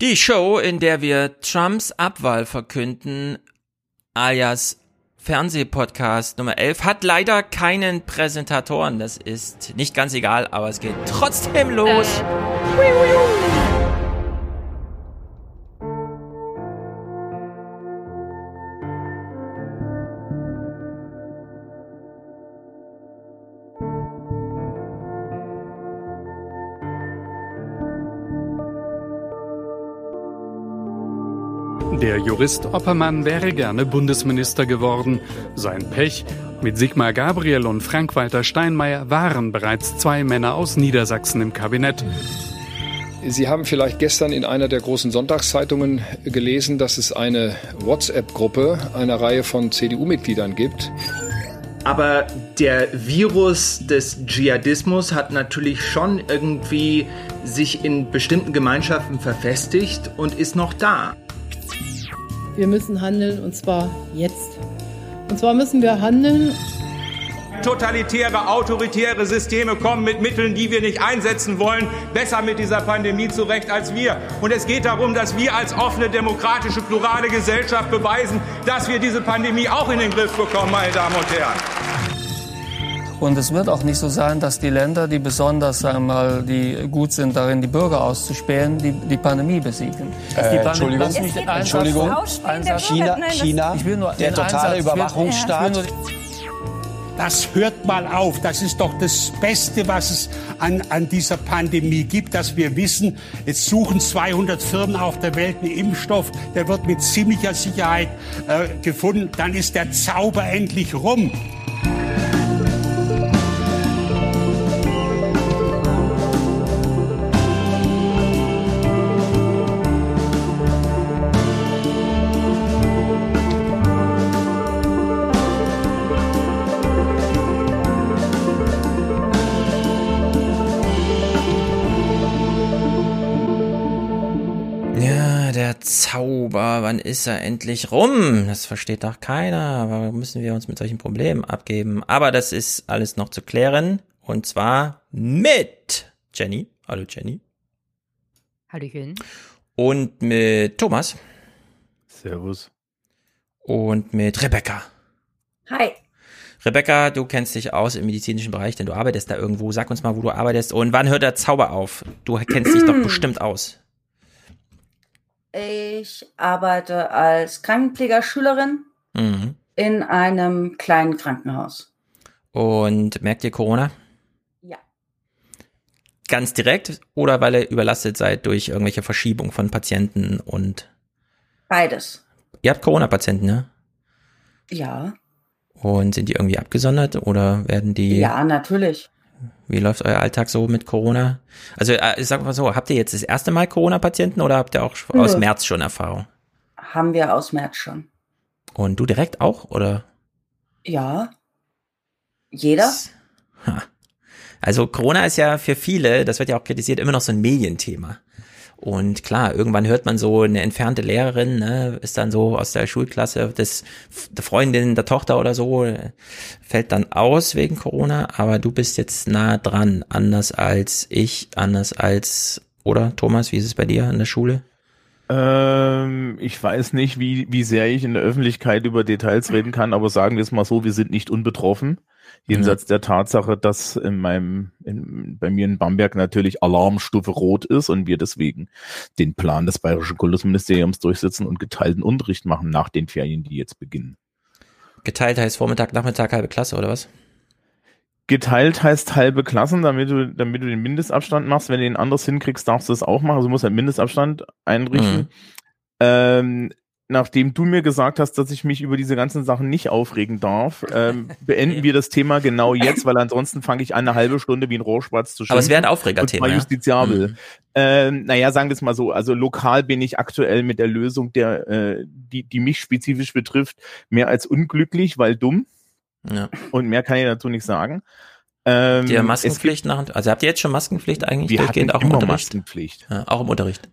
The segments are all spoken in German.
Die Show, in der wir Trumps Abwahl verkünden, alias Fernsehpodcast Nummer 11, hat leider keinen Präsentatoren. Das ist nicht ganz egal, aber es geht trotzdem los. Äh. Der Jurist Oppermann wäre gerne Bundesminister geworden. Sein Pech. Mit Sigmar Gabriel und Frank-Walter Steinmeier waren bereits zwei Männer aus Niedersachsen im Kabinett. Sie haben vielleicht gestern in einer der großen Sonntagszeitungen gelesen, dass es eine WhatsApp-Gruppe einer Reihe von CDU-Mitgliedern gibt. Aber der Virus des Dschihadismus hat natürlich schon irgendwie sich in bestimmten Gemeinschaften verfestigt und ist noch da. Wir müssen handeln und zwar jetzt. Und zwar müssen wir handeln. Totalitäre, autoritäre Systeme kommen mit Mitteln, die wir nicht einsetzen wollen, besser mit dieser Pandemie zurecht als wir. Und es geht darum, dass wir als offene, demokratische, plurale Gesellschaft beweisen, dass wir diese Pandemie auch in den Griff bekommen, meine Damen und Herren. Und es wird auch nicht so sein, dass die Länder, die besonders einmal die gut sind darin, die Bürger auszuspähen, die, die Pandemie besiegen. Äh, Entschuldigung, Entschuldigung. China, China der totale Einsatz, Überwachungsstaat. Das hört mal auf. Das ist doch das Beste, was es an, an dieser Pandemie gibt, dass wir wissen, es suchen 200 Firmen auf der Welt einen Impfstoff, der wird mit ziemlicher Sicherheit äh, gefunden. Dann ist der Zauber endlich rum. Zauber, wann ist er endlich rum? Das versteht doch keiner. Warum müssen wir uns mit solchen Problemen abgeben? Aber das ist alles noch zu klären. Und zwar mit Jenny. Hallo Jenny. Hallöchen. Und mit Thomas. Servus. Und mit Rebecca. Hi. Rebecca, du kennst dich aus im medizinischen Bereich, denn du arbeitest da irgendwo. Sag uns mal, wo du arbeitest und wann hört der Zauber auf? Du kennst dich doch bestimmt aus. Ich arbeite als Krankenpflegerschülerin mhm. in einem kleinen Krankenhaus. Und merkt ihr Corona? Ja. Ganz direkt oder weil ihr überlastet seid durch irgendwelche Verschiebung von Patienten und? Beides. Ihr habt Corona-Patienten, ne? Ja. Und sind die irgendwie abgesondert oder werden die? Ja, natürlich. Wie läuft euer Alltag so mit Corona? Also äh, ich sag mal so, habt ihr jetzt das erste Mal Corona-Patienten oder habt ihr auch Nö. aus März schon Erfahrung? Haben wir aus März schon. Und du direkt auch, oder? Ja. Jeder? Also Corona ist ja für viele, das wird ja auch kritisiert, immer noch so ein Medienthema. Und klar, irgendwann hört man so eine entfernte Lehrerin, ne, ist dann so aus der Schulklasse des, der Freundin, der Tochter oder so, fällt dann aus wegen Corona, aber du bist jetzt nah dran, anders als ich, anders als, oder Thomas, wie ist es bei dir in der Schule? Ähm, ich weiß nicht, wie, wie sehr ich in der Öffentlichkeit über Details reden kann, aber sagen wir es mal so, wir sind nicht unbetroffen. Jenseits ja. der Tatsache, dass in meinem, in, bei mir in Bamberg natürlich Alarmstufe rot ist und wir deswegen den Plan des Bayerischen Kultusministeriums durchsetzen und geteilten Unterricht machen nach den Ferien, die jetzt beginnen. Geteilt heißt Vormittag, Nachmittag, halbe Klasse oder was? Geteilt heißt halbe Klassen, damit du, damit du den Mindestabstand machst. Wenn du den anders hinkriegst, darfst du das auch machen. Also du musst einen Mindestabstand einrichten. Mhm. Ähm, nachdem du mir gesagt hast, dass ich mich über diese ganzen Sachen nicht aufregen darf, ähm, beenden wir das Thema genau jetzt, weil ansonsten fange ich eine halbe Stunde wie ein Rohrspatz zu schimpfen. Aber es wäre ein Aufregerthema. Und justiziabel. Mhm. Ähm, naja, sagen wir es mal so. Also lokal bin ich aktuell mit der Lösung, der, äh, die, die mich spezifisch betrifft, mehr als unglücklich, weil dumm. Ja. Und mehr kann ich dazu nicht sagen. Ähm, die Maskenpflicht nach, also habt ihr jetzt schon Maskenpflicht eigentlich wir durchgehend auch im Unterricht? Maskenpflicht. Ja, auch im Unterricht.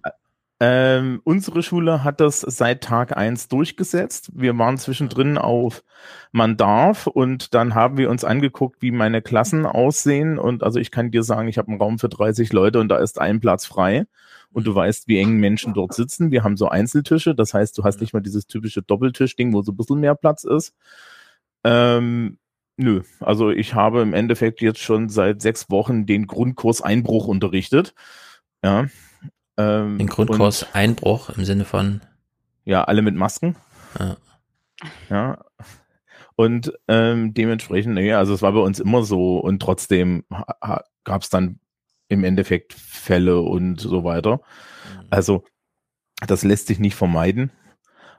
Ähm, unsere Schule hat das seit Tag eins durchgesetzt. Wir waren zwischendrin auf man darf und dann haben wir uns angeguckt, wie meine Klassen aussehen und also ich kann dir sagen, ich habe einen Raum für 30 Leute und da ist ein Platz frei und du weißt, wie eng Menschen dort sitzen. Wir haben so Einzeltische, das heißt, du hast nicht mal dieses typische Doppeltischding, wo so ein bisschen mehr Platz ist. Ähm, nö, also ich habe im Endeffekt jetzt schon seit sechs Wochen den Grundkurs Einbruch unterrichtet. Ja, ähm, Den Grundkurs und, Einbruch im Sinne von. Ja, alle mit Masken. Ja. ja. Und ähm, dementsprechend, nee, also es war bei uns immer so und trotzdem gab es dann im Endeffekt Fälle und so weiter. Mhm. Also das lässt sich nicht vermeiden.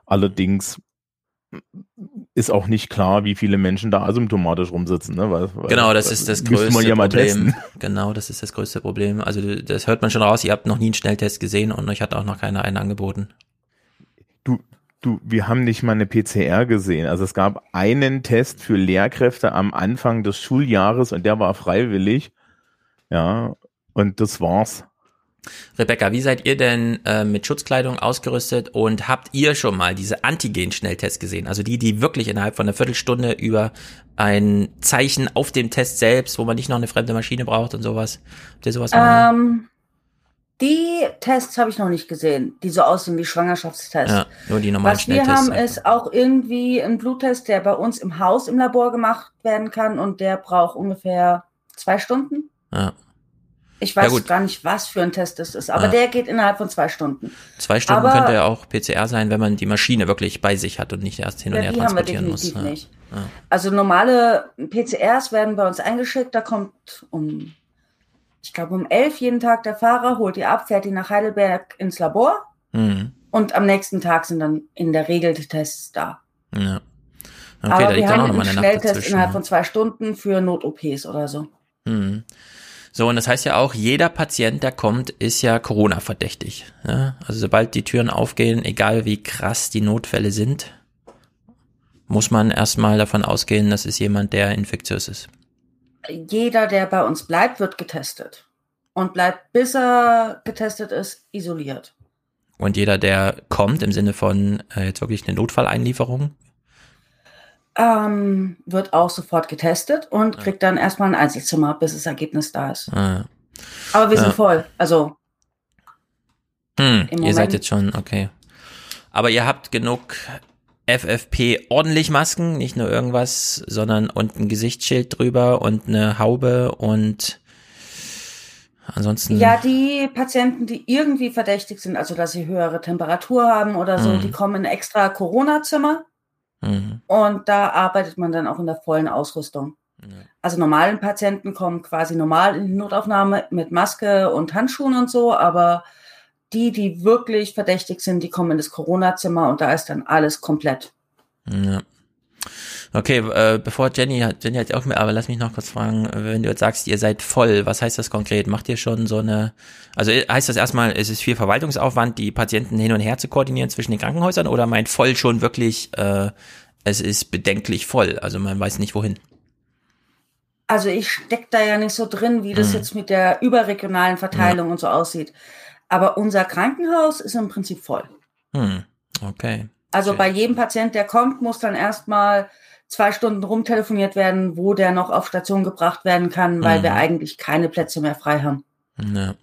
Allerdings ist auch nicht klar, wie viele Menschen da asymptomatisch rumsitzen. Ne? Weil, genau, das ist das größte Problem. Genau, das ist das größte Problem. Also das hört man schon raus, ihr habt noch nie einen Schnelltest gesehen und euch hat auch noch keiner einen angeboten. Du, du, wir haben nicht mal eine PCR gesehen. Also es gab einen Test für Lehrkräfte am Anfang des Schuljahres und der war freiwillig. Ja, und das war's. Rebecca, wie seid ihr denn äh, mit Schutzkleidung ausgerüstet und habt ihr schon mal diese Antigen-Schnelltests gesehen? Also die, die wirklich innerhalb von einer Viertelstunde über ein Zeichen auf dem Test selbst, wo man nicht noch eine fremde Maschine braucht und sowas. Habt ihr sowas mal? Ähm, die Tests habe ich noch nicht gesehen, die so aussehen wie Schwangerschaftstests. Ja, nur die normalen Was wir haben, ist auch irgendwie ein Bluttest, der bei uns im Haus im Labor gemacht werden kann und der braucht ungefähr zwei Stunden. Ja. Ich weiß ja gar nicht, was für ein Test das ist, aber ah. der geht innerhalb von zwei Stunden. Zwei Stunden aber könnte ja auch PCR sein, wenn man die Maschine wirklich bei sich hat und nicht erst hin und her transportieren muss. Ja. Nicht. Ja. Also normale PCRs werden bei uns eingeschickt, da kommt um, ich glaube um elf jeden Tag der Fahrer, holt die ab, fährt die nach Heidelberg ins Labor mhm. und am nächsten Tag sind dann in der Regel die Tests da. Ja. Okay, aber wir haben einen Schnelltest innerhalb von zwei Stunden für Not-OPs oder so. Mhm. So, und das heißt ja auch, jeder Patient, der kommt, ist ja Corona-verdächtig. Ja? Also sobald die Türen aufgehen, egal wie krass die Notfälle sind, muss man erstmal davon ausgehen, dass es jemand, der infektiös ist. Jeder, der bei uns bleibt, wird getestet. Und bleibt, bis er getestet ist, isoliert. Und jeder, der kommt, im Sinne von äh, jetzt wirklich eine Notfalleinlieferung, ähm, wird auch sofort getestet und kriegt dann erstmal ein Einzelzimmer, bis das Ergebnis da ist. Ah, Aber wir sind voll. Also. Hm, ihr seid jetzt schon, okay. Aber ihr habt genug FFP ordentlich Masken, nicht nur irgendwas, sondern und ein Gesichtsschild drüber und eine Haube und ansonsten. Ja, die Patienten, die irgendwie verdächtig sind, also dass sie höhere Temperatur haben oder so, mhm. die kommen in extra Corona-Zimmer. Mhm. Und da arbeitet man dann auch in der vollen Ausrüstung. Ja. Also normalen Patienten kommen quasi normal in die Notaufnahme mit Maske und Handschuhen und so, aber die, die wirklich verdächtig sind, die kommen in das Corona-Zimmer und da ist dann alles komplett. Ja. Okay, äh, bevor Jenny hat, Jenny hat auch mehr, aber lass mich noch kurz fragen, wenn du jetzt sagst, ihr seid voll, was heißt das konkret? Macht ihr schon so eine, also heißt das erstmal, es ist viel Verwaltungsaufwand, die Patienten hin und her zu koordinieren zwischen den Krankenhäusern oder meint voll schon wirklich, äh, es ist bedenklich voll, also man weiß nicht wohin? Also ich steck da ja nicht so drin, wie das hm. jetzt mit der überregionalen Verteilung ja. und so aussieht. Aber unser Krankenhaus ist im Prinzip voll. Hm. Okay. Also okay. bei jedem Patient, der kommt, muss dann erstmal zwei Stunden rumtelefoniert werden, wo der noch auf Station gebracht werden kann, weil mhm. wir eigentlich keine Plätze mehr frei haben. Ja.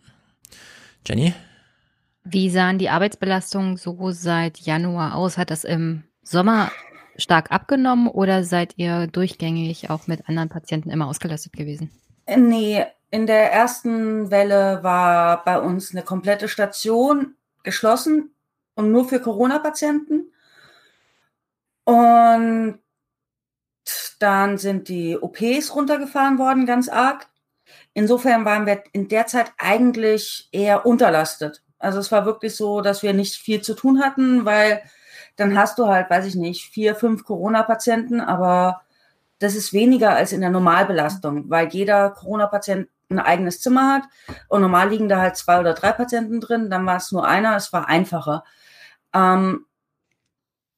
Jenny? Wie sahen die Arbeitsbelastungen so seit Januar aus? Hat das im Sommer stark abgenommen oder seid ihr durchgängig auch mit anderen Patienten immer ausgelastet gewesen? Nee, in der ersten Welle war bei uns eine komplette Station geschlossen und nur für Corona-Patienten. Und dann sind die OPs runtergefahren worden, ganz arg. Insofern waren wir in der Zeit eigentlich eher unterlastet. Also es war wirklich so, dass wir nicht viel zu tun hatten, weil dann hast du halt, weiß ich nicht, vier, fünf Corona-Patienten, aber das ist weniger als in der Normalbelastung, weil jeder Corona-Patient ein eigenes Zimmer hat und normal liegen da halt zwei oder drei Patienten drin, dann war es nur einer, es war einfacher. Ähm,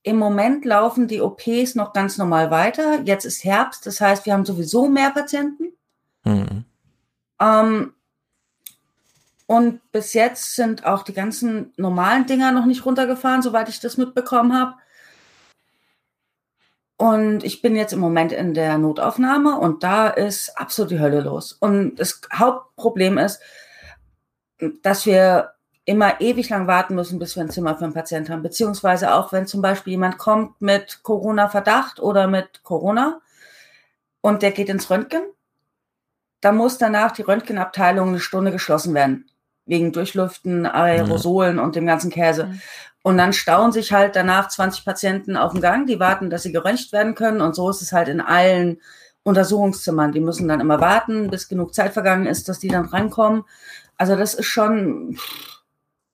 im Moment laufen die OPs noch ganz normal weiter. Jetzt ist Herbst, das heißt, wir haben sowieso mehr Patienten. Mhm. Ähm, Und bis jetzt sind auch die ganzen normalen Dinger noch nicht runtergefahren, soweit ich das mitbekommen habe. Und ich bin jetzt im Moment in der Notaufnahme und da ist absolut die Hölle los. Und das Hauptproblem ist, dass wir immer ewig lang warten müssen, bis wir ein Zimmer für einen Patienten haben. Beziehungsweise auch, wenn zum Beispiel jemand kommt mit Corona-Verdacht oder mit Corona und der geht ins Röntgen, dann muss danach die Röntgenabteilung eine Stunde geschlossen werden. Wegen Durchlüften, Aerosolen mhm. und dem ganzen Käse. Und dann stauen sich halt danach 20 Patienten auf dem Gang, die warten, dass sie geröntgt werden können. Und so ist es halt in allen Untersuchungszimmern. Die müssen dann immer warten, bis genug Zeit vergangen ist, dass die dann reinkommen. Also das ist schon,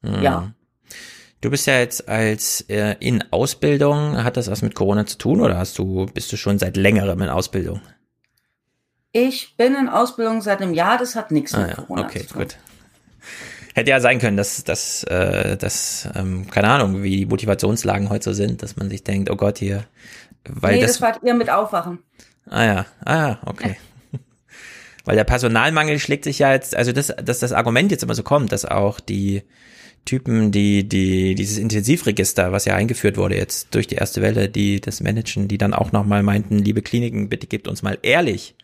mhm. ja. Du bist ja jetzt als äh, in Ausbildung. Hat das was mit Corona zu tun oder hast du bist du schon seit längerem in Ausbildung? Ich bin in Ausbildung seit einem Jahr. Das hat nichts ah, mit ja. Corona okay, zu tun. Gut hätte ja sein können, dass, dass, äh, dass ähm, keine Ahnung, wie die Motivationslagen heute so sind, dass man sich denkt, oh Gott, hier, weil nee, das, das wart ihr mit Aufwachen. Ah ja, ah ja, okay. weil der Personalmangel schlägt sich ja jetzt, also das, dass das Argument jetzt immer so kommt, dass auch die Typen, die, die, dieses Intensivregister, was ja eingeführt wurde jetzt durch die erste Welle, die das managen, die dann auch nochmal meinten, liebe Kliniken, bitte gebt uns mal ehrlich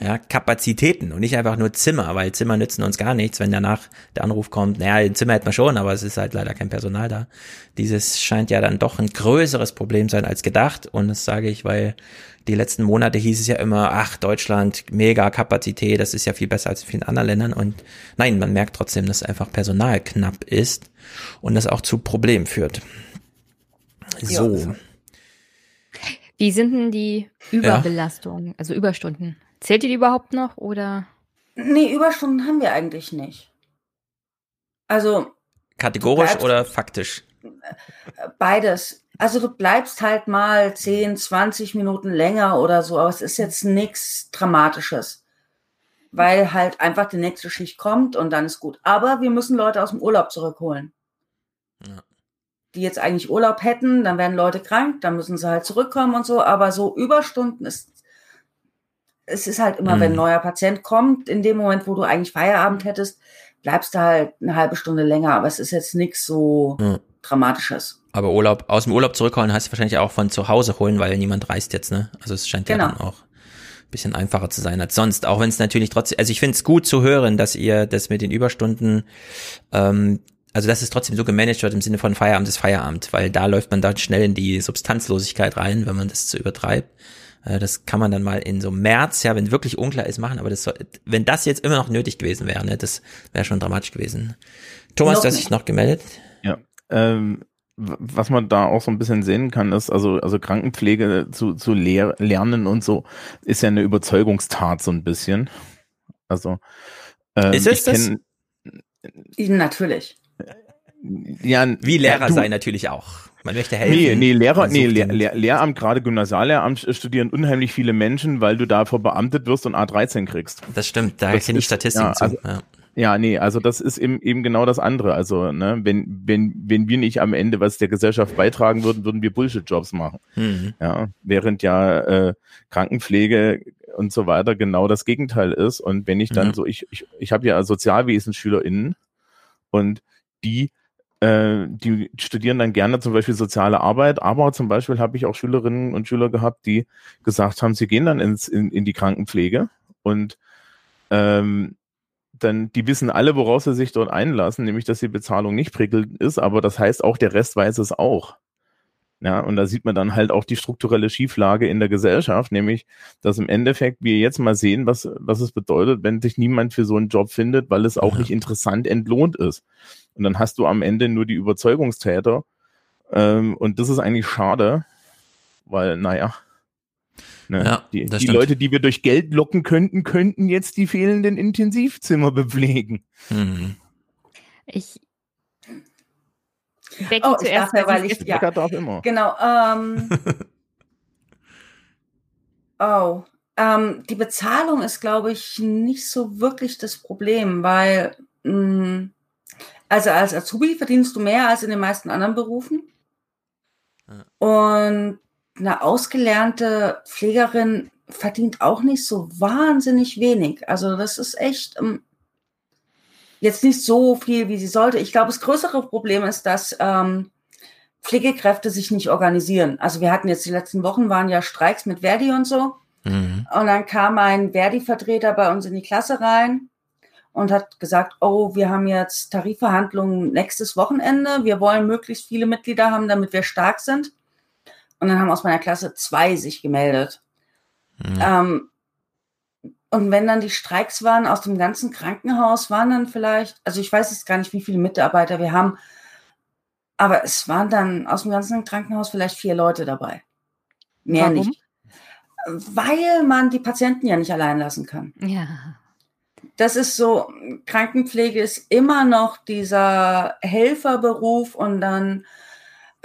ja, Kapazitäten und nicht einfach nur Zimmer, weil Zimmer nützen uns gar nichts, wenn danach der Anruf kommt, naja, ein Zimmer hätten wir schon, aber es ist halt leider kein Personal da. Dieses scheint ja dann doch ein größeres Problem sein als gedacht und das sage ich, weil die letzten Monate hieß es ja immer, ach, Deutschland, mega Kapazität, das ist ja viel besser als in vielen anderen Ländern und nein, man merkt trotzdem, dass einfach Personal knapp ist und das auch zu Problemen führt. So. Ja. Wie sind denn die Überbelastungen, ja. also Überstunden? Zählt ihr die überhaupt noch oder? Nee, Überstunden haben wir eigentlich nicht. Also. Kategorisch oder faktisch? Beides. Also du bleibst halt mal 10, 20 Minuten länger oder so, aber es ist jetzt nichts Dramatisches. Weil halt einfach die nächste Schicht kommt und dann ist gut. Aber wir müssen Leute aus dem Urlaub zurückholen. Ja. Die jetzt eigentlich Urlaub hätten, dann werden Leute krank, dann müssen sie halt zurückkommen und so. Aber so Überstunden ist es ist halt immer, mhm. wenn ein neuer Patient kommt, in dem Moment, wo du eigentlich Feierabend hättest, bleibst du halt eine halbe Stunde länger, aber es ist jetzt nichts so mhm. Dramatisches. Aber Urlaub, aus dem Urlaub zurückholen heißt wahrscheinlich auch von zu Hause holen, weil niemand reist jetzt, ne? Also es scheint genau. ja dann auch ein bisschen einfacher zu sein als sonst. Auch wenn es natürlich trotzdem, also ich finde es gut zu hören, dass ihr das mit den Überstunden, ähm, also dass es trotzdem so gemanagt wird im Sinne von Feierabend ist Feierabend, weil da läuft man dann schnell in die Substanzlosigkeit rein, wenn man das zu übertreibt. Äh, das kann man dann mal in so März, ja, wenn wirklich unklar ist, machen. Aber das soll, wenn das jetzt immer noch nötig gewesen wäre, ne, das wäre schon dramatisch gewesen. Thomas, du hast dich noch gemeldet? Ja. Ähm, was man da auch so ein bisschen sehen kann, ist, also, also Krankenpflege zu, zu lehr lernen und so, ist ja eine Überzeugungstat so ein bisschen. Also, ähm, ist es das? Natürlich. Ja, wie Lehrer ja, sein natürlich auch. Man möchte helfen. Nee, nee, Lehrer, nee, Lehr Lehr Lehramt, gerade Gymnasiallehramt studieren unheimlich viele Menschen, weil du da verbeamtet wirst und A13 kriegst. Das stimmt, da kenne ich Statistiken ja, zu. Also, ja. Ja, nee, also das ist eben, eben genau das andere. Also, ne, wenn, wenn, wenn wir nicht am Ende was der Gesellschaft beitragen würden, würden wir Bullshit-Jobs machen. Mhm. Ja, während ja äh, Krankenpflege und so weiter genau das Gegenteil ist. Und wenn ich dann mhm. so, ich, ich, ich habe ja SozialwesensschülerInnen und die äh, die studieren dann gerne zum Beispiel soziale Arbeit, aber zum Beispiel habe ich auch Schülerinnen und Schüler gehabt, die gesagt haben, sie gehen dann ins, in, in die Krankenpflege und ähm, dann, die wissen alle, woraus sie sich dort einlassen, nämlich, dass die Bezahlung nicht prickelnd ist, aber das heißt auch, der Rest weiß es auch. Ja, und da sieht man dann halt auch die strukturelle Schieflage in der Gesellschaft, nämlich, dass im Endeffekt wir jetzt mal sehen, was, was es bedeutet, wenn sich niemand für so einen Job findet, weil es auch ja. nicht interessant entlohnt ist. Und dann hast du am Ende nur die Überzeugungstäter. Ähm, und das ist eigentlich schade, weil, naja, ne, ja, die, die Leute, die wir durch Geld locken könnten, könnten jetzt die fehlenden Intensivzimmer bepflegen. Mhm. Ich. Becky oh, zuerst, darf ja, weil ich. Ja, darf immer. Genau. Ähm, oh. Ähm, die Bezahlung ist, glaube ich, nicht so wirklich das Problem, weil mh, mm, also als Azubi verdienst du mehr als in den meisten anderen Berufen. Ja. Und eine ausgelernte Pflegerin verdient auch nicht so wahnsinnig wenig. Also das ist echt. Um, jetzt nicht so viel, wie sie sollte. Ich glaube, das größere Problem ist, dass ähm, Pflegekräfte sich nicht organisieren. Also wir hatten jetzt die letzten Wochen waren ja Streiks mit Verdi und so. Mhm. Und dann kam ein Verdi-Vertreter bei uns in die Klasse rein und hat gesagt, oh, wir haben jetzt Tarifverhandlungen nächstes Wochenende. Wir wollen möglichst viele Mitglieder haben, damit wir stark sind. Und dann haben aus meiner Klasse zwei sich gemeldet. Mhm. Ähm, und wenn dann die Streiks waren aus dem ganzen Krankenhaus, waren dann vielleicht, also ich weiß jetzt gar nicht, wie viele Mitarbeiter wir haben, aber es waren dann aus dem ganzen Krankenhaus vielleicht vier Leute dabei. Mehr Warum? nicht. Weil man die Patienten ja nicht allein lassen kann. Ja. Das ist so, Krankenpflege ist immer noch dieser Helferberuf und dann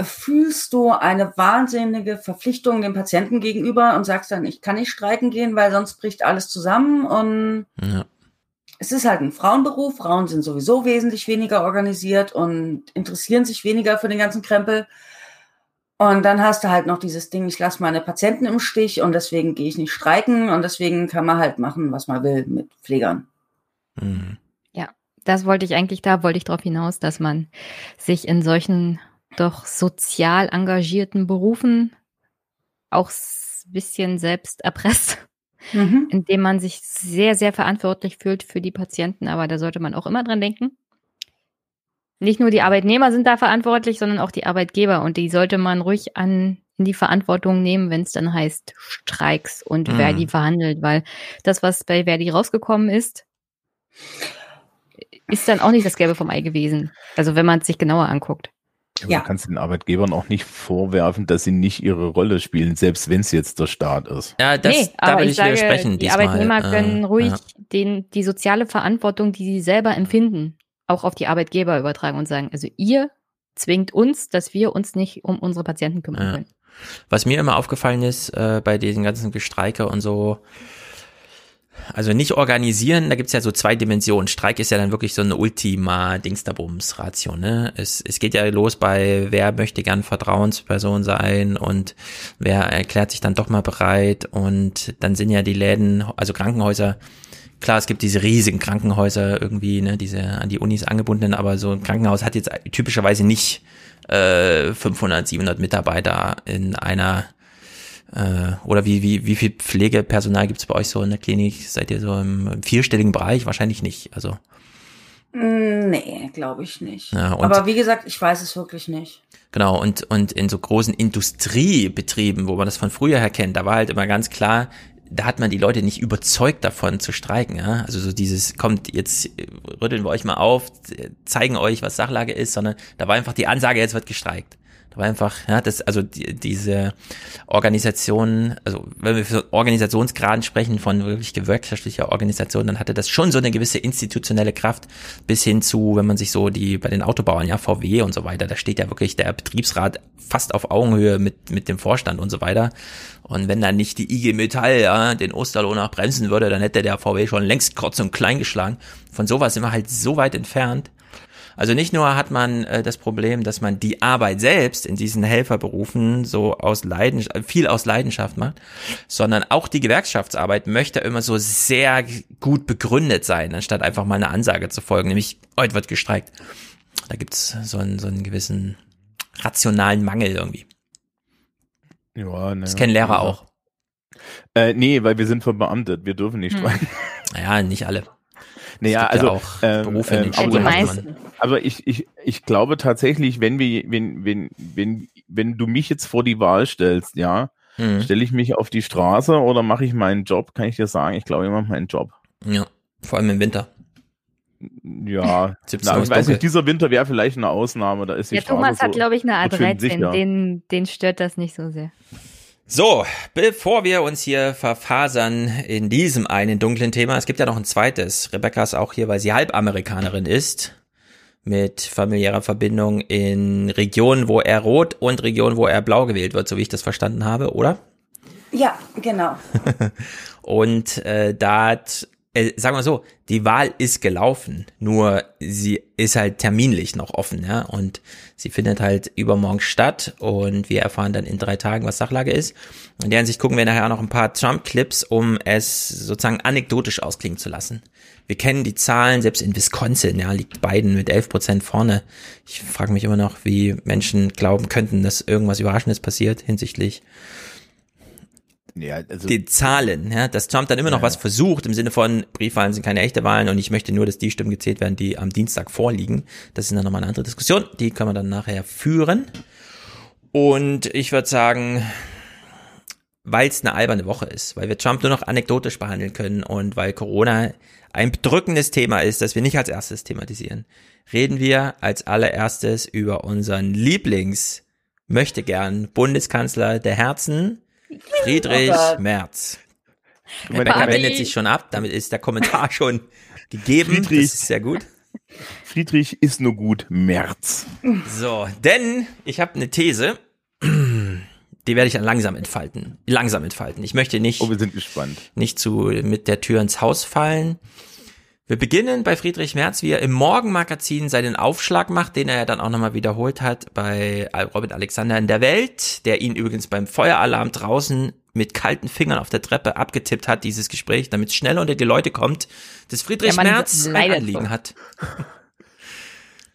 fühlst du eine wahnsinnige Verpflichtung dem Patienten gegenüber und sagst dann, ich kann nicht streiken gehen, weil sonst bricht alles zusammen und ja. es ist halt ein Frauenberuf. Frauen sind sowieso wesentlich weniger organisiert und interessieren sich weniger für den ganzen Krempel. Und dann hast du halt noch dieses Ding, ich lasse meine Patienten im Stich und deswegen gehe ich nicht streiken und deswegen kann man halt machen, was man will mit Pflegern. Mhm. Ja, das wollte ich eigentlich, da wollte ich darauf hinaus, dass man sich in solchen doch sozial engagierten Berufen auch ein bisschen selbst erpresst, mhm. indem man sich sehr, sehr verantwortlich fühlt für die Patienten. Aber da sollte man auch immer dran denken. Nicht nur die Arbeitnehmer sind da verantwortlich, sondern auch die Arbeitgeber. Und die sollte man ruhig an, in die Verantwortung nehmen, wenn es dann heißt Streiks und mhm. Verdi verhandelt. Weil das, was bei Verdi rausgekommen ist, ist dann auch nicht das Gelbe vom Ei gewesen. Also wenn man es sich genauer anguckt. Aber ja. Du kannst den Arbeitgebern auch nicht vorwerfen, dass sie nicht ihre Rolle spielen, selbst wenn es jetzt der Staat ist. Ja, das, nee, da will ich, ich sage, widersprechen. Die diesmal. Arbeitnehmer können äh, ruhig ja. den, die soziale Verantwortung, die sie selber empfinden, auch auf die Arbeitgeber übertragen und sagen, also ihr zwingt uns, dass wir uns nicht um unsere Patienten kümmern ja. können. Was mir immer aufgefallen ist äh, bei diesen ganzen Gestreike und so, also nicht organisieren, da gibt's ja so zwei Dimensionen. Streik ist ja dann wirklich so eine Ultima-Dingsterbums-Ratio. Ne? Es, es geht ja los bei, wer möchte gern Vertrauensperson sein und wer erklärt sich dann doch mal bereit. Und dann sind ja die Läden, also Krankenhäuser, klar, es gibt diese riesigen Krankenhäuser irgendwie, ne, diese an die Unis angebundenen, aber so ein Krankenhaus hat jetzt typischerweise nicht äh, 500, 700 Mitarbeiter in einer äh, oder wie, wie, wie viel Pflegepersonal gibt es bei euch so in der Klinik? Seid ihr so im, im vierstelligen Bereich? Wahrscheinlich nicht. Also. Mm, nee, glaube ich nicht. Ja, Aber wie gesagt, ich weiß es wirklich nicht. Genau, und, und in so großen Industriebetrieben, wo man das von früher her kennt, da war halt immer ganz klar, da hat man die Leute nicht überzeugt davon zu streiken. Ja? Also so dieses, kommt, jetzt rütteln wir euch mal auf, zeigen euch, was Sachlage ist, sondern da war einfach die Ansage, jetzt wird gestreikt. Da war einfach, ja, das, also die, diese Organisation, also wenn wir für Organisationsgraden sprechen von wirklich gewerkschaftlicher Organisation, dann hatte das schon so eine gewisse institutionelle Kraft bis hin zu, wenn man sich so die bei den Autobauern, ja, VW und so weiter, da steht ja wirklich der Betriebsrat fast auf Augenhöhe mit, mit dem Vorstand und so weiter. Und wenn dann nicht die IG Metall, ja, den Osterlohn auch bremsen würde, dann hätte der VW schon längst kurz und klein geschlagen. Von sowas sind wir halt so weit entfernt. Also nicht nur hat man äh, das Problem, dass man die Arbeit selbst in diesen Helferberufen so aus Leidenschaft, viel aus Leidenschaft macht, sondern auch die Gewerkschaftsarbeit möchte immer so sehr gut begründet sein, anstatt einfach mal eine Ansage zu folgen, nämlich heute wird gestreikt. Da gibt's so einen, so einen gewissen rationalen Mangel irgendwie. Ja, ne, das kennen Lehrer auch. Äh, nee, weil wir sind verbeamtet, wir dürfen nicht hm. streiken. Naja, nicht alle. Naja, also ja auch ähm, Berufe ähm, aber, meisten. Aber ich, ich, ich glaube tatsächlich, wenn wir, wenn, wenn, wenn, wenn du mich jetzt vor die Wahl stellst, ja, mhm. stelle ich mich auf die Straße oder mache ich meinen Job, kann ich dir sagen, ich glaube, ich mache meinen Job. Ja, vor allem im Winter. Ja, na, ich weiß nicht, dieser Winter wäre vielleicht eine Ausnahme. Da ist die ja, Straße Thomas hat, glaube ich, eine A13, den, den stört das nicht so sehr. So, bevor wir uns hier verfasern in diesem einen dunklen Thema, es gibt ja noch ein zweites. Rebecca ist auch hier, weil sie Halbamerikanerin ist, mit familiärer Verbindung in Regionen, wo er rot und Regionen, wo er blau gewählt wird, so wie ich das verstanden habe, oder? Ja, genau. und äh, da hat äh, sagen wir so, die Wahl ist gelaufen, nur sie ist halt terminlich noch offen, ja, und sie findet halt übermorgen statt und wir erfahren dann in drei Tagen, was Sachlage ist. In der Hinsicht gucken wir nachher noch ein paar Trump-Clips, um es sozusagen anekdotisch ausklingen zu lassen. Wir kennen die Zahlen, selbst in Wisconsin, ja, liegt Biden mit 11 Prozent vorne. Ich frage mich immer noch, wie Menschen glauben könnten, dass irgendwas Überraschendes passiert hinsichtlich ja, also die Zahlen, ja, dass Trump dann immer noch ja, was versucht im Sinne von Briefwahlen sind keine echte Wahlen und ich möchte nur, dass die Stimmen gezählt werden, die am Dienstag vorliegen. Das ist dann nochmal eine andere Diskussion, die können wir dann nachher führen. Und ich würde sagen, weil es eine alberne Woche ist, weil wir Trump nur noch anekdotisch behandeln können und weil Corona ein bedrückendes Thema ist, das wir nicht als erstes thematisieren, reden wir als allererstes über unseren Lieblings möchte gern Bundeskanzler der Herzen, Friedrich oh Merz. Der wendet sich schon ab, damit ist der Kommentar schon gegeben. Friedrich, das ist sehr gut. Friedrich ist nur gut, Merz. So, denn ich habe eine These, die werde ich dann langsam entfalten. Langsam entfalten. Ich möchte nicht. Oh, wir sind gespannt. Nicht zu mit der Tür ins Haus fallen. Wir beginnen bei Friedrich Merz, wie er im Morgenmagazin seinen Aufschlag macht, den er ja dann auch nochmal wiederholt hat bei Robert Alexander in der Welt, der ihn übrigens beim Feueralarm draußen mit kalten Fingern auf der Treppe abgetippt hat, dieses Gespräch, damit es schnell unter die Leute kommt, dass Friedrich Merz ein Anliegen hat.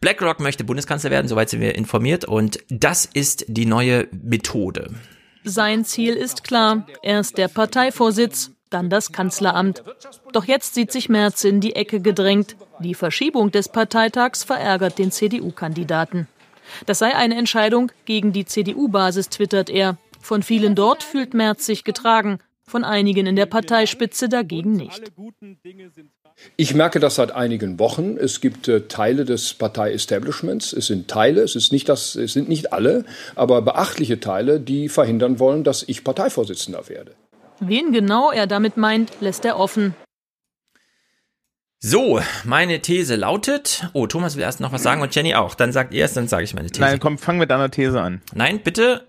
BlackRock möchte Bundeskanzler werden, soweit sind wir informiert, und das ist die neue Methode. Sein Ziel ist klar. Erst der Parteivorsitz, dann das Kanzleramt. Doch jetzt sieht sich Merz in die Ecke gedrängt. Die Verschiebung des Parteitags verärgert den CDU-Kandidaten. Das sei eine Entscheidung gegen die CDU-Basis, twittert er. Von vielen dort fühlt Merz sich getragen, von einigen in der Parteispitze dagegen nicht. Ich merke das seit einigen Wochen. Es gibt äh, Teile des Partei-Establishments. Es sind Teile, es, ist nicht das, es sind nicht alle, aber beachtliche Teile, die verhindern wollen, dass ich Parteivorsitzender werde. Wen genau er damit meint, lässt er offen. So, meine These lautet. Oh, Thomas will erst noch was sagen und Jenny auch. Dann sagt ihr es, dann sage ich meine These. Nein, komm, fang mit deiner These an. Nein, bitte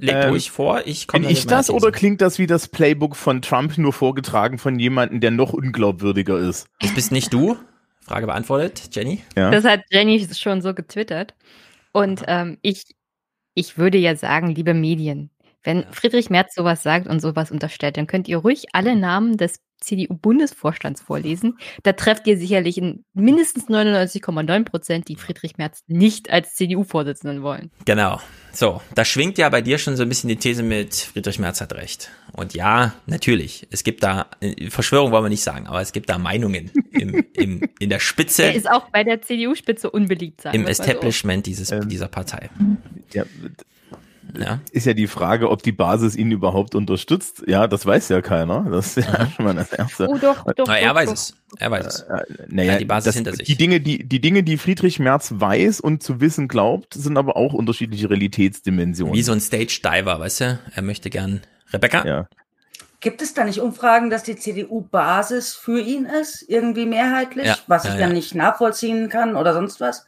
leg ähm, ruhig vor. Ich komme. Bin ich das oder klingt das wie das Playbook von Trump nur vorgetragen von jemandem, der noch unglaubwürdiger ist? Das bist nicht du. Frage beantwortet, Jenny. Ja. Das hat Jenny schon so getwittert. Und ähm, ich, ich würde ja sagen, liebe Medien, wenn Friedrich Merz sowas sagt und sowas unterstellt, dann könnt ihr ruhig alle Namen des CDU-Bundesvorstands vorlesen. Da trefft ihr sicherlich in mindestens 99,9 Prozent, die Friedrich Merz nicht als CDU-Vorsitzenden wollen. Genau. So, da schwingt ja bei dir schon so ein bisschen die These mit, Friedrich Merz hat recht. Und ja, natürlich, es gibt da, Verschwörung wollen wir nicht sagen, aber es gibt da Meinungen im, im, in der Spitze. Er ist auch bei der CDU-Spitze unbeliebt sein. Im Establishment so. dieses, ähm, dieser Partei. Ja, ja. Ist ja die Frage, ob die Basis ihn überhaupt unterstützt. Ja, das weiß ja keiner. Das ist ja schon mal das Erste. Oh, doch, doch, Na, er doch, weiß doch. es. Er weiß es. Äh, naja, die Basis das, hinter sich. Die Dinge, die, die Dinge, die Friedrich Merz weiß und zu wissen glaubt, sind aber auch unterschiedliche Realitätsdimensionen. Wie so ein Stage-Diver, weißt du? Er möchte gern. Rebecca? Ja. Gibt es da nicht Umfragen, dass die CDU-Basis für ihn ist, irgendwie mehrheitlich, ja, was ich ja, dann nicht nachvollziehen kann oder sonst was?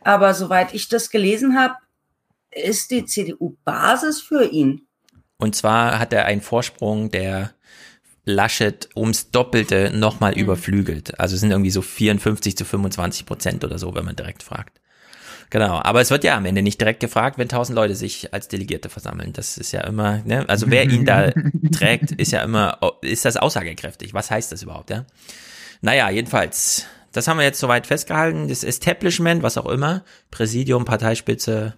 Aber soweit ich das gelesen habe, ist die CDU Basis für ihn. Und zwar hat er einen Vorsprung, der Laschet ums Doppelte nochmal mhm. überflügelt. Also sind irgendwie so 54 zu 25 Prozent oder so, wenn man direkt fragt. Genau, aber es wird ja am Ende nicht direkt gefragt, wenn tausend Leute sich als Delegierte versammeln. Das ist ja immer, ne? also wer ihn da trägt, ist ja immer, ist das aussagekräftig. Was heißt das überhaupt, ja? Naja, jedenfalls, das haben wir jetzt soweit festgehalten. Das Establishment, was auch immer, Präsidium, Parteispitze,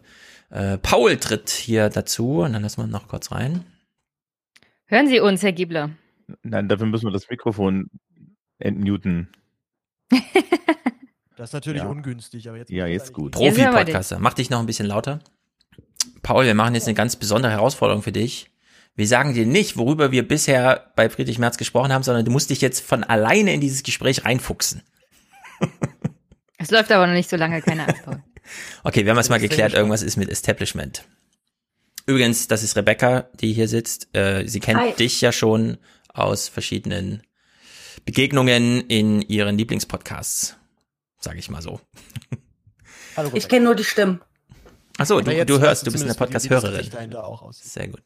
äh, Paul tritt hier dazu und dann lassen wir noch kurz rein. Hören Sie uns, Herr Giebler? Nein, dafür müssen wir das Mikrofon entmuten. das ist natürlich ja. ungünstig, aber jetzt. Ja, jetzt gut. Profi-Podcaster, mach dich noch ein bisschen lauter. Paul, wir machen jetzt eine ganz besondere Herausforderung für dich. Wir sagen dir nicht, worüber wir bisher bei Friedrich Merz gesprochen haben, sondern du musst dich jetzt von alleine in dieses Gespräch reinfuchsen. Es läuft aber noch nicht so lange, keine Angst, Paul. Okay, wir haben es mal geklärt, irgendwas ist mit Establishment. Übrigens, das ist Rebecca, die hier sitzt. Äh, sie kennt Hi. dich ja schon aus verschiedenen Begegnungen in ihren Lieblingspodcasts, sage ich mal so. Hallo, ich kenne nur die Stimmen. Achso, du, du hörst, du bist eine Podcast-Hörerin. Sehr gut.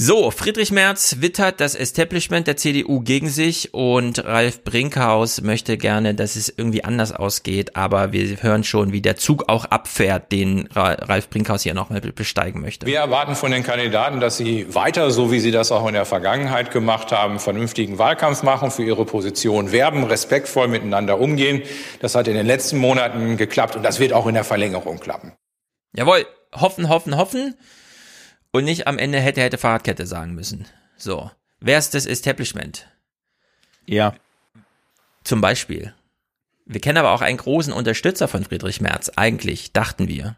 So, Friedrich Merz wittert das Establishment der CDU gegen sich und Ralf Brinkhaus möchte gerne, dass es irgendwie anders ausgeht, aber wir hören schon, wie der Zug auch abfährt, den Ralf Brinkhaus hier nochmal besteigen möchte. Wir erwarten von den Kandidaten, dass sie weiter, so wie sie das auch in der Vergangenheit gemacht haben, vernünftigen Wahlkampf machen, für ihre Position werben, respektvoll miteinander umgehen. Das hat in den letzten Monaten geklappt und das wird auch in der Verlängerung klappen. Jawohl, hoffen, hoffen, hoffen und nicht am Ende hätte, hätte Fahrradkette sagen müssen. So. Wer ist das Establishment? Ja. Zum Beispiel. Wir kennen aber auch einen großen Unterstützer von Friedrich Merz, eigentlich, dachten wir.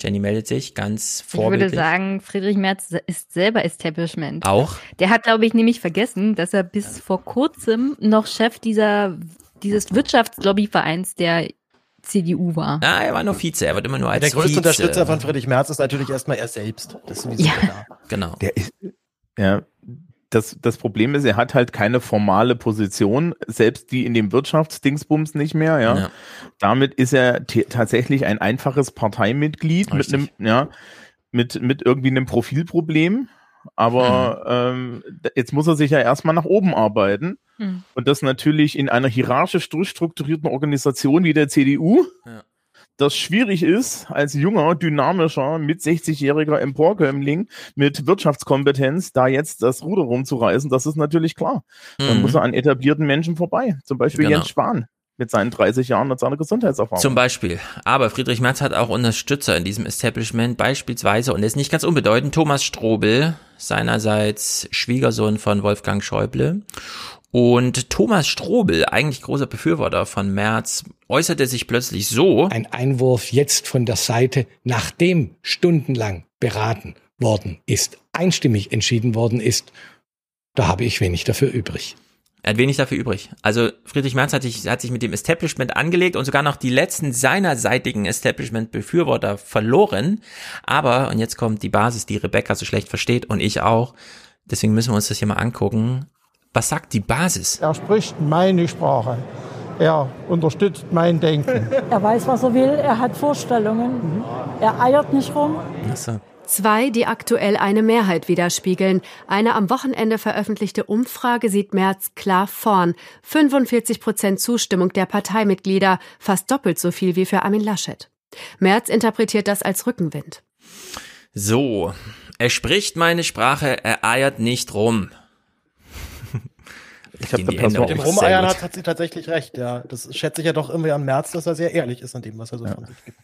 Jenny meldet sich ganz vorbildlich. Ich würde sagen, Friedrich Merz ist selber Establishment. Auch? Der hat, glaube ich, nämlich vergessen, dass er bis vor kurzem noch Chef dieser, dieses Wirtschaftslobbyvereins der CDU war. Ah, er war nur Vize, er wird immer nur als Der größte Vize. Unterstützer von Friedrich Merz ist natürlich erstmal er selbst. Das ist sowieso Ja. klar. Genau. Der ist, ja, das, das Problem ist, er hat halt keine formale Position, selbst die in dem Wirtschaftsdingsbums nicht mehr, ja. Ja. Damit ist er tatsächlich ein einfaches Parteimitglied mit Richtig. einem, ja, mit, mit irgendwie einem Profilproblem. Aber ähm, d- jetzt muss er sich ja erstmal nach oben arbeiten. Hm. Und das natürlich in einer hierarchisch durchstrukturierten Organisation wie der CDU, Ja. das schwierig ist, als junger, dynamischer, mit 60-jähriger Emporkömmling mit Wirtschaftskompetenz da jetzt das Ruder rumzureißen, das ist natürlich klar. Dann Mhm. muss er an etablierten Menschen vorbei. Zum Beispiel Genau. Jens Spahn mit seinen 30 Jahren und seiner Gesundheitserfahrung. Zum Beispiel. Aber Friedrich Merz hat auch Unterstützer in diesem Establishment, beispielsweise, und er ist nicht ganz unbedeutend, Thomas Strobel, seinerseits Schwiegersohn von Wolfgang Schäuble. Und Thomas Strobel, eigentlich großer Befürworter von Merz, äußerte sich plötzlich so. Ein Einwurf jetzt von der Seite, nachdem stundenlang beraten worden ist, einstimmig entschieden worden ist, da habe ich wenig dafür übrig. Er hat wenig dafür übrig. Also Friedrich Merz hat sich, hat sich mit dem Establishment angelegt und sogar noch die letzten seinerseitigen Establishment-Befürworter verloren. Aber, und jetzt kommt die Basis, die Rebecca so schlecht versteht und ich auch, deswegen müssen wir uns das hier mal angucken. Was sagt die Basis? Er spricht meine Sprache. Er unterstützt mein Denken. Er weiß, was er will, er hat Vorstellungen. Er eiert nicht rum. Achso. Zwei, die aktuell eine Mehrheit widerspiegeln. Eine am Wochenende veröffentlichte Umfrage sieht Merz klar vorn. 45 Prozent Zustimmung der Parteimitglieder, fast doppelt so viel wie für Armin Laschet. Merz interpretiert das als Rückenwind. So, er spricht meine Sprache, er eiert nicht rum. Ich hab Gehen da die pass Hände auf. hoch. Mit dem Rumeiern hat, hat sie tatsächlich recht, ja. Das schätze ich ja doch irgendwie an Merz, dass er sehr ehrlich ist an dem, was er so von sich gibt.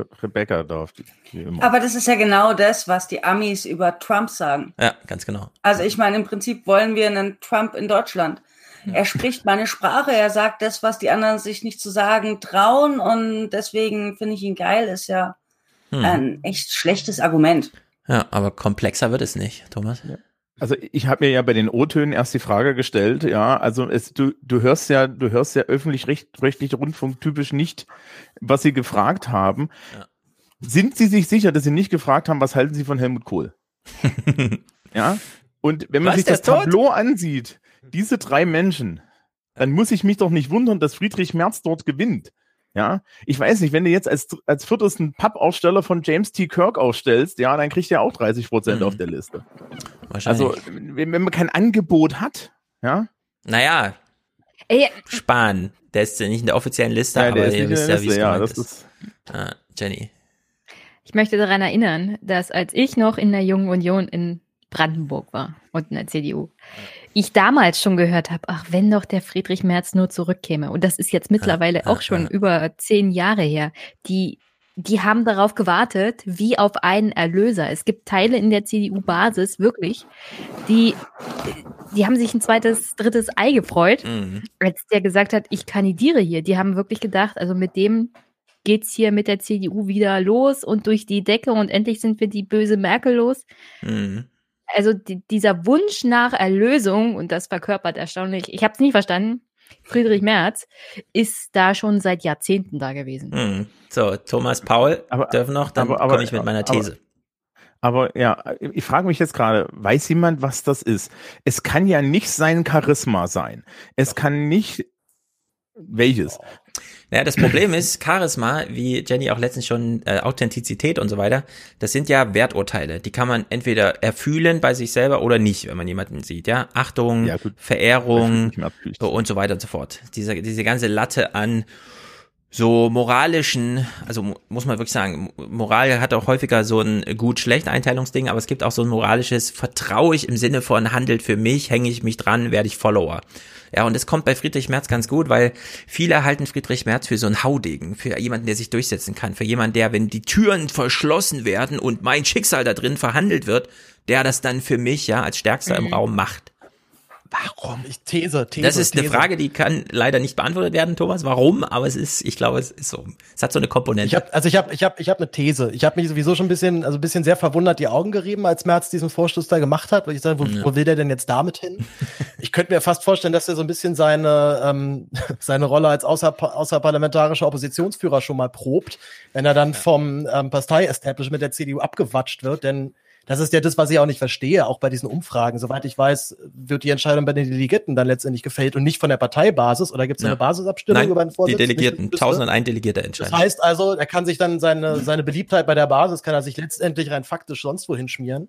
Re Rebecca darf, wie immer. Aber das ist ja genau das, was die Amis über Trump sagen. Ja, ganz genau. Also ich meine, im Prinzip wollen wir einen Trump in Deutschland. Er spricht meine Sprache, er sagt das, was die anderen sich nicht zu sagen trauen und deswegen finde ich ihn geil, ist ja Hm. ein echt schlechtes Argument. Ja, aber komplexer wird es nicht, Thomas. Also ich habe mir ja bei den O-Tönen erst die Frage gestellt, ja, also es, du, du hörst ja, du hörst ja öffentlich-rechtliche Rundfunk typisch nicht, was sie gefragt haben. Ja. Sind Sie sich sicher, dass Sie nicht gefragt haben, was halten Sie von Helmut Kohl? ja. Und wenn man Was, sich das ist tot? Tableau ansieht, diese drei Menschen, dann muss ich mich doch nicht wundern, dass Friedrich Merz dort gewinnt. Ja, ich weiß nicht, wenn du jetzt als, als viertesten Pappaussteller von James T. Kirk aufstellst, ja, dann kriegt er auch 30 Prozent Mhm. auf der Liste. Wahrscheinlich. Also, wenn, wenn man kein Angebot hat, ja, naja, Ey, Spahn, der ist ja nicht in der offiziellen Liste, Ja, aber der ist ihr wisst der ja, wie es Liste, ja, das ist. Ah, Jenny. ich möchte daran erinnern, dass als ich noch in der Jungen Union in Brandenburg war und in der CDU, ich damals schon gehört habe, ach, wenn doch der Friedrich Merz nur zurückkäme. Und das ist jetzt mittlerweile ja, auch schon ja. über zehn Jahre her. Die, die haben darauf gewartet, wie auf einen Erlöser. Es gibt Teile in der CDU-Basis, wirklich, die, die haben sich ein zweites, drittes Ei gefreut, Mhm. als der gesagt hat, ich kandidiere hier. Die haben wirklich gedacht, also mit dem geht's hier mit der CDU wieder los und durch die Decke und endlich sind wir die böse Merkel los. Mhm. Also die, dieser Wunsch nach Erlösung, und das verkörpert erstaunlich, ich habe es nie verstanden, Friedrich Merz ist da schon seit Jahrzehnten da gewesen. Mhm. So, Thomas Paul Aber- dürfen noch, dann aber- aber- komme ich mit meiner aber- These. Aber ja, ich frage mich jetzt gerade, weiß jemand, was das ist? Es kann ja nicht sein Charisma sein. Es kann nicht welches? Naja, das Problem ist, Charisma, wie Jenny auch letztens schon, äh, Authentizität und so weiter, das sind ja Werturteile. Die kann man entweder erfühlen bei sich selber oder nicht, wenn man jemanden sieht, ja. Achtung, ja, Verehrung und so weiter und so fort. Diese, diese ganze Latte an so moralischen, also muss man wirklich sagen, Moral hat auch häufiger so ein gut-schlecht Einteilungsding, aber es gibt auch so ein moralisches, vertraue ich im Sinne von handelt für mich, hänge ich mich dran, werde ich Follower. Ja, und das kommt bei Friedrich Merz ganz gut, weil viele halten Friedrich Merz für so einen Haudegen, für jemanden, der sich durchsetzen kann, für jemanden, der, wenn die Türen verschlossen werden und mein Schicksal da drin verhandelt wird, der das dann für mich ja als stärkster im mhm. Raum macht. Warum? Ich These, These. Das ist These. eine Frage, die kann leider nicht beantwortet werden, Thomas. Warum? Aber es ist, ich glaube, es ist so. Es hat so eine Komponente. Ich hab, also ich habe, ich habe, ich habe eine These. Ich habe mich sowieso schon ein bisschen, also ein bisschen sehr verwundert die Augen gerieben, als Merz diesen Vorstoß da gemacht hat, weil ich sage, wo, ja. wo will der denn jetzt damit hin? ich könnte mir fast vorstellen, dass er so ein bisschen seine ähm, seine Rolle als außer, außerparlamentarischer Oppositionsführer schon mal probt, wenn er dann vom ähm, Partei-Establishment der CDU abgewatscht wird, denn das ist ja das, was ich auch nicht verstehe, auch bei diesen Umfragen. Soweit ich weiß, wird die Entscheidung bei den Delegierten dann letztendlich gefällt und nicht von der Parteibasis oder gibt es ja. eine Basisabstimmung Nein, über den Vorsitz? Die Delegierten, 1001 Delegierte entscheiden. Das heißt also, er kann sich dann seine, seine Beliebtheit bei der Basis, kann er sich letztendlich rein faktisch sonst wohin schmieren.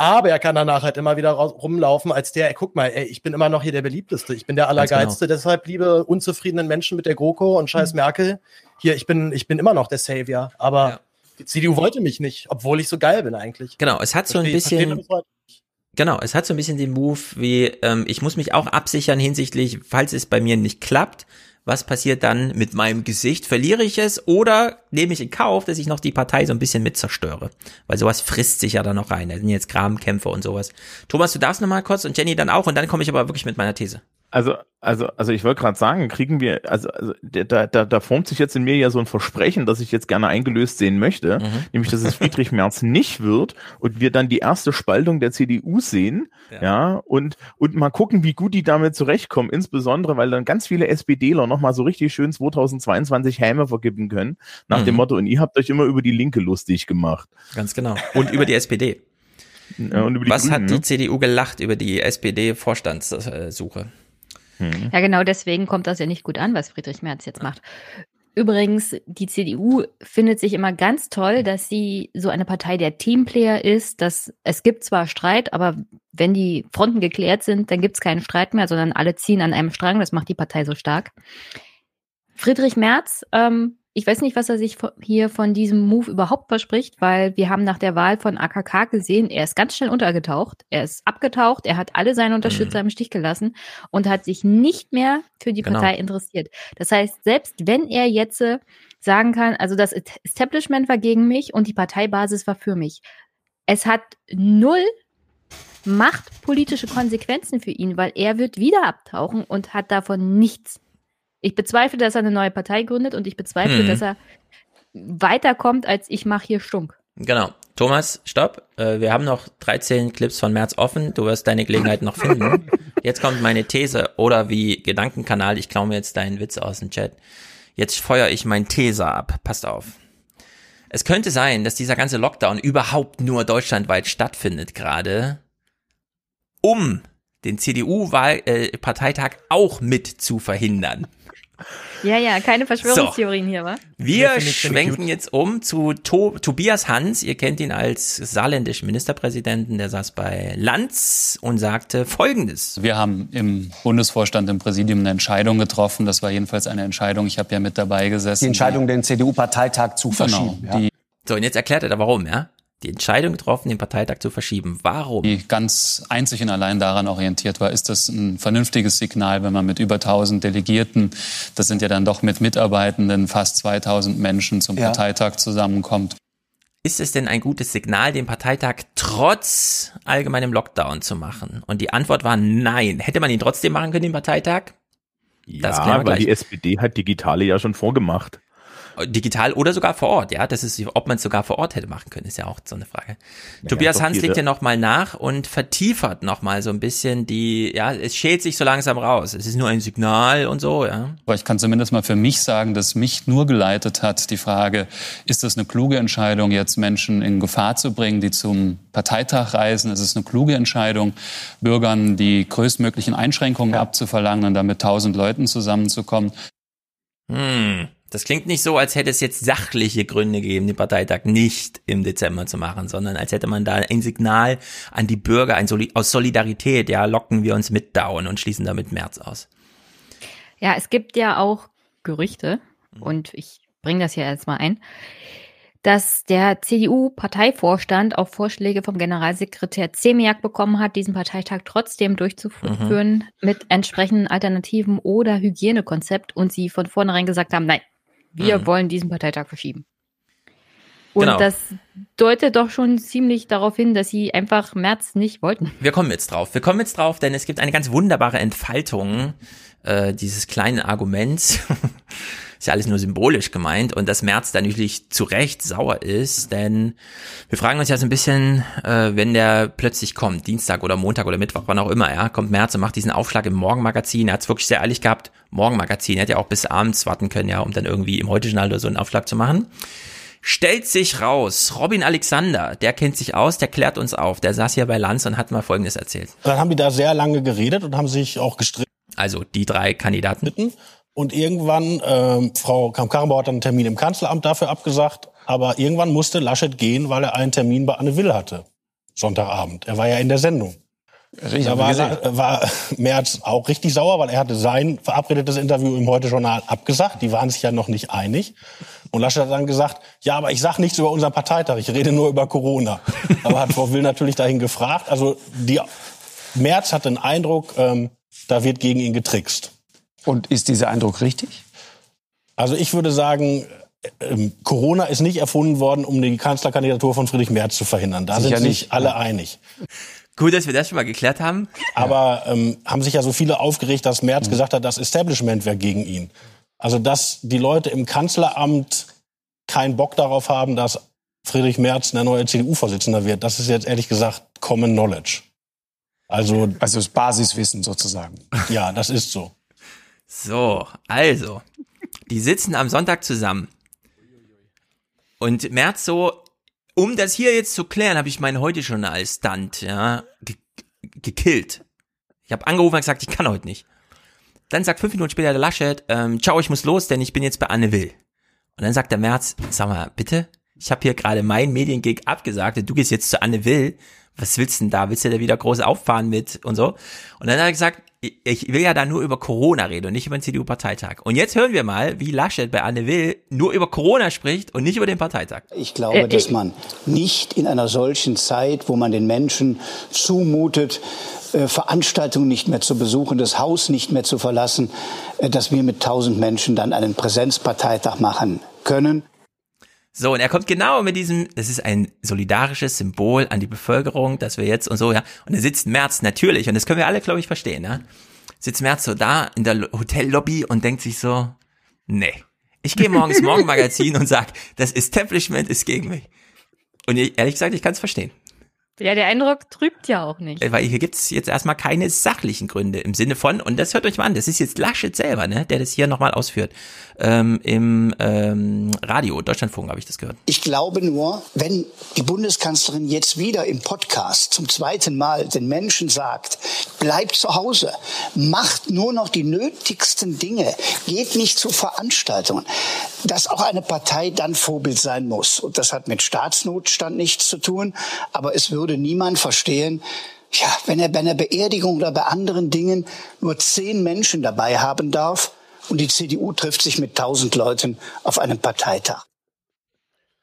Aber er kann danach halt immer wieder rumlaufen als der, ey, guck mal, ey, ich bin immer noch hier der beliebteste, ich bin der genau. Allergeilste, genau. deshalb liebe unzufriedenen Menschen mit der GroKo und scheiß mhm. Merkel, hier, ich bin, ich bin immer noch der Savior. Aber ja. Die CDU wollte mich nicht, obwohl ich so geil bin eigentlich. Genau, es hat so ein bisschen. Genau, es hat so ein bisschen den Move wie, ähm, ich muss mich auch absichern hinsichtlich, falls es bei mir nicht klappt, was passiert dann mit meinem Gesicht? Verliere ich es oder nehme ich in Kauf, dass ich noch die Partei so ein bisschen mit zerstöre? Weil sowas frisst sich ja dann noch rein. Da sind jetzt Grabenkämpfe und sowas. Thomas, du darfst noch mal kurz und Jenny dann auch und dann komme ich aber wirklich mit meiner These. Also, also, also ich wollte gerade sagen, kriegen wir, also, also da, da, da formt sich jetzt in mir ja so ein Versprechen, das ich jetzt gerne eingelöst sehen möchte, mhm. nämlich, dass es Friedrich Merz nicht wird und wir dann die erste Spaltung der CDU sehen, ja. ja, und, und mal gucken, wie gut die damit zurechtkommen, insbesondere, weil dann ganz viele SPDler nochmal so richtig schön 2022 Häme vergeben können, nach mhm. dem Motto, und ihr habt euch immer über die Linke lustig gemacht. Ganz genau. Und über die SPD. Ja, und über die Was Grünen, hat die ne? CDU gelacht über die SPD-Vorstandssuche? Mhm. Ja, genau deswegen kommt das ja nicht gut an, was Friedrich Merz jetzt macht. Übrigens, die CDU findet sich immer ganz toll, dass sie so eine Partei der Teamplayer ist, dass es gibt zwar Streit, aber wenn die Fronten geklärt sind, dann gibt es keinen Streit mehr, sondern alle ziehen an einem Strang. Das macht die Partei so stark. Friedrich Merz ähm, ich weiß nicht, was er sich hier von diesem Move überhaupt verspricht, weil wir haben nach der Wahl von AKK gesehen, er ist ganz schnell untergetaucht, er ist abgetaucht, er hat alle seine Unterstützer mhm. im Stich gelassen und hat sich nicht mehr für die genau. Partei interessiert. Das heißt, selbst wenn er jetzt äh, sagen kann, also das Establishment war gegen mich und die Parteibasis war für mich, es hat null machtpolitische Konsequenzen für ihn, weil er wird wieder abtauchen und hat davon nichts. Ich bezweifle, dass er eine neue Partei gründet und ich bezweifle, hm. dass er weiterkommt, als ich mache hier Stunk. Genau. Thomas, stopp. Äh, wir haben noch 13 Clips von März offen. Du wirst deine Gelegenheit noch finden. Jetzt kommt meine These oder wie Gedankenkanal. Ich klaue mir jetzt deinen Witz aus dem Chat. Jetzt feuere ich mein These ab. Passt auf. Es könnte sein, dass dieser ganze Lockdown überhaupt nur deutschlandweit stattfindet gerade, um den CDU-Parteitag äh, auch mit zu verhindern. Ja, ja, keine Verschwörungstheorien so. hier, wa? Wir ja, schwenken jetzt um zu to Tobias Hans. Ihr kennt ihn als saarländischen Ministerpräsidenten. Der saß bei Lanz und sagte Folgendes. Wir haben im Bundesvorstand, im Präsidium eine Entscheidung getroffen. Das war jedenfalls eine Entscheidung. Ich habe ja mit dabei gesessen. Die Entscheidung, den CDU-Parteitag zu genau, verschieben. Ja. So, und jetzt erklärt er da warum, ja? Die Entscheidung getroffen, den Parteitag zu verschieben. Warum? Die ganz einzig und allein daran orientiert war, ist das ein vernünftiges Signal, wenn man mit über 1000 Delegierten, das sind ja dann doch mit Mitarbeitenden fast 2000 Menschen zum ja. Parteitag zusammenkommt. Ist es denn ein gutes Signal, den Parteitag trotz allgemeinem Lockdown zu machen? Und die Antwort war nein. Hätte man ihn trotzdem machen können, den Parteitag? Das ja, weil die SPD hat Digitale ja schon vorgemacht digital oder sogar vor Ort, ja. Das ist, ob man es sogar vor Ort hätte machen können, ist ja auch so eine Frage. Ja, Tobias Hans legt ja nochmal nach und vertiefert nochmal so ein bisschen die, ja, es schält sich so langsam raus. Es ist nur ein Signal und so, ja. Aber ich kann zumindest mal für mich sagen, dass mich nur geleitet hat die Frage, ist das eine kluge Entscheidung, jetzt Menschen in Gefahr zu bringen, die zum Parteitag reisen? Ist es eine kluge Entscheidung, Bürgern die größtmöglichen Einschränkungen ja. abzuverlangen und damit tausend Leuten zusammenzukommen? Hm. Das klingt nicht so, als hätte es jetzt sachliche Gründe gegeben, den Parteitag nicht im Dezember zu machen, sondern als hätte man da ein Signal an die Bürger, ein Soli aus Solidarität, ja, locken wir uns mit down und schließen damit März aus. Ja, es gibt ja auch Gerüchte, und ich bringe das hier jetzt mal ein, dass der CDU-Parteivorstand auf Vorschläge vom Generalsekretär Zemiak bekommen hat, diesen Parteitag trotzdem durchzuführen mhm. mit entsprechenden Alternativen oder Hygienekonzept und sie von vornherein gesagt haben, nein, wir mhm. wollen diesen Parteitag verschieben. Und genau. das deutet doch schon ziemlich darauf hin, dass sie einfach März nicht wollten. Wir kommen jetzt drauf. Wir kommen jetzt drauf, denn es gibt eine ganz wunderbare Entfaltung äh, dieses kleinen Arguments. ist ja alles nur symbolisch gemeint und dass Merz da natürlich zu Recht sauer ist, denn wir fragen uns ja so ein bisschen, äh, wenn der plötzlich kommt, Dienstag oder Montag oder Mittwoch, wann auch immer, ja, kommt Merz und macht diesen Aufschlag im Morgenmagazin, er hat es wirklich sehr ehrlich gehabt, Morgenmagazin, er hätte ja auch bis abends warten können, ja, um dann irgendwie im Heute-Journal oder so einen Aufschlag zu machen stellt sich raus, Robin Alexander, der kennt sich aus, der klärt uns auf, der saß hier bei Lanz und hat mal Folgendes erzählt. Dann haben die da sehr lange geredet und haben sich auch gestritten. Also die drei Kandidaten. Und irgendwann, äh, Frau Kamp-Karrenbauer hat einen Termin im Kanzleramt dafür abgesagt, aber irgendwann musste Laschet gehen, weil er einen Termin bei Anne Will hatte. Sonntagabend. Er war ja in der Sendung. Da war, war Merz auch richtig sauer, weil er hatte sein verabredetes Interview im Heute-Journal abgesagt. Die waren sich ja noch nicht einig. Und Laschet hat dann gesagt, ja, aber ich sage nichts über unseren Parteitag, ich rede nur über Corona. aber hat Frau Will natürlich dahin gefragt. Also die, Merz hat den Eindruck, ähm, da wird gegen ihn getrickst. Und ist dieser Eindruck richtig? Also ich würde sagen, ähm, Corona ist nicht erfunden worden, um die Kanzlerkandidatur von Friedrich Merz zu verhindern. Da Sicher sind sich nicht. alle ja. einig. Gut, dass wir das schon mal geklärt haben. Aber ähm, haben sich ja so viele aufgeregt, dass Merz mhm. gesagt hat, das Establishment wäre gegen ihn. Also dass die Leute im Kanzleramt keinen Bock darauf haben, dass Friedrich Merz der neue CDU-Vorsitzender wird, das ist jetzt ehrlich gesagt Common Knowledge. Also, also das Basiswissen sozusagen. Ja, das ist so. So, also, die sitzen am Sonntag zusammen. Und Merz so, um das hier jetzt zu klären, habe ich meinen heute schon als Stunt, ja, ge gekillt. Ich habe angerufen und gesagt, ich kann heute nicht. Dann sagt fünf Minuten später der Laschet, ähm, ciao, ich muss los, denn ich bin jetzt bei Anne Will. Und dann sagt der Merz, sag mal, bitte, ich habe hier gerade mein Mediengig abgesagt, du gehst jetzt zu Anne Will. Was willst du denn da? Willst du da wieder groß auffahren mit und so? Und dann hat er gesagt, ich will ja da nur über Corona reden und nicht über den CDU-Parteitag. Und jetzt hören wir mal, wie Laschet bei Anne Will nur über Corona spricht und nicht über den Parteitag. Ich glaube, äh, dass man nicht in einer solchen Zeit, wo man den Menschen zumutet, äh, Veranstaltungen nicht mehr zu besuchen, das Haus nicht mehr zu verlassen, äh, dass wir mit tausend Menschen dann einen Präsenzparteitag machen können. So, und er kommt genau mit diesem, das ist ein solidarisches Symbol an die Bevölkerung, dass wir jetzt und so, ja. Und er sitzt Merz natürlich, und das können wir alle, glaube ich, verstehen, ja. Sitzt Merz so da in der Hotellobby und denkt sich so, nee, ich gehe morgens Morgenmagazin und sag, das Establishment ist gegen mich. Und ehrlich gesagt, ich kann es verstehen. Ja, der Eindruck trübt ja auch nicht. Äh, weil hier gibt's jetzt erstmal keine sachlichen Gründe im Sinne von, und das hört euch mal an, das ist jetzt Laschet selber, ne, der das hier nochmal ausführt. Ähm, Im ähm, Radio, Deutschlandfunk habe ich das gehört. Ich glaube nur, wenn die Bundeskanzlerin jetzt wieder im Podcast zum zweiten Mal den Menschen sagt, bleibt zu Hause, macht nur noch die nötigsten Dinge, geht nicht zu Veranstaltungen, dass auch eine Partei dann Vorbild sein muss. Und das hat mit Staatsnotstand nichts zu tun, aber es würde niemand verstehen, ja, wenn er bei einer Beerdigung oder bei anderen Dingen nur zehn Menschen dabei haben darf und die CDU trifft sich mit tausend Leuten auf einem Parteitag.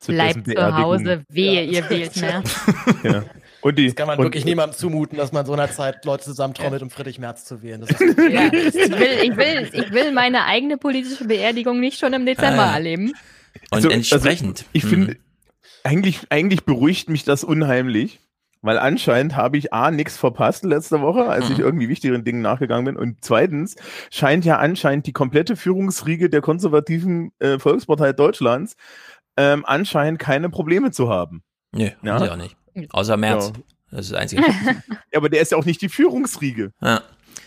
Bleibt zu Hause, wehe, ja. ihr wählt mehr. ja. Und die, das kann man wirklich niemandem zumuten, dass man so einer Zeit Leute zusammentrommelt, um Friedrich Merz zu wählen. ja, ich, will, ich, will, ich will meine eigene politische Beerdigung nicht schon im Dezember ah. erleben. Und also, entsprechend. Also ich hm. finde, eigentlich, eigentlich beruhigt mich das unheimlich, weil anscheinend habe ich A, nichts verpasst letzte Woche, als ich mhm. irgendwie wichtigeren Dingen nachgegangen bin. Und zweitens scheint ja anscheinend die komplette Führungsriege der konservativen äh, Volkspartei Deutschlands ähm, anscheinend keine Probleme zu haben. Nee, ja? auch nicht. Außer Merz. Ja. Das ist das Einzige. ja, aber der ist ja auch nicht die Führungsriege. Ja.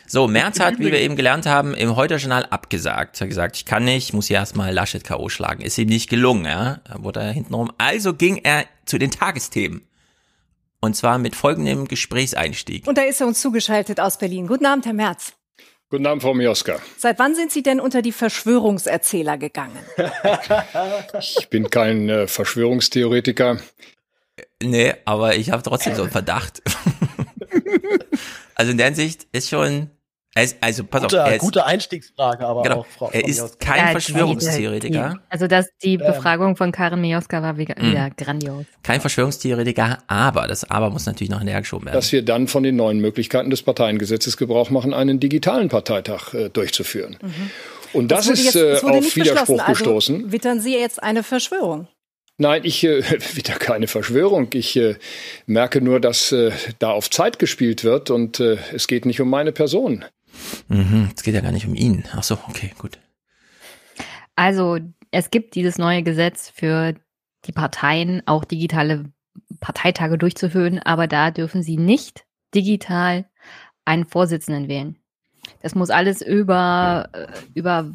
So, Merz hat, wie wir eben gelernt haben, im Heute-Journal abgesagt. Er hat gesagt, ich kann nicht, muss hier erstmal Laschet K.O. schlagen. Ist ihm nicht gelungen, ja. Da wurde er hintenrum. Also ging er zu den Tagesthemen. Und zwar mit folgendem Gesprächseinstieg. Und da ist er uns zugeschaltet aus Berlin. Guten Abend, Herr Merz. Guten Abend, Frau Mioska. Seit wann sind Sie denn unter die Verschwörungserzähler gegangen? ich bin kein äh, Verschwörungstheoretiker. Nee, aber ich habe trotzdem so einen Verdacht. also in der Hinsicht ist schon ist, also pass gute, auf, er ist, gute Einstiegsfrage, aber genau, auch Frau, Er ist kein ja, Verschwörungstheoretiker. Die, also das, die. Befragung von Karin Mioska war wieder, hm. grandios. Kein Verschwörungstheoretiker, aber das Aber muss natürlich noch hinterher geschoben werden. Dass wir dann von den neuen Möglichkeiten des Parteiengesetzes Gebrauch machen, einen digitalen Parteitag äh, durchzuführen. Mhm. Und das, das ist jetzt, äh, auf Widerspruch also gestoßen. Wittern Sie jetzt eine Verschwörung? Nein, ich äh, wieder keine Verschwörung. Ich äh, merke nur, dass äh, da auf Zeit gespielt wird und äh, es geht nicht um meine Person. Mhm, es geht ja gar nicht um ihn. Ach so, okay, gut. Also es gibt dieses neue Gesetz für die Parteien, auch digitale Parteitage durchzuführen, aber da dürfen sie nicht digital einen Vorsitzenden wählen. Das muss alles über, äh, über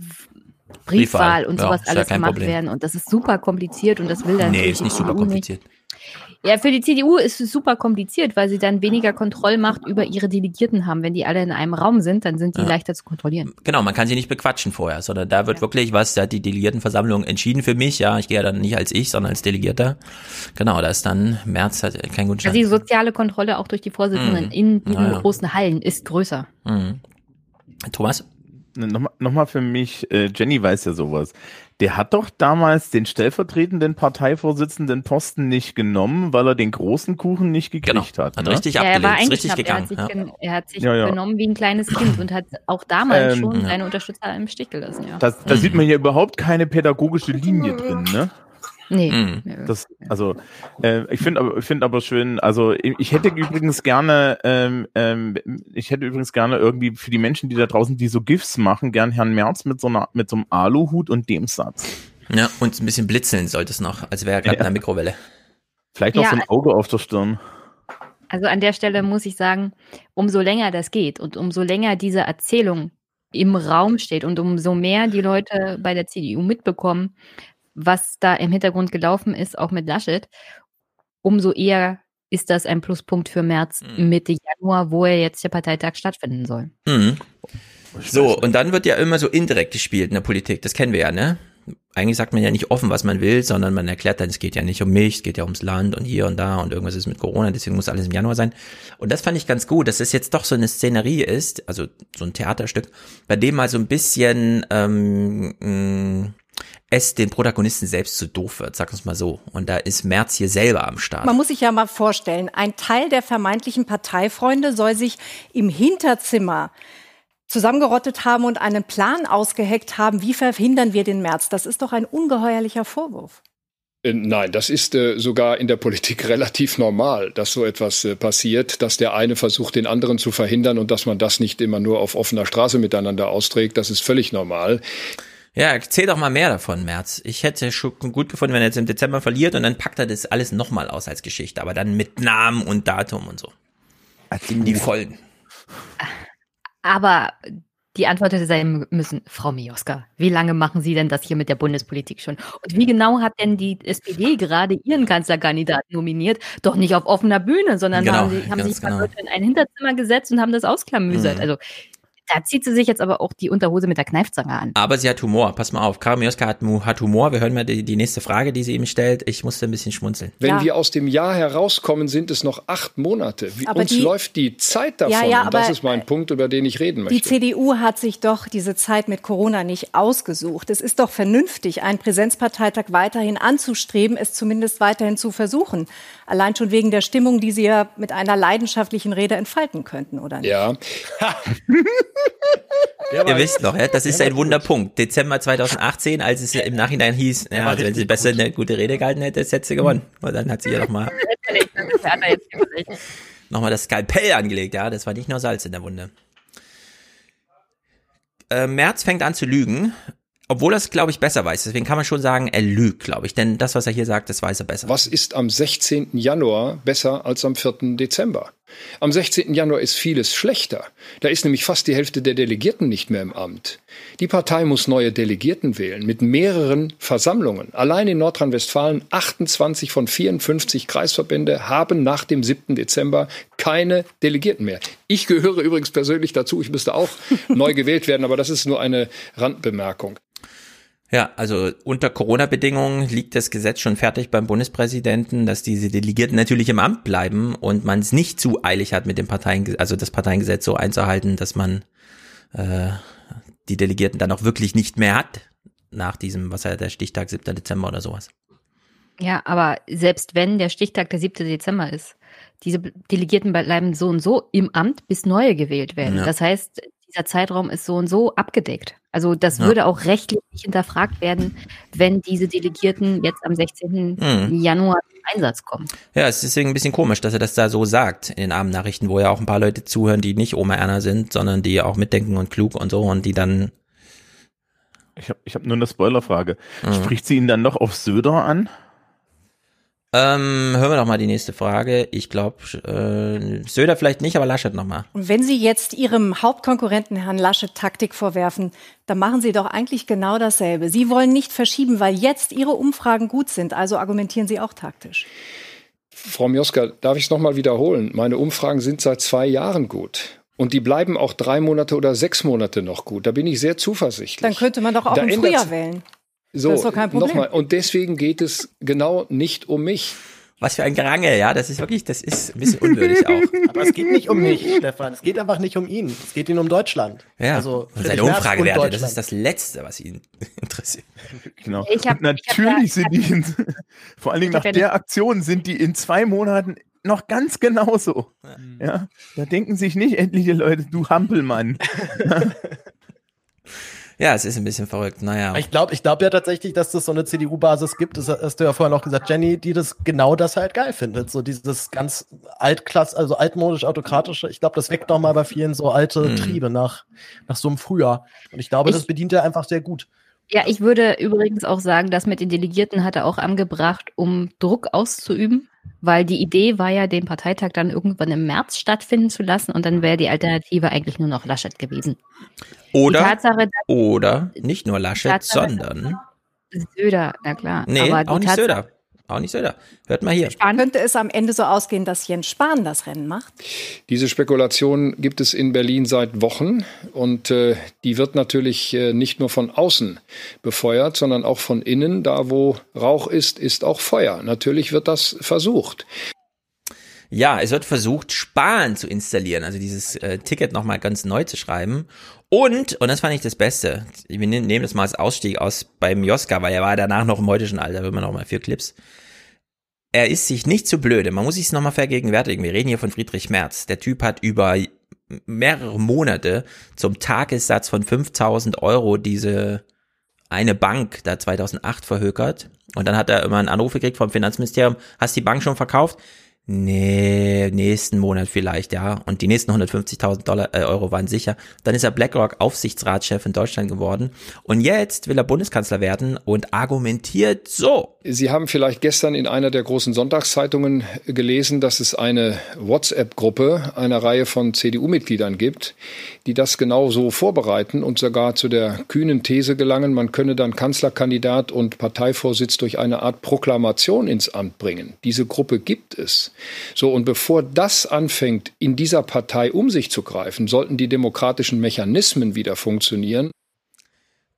Briefwahl, und sowas ja, alles ja gemacht Problem. werden. Und das ist super kompliziert und das will dann. Nee, ist nicht super kompliziert. Nicht. Ja, für die CDU ist es super kompliziert, weil sie dann weniger Kontrollmacht über ihre Delegierten haben. Wenn die alle in einem Raum sind, dann sind die ja. leichter zu kontrollieren. Genau, man kann sie nicht bequatschen vorher, sondern da wird ja. wirklich was, da hat die Delegiertenversammlung entschieden für mich. Ja, ich gehe ja dann nicht als ich, sondern als Delegierter. Genau, da ist dann März hat kein guter Also die soziale Kontrolle auch durch die Vorsitzenden mhm. in diesen ja, großen Hallen ist größer. Mhm. Thomas? Nochmal noch mal für mich, äh, Jenny weiß ja sowas. Der hat doch damals den stellvertretenden Parteivorsitzenden Posten nicht genommen, weil er den großen Kuchen nicht gekriegt genau. hat. Hat ne? richtig ja, abgelehnt, ist richtig gegangen. Er hat sich, ja. er hat sich ja, genommen wie ein kleines Kind und hat auch damals ähm, schon seine Unterstützer im Stich gelassen. Ja. Das, da mhm. sieht man hier überhaupt keine pädagogische Linie drin, ne? Nee. Mhm. Das, also äh, ich finde aber, ich finde aber schön, also ich hätte übrigens gerne, ähm, ähm, ich hätte übrigens gerne irgendwie für die Menschen, die da draußen, die so GIFs machen, gern Herrn Merz mit so einer, mit so einem Aluhut und dem Satz. Ja, und ein bisschen blitzeln sollte es noch, als wäre er gerade ja. in der Mikrowelle. Vielleicht noch ja, so ein Auge auf der Stirn. Also an der Stelle muss ich sagen, umso länger das geht und umso länger diese Erzählung im Raum steht und umso mehr die Leute bei der CDU mitbekommen, was da im Hintergrund gelaufen ist, auch mit Laschet, umso eher ist das ein Pluspunkt für März mhm. Mitte Januar, wo er jetzt der Parteitag stattfinden soll. Mhm. So, und dann wird ja immer so indirekt gespielt in der Politik, das kennen wir ja, ne? Eigentlich sagt man ja nicht offen, was man will, sondern man erklärt dann, es geht ja nicht um mich, es geht ja ums Land und hier und da und irgendwas ist mit Corona, deswegen muss alles im Januar sein. Und das fand ich ganz gut, dass es jetzt doch so eine Szenerie ist, also so ein Theaterstück, bei dem mal so ein bisschen ähm, mh, es den Protagonisten selbst zu doof wird, sag uns mal so. Und da ist Merz hier selber am Start. Man muss sich ja mal vorstellen, ein Teil der vermeintlichen Parteifreunde soll sich im Hinterzimmer zusammengerottet haben und einen Plan ausgeheckt haben, wie verhindern wir den März. Das ist doch ein ungeheuerlicher Vorwurf. Äh, nein, das ist äh, sogar in der Politik relativ normal, dass so etwas äh, passiert, dass der eine versucht, den anderen zu verhindern und dass man das nicht immer nur auf offener Straße miteinander austrägt. Das ist völlig normal. Ja, erzähl doch mal mehr davon, März. Ich hätte schon gut gefunden, wenn er jetzt im Dezember verliert und dann packt er das alles nochmal aus als Geschichte, aber dann mit Namen und Datum und so. In die Folgen. Aber die Antwort hätte sein müssen, Frau Mioska, wie lange machen Sie denn das hier mit der Bundespolitik schon? Und wie genau hat denn die SPD gerade ihren Kanzlerkandidaten nominiert? Doch nicht auf offener Bühne, sondern genau, haben, sie, haben sich genau. in ein Hinterzimmer gesetzt und haben das ausklamüsert. Mhm. Also da zieht sie sich jetzt aber auch die Unterhose mit der Kneifzange an. Aber sie hat Humor. Pass mal auf. Karin Mioska hat, hat, Humor. Wir hören mal die, die, nächste Frage, die sie ihm stellt. Ich musste ein bisschen schmunzeln. Wenn ja. wir aus dem Jahr herauskommen, sind es noch acht Monate. Wie, uns die, läuft die Zeit davon. Ja, ja, und das ist mein Punkt, über den ich reden möchte. Die CDU hat sich doch diese Zeit mit Corona nicht ausgesucht. Es ist doch vernünftig, einen Präsenzparteitag weiterhin anzustreben, es zumindest weiterhin zu versuchen. Allein schon wegen der Stimmung, die Sie ja mit einer leidenschaftlichen Rede entfalten könnten, oder nicht? Ja. Ihr wisst noch, ja, das ist ein Wunderpunkt. Dezember 2018, als es im Nachhinein hieß, ja, also wenn sie besser eine gute Rede gehalten hätte, hätte sie gewonnen. Und dann hat sie ja nochmal nochmal das Skalpell angelegt, ja. Das war nicht nur Salz in der Wunde. Äh, Merz fängt an zu lügen, obwohl er es, glaube ich, besser weiß. Deswegen kann man schon sagen, er lügt, glaube ich. Denn das, was er hier sagt, das weiß er besser. Was ist am 16. Januar besser als am 4. Dezember? Am 16. Januar ist vieles schlechter. Da ist nämlich fast die Hälfte der Delegierten nicht mehr im Amt. Die Partei muss neue Delegierten wählen mit mehreren Versammlungen. Allein in Nordrhein-Westfalen 28 von 54 Kreisverbände haben nach dem 7. Dezember keine Delegierten mehr. Ich gehöre übrigens persönlich dazu. Ich müsste auch neu gewählt werden, aber das ist nur eine Randbemerkung. Ja, also unter Corona-Bedingungen liegt das Gesetz schon fertig beim Bundespräsidenten, dass diese Delegierten natürlich im Amt bleiben und man es nicht zu eilig hat mit dem Parteien, also das Parteiengesetz so einzuhalten, dass man äh, die Delegierten dann auch wirklich nicht mehr hat nach diesem, was ja der Stichtag 7. Dezember oder sowas. Ja, aber selbst wenn der Stichtag der 7. Dezember ist, diese Delegierten bleiben so und so im Amt, bis neue gewählt werden. Ja. Das heißt, dieser Zeitraum ist so und so abgedeckt. Also das ja. würde auch rechtlich nicht hinterfragt werden, wenn diese Delegierten jetzt am 16. Mhm. Januar zum Einsatz kommen. Ja, es ist deswegen ein bisschen komisch, dass er das da so sagt in den Abendnachrichten, wo ja auch ein paar Leute zuhören, die nicht Oma Erna sind, sondern die auch mitdenken und klug und so und die dann ich habe ich hab nur eine Spoilerfrage. Mhm. Spricht sie ihn dann noch auf Söder an? Ähm, hören wir doch mal die nächste Frage. Ich glaube, äh, Söder vielleicht nicht, aber Laschet nochmal. Und wenn Sie jetzt Ihrem Hauptkonkurrenten Herrn Laschet Taktik vorwerfen, dann machen Sie doch eigentlich genau dasselbe. Sie wollen nicht verschieben, weil jetzt Ihre Umfragen gut sind, also argumentieren Sie auch taktisch. Frau Mioska, darf ich es nochmal wiederholen? Meine Umfragen sind seit zwei Jahren gut. Und die bleiben auch drei Monate oder sechs Monate noch gut. Da bin ich sehr zuversichtlich. Dann könnte man doch auch da im Frühjahr wählen. So, das ist doch kein Problem. Nochmal, und deswegen geht es genau nicht um mich. Was für ein Gerangel, ja, das ist wirklich, das ist ein bisschen unwürdig auch. Aber es geht nicht um mich, Stefan. Es geht einfach nicht um ihn. Es geht ihn um Deutschland. Ja, also seine Umfragewerte, das ist das Letzte, was ihn interessiert. Genau. Ich hab, und natürlich ich hab, sind die, in, vor allen Dingen nach der Aktion, sind die in zwei Monaten noch ganz genauso. Ja, da denken sich nicht endliche Leute, du Hampelmann. Ja, es ist ein bisschen verrückt, naja. Ich glaube ich glaub ja tatsächlich, dass das so eine CDU-Basis gibt, das hast du ja vorher noch gesagt, Jenny, die das genau das halt geil findet. So dieses ganz altklass, also altmodisch autokratische. Ich glaube, das weckt noch mal bei vielen so alte mhm. Triebe nach, nach so einem Frühjahr. Und ich glaube, ich, das bedient er einfach sehr gut. Ja, ich würde übrigens auch sagen, das mit den Delegierten hat er auch angebracht, um Druck auszuüben, weil die Idee war ja, den Parteitag dann irgendwann im März stattfinden zu lassen und dann wäre die Alternative eigentlich nur noch Laschet gewesen. Oder, Tatsache, oder nicht nur Laschet, Tatsache, sondern Söder, na klar. Nee, auch nicht Tatsache, Söder. Auch nicht Söder. Hört mal hier. Spahn. Könnte es am Ende so ausgehen, dass Jens Spahn das Rennen macht? Diese Spekulation gibt es in Berlin seit Wochen und äh, die wird natürlich äh, nicht nur von außen befeuert, sondern auch von innen. Da, wo Rauch ist, ist auch Feuer. Natürlich wird das versucht. Ja, es wird versucht, Spahn zu installieren, also dieses äh, Ticket nochmal ganz neu zu schreiben. Und, und das fand ich das Beste, wir nehmen das mal als Ausstieg aus beim Joska, weil er war danach noch im heutischen Alter, wenn man noch mal vier Clips. Er ist sich nicht zu blöde, man muss sich es nochmal vergegenwärtigen. Wir reden hier von Friedrich Merz. Der Typ hat über mehrere Monate zum Tagessatz von 5000 Euro diese eine Bank da 2008 verhökert. Und dann hat er immer einen Anruf gekriegt vom Finanzministerium, hast die Bank schon verkauft? Nee, nächsten Monat vielleicht, ja. Und die nächsten 150.000 Dollar, äh, Euro waren sicher. Dann ist er BlackRock Aufsichtsratschef in Deutschland geworden. Und jetzt will er Bundeskanzler werden und argumentiert so. Sie haben vielleicht gestern in einer der großen Sonntagszeitungen gelesen, dass es eine WhatsApp-Gruppe einer Reihe von CDU-Mitgliedern gibt, die das genau so vorbereiten und sogar zu der kühnen These gelangen, man könne dann Kanzlerkandidat und Parteivorsitz durch eine Art Proklamation ins Amt bringen. Diese Gruppe gibt es. So, und bevor das anfängt, in dieser Partei um sich zu greifen, sollten die demokratischen Mechanismen wieder funktionieren.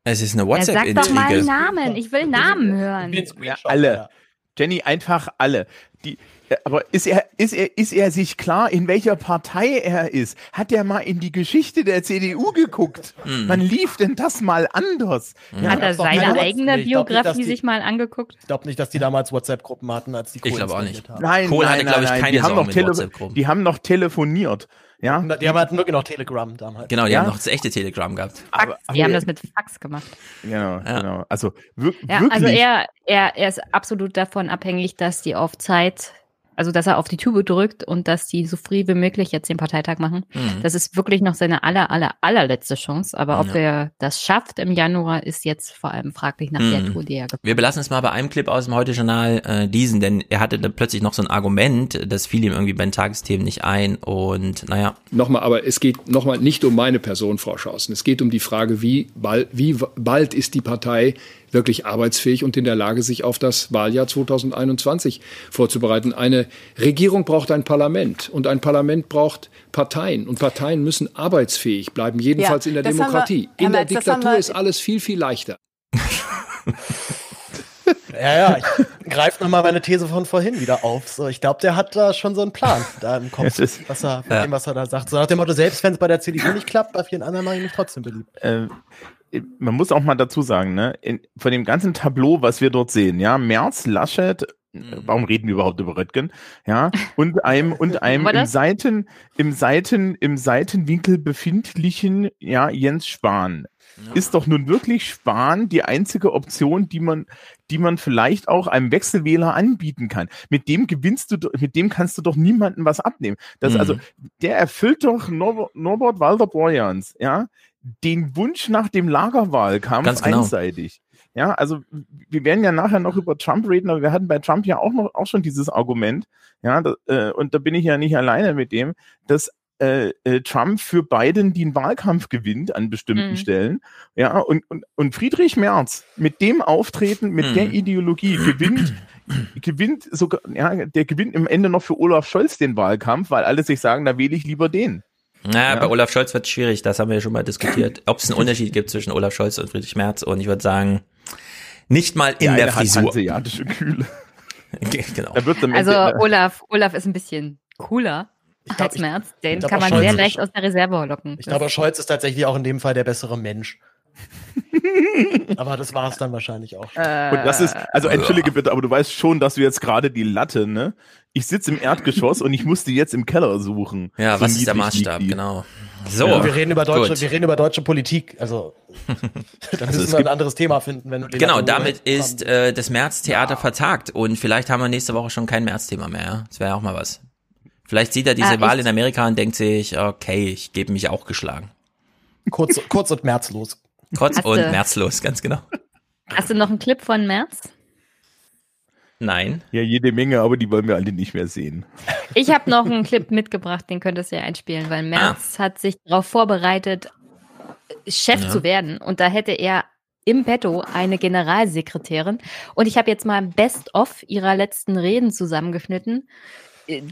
Es ist eine WhatsApp-Intrige. Sag doch mal Namen. Ich will Namen hören. Ja, alle. Jenny, einfach alle. Die, aber ist er, ist er, ist er sich klar, in welcher Partei er ist? Hat er mal in die Geschichte der CDU geguckt? Mhm. Wann lief denn das mal anders? Mhm. Hat er seine eigene Biografie nicht, sich mal angeguckt? Ich glaube nicht, dass die damals WhatsApp-Gruppen hatten, als die Kohl Ich glaube auch nicht. Haben. Nein, Kohl nein, hatte, glaube ich, keine die haben, noch die haben noch telefoniert. Ja? Die haben halt wirklich noch Telegram damals. Genau, die ja? haben noch das echte Telegram gehabt. Fax, aber, aber die haben das mit Fax gemacht. Genau, ja. genau. Also, wir, ja, wirklich. Also er, er, er ist absolut davon abhängig, dass die auf Zeit Also, dass er auf die Tube drückt und dass die so früh wie möglich jetzt den Parteitag machen. Mhm. Das ist wirklich noch seine aller, aller, allerletzte Chance. Aber ob ja. er das schafft im Januar, ist jetzt vor allem fraglich nach mhm. der Tour, die er geplant Wir belassen es mal bei einem Clip aus dem Heute-Journal, äh, diesen, denn er hatte dann plötzlich noch so ein Argument, das fiel ihm irgendwie bei den Tagesthemen nicht ein und naja. Nochmal, aber es geht nochmal nicht um meine Person, Frau Schausen. Es geht um die Frage, wie bald, wie bald ist die Partei wirklich arbeitsfähig und in der Lage, sich auf das Wahljahr 2021 vorzubereiten. Eine Regierung braucht ein Parlament und ein Parlament braucht Parteien und Parteien müssen arbeitsfähig bleiben, jedenfalls ja, in der Demokratie. Wir, in der Merz, Diktatur ist alles viel, viel leichter. Ja, ja, ich greife nochmal meine These von vorhin wieder auf. So, ich glaube, der hat da schon so einen Plan da im Kopf, was er, ja. dem, was er da sagt. So nach dem Motto, selbst wenn es bei der CDU nicht klappt, bei vielen anderen mache ich mich trotzdem beliebt. Ähm, man muss auch mal dazu sagen, ne, in, von dem ganzen Tableau, was wir dort sehen, ja, Merz, Laschet, mhm. warum reden wir überhaupt über Röttgen? Ja, und einem, und einem im Seiten, im Seiten, im Seitenwinkel befindlichen, ja, Jens Spahn. Ja. Ist doch nun wirklich Spahn die einzige Option, die man, die man vielleicht auch einem Wechselwähler anbieten kann. Mit dem gewinnst du, mit dem kannst du doch niemandem was abnehmen. Das mhm. also, der erfüllt doch Norbert, Norbert Walter Borjans, ja, den Wunsch nach dem Lagerwahlkampf Ganz genau. einseitig. Ja, also wir werden ja nachher noch über Trump reden, aber wir hatten bei Trump ja auch noch auch schon dieses Argument, ja, da, äh, und da bin ich ja nicht alleine mit dem, dass äh, äh, Trump für Biden den Wahlkampf gewinnt an bestimmten mhm. Stellen. Ja, und, und, und Friedrich Merz mit dem Auftreten, mit mhm. der Ideologie gewinnt, gewinnt sogar, ja, der gewinnt im Ende noch für Olaf Scholz den Wahlkampf, weil alle sich sagen, da wähle ich lieber den. Naja, ja. bei Olaf Scholz wird es schwierig, das haben wir ja schon mal diskutiert. Ob es einen Unterschied gibt zwischen Olaf Scholz und Friedrich Merz und ich würde sagen, nicht mal in der, der Frisur. Hanseatische Kühle. genau. also Olaf, Olaf ist ein bisschen cooler. Ich glaub, als Merz, den kann man Scholz sehr leicht aus der Reserve locken. Ich glaube, Scholz ist tatsächlich auch in dem Fall der bessere Mensch. aber das war es dann wahrscheinlich auch. Äh, und das ist, also entschuldige bitte, aber du weißt schon, dass du jetzt gerade die Latte, ne? Ich sitze im Erdgeschoss und ich musste jetzt im Keller suchen. Ja, so was ist der Maßstab, genau. So, ja, wir reden über deutsche, wir reden über deutsche Politik. Also, dann also müssen wir ein anderes Thema finden, wenn du Genau, damit ist äh, das Märztheater ja. vertagt und vielleicht haben wir nächste Woche schon kein Märzthema mehr. Ja? Das wäre ja auch mal was. Vielleicht sieht er diese ah, Wahl in Amerika und denkt sich, okay, ich gebe mich auch geschlagen. Kurz, kurz und märzlos. Kurz Hast und du, märzlos, ganz genau. Hast du noch einen Clip von März? Nein. Ja, jede Menge, aber die wollen wir alle nicht mehr sehen. Ich habe noch einen Clip mitgebracht, den könntest du ja einspielen, weil März ah. hat sich darauf vorbereitet, Chef ja. zu werden. Und da hätte er im Petto eine Generalsekretärin. Und ich habe jetzt mal Best-of ihrer letzten Reden zusammengeschnitten.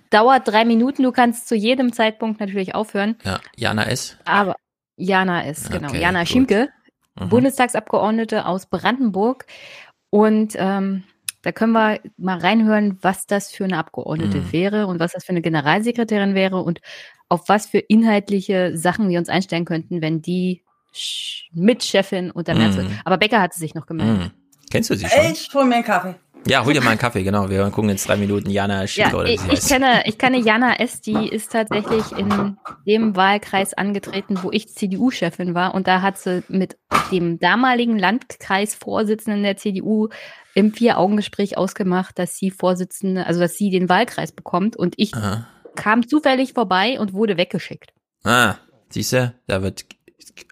Dauert drei Minuten, du kannst zu jedem Zeitpunkt natürlich aufhören. Ja, Jana S. Aber Jana S., genau. Okay, Jana gut. Schiemke, mhm. Bundestagsabgeordnete aus Brandenburg. Und ähm, da können wir mal reinhören, was das für eine Abgeordnete mhm. wäre und was das für eine Generalsekretärin wäre und auf was für inhaltliche Sachen wir uns einstellen könnten, wenn die Mitchefin unter März mhm. wird. Aber Becker hat sich noch gemeldet. Mhm. Kennst du sie schon? Ich hol mir einen Kaffee. Ja, hol dir mal einen Kaffee, genau. Wir gucken jetzt drei Minuten Jana Schick ja, ich, ich kenne, ich kenne Jana S., die ist tatsächlich in dem Wahlkreis angetreten, wo ich CDU-Chefin war. Und da hat sie mit dem damaligen Landkreisvorsitzenden der CDU im Vier-Augen-Gespräch ausgemacht, dass sie Vorsitzende, also dass sie den Wahlkreis bekommt. Und ich Aha. kam zufällig vorbei und wurde weggeschickt. Ah, siehst du, da wird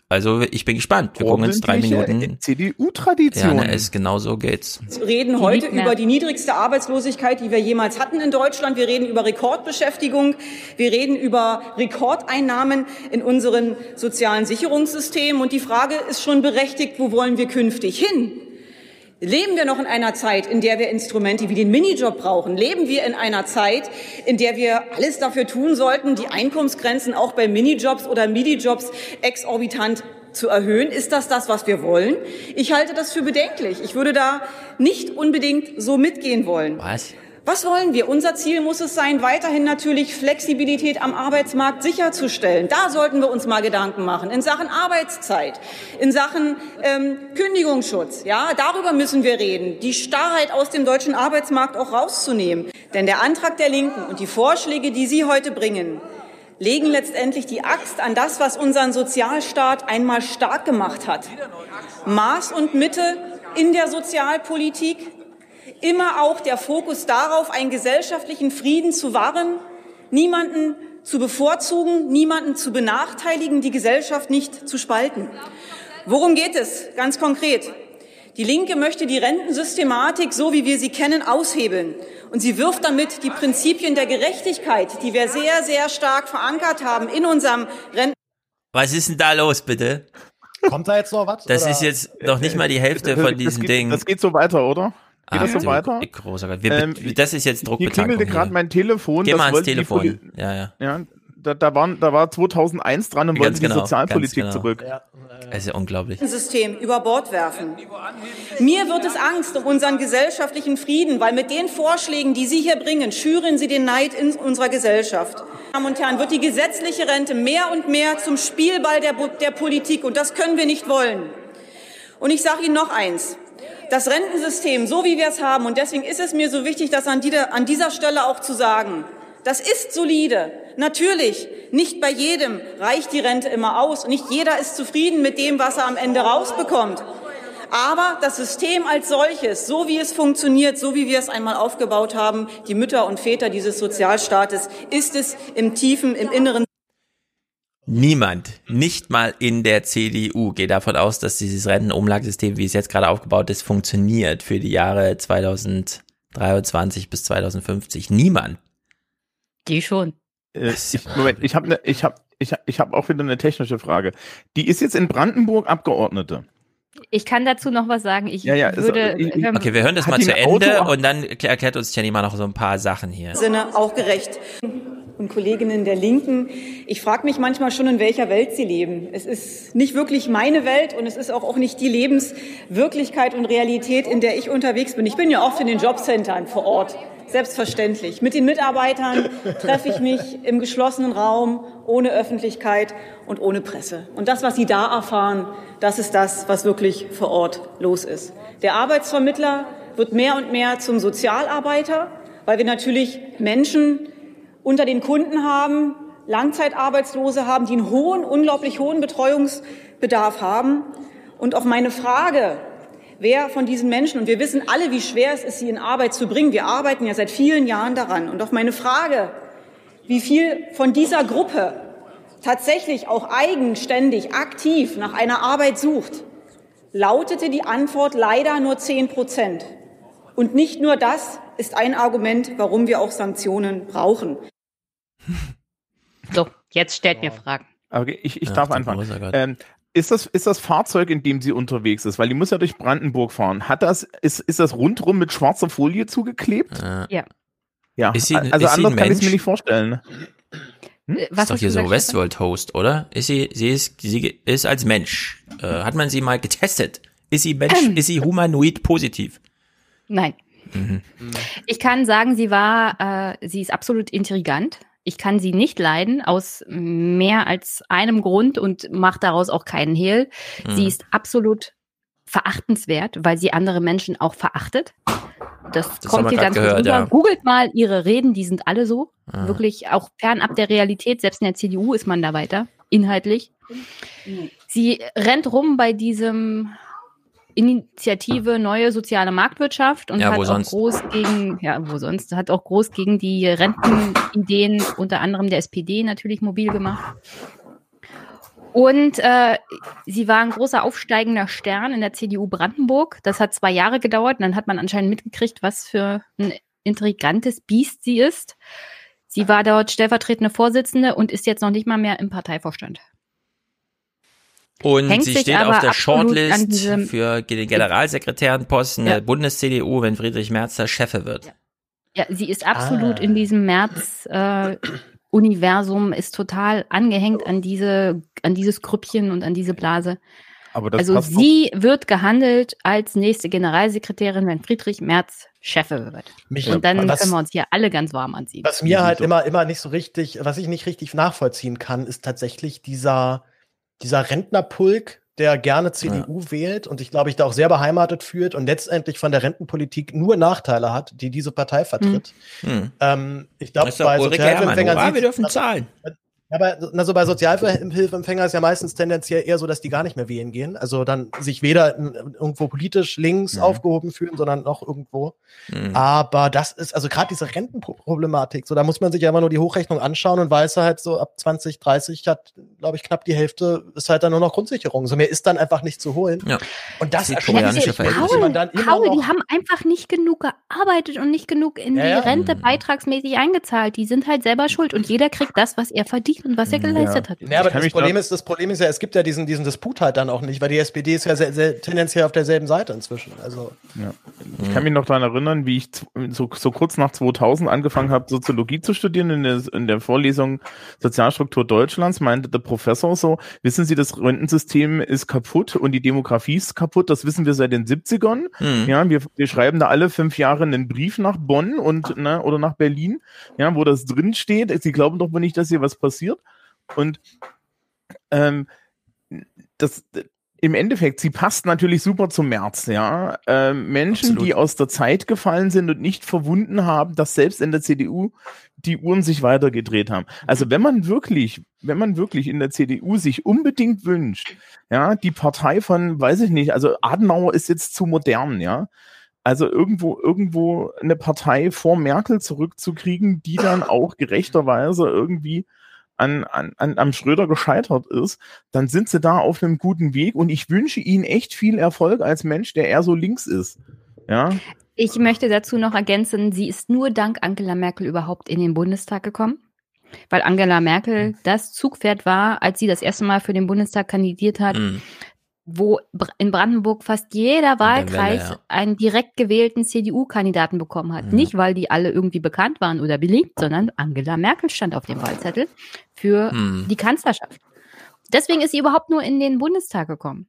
also ich bin gespannt. Wir gucken jetzt drei Minuten. CDU-Tradition. Ja, es genau so geht's. Wir reden heute über die niedrigste Arbeitslosigkeit, die wir jemals hatten in Deutschland. Wir reden über Rekordbeschäftigung. Wir reden über Rekordeinnahmen in unseren sozialen Sicherungssystemen. Und die Frage ist schon berechtigt, wo wollen wir künftig hin? Leben wir noch in einer Zeit, in der wir Instrumente wie den Minijob brauchen? Leben wir in einer Zeit, in der wir alles dafür tun sollten, die Einkommensgrenzen auch bei Minijobs oder Midijobs exorbitant zu erhöhen? Ist das das, was wir wollen? Ich halte das für bedenklich. Ich würde da nicht unbedingt so mitgehen wollen. Was? Was wollen wir? Unser Ziel muss es sein, weiterhin natürlich Flexibilität am Arbeitsmarkt sicherzustellen. Da sollten wir uns mal Gedanken machen. In Sachen Arbeitszeit, in Sachen ähm, Kündigungsschutz. Ja, darüber müssen wir reden. Die Starrheit aus dem deutschen Arbeitsmarkt auch rauszunehmen. Denn der Antrag der Linken und die Vorschläge, die Sie heute bringen, legen letztendlich die Axt an das, was unseren Sozialstaat einmal stark gemacht hat. Maß und Mitte in der Sozialpolitik, immer auch der Fokus darauf, einen gesellschaftlichen Frieden zu wahren, niemanden zu bevorzugen, niemanden zu benachteiligen, die Gesellschaft nicht zu spalten. Worum geht es ganz konkret? Die Linke möchte die Rentensystematik, so wie wir sie kennen, aushebeln. Und sie wirft damit die Prinzipien der Gerechtigkeit, die wir sehr, sehr stark verankert haben in unserem Renten. Was ist denn da los, bitte? Kommt da jetzt noch was? Das oder? ist jetzt noch nicht mal die Hälfte von diesem das geht, Ding. Das geht so weiter, oder? Geht ah, das so weiter? Großer Gott. Wir, ähm, das ist jetzt Druckbetankung. Hier klingelte gerade mein Telefon. Geh mal ans Telefon. Ja, ja. ja da, da, waren, da war 2001 dran und wollten genau, die Sozialpolitik genau. zurück. Ja. Das ist ja unglaublich. System über Bord werfen. Mir wird es Angst um unseren gesellschaftlichen Frieden, weil mit den Vorschlägen, die Sie hier bringen, schüren Sie den Neid in unserer Gesellschaft. Meine Damen und Herren, wird die gesetzliche Rente mehr und mehr zum Spielball der, der Politik und das können wir nicht wollen. Und ich sage Ihnen noch eins. Das Rentensystem, so wie wir es haben, und deswegen ist es mir so wichtig, das an, die, an dieser Stelle auch zu sagen, das ist solide. Natürlich, nicht bei jedem reicht die Rente immer aus und nicht jeder ist zufrieden mit dem, was er am Ende rausbekommt. Aber das System als solches, so wie es funktioniert, so wie wir es einmal aufgebaut haben, die Mütter und Väter dieses Sozialstaates, ist es im tiefen, im Inneren. Niemand, nicht mal in der CDU, geht davon aus, dass dieses Rentenumlagesystem, wie es jetzt gerade aufgebaut ist, funktioniert für die Jahre 2023 bis 2050. Niemand. Die schon. Äh, ich, Moment, ich habe ne, ich hab, ich, ich hab auch wieder eine technische Frage. Die ist jetzt in Brandenburg Abgeordnete. Ich kann dazu noch was sagen. Ich ja, ja, würde. Ich, ich, okay, wir hören das mal zu Ende und dann erklärt uns Jenny mal noch so ein paar Sachen hier. Sinne auch gerecht. Und Kolleginnen der Linken, ich frage mich manchmal schon, in welcher Welt sie leben. Es ist nicht wirklich meine Welt und es ist auch, auch nicht die Lebenswirklichkeit und Realität, in der ich unterwegs bin. Ich bin ja oft in den Jobcentern vor Ort Selbstverständlich. Mit den Mitarbeitern treffe ich mich im geschlossenen Raum, ohne Öffentlichkeit und ohne Presse. Und das, was Sie da erfahren, das ist das, was wirklich vor Ort los ist. Der Arbeitsvermittler wird mehr und mehr zum Sozialarbeiter, weil wir natürlich Menschen unter den Kunden haben, Langzeitarbeitslose haben, die einen hohen, unglaublich hohen Betreuungsbedarf haben. Und auf meine Frage, wer von diesen Menschen, und wir wissen alle, wie schwer es ist, sie in Arbeit zu bringen. Wir arbeiten ja seit vielen Jahren daran. Und auf meine Frage, wie viel von dieser Gruppe tatsächlich auch eigenständig, aktiv nach einer Arbeit sucht, lautete die Antwort leider nur 10 Prozent. Und nicht nur das ist ein Argument, warum wir auch Sanktionen brauchen. So, jetzt stellt mir Fragen. Okay, ich, ich ja, darf anfangen. Ähm, ist das, ist das Fahrzeug, in dem sie unterwegs ist, weil die muss ja durch Brandenburg fahren, hat das, ist, ist das rundrum mit schwarzer Folie zugeklebt? Äh, ja. Ja, ist sie, also ist anders kann ich es mir nicht vorstellen. Hm? Was ist doch hier so Westworld-Host, oder? Ist sie, sie ist, sie ist als Mensch. Äh, hat man sie mal getestet? Ist sie Mensch, ist sie humanoid positiv? Nein. Mhm. Ich kann sagen, sie war, äh, sie ist absolut intrigant. Ich kann sie nicht leiden aus mehr als einem Grund und mache daraus auch keinen Hehl. Mhm. Sie ist absolut verachtenswert, weil sie andere Menschen auch verachtet. Das, das kommt hier ganz gehört, gut rüber. Ja. Googelt mal ihre Reden, die sind alle so. Mhm. Wirklich auch fernab der Realität. Selbst in der CDU ist man da weiter, inhaltlich. Sie rennt rum bei diesem Initiative Neue Soziale Marktwirtschaft und ja, hat auch sonst? groß gegen, ja, wo sonst, hat auch groß gegen die Rentenideen unter anderem der SPD natürlich mobil gemacht. Und äh, sie war ein großer aufsteigender Stern in der CDU Brandenburg. Das hat zwei Jahre gedauert und dann hat man anscheinend mitgekriegt, was für ein intrigantes Biest sie ist. Sie war dort stellvertretende Vorsitzende und ist jetzt noch nicht mal mehr im Parteivorstand. Und Hängt sie steht auf der Shortlist für den Generalsekretärenposten ja. der Bundes-CDU, wenn Friedrich Merz der Chefe wird. Ja, ja sie ist absolut ah. in diesem Merz-Universum, äh, ist total angehängt an diese, an dieses Grüppchen und an diese Blase. also sie auch. wird gehandelt als nächste Generalsekretärin, wenn Friedrich Merz Chefe wird. Mich, und dann was, können wir uns hier alle ganz warm anziehen. Was mir halt immer, immer nicht so richtig, was ich nicht richtig nachvollziehen kann, ist tatsächlich dieser, dieser Rentnerpulk, der gerne CDU ja. wählt und ich glaube, ich da auch sehr beheimatet fühlt und letztendlich von der Rentenpolitik nur Nachteile hat, die diese Partei vertritt. Hm. hm. Ähm, ich glaube, bei Sozialempfängern wir dürfen zahlen. Aber na, so bei Sozialhilfeempfängern ist ja meistens tendenziell eher so, dass die gar nicht mehr wählen gehen. Also dann sich weder irgendwo politisch links mhm. aufgehoben fühlen, sondern noch irgendwo. Mhm. Aber das ist, also gerade diese Rentenproblematik, so da muss man sich ja immer nur die Hochrechnung anschauen und weiß halt so ab 20, 30 hat, glaube ich, knapp die Hälfte ist halt dann nur noch Grundsicherung. So mehr ist dann einfach nicht zu holen. Ja. Und das erschwert Paul, dann immer Paul, die haben einfach nicht genug gearbeitet und nicht genug in ja, die Rente mhm. beitragsmäßig eingezahlt. Die sind halt selber schuld und jeder kriegt das, was er verdient und was er geleistet ja. hat. Ja, aber das Problem, ist, das Problem ist ja, es gibt ja diesen, diesen Disput halt dann auch nicht, weil die SPD ist ja sehr, sehr, tendenziell auf derselben Seite inzwischen. Also. Ja. Ich kann mich noch daran erinnern, wie ich so, so kurz nach 2000 angefangen habe, Soziologie zu studieren in der, in der Vorlesung Sozialstruktur Deutschlands, meinte der Professor so, wissen Sie, das Rentensystem ist kaputt und die Demografie ist kaputt, das wissen wir seit den 70ern. Hm. Ja, wir, wir schreiben da alle fünf Jahre einen Brief nach Bonn und, ne, oder nach Berlin, ja, wo das drin steht. Sie glauben doch wohl nicht, dass hier was passiert passiert. Und ähm, das, im Endeffekt, sie passt natürlich super zum März, ja. Ähm, Menschen, Absolut. die aus der Zeit gefallen sind und nicht verwunden haben, dass selbst in der CDU die Uhren sich weitergedreht haben. Also wenn man wirklich, wenn man wirklich in der CDU sich unbedingt wünscht, ja, die Partei von, weiß ich nicht, also Adenauer ist jetzt zu modern, ja. Also irgendwo, irgendwo eine Partei vor Merkel zurückzukriegen, die dann auch gerechterweise irgendwie an, an, an, am Schröder gescheitert ist, dann sind sie da auf einem guten Weg und ich wünsche ihnen echt viel Erfolg als Mensch, der eher so links ist. Ja. Ich möchte dazu noch ergänzen, sie ist nur dank Angela Merkel überhaupt in den Bundestag gekommen. Weil Angela Merkel hm. das Zugpferd war, als sie das erste Mal für den Bundestag kandidiert hat. Mhm wo in Brandenburg fast jeder Wahlkreis Welle, ja. einen direkt gewählten CDU-Kandidaten bekommen hat. Mhm. Nicht, weil die alle irgendwie bekannt waren oder beliebt, sondern Angela Merkel stand auf dem Wahlzettel für mhm. die Kanzlerschaft. Deswegen ist sie überhaupt nur in den Bundestag gekommen.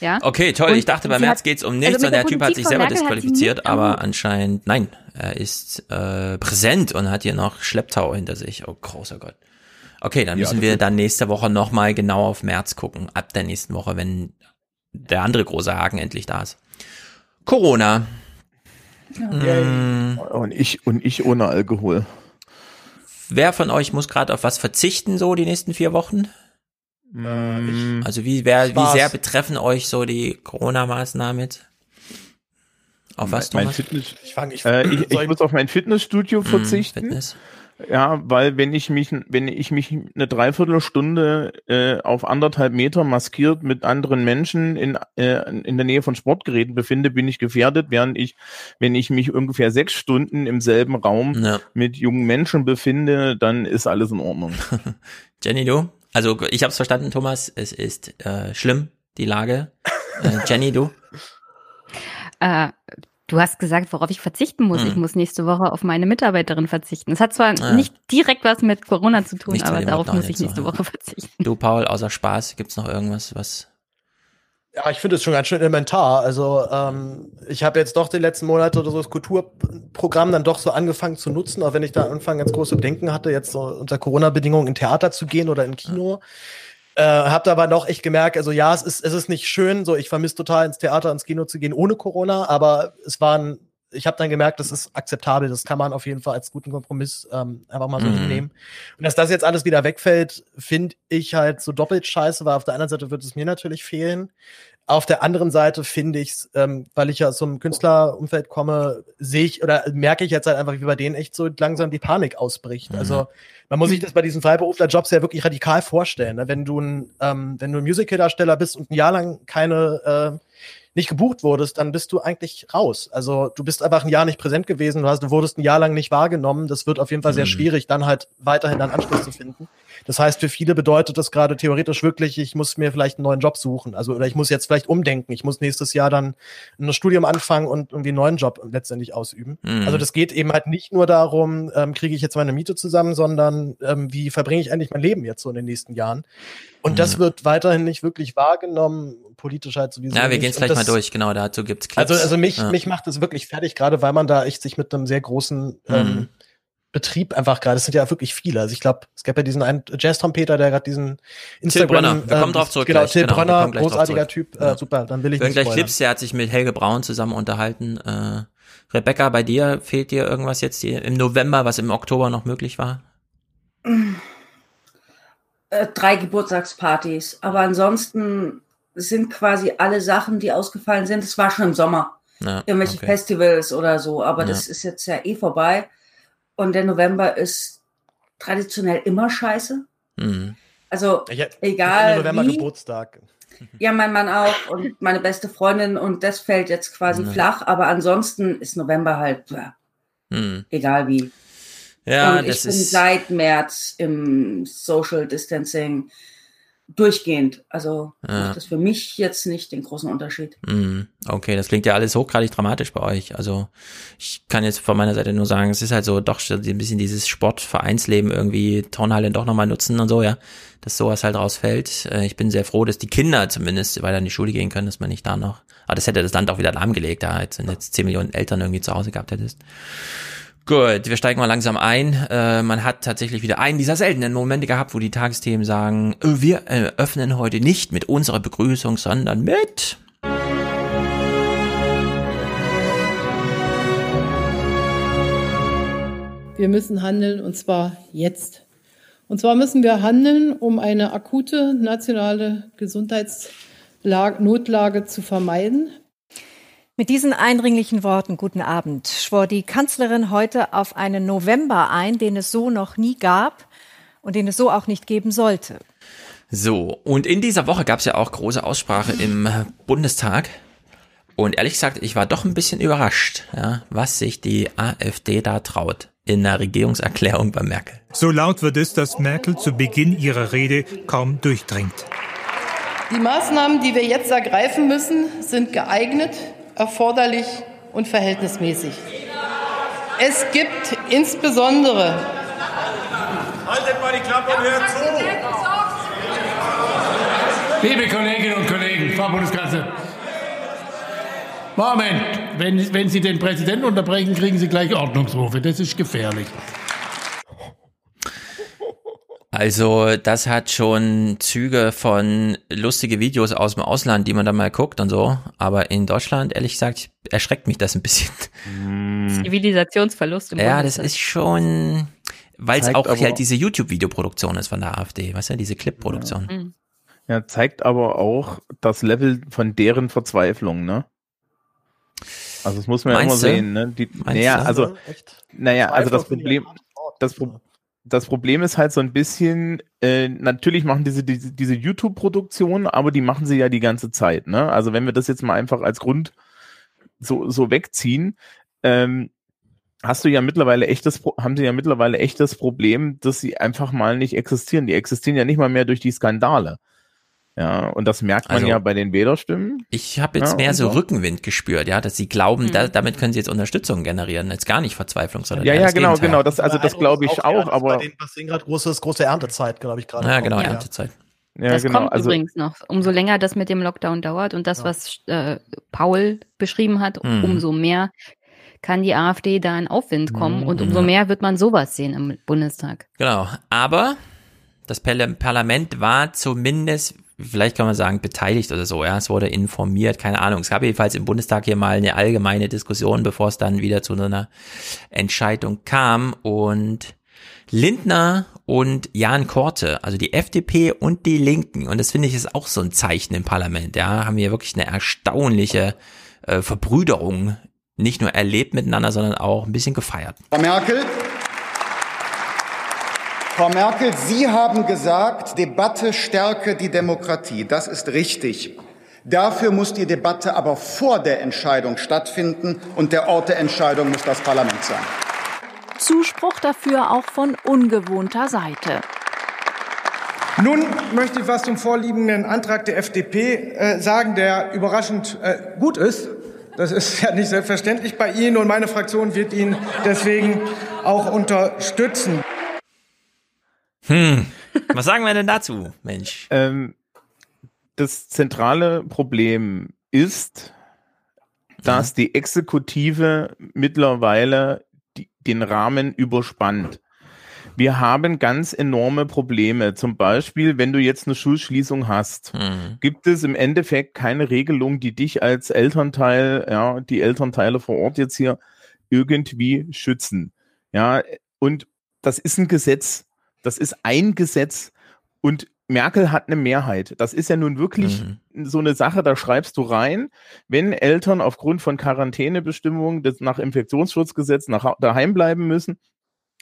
Ja? Okay, toll. Und ich dachte, bei Merz geht es um nichts also und der, Typ hat sich selber Merkel disqualifiziert, aber anscheinend, nein, er ist äh, präsent und hat hier noch Schlepptau hinter sich. Oh, großer Gott. Okay, dann müssen ja, wir dann nächste Woche nochmal genau auf März gucken, ab der nächsten Woche, wenn der andere große Haken endlich da ist. Corona. Ja. Mm. Und ich und ich ohne Alkohol. Wer von euch muss gerade auf was verzichten so die nächsten vier Wochen? Äh, also wie, wer, wie sehr betreffen euch so die Corona-Maßnahmen jetzt? Auf was, mein, mein Fitness, ich, fang, ich, äh, ich, ich muss auf mein Fitnessstudio mm, verzichten. Fitness. Ja, weil wenn ich mich, wenn ich mich eine Dreiviertelstunde äh, auf anderthalb Meter maskiert mit anderen Menschen in, äh, in der Nähe von Sportgeräten befinde, bin ich gefährdet, während ich, wenn ich mich ungefähr sechs Stunden im selben Raum ja. mit jungen Menschen befinde, dann ist alles in Ordnung. Jenny, du? Also ich habe es verstanden, Thomas. Es ist äh, schlimm, die Lage. Äh, Jenny, du? Du hast gesagt, worauf ich verzichten muss. Hm. Ich muss nächste Woche auf meine Mitarbeiterin verzichten. Es hat zwar ja. nicht direkt was mit Corona zu tun, Nichts aber darauf muss ich nächste so. Woche verzichten. Du, Paul, außer Spaß, gibt's noch irgendwas, was ja, ich finde es schon ganz schön elementar. Also ähm, ich habe jetzt doch die letzten Monate oder so das Kulturprogramm dann doch so angefangen zu nutzen, auch wenn ich da am Anfang ganz große Bedenken hatte, jetzt so unter Corona-Bedingungen in Theater zu gehen oder in Kino. Äh, hab aber noch echt gemerkt, also ja, es ist, es ist nicht schön, so ich vermisse total ins Theater, ins Kino zu gehen ohne Corona, aber es waren, ich habe dann gemerkt, das ist akzeptabel, das kann man auf jeden Fall als guten Kompromiss ähm, einfach mal so mhm. Und dass das jetzt alles wieder wegfällt, finde ich halt so doppelt scheiße, weil auf der anderen Seite wird es mir natürlich fehlen. Auf der anderen Seite finde ich es, ähm, weil ich ja aus so einem Künstlerumfeld komme, sehe ich oder merke ich jetzt halt einfach, wie bei denen echt so langsam die Panik ausbricht. Mhm. Also man muss sich das bei diesen Freiberuflerjobs ja wirklich radikal vorstellen. Ne? Wenn du ein, ähm, wenn du ein Musical-Darsteller bist und ein Jahr lang keine äh, nicht gebucht wurdest, dann bist du eigentlich raus. Also du bist einfach ein Jahr nicht präsent gewesen, du, hast, du wurdest ein Jahr lang nicht wahrgenommen. Das wird auf jeden Fall sehr mhm. schwierig, dann halt weiterhin einen Anschluss zu finden. Das heißt, für viele bedeutet das gerade theoretisch wirklich, ich muss mir vielleicht einen neuen Job suchen. Also, oder ich muss jetzt vielleicht umdenken. Ich muss nächstes Jahr dann ein Studium anfangen und irgendwie einen neuen Job letztendlich ausüben. Mhm. Also, das geht eben halt nicht nur darum, ähm, kriege ich jetzt meine Miete zusammen, sondern ähm, wie verbringe ich eigentlich mein Leben jetzt so in den nächsten Jahren? Und mhm. das wird weiterhin nicht wirklich wahrgenommen, politisch halt sowieso. Ja, wir gehen es gleich mal durch, genau, dazu gibt's Clips. Also, also mich, ja. mich macht es wirklich fertig, gerade weil man da echt sich mit einem sehr großen ähm, mhm. Betrieb einfach gerade, es sind ja wirklich viele. Also ich glaube, es gab ja diesen einen Jazz-Trompeter, der gerade diesen Instagram. Till Brönner, wir kommen drauf zurück. Genau, gleich. Till genau, Brönner, großartiger Typ. Äh, ja. Äh, super, dann will ich nicht gleich Clips, der hat sich mit Helge Braun zusammen unterhalten. Äh, Rebecca, bei dir fehlt dir irgendwas jetzt im November, was im Oktober noch möglich war? Äh, drei Geburtstagspartys. Aber ansonsten sind quasi alle Sachen, die ausgefallen sind. Es war schon im Sommer. Ja, Irgendwelche okay. Festivals oder so. Aber ja. das ist jetzt ja eh vorbei. Und der November ist traditionell immer scheiße. Mhm. Also ja, egal. November wie, Geburtstag. Ja, mein Mann auch und meine beste Freundin und das fällt jetzt quasi ja. flach, aber ansonsten ist November halt ja, hm. egal wie. Ja, und ich bin seit März im Social Distancing durchgehend. Also ja. macht das für mich jetzt nicht den großen Unterschied. Mm, okay, das klingt ja alles hochgradig dramatisch bei euch. Also ich kann jetzt von meiner Seite nur sagen, es ist halt so doch ein bisschen dieses Sportvereinsleben irgendwie Turnhalle doch nochmal nutzen und so, ja, dass sowas halt rausfällt. Äh, ich bin sehr froh, dass die Kinder zumindest weiter in die Schule gehen können, dass man nicht da noch, aber das hätte das Land auch wieder lahmgelegt, da jetzt, wenn jetzt 10 Millionen Eltern irgendwie zu Hause gehabt hättest. Gut, wir steigen mal langsam ein. Äh, man hat tatsächlich wieder einen dieser seltenen Momente gehabt, wo die Tagesthemen sagen, äh, wir öffnen heute nicht mit unserer Begrüßung, sondern mit... Wir müssen handeln und zwar jetzt. Und zwar müssen wir handeln, um eine akute nationale Gesundheitsnotlage zu vermeiden. Mit diesen eindringlichen Worten guten Abend schwor die Kanzlerin heute auf einen November ein, den es so noch nie gab und den es so auch nicht geben sollte. So, und in dieser Woche gab es ja auch große Aussprache im Bundestag. Und ehrlich gesagt, ich war doch ein bisschen überrascht, ja, was sich die AfD da traut in der Regierungserklärung bei Merkel. So laut wird es, dass Merkel zu Beginn ihrer Rede kaum durchdringt. Die Maßnahmen, die wir jetzt ergreifen müssen, sind geeignet, erforderlich und verhältnismäßig. Es gibt insbesondere Haltet mal die Klappe und hört zu. Liebe Kolleginnen und Kollegen, Frau Bundeskanzlerin, Moment, wenn, wenn Sie den Präsidenten unterbrechen, kriegen Sie gleich Ordnungsrufe. Das ist gefährlich. Also das hat schon Züge von lustige Videos aus dem Ausland, die man dann mal guckt und so. Aber in Deutschland, ehrlich gesagt, erschreckt mich das ein bisschen. Hm. Zivilisationsverlust. Im ja, das ist schon, weil es auch halt diese YouTube-Videoproduktion ist von der AfD, weißt du, diese Clip-Produktion. Ja. Mhm. ja, zeigt aber auch das Level von deren Verzweiflung, ne? Also das muss man ja immer sehen, ne? Die, naja, also, naja, also das Problem, das Problem, das Problem ist halt so ein bisschen, äh, natürlich machen diese, diese, diese YouTube-Produktion, aber die machen sie ja die ganze Zeit. Ne? Also wenn wir das jetzt mal einfach als Grund so, so wegziehen, ähm, hast du ja mittlerweile echtes, haben sie ja mittlerweile echtes Problem, dass sie einfach mal nicht existieren. Die existieren ja nicht mal mehr durch die Skandale. Ja, und das merkt man also, ja bei den Wählerstimmen. Ich habe jetzt ja, mehr so Rückenwind gespürt, ja, dass sie glauben, mhm. da, damit können sie jetzt Unterstützung generieren, jetzt gar nicht Verzweiflung, sondern ja, ja, genau, Gegenteil. genau, das also das glaube ich auch, auch aber bei denen passieren gerade großes große Erntezeit, glaube ich gerade. Ja, genau, ja. Erntezeit. Ja, das genau. kommt also, übrigens noch. Umso länger das mit dem Lockdown dauert und das, ja. was äh, Paul beschrieben hat, mhm. umso mehr kann die AfD da in Aufwind kommen mhm. und umso mehr wird man sowas sehen im Bundestag. Genau. Aber das Parlament war zumindest vielleicht kann man sagen, beteiligt oder so. Ja, es wurde informiert, keine Ahnung. Es gab jedenfalls im Bundestag hier mal eine allgemeine Diskussion, bevor es dann wieder zu einer Entscheidung kam. Und Lindner und Jan Korte, also die FDP und die Linken, und das finde ich ist auch so ein Zeichen im Parlament, ja, haben hier wirklich eine erstaunliche äh, Verbrüderung nicht nur erlebt miteinander, sondern auch ein bisschen gefeiert. Frau Merkel, Frau Merkel, Sie haben gesagt, Debatte stärke die Demokratie. Das ist richtig. Dafür muss die Debatte aber vor der Entscheidung stattfinden und der Ort der Entscheidung muss das Parlament sein. Zuspruch dafür auch von ungewohnter Seite. Nun möchte ich was zum vorliegenden Antrag der FDP äh, sagen, der überraschend äh, gut ist. Das ist ja nicht selbstverständlich bei Ihnen und meine Fraktion wird ihn deswegen auch unterstützen. Hm. Was sagen wir denn dazu, Mensch? Ähm, das zentrale Problem ist, dass die Exekutive mittlerweile die, den Rahmen überspannt. Wir haben ganz enorme Probleme. Zum Beispiel, wenn du jetzt eine Schulschließung hast, mhm. gibt es im Endeffekt keine Regelung, die dich als Elternteil, ja, die Elternteile vor Ort jetzt hier irgendwie schützen. Ja, und das ist ein Gesetz, das ist ein Gesetz Und Merkel hat eine Mehrheit. Das ist ja nun wirklich mhm. so eine Sache, da schreibst du rein, wenn Eltern aufgrund von Quarantänebestimmungen nach Infektionsschutzgesetz nach daheim bleiben müssen,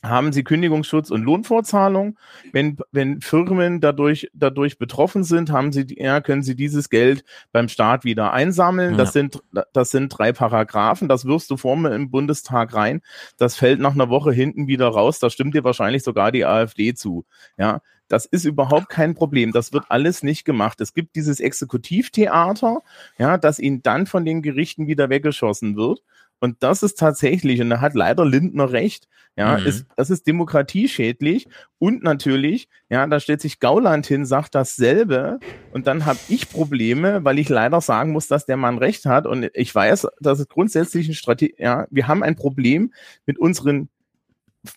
haben sie Kündigungsschutz und Lohnfortzahlung. Wenn, wenn Firmen dadurch, dadurch betroffen sind, haben sie, ja, können sie dieses Geld beim Staat wieder einsammeln. Ja. Das sind, das sind drei Paragraphen. Das wirfst du vorne im Bundestag rein. Das fällt nach einer Woche hinten wieder raus. Da stimmt dir wahrscheinlich sogar die AfD zu. Ja. Das ist überhaupt kein Problem. Das wird alles nicht gemacht. Es gibt dieses Exekutivtheater, ja, das ihnen dann von den Gerichten wieder weggeschossen wird. Und das ist tatsächlich, und da hat leider Lindner recht, ja, mhm. ist, das ist demokratieschädlich. Und natürlich, ja, da stellt sich Gauland hin, sagt dasselbe. Und dann habe ich Probleme, weil ich leider sagen muss, dass der Mann recht hat. Und ich weiß, dass es grundsätzlich ein Strategie, ja, wir haben ein Problem mit unseren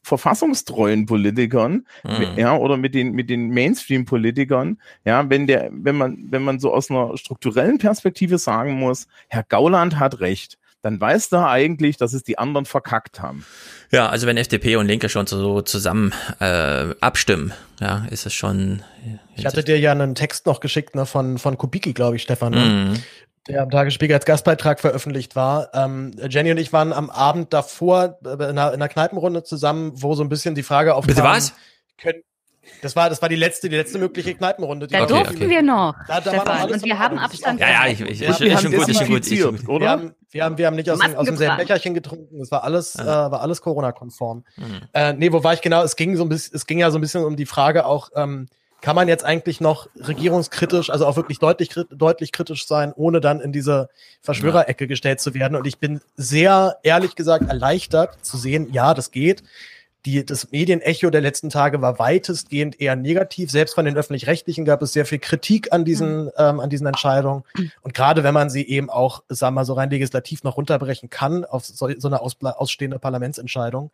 verfassungstreuen Politikern, mhm. ja, oder mit den, mit den Mainstream-Politikern, ja, wenn der, wenn man, wenn man so aus einer strukturellen Perspektive sagen muss, Herr Gauland hat recht, dann weiß da eigentlich, dass es die anderen verkackt haben. Ja, also wenn FDP und Linke schon so zusammen äh, abstimmen, ja, ist es schon. Ich hatte dir ja einen Text noch geschickt ne, von von Kubicki, glaube ich, Stefan. Ne? Mhm der am Tagesspiegel als Gastbeitrag veröffentlicht war. Ähm, Jenny und ich waren am Abend davor äh, in einer, in einer Kneipenrunde zusammen, wo so ein bisschen die Frage aufkam. Bitte was? Können, das war, das war die letzte, die letzte mögliche Kneipenrunde. da okay, durften okay. wir noch. Da, da war und wir haben Abstand. Ja, ja, ich, ich, ich, ich, schon gut, ich schon gut, ich oder? Wir haben, wir haben, wir haben nicht aus, dem, aus demselben Becherchen getrunken. Es war alles, ja. äh, war alles Corona-konform. Mhm. Äh, nee, wo war ich genau? Es ging so ein bisschen, es ging ja so ein bisschen um die Frage auch, ähm, kann man jetzt eigentlich noch regierungskritisch, also auch wirklich deutlich, deutlich kritisch sein, ohne dann in diese Verschwörerecke gestellt zu werden. Und ich bin sehr, ehrlich gesagt, erleichtert zu sehen, ja, das geht. Die, das Medienecho der letzten Tage war weitestgehend eher negativ. Selbst von den öffentlich-rechtlichen gab es sehr viel Kritik an diesen, mhm. ähm, an diesen Entscheidungen. Und gerade wenn man sie eben auch, sagen wir mal, so rein legislativ noch runterbrechen kann auf so, so eine aus, ausstehende Parlamentsentscheidung,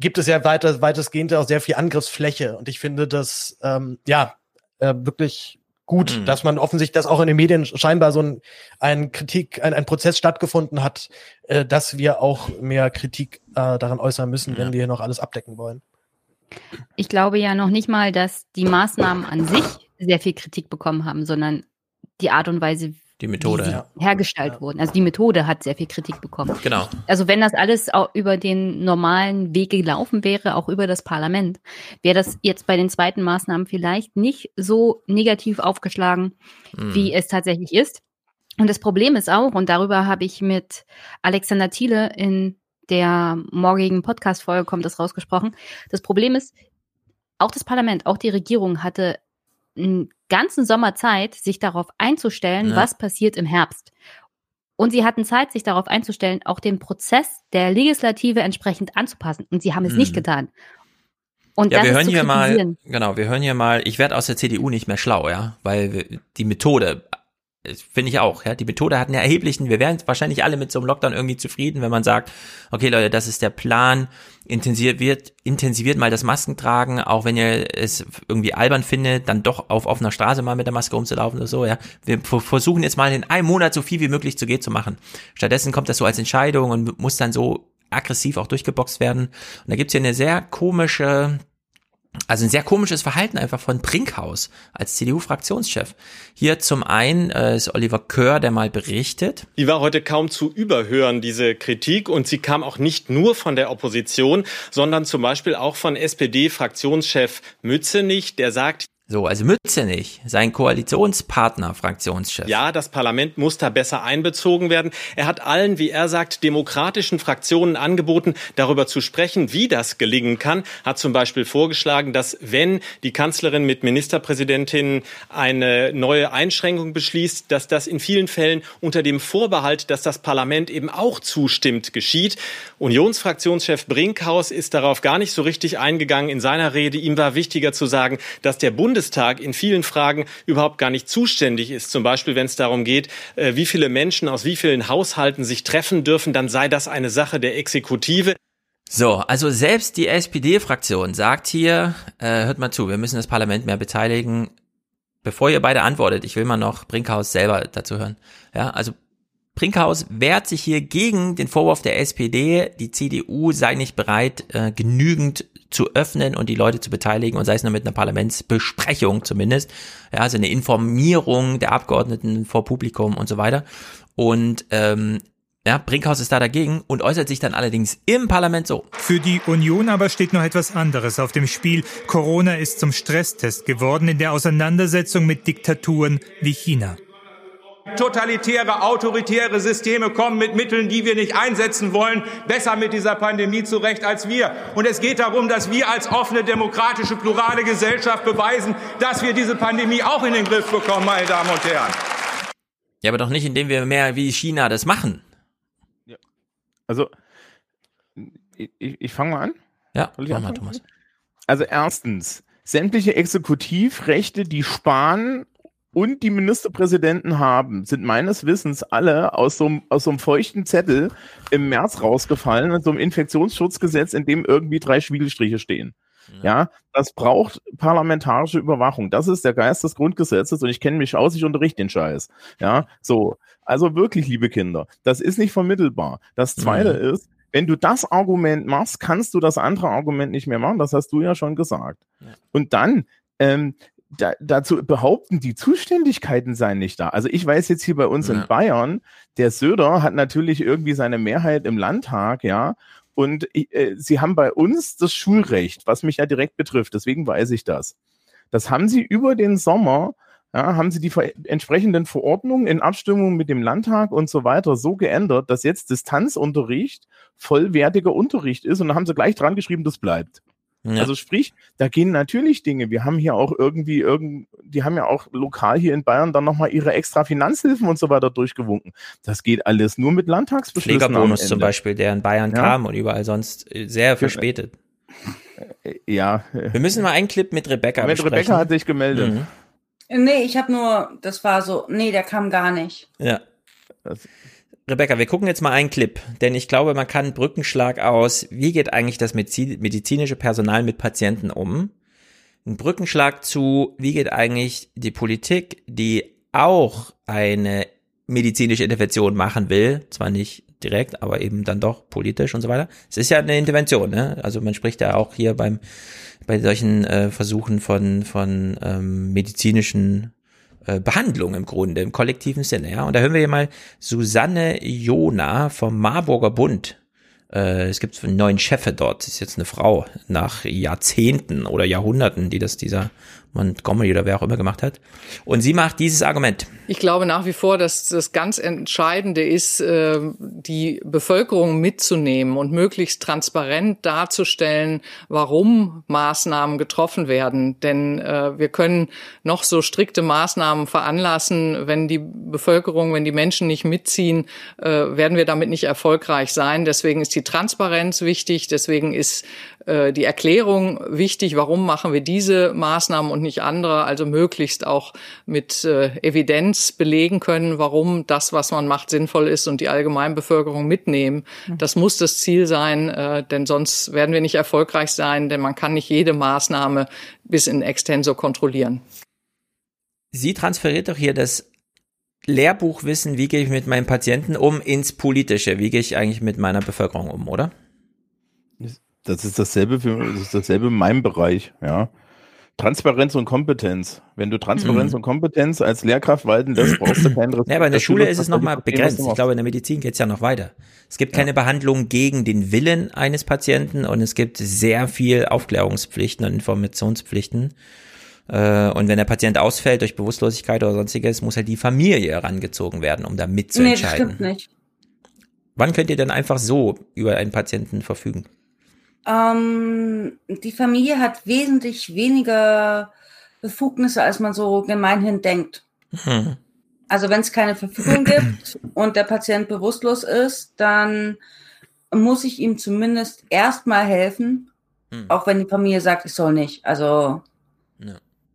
gibt es ja weiter, weitestgehend auch sehr viel Angriffsfläche. Und ich finde das, ähm, ja, äh, wirklich gut, mhm. dass man offensichtlich, dass auch in den Medien scheinbar so ein, ein Kritik, ein, ein Prozess stattgefunden hat, äh, dass wir auch mehr Kritik äh, daran äußern müssen, ja. wenn wir hier noch alles abdecken wollen. Ich glaube ja noch nicht mal, dass die Maßnahmen an sich sehr viel Kritik bekommen haben, sondern die Art und Weise, die Methode. Die ja. hergestellt ja. wurden. Also die Methode hat sehr viel Kritik bekommen. Genau. Also wenn das alles auch über den normalen Weg gelaufen wäre, auch über das Parlament, wäre das jetzt bei den zweiten Maßnahmen vielleicht nicht so negativ aufgeschlagen, mhm. wie es tatsächlich ist. Und das Problem ist auch, und darüber habe ich mit Alexander Thiele in der morgigen Podcast-Folge kommt das rausgesprochen. Das Problem ist, auch das Parlament, auch die Regierung hatte einen ganzen Sommer Zeit, sich darauf einzustellen, ja. was passiert im Herbst. Und sie hatten Zeit, sich darauf einzustellen, auch den Prozess der Legislative entsprechend anzupassen. Und sie haben es mhm. nicht getan. Und ja, wir hören hier mal, genau, wir hören hier mal, ich werde aus der CDU nicht mehr schlau, ja, weil die Methode Finde ich auch, ja. Die Methode hat einen erheblichen, wir wären wahrscheinlich alle mit so einem Lockdown irgendwie zufrieden, wenn man sagt, okay Leute, das ist der Plan, intensiviert, intensiviert mal das Maskentragen, auch wenn ihr es irgendwie albern findet, dann doch auf offener Straße mal mit der Maske rumzulaufen oder so, ja. Wir versuchen jetzt mal in einem Monat so viel wie möglich zu geht zu machen. Stattdessen kommt das so als Entscheidung und muss dann so aggressiv auch durchgeboxt werden. Und da gibt's hier eine sehr komische also ein sehr komisches Verhalten einfach von Brinkhaus als CDU-Fraktionschef. Hier zum einen äh, ist Oliver Kör, der mal berichtet. Die war heute kaum zu überhören, diese Kritik. Und sie kam auch nicht nur von der Opposition, sondern zum Beispiel auch von SPD-Fraktionschef Mützenich, der sagt, so, also Mützenich, sein Koalitionspartner, Fraktionschef. Ja, das Parlament muss da besser einbezogen werden. Er hat allen, wie er sagt, demokratischen Fraktionen angeboten, darüber zu sprechen, wie das gelingen kann. Hat zum Beispiel vorgeschlagen, dass wenn die Kanzlerin mit Ministerpräsidentinnen eine neue Einschränkung beschließt, dass das in vielen Fällen unter dem Vorbehalt, dass das Parlament eben auch zustimmt, geschieht. Unionsfraktionschef Brinkhaus ist darauf gar nicht so richtig eingegangen in seiner Rede. Ihm war wichtiger zu sagen, dass der Bund Bundestag in vielen Fragen überhaupt gar nicht zuständig ist. Zum Beispiel, wenn es darum geht, äh, wie viele Menschen aus wie vielen Haushalten sich treffen dürfen, dann sei das eine Sache der Exekutive. So, also selbst die SPD-Fraktion sagt hier, äh, hört mal zu, wir müssen das Parlament mehr beteiligen. Bevor ihr beide antwortet, ich will mal noch Brinkhaus selber dazu hören. Ja, also Brinkhaus wehrt sich hier gegen den Vorwurf der SPD, die CDU sei nicht bereit, äh, genügend zu öffnen und die Leute zu beteiligen und sei es nur mit einer Parlamentsbesprechung zumindest, ja, also eine Informierung der Abgeordneten vor Publikum und so weiter. Und ähm, ja, Brinkhaus ist da dagegen und äußert sich dann allerdings im Parlament so. Für die Union aber steht noch etwas anderes auf dem Spiel. Corona ist zum Stresstest geworden in der Auseinandersetzung mit Diktaturen wie China. Totalitäre, autoritäre Systeme kommen mit Mitteln, die wir nicht einsetzen wollen, besser mit dieser Pandemie zurecht als wir. Und es geht darum, dass wir als offene, demokratische, plurale Gesellschaft beweisen, dass wir diese Pandemie auch in den Griff bekommen, meine Damen und Herren. Ja, aber doch nicht, indem wir mehr wie China das machen. Also, ich, ich fange mal an. Ja, mach mal, Thomas. Also erstens, sämtliche Exekutivrechte, die Spahn und die Ministerpräsidenten haben, sind meines Wissens alle aus so, einem, aus so einem feuchten Zettel im März rausgefallen, in so einem Infektionsschutzgesetz, in dem irgendwie drei Schwiegelstriche stehen. Ja. ja, das braucht parlamentarische Überwachung. Das ist der Geist des Grundgesetzes und ich kenne mich aus, ich unterrichte den Scheiß. Ja, so. Also wirklich, liebe Kinder, das ist nicht vermittelbar. Das zweite mhm. ist, wenn du das Argument machst, kannst du das andere Argument nicht mehr machen. Das hast du ja schon gesagt. Ja. Und dann, ähm, da, dazu behaupten, die Zuständigkeiten seien nicht da. Also ich weiß jetzt hier bei uns ja. in Bayern, der Söder hat natürlich irgendwie seine Mehrheit im Landtag, ja, und äh, sie haben bei uns das Schulrecht, was mich ja direkt betrifft. Deswegen weiß ich das. Das haben sie über den Sommer, ja, haben sie die entsprechenden Verordnungen in Abstimmung mit dem Landtag und so weiter so geändert, dass jetzt Distanzunterricht vollwertiger Unterricht ist. Und da haben sie gleich dran geschrieben, das bleibt. Ja. Also sprich, da gehen natürlich Dinge. Wir haben hier auch irgendwie irgend, die haben ja auch lokal hier in Bayern dann nochmal ihre extra Finanzhilfen und so weiter durchgewunken. Das geht alles nur mit Landtagsbeschlüssen. Pflegerbonus zum Beispiel, der in Bayern ja. kam und überall sonst äh, sehr verspätet. Äh, ja. Wir müssen mal einen Clip mit Rebecca Mit besprechen. Rebecca hat sich gemeldet. Mhm. Nee, ich habe nur, das war so, nee, der kam gar nicht. Ja. Das, Rebecca, wir gucken jetzt mal einen Clip, denn ich glaube, man kann Brückenschlag aus, wie geht eigentlich das medizinische Personal mit Patienten um? Ein Brückenschlag zu, wie geht eigentlich die Politik, die auch eine medizinische Intervention machen will, zwar nicht direkt, aber eben dann doch politisch und so weiter. Es ist ja eine Intervention, ne? Also man spricht ja auch hier beim bei solchen äh, Versuchen von von ähm, medizinischen äh, Behandlung im Grunde, im kollektiven Sinne. Ja? Und da hören wir hier mal Susanne Jona vom Marburger Bund. Äh, es gibt einen neuen Chef dort, das ist jetzt eine Frau nach Jahrzehnten oder Jahrhunderten, die das dieser Montgomery oder wer auch immer gemacht hat. Und sie macht dieses Argument. Ich glaube nach wie vor, dass das ganz Entscheidende ist, äh, die Bevölkerung mitzunehmen und möglichst transparent darzustellen, warum Maßnahmen getroffen werden. Denn äh, wir können noch so strikte Maßnahmen veranlassen, wenn die Bevölkerung, wenn die Menschen nicht mitziehen, äh, werden wir damit nicht erfolgreich sein. Deswegen ist die Transparenz wichtig. Deswegen ist die Erklärung wichtig, warum machen wir diese Maßnahmen und nicht andere, also möglichst auch mit äh, Evidenz belegen können, warum das, was man macht, sinnvoll ist und die Allgemeinbevölkerung mitnehmen. Mhm. Das muss das Ziel sein, äh, denn sonst werden wir nicht erfolgreich sein, denn man kann nicht jede Maßnahme bis in extenso kontrollieren. Sie transferiert doch hier das Lehrbuchwissen, wie gehe ich mit meinen Patienten um, ins Politische. Wie gehe ich eigentlich mit meiner Bevölkerung um, oder? Das ist dasselbe für, das ist dasselbe in meinem Bereich, ja. Transparenz und Kompetenz. Wenn du Transparenz mhm. und Kompetenz als Lehrkraft walten lässt, brauchst du keinen Respekt. Ja, aber in der Schule ist es nochmal begrenzt. Ich glaube, in der Medizin geht's ja noch weiter. Es gibt ja. keine Behandlung gegen den Willen eines Patienten und es gibt sehr viel Aufklärungspflichten und Informationspflichten. Äh, und wenn der Patient ausfällt durch Bewusstlosigkeit oder sonstiges, muss halt die Familie herangezogen werden, um da mitzuentscheiden. Nee, das stimmt nicht. Wann könnt ihr denn einfach so über einen Patienten verfügen? Ähm, die Familie hat wesentlich weniger Befugnisse, als man so gemeinhin denkt. Hm. Also wenn es keine Verfügung gibt und der Patient bewusstlos ist, dann muss ich ihm zumindest erstmal helfen, hm. auch wenn die Familie sagt, ich soll nicht. Also ja.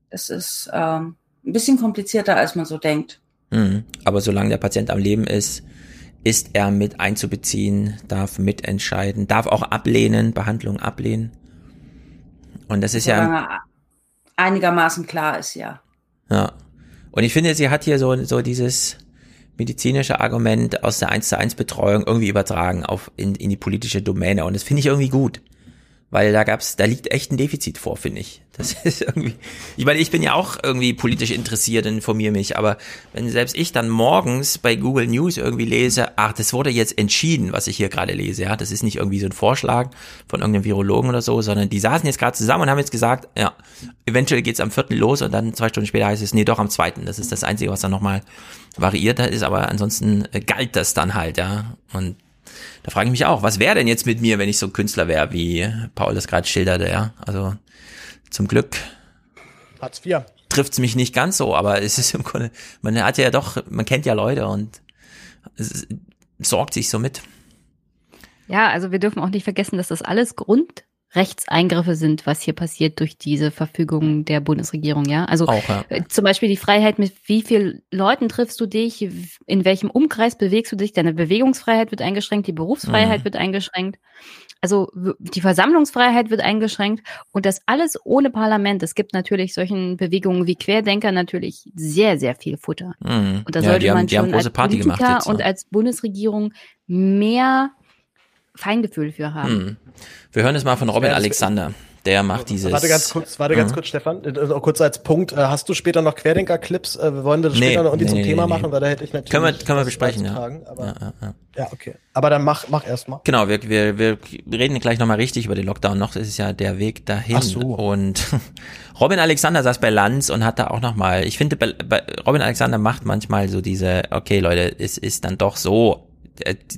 es ist ähm, ein bisschen komplizierter, als man so denkt. Hm. Aber solange der Patient am Leben ist, ist er mit einzubeziehen, darf mitentscheiden, darf auch ablehnen, Behandlung ablehnen. Und das ist Solange ja einigermaßen klar ist, ja. Ja. Und ich finde, sie hat hier so so dieses medizinische Argument aus der 1 zu 1 Betreuung irgendwie übertragen auf in, in die politische Domäne. Und das finde ich irgendwie gut weil da gab's, da liegt echt ein Defizit vor, finde ich. Das ist irgendwie, ich meine, ich bin ja auch irgendwie politisch interessiert und informiere mich, aber wenn selbst ich dann morgens bei Google News irgendwie lese, ach, das wurde jetzt entschieden, was ich hier gerade lese, ja, das ist nicht irgendwie so ein Vorschlag von irgendeinem Virologen oder so, sondern die saßen jetzt gerade zusammen und haben jetzt gesagt, ja, eventuell geht's am vierten los und dann zwei Stunden später heißt es, nee, doch am zweiten. Das ist das Einzige, was dann nochmal variiert ist, aber ansonsten äh, galt das dann halt, ja. Und da frage ich mich auch, was wäre denn jetzt mit mir, wenn ich so ein Künstler wäre, wie Paul das gerade schilderte, ja? Also zum Glück. Hartz IV. Trifft's mich nicht ganz so, aber es ist im Grunde, man hat ja doch, man kennt ja Leute und es sorgt sich so mit. Ja, also wir dürfen auch nicht vergessen, dass das alles Grund Rechtseingriffe sind, was hier passiert durch diese Verfügung der Bundesregierung, ja. Also Auch, ja. Äh, zum Beispiel die Freiheit, mit wie vielen Leuten triffst du dich, in welchem Umkreis bewegst du dich, deine Bewegungsfreiheit wird eingeschränkt, die Berufsfreiheit mhm. wird eingeschränkt. Also die Versammlungsfreiheit wird eingeschränkt und das alles ohne Parlament. Es gibt natürlich solchen Bewegungen wie Querdenker natürlich sehr, sehr viel Futter. Mhm. Und da ja, sollte man schon als Politiker jetzt, und als Bundesregierung mehr Feingefühl für haben. Mhm. Wir hören es mal von Robin Alexander. Der macht dieses. Warte ganz kurz, warte ganz mhm. kurz, Stefan. Also kurz als Punkt. Äh, hast du später noch Querdenker-Clips? Äh, wir wollen das nee, später noch irgendwie nee, zum nee, Thema machen, weil da hätte ich natürlich. Können wir, können wir besprechen, ja. aber, ja, ja, ja. ja, okay. Aber dann mach, mach erst mal. Genau, wir, wir, wir reden gleich nochmal richtig über den Lockdown. Noch ist es ja der Weg dahin. Ach so. Und Robin Alexander saß bei Lanz und hat da auch nochmal, ich finde, bei, bei Robin Alexander macht manchmal so diese, okay Leute, es ist dann doch so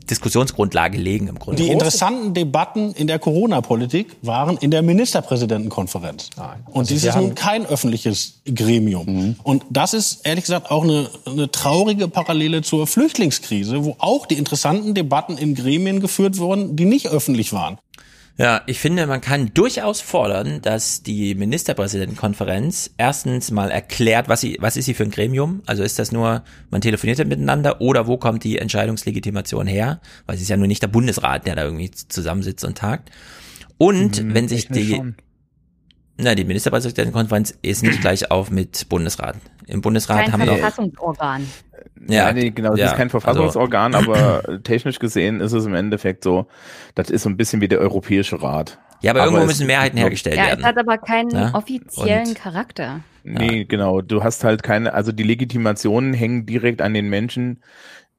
Diskussionsgrundlage legen im Grunde. Die interessanten Debatten in der Corona-Politik waren in der Ministerpräsidentenkonferenz. Nein, und dies ist nun kein öffentliches Gremium. Mhm. Und das ist ehrlich gesagt auch eine, eine traurige Parallele zur Flüchtlingskrise, wo auch die interessanten Debatten in Gremien geführt wurden, die nicht öffentlich waren. Ja, ich finde, man kann durchaus fordern, dass die Ministerpräsidentenkonferenz erstens mal erklärt, was sie, was ist sie für ein Gremium? Also ist das nur, man telefoniert miteinander oder wo kommt die Entscheidungslegitimation her? Weil es ist ja nur nicht der Bundesrat, der da irgendwie zusammensitzt und tagt. Und mhm, wenn sich die, schon. na, die Ministerpräsidentenkonferenz ist nicht gleich auf mit Bundesrat. Im Bundesrat Kein haben wir Verfassungsorgan. Ja, ja nee, genau, das ja, ist kein also Verfassungsorgan, also, aber technisch gesehen ist es im Endeffekt so, das ist so ein bisschen wie der Europäische Rat. Ja, aber, aber irgendwo müssen Mehrheiten hergestellt ja, werden. Ja, es hat aber keinen ja? offiziellen Und, Charakter. Nee, genau. Du hast halt keine, also die Legitimationen hängen direkt an den Menschen,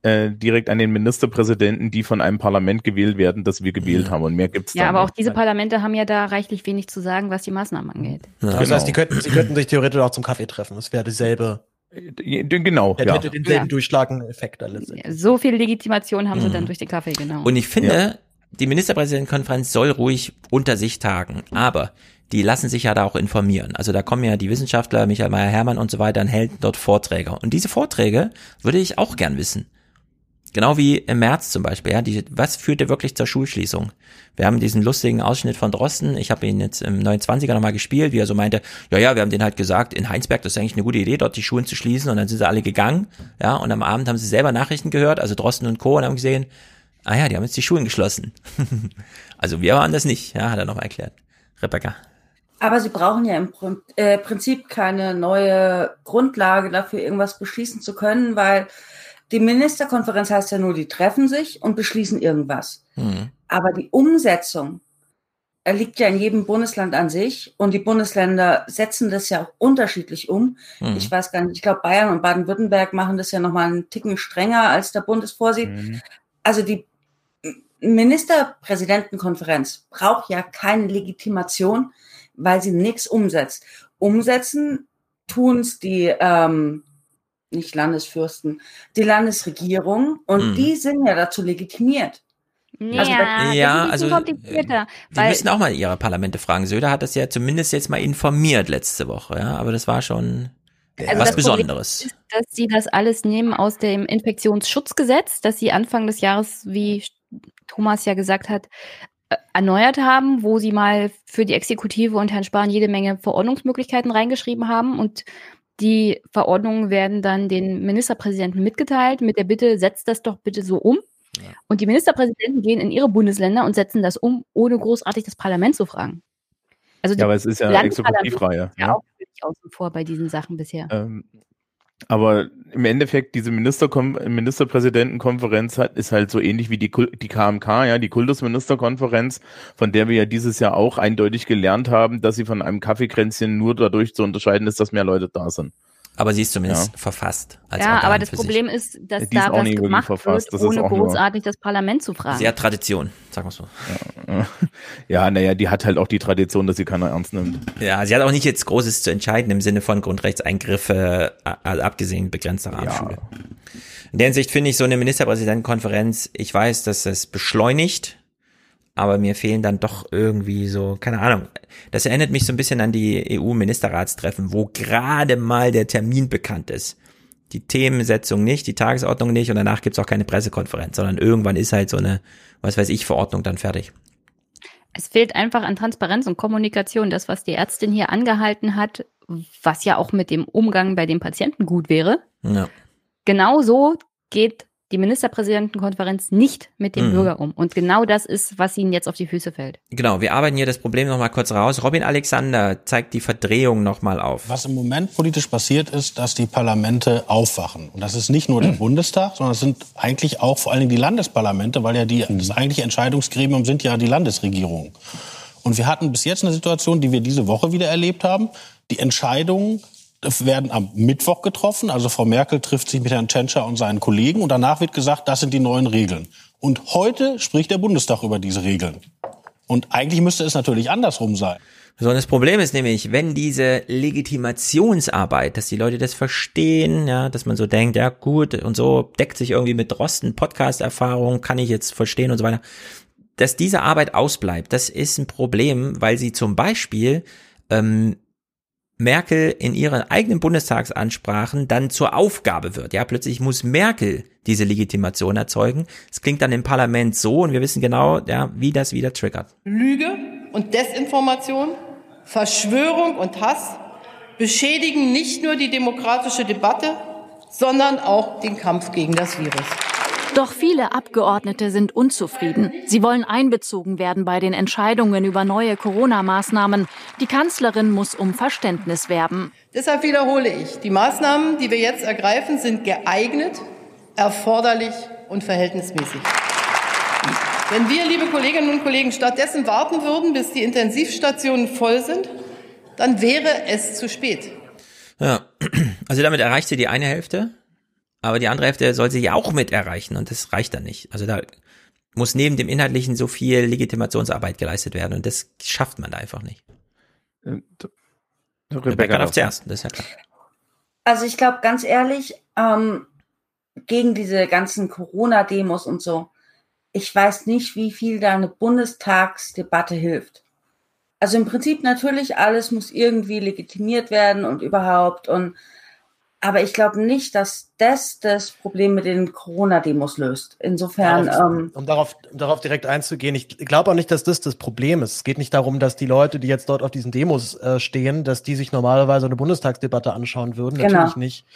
äh, direkt an den Ministerpräsidenten, die von einem Parlament gewählt werden, das wir gewählt ja. haben. Und mehr gibt's Ja, aber nicht. auch diese Parlamente haben ja da reichlich wenig zu sagen, was die Maßnahmen angeht. Ja, das heißt, die könnten, sie könnten sich theoretisch auch zum Kaffee treffen. Es wäre dieselbe Genau. Der ja. hätte denselben ja. durchschlagenden Effekt alles. So viel Legitimation haben mhm. sie dann durch den Kaffee, genau. Und ich finde, ja. die Ministerpräsidentenkonferenz soll ruhig unter sich tagen, aber die lassen sich ja da auch informieren. Also da kommen ja die Wissenschaftler, Michael Meyer-Hermann und so weiter, und halten dort Vorträge. Und diese Vorträge würde ich auch gern wissen. Genau wie im März zum Beispiel, ja, die, was führte wirklich zur Schulschließung? Wir haben diesen lustigen Ausschnitt von Drosten, ich habe ihn jetzt im 29er nochmal gespielt, wie er so meinte, ja, ja, wir haben den halt gesagt, in Heinsberg, das ist eigentlich eine gute Idee, dort die Schulen zu schließen und dann sind sie alle gegangen, ja, und am Abend haben sie selber Nachrichten gehört, also Drosten und Co. und haben gesehen, ah ja, die haben jetzt die Schulen geschlossen. also wir waren das nicht, ja, hat er nochmal erklärt. Rebecca. Aber sie brauchen ja im äh, Prinzip keine neue Grundlage dafür, irgendwas beschließen zu können, weil die Ministerkonferenz heißt ja nur, die treffen sich und beschließen irgendwas. Mhm. Aber die Umsetzung liegt ja in jedem Bundesland an sich und die Bundesländer setzen das ja auch unterschiedlich um. Mhm. Ich weiß gar nicht, ich glaube Bayern und Baden-Württemberg machen das ja nochmal einen Ticken strenger, als der Bund es vorsieht. Mhm. Also die Ministerpräsidentenkonferenz braucht ja keine Legitimation, weil sie nichts umsetzt. Umsetzen tun es die ähm, nicht Landesfürsten, die Landesregierung und mhm. die sind ja dazu legitimiert. Ja, also, ja, also komplizierter, die müssen auch mal ihre Parlamente fragen. Söder hat das ja zumindest jetzt mal informiert letzte Woche, ja, aber das war schon also was Besonderes. Ist, dass sie das alles nehmen aus dem Infektionsschutzgesetz, dass sie Anfang des Jahres, wie Thomas ja gesagt hat, äh, erneuert haben, wo sie mal für die Exekutive und Herrn Spahn jede Menge Verordnungsmöglichkeiten reingeschrieben haben und die Verordnungen werden dann den Ministerpräsidenten mitgeteilt mit der Bitte, setzt das doch bitte so um. Ja. Und die Ministerpräsidenten gehen in ihre Bundesländer und setzen das um, ohne großartig das Parlament zu fragen. Also ja, aber es ist ja Exekutivreihe. Ja, auch völlig außen vor bei diesen Sachen bisher. Ähm, Aber im Endeffekt, diese Ministerpräsidentenkonferenz hat, ist halt so ähnlich wie die, die KMK, ja, die Kultusministerkonferenz, von der wir ja dieses Jahr auch eindeutig gelernt haben, dass sie von einem Kaffeekränzchen nur dadurch zu unterscheiden ist, dass mehr Leute da sind. Aber sie ist zumindest ja. verfasst. ja, aber das Problem sich. ist, dass Die da was gemacht verfasst. wird, ohne großartig das Parlament zu fragen. Sie hat Tradition, sagen wir so. Ja, ja naja, die hat halt auch die Tradition, dass sie keiner ernst nimmt. Ja, sie hat auch nicht jetzt Großes zu entscheiden im Sinne von Grundrechtseingriffe, also abgesehen begrenzter Rahmenschule. Ja. In der Hinsicht finde ich so eine Ministerpräsidentenkonferenz, ich weiß, dass es beschleunigt, aber mir fehlen dann doch irgendwie so, keine Ahnung. Das erinnert mich so ein bisschen an die EU-Ministerratstreffen, wo gerade mal der Termin bekannt ist. Die Themensetzung nicht, die Tagesordnung nicht und danach gibt's auch keine Pressekonferenz, sondern irgendwann ist halt so eine, was weiß ich, Verordnung dann fertig. Es fehlt einfach an Transparenz und Kommunikation. Das, was die Ärztin hier angehalten hat, was ja auch mit dem Umgang bei den Patienten gut wäre. Ja. Genau so geht die Ministerpräsidentenkonferenz nicht mit dem mhm. Bürger um. Und genau das ist, was ihnen jetzt auf die Füße fällt. Genau, wir arbeiten hier das Problem nochmal kurz raus. Robin Alexander zeigt die Verdrehung nochmal auf. Was im Moment politisch passiert ist, dass die Parlamente aufwachen. Und das ist nicht nur der mhm. Bundestag, sondern es sind eigentlich auch vor allen Dingen die Landesparlamente, weil ja die, mhm. das eigentliche Entscheidungsgremium sind ja die Landesregierungen. Und wir hatten bis jetzt eine Situation, die wir diese Woche wieder erlebt haben. Die Entscheidungen werden am Mittwoch getroffen. Also Frau Merkel trifft sich mit Herrn Tschentscher und seinen Kollegen und danach wird gesagt, das sind die neuen Regeln. Und heute spricht der Bundestag über diese Regeln. Und eigentlich müsste es natürlich andersrum sein. So, das Problem ist nämlich, wenn diese Legitimationsarbeit, dass die Leute das verstehen, ja, dass man so denkt, ja gut, und so deckt sich irgendwie mit Drosten Podcast-Erfahrung, kann ich jetzt verstehen und so weiter, dass diese Arbeit ausbleibt, das ist ein Problem, weil sie zum Beispiel ähm, Merkel in ihren eigenen Bundestagsansprachen dann zur Aufgabe wird. Ja, plötzlich muss Merkel diese Legitimation erzeugen. Es klingt dann im Parlament so und wir wissen genau, ja, wie das wieder triggert. Lüge und Desinformation, Verschwörung und Hass beschädigen nicht nur die demokratische Debatte, sondern auch den Kampf gegen das Virus. Doch viele Abgeordnete sind unzufrieden. Sie wollen einbezogen werden bei den Entscheidungen über neue Corona-Maßnahmen. Die Kanzlerin muss um Verständnis werben. Deshalb wiederhole ich, die Maßnahmen, die wir jetzt ergreifen, sind geeignet, erforderlich und verhältnismäßig. Wenn wir, liebe Kolleginnen und Kollegen, stattdessen warten würden, bis die Intensivstationen voll sind, dann wäre es zu spät. Ja, also damit erreicht sie die eine Hälfte aber die andere Hälfte soll sie ja auch mit erreichen und das reicht dann nicht. Also da muss neben dem Inhaltlichen so viel Legitimationsarbeit geleistet werden und das schafft man da einfach nicht. Äh, Rebecca, Rebecca darf zuerst, das ist ja klar. Also ich glaube ganz ehrlich, ähm, gegen diese ganzen Corona-Demos und so, ich weiß nicht, wie viel da eine Bundestagsdebatte hilft. Also im Prinzip natürlich alles muss irgendwie legitimiert werden und überhaupt und aber ich glaube nicht, dass das das Problem mit den Corona-Demos löst. Insofern. Darauf, ähm, um darauf, um darauf direkt einzugehen, ich glaube auch nicht, dass das das Problem ist. Es geht nicht darum, dass die Leute, die jetzt dort auf diesen Demos äh, stehen, dass die sich normalerweise eine Bundestagsdebatte anschauen würden. Genau. Natürlich nicht.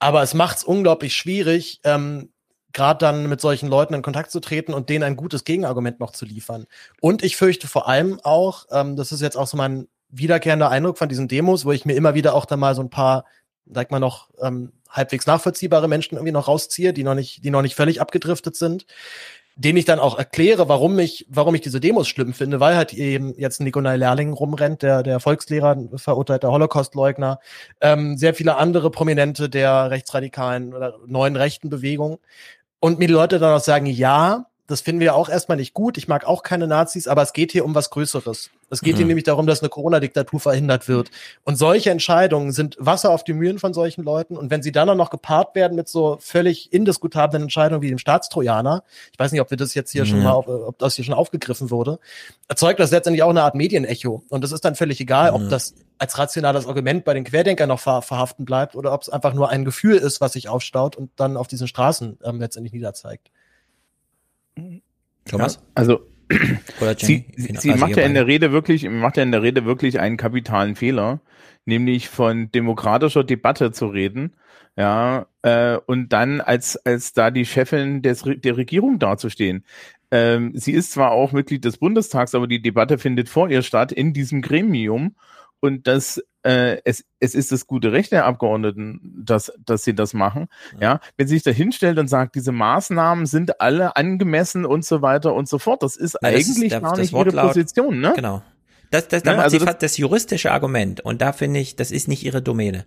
Aber es macht es unglaublich schwierig, ähm, gerade dann mit solchen Leuten in Kontakt zu treten und denen ein gutes Gegenargument noch zu liefern. Und ich fürchte vor allem auch, ähm, das ist jetzt auch so mein wiederkehrender Eindruck von diesen Demos, wo ich mir immer wieder auch da mal so ein paar sag mal noch, ähm, halbwegs nachvollziehbare Menschen irgendwie noch rausziehe, die noch nicht, die noch nicht völlig abgedriftet sind, denen ich dann auch erkläre, warum ich, warum ich diese Demos schlimm finde, weil halt eben jetzt Nikolai Lerling rumrennt, der, der Volkslehrer, verurteilter Holocaustleugner, ähm, sehr viele andere Prominente der rechtsradikalen oder neuen rechten Bewegung. Und mir die Leute dann auch sagen, ja, das finden wir auch erstmal nicht gut. Ich mag auch keine Nazis, aber es geht hier um was Größeres. Es geht mhm. hier nämlich darum, dass eine Corona-Diktatur verhindert wird. Und solche Entscheidungen sind Wasser auf die Mühlen von solchen Leuten. Und wenn sie dann auch noch gepaart werden mit so völlig indiskutablen Entscheidungen wie dem Staatstrojaner, ich weiß nicht, ob wir das jetzt hier mhm. schon mal, ob das hier schon aufgegriffen wurde, erzeugt das letztendlich auch eine Art Medienecho. Und das ist dann völlig egal, mhm. ob das als rationales Argument bei den Querdenkern noch ver verhaften bleibt oder ob es einfach nur ein Gefühl ist, was sich aufstaut und dann auf diesen Straßen ähm, letztendlich niederzeigt. Thomas? Ja, also sie, sie also macht ja in der Rede wirklich, macht ja in der Rede wirklich einen kapitalen Fehler, nämlich von demokratischer Debatte zu reden, ja, äh, und dann als als da die Chefin des, der Regierung dazustehen. Ähm, sie ist zwar auch Mitglied des Bundestags, aber die Debatte findet vor ihr statt in diesem Gremium und das äh, es, es ist das gute Recht der Abgeordneten, dass, dass sie das machen. Ja. ja, wenn sie sich da hinstellt und sagt, diese Maßnahmen sind alle angemessen und so weiter und so fort, das ist ja, eigentlich das ist der, gar nicht ihre Position, ne? Genau. Das, das, da ne? also sie das, das juristische Argument und da finde ich, das ist nicht ihre Domäne.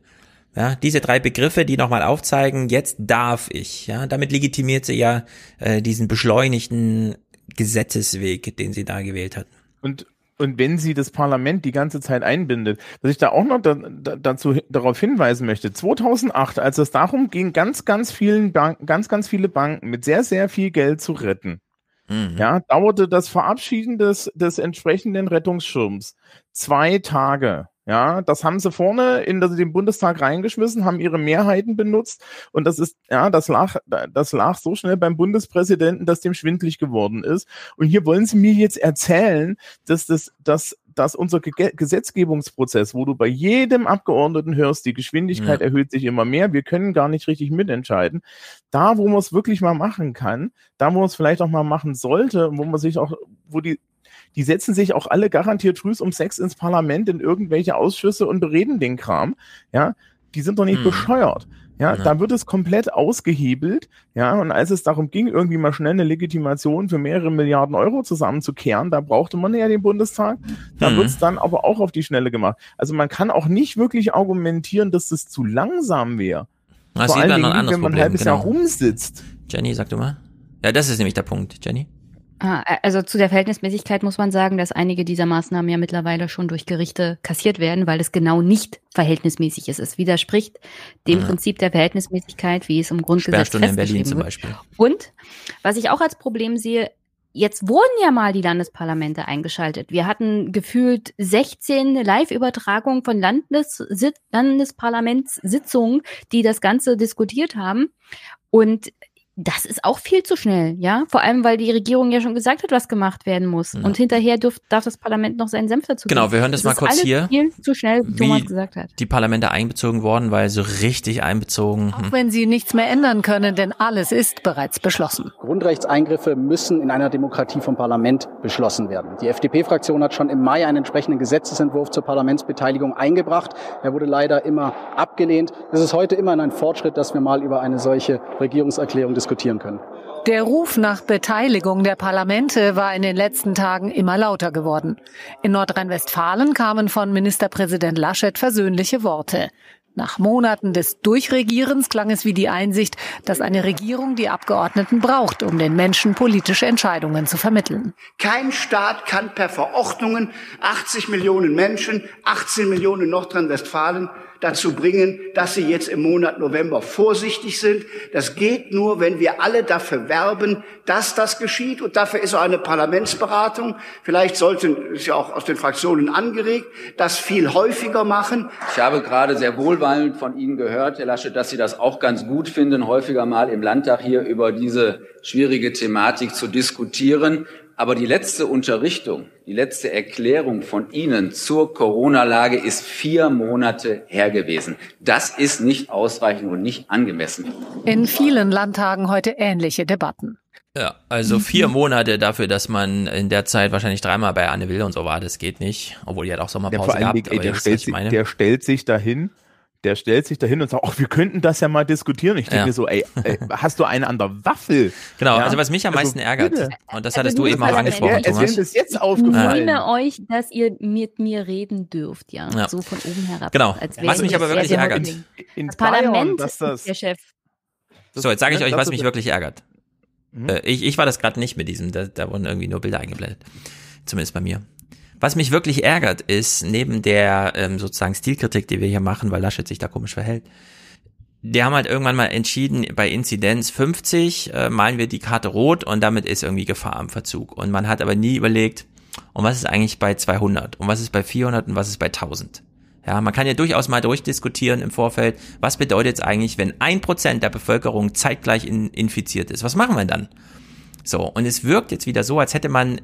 Ja, diese drei Begriffe, die nochmal aufzeigen, jetzt darf ich. Ja, damit legitimiert sie ja äh, diesen beschleunigten Gesetzesweg, den sie da gewählt hat. Und und wenn sie das Parlament die ganze Zeit einbindet, dass ich da auch noch da, da, dazu darauf hinweisen möchte. 2008, als es darum ging, ganz ganz vielen Banken, ganz ganz viele Banken mit sehr sehr viel Geld zu retten, mhm. ja, dauerte das Verabschieden des des entsprechenden Rettungsschirms zwei Tage. Ja, das haben sie vorne in den Bundestag reingeschmissen, haben ihre Mehrheiten benutzt und das ist, ja, das lag, das lag so schnell beim Bundespräsidenten, dass dem schwindlig geworden ist. Und hier wollen sie mir jetzt erzählen, dass das, dass, dass unser Ge Gesetzgebungsprozess, wo du bei jedem Abgeordneten hörst, die Geschwindigkeit ja. erhöht sich immer mehr, wir können gar nicht richtig mitentscheiden. Da, wo man es wirklich mal machen kann, da, wo man es vielleicht auch mal machen sollte, wo man sich auch, wo die die setzen sich auch alle garantiert früh um sechs ins Parlament in irgendwelche Ausschüsse und bereden den Kram. Ja, die sind doch nicht hm. bescheuert. Ja, ja, da wird es komplett ausgehebelt. Ja, und als es darum ging, irgendwie mal schnell eine Legitimation für mehrere Milliarden Euro zusammenzukehren, da brauchte man ja den Bundestag. Da mhm. wird es dann aber auch auf die Schnelle gemacht. Also man kann auch nicht wirklich argumentieren, dass das zu langsam wäre. Vor allen Dingen, wenn man ein halbes genau. Jahr rumsitzt. Jenny, sag du mal. Ja, das ist nämlich der Punkt, Jenny. Ah, also zu der Verhältnismäßigkeit muss man sagen, dass einige dieser Maßnahmen ja mittlerweile schon durch Gerichte kassiert werden, weil es genau nicht verhältnismäßig ist. Es widerspricht dem ja. Prinzip der Verhältnismäßigkeit, wie es im Grundgesetz in Berlin zum Beispiel. Und was ich auch als Problem sehe, jetzt wurden ja mal die Landesparlamente eingeschaltet. Wir hatten gefühlt 16 Live-Übertragungen von Landes Landesparlamentssitzungen, die das Ganze diskutiert haben. Und das ist auch viel zu schnell, ja. Vor allem, weil die Regierung ja schon gesagt hat, was gemacht werden muss. Ja. Und hinterher dürf, darf das Parlament noch seinen Senf dazu Genau, wir hören das, das mal kurz hier. Viel zu schnell, wie Thomas gesagt hat. Die Parlamente einbezogen worden, weil so richtig einbezogen. Auch hm. wenn sie nichts mehr ändern können, denn alles ist bereits beschlossen. Grundrechtseingriffe müssen in einer Demokratie vom Parlament beschlossen werden. Die FDP-Fraktion hat schon im Mai einen entsprechenden Gesetzesentwurf zur Parlamentsbeteiligung eingebracht. Er wurde leider immer abgelehnt. Es ist heute immer ein Fortschritt, dass wir mal über eine solche Regierungserklärung diskutieren diskutieren können. Der Ruf nach Beteiligung der Parlamente war in den letzten Tagen immer lauter geworden. In Nordrhein-Westfalen kamen von Ministerpräsident Laschet versöhnliche Worte. Nach Monaten des Durchregierens klang es wie die Einsicht, dass eine Regierung die Abgeordneten braucht, um den Menschen politische Entscheidungen zu vermitteln. Kein Staat kann per Verordnungen 80 Millionen Menschen, 18 Millionen Nordrhein-Westfalen dazu bringen, dass sie jetzt im Monat November vorsichtig sind. Das geht nur, wenn wir alle dafür werben, dass das geschieht. Und dafür ist auch eine Parlamentsberatung. Vielleicht sollten, ist ja auch aus den Fraktionen angeregt, das viel häufiger machen. Ich habe gerade sehr wohlwollend von Ihnen gehört, Herr Laschet, dass Sie das auch ganz gut finden, häufiger mal im Landtag hier über diese schwierige Thematik zu diskutieren. Aber die letzte Unterrichtung, die letzte Erklärung von Ihnen zur Corona-Lage ist vier Monate her gewesen. Das ist nicht ausreichend und nicht angemessen. In vielen Landtagen heute ähnliche Debatten. Ja, also vier Monate dafür, dass man in der Zeit wahrscheinlich dreimal bei Anne Will und so war, das geht nicht. Obwohl die hat auch Sommerpause ja, gehabt. Ey, der, stellt sich, der stellt sich dahin der stellt sich dahin und sagt, ach, wir könnten das ja mal diskutieren. Ich denke ja. mir so, ey, ey, hast du einen an der Waffel? Genau, ja? also was mich am meisten also, ärgert, bitte. und das hattest also, du eben auch angesprochen, Thomas. Es ist jetzt aufgefallen. Ich nehme euch, dass ihr mit mir reden dürft, ja, ja. so von oben herab. Genau, was mich aber wirklich ärgert. In, in das Parlament ist der Chef. So, jetzt sage ich euch, was mich wirklich ärgert. Mhm. Ich, ich war das gerade nicht mit diesem, da, da wurden irgendwie nur Bilder eingeblendet. Zumindest bei mir. Was mich wirklich ärgert, ist, neben der ähm, sozusagen Stilkritik, die wir hier machen, weil Laschet sich da komisch verhält, die haben halt irgendwann mal entschieden, bei Inzidenz 50 äh, malen wir die Karte rot und damit ist irgendwie Gefahr am Verzug. Und man hat aber nie überlegt, und was ist eigentlich bei 200 und was ist bei 400 und was ist bei 1000. Ja, man kann ja durchaus mal durchdiskutieren im Vorfeld, was bedeutet es eigentlich, wenn ein Prozent der Bevölkerung zeitgleich in, infiziert ist? Was machen wir dann? So, und es wirkt jetzt wieder so, als hätte man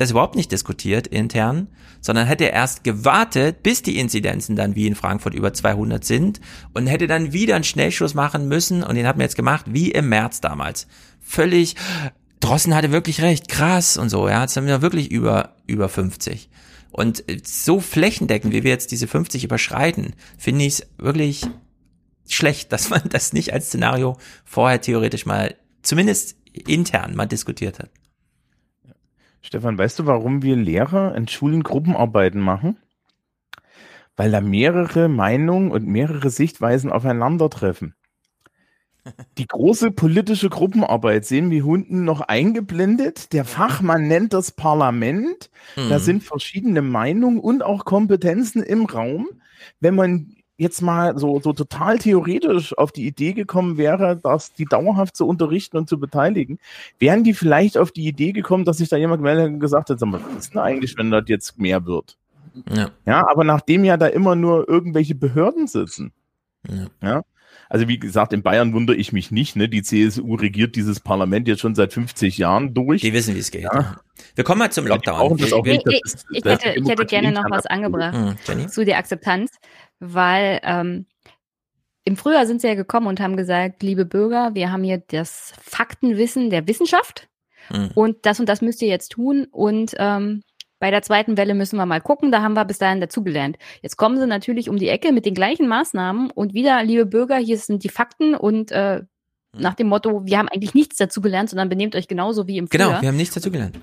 das überhaupt nicht diskutiert intern, sondern hätte erst gewartet, bis die Inzidenzen dann wie in Frankfurt über 200 sind und hätte dann wieder einen Schnellschuss machen müssen und den hat man jetzt gemacht wie im März damals. Völlig, Drossen hatte wirklich recht, krass und so, ja, jetzt sind wir wirklich über, über 50. Und so flächendeckend, wie wir jetzt diese 50 überschreiten, finde ich es wirklich schlecht, dass man das nicht als Szenario vorher theoretisch mal, zumindest intern mal diskutiert hat. Stefan, weißt du, warum wir Lehrer in Schulen Gruppenarbeiten machen? Weil da mehrere Meinungen und mehrere Sichtweisen aufeinandertreffen. Die große politische Gruppenarbeit sehen wir Hunden noch eingeblendet. Der Fachmann nennt das Parlament. Mhm. Da sind verschiedene Meinungen und auch Kompetenzen im Raum. Wenn man jetzt mal so, so total theoretisch auf die Idee gekommen wäre, dass die dauerhaft zu unterrichten und zu beteiligen, wären die vielleicht auf die Idee gekommen, dass sich da jemand gemeldet und gesagt hat, sag mal, was ist denn eigentlich, wenn das jetzt mehr wird? Ja. ja, aber nachdem ja da immer nur irgendwelche Behörden sitzen, ja, ja also wie gesagt, in Bayern wundere ich mich nicht. Ne? Die CSU regiert dieses Parlament jetzt schon seit 50 Jahren durch. Die wissen, wie es geht. Ja. Wir kommen mal zum Lockdown. Ich, ich, ich, hätte, ich hätte gerne noch was angebracht mhm, zu der Akzeptanz, weil ähm, im Frühjahr sind sie ja gekommen und haben gesagt, liebe Bürger, wir haben hier das Faktenwissen der Wissenschaft mhm. und das und das müsst ihr jetzt tun und ähm, bei der zweiten Welle müssen wir mal gucken, da haben wir bis dahin dazugelernt. Jetzt kommen sie natürlich um die Ecke mit den gleichen Maßnahmen und wieder, liebe Bürger, hier sind die Fakten und äh, nach dem Motto, wir haben eigentlich nichts dazugelernt, sondern benehmt euch genauso wie im genau, Frühjahr. Genau, wir haben nichts dazugelernt.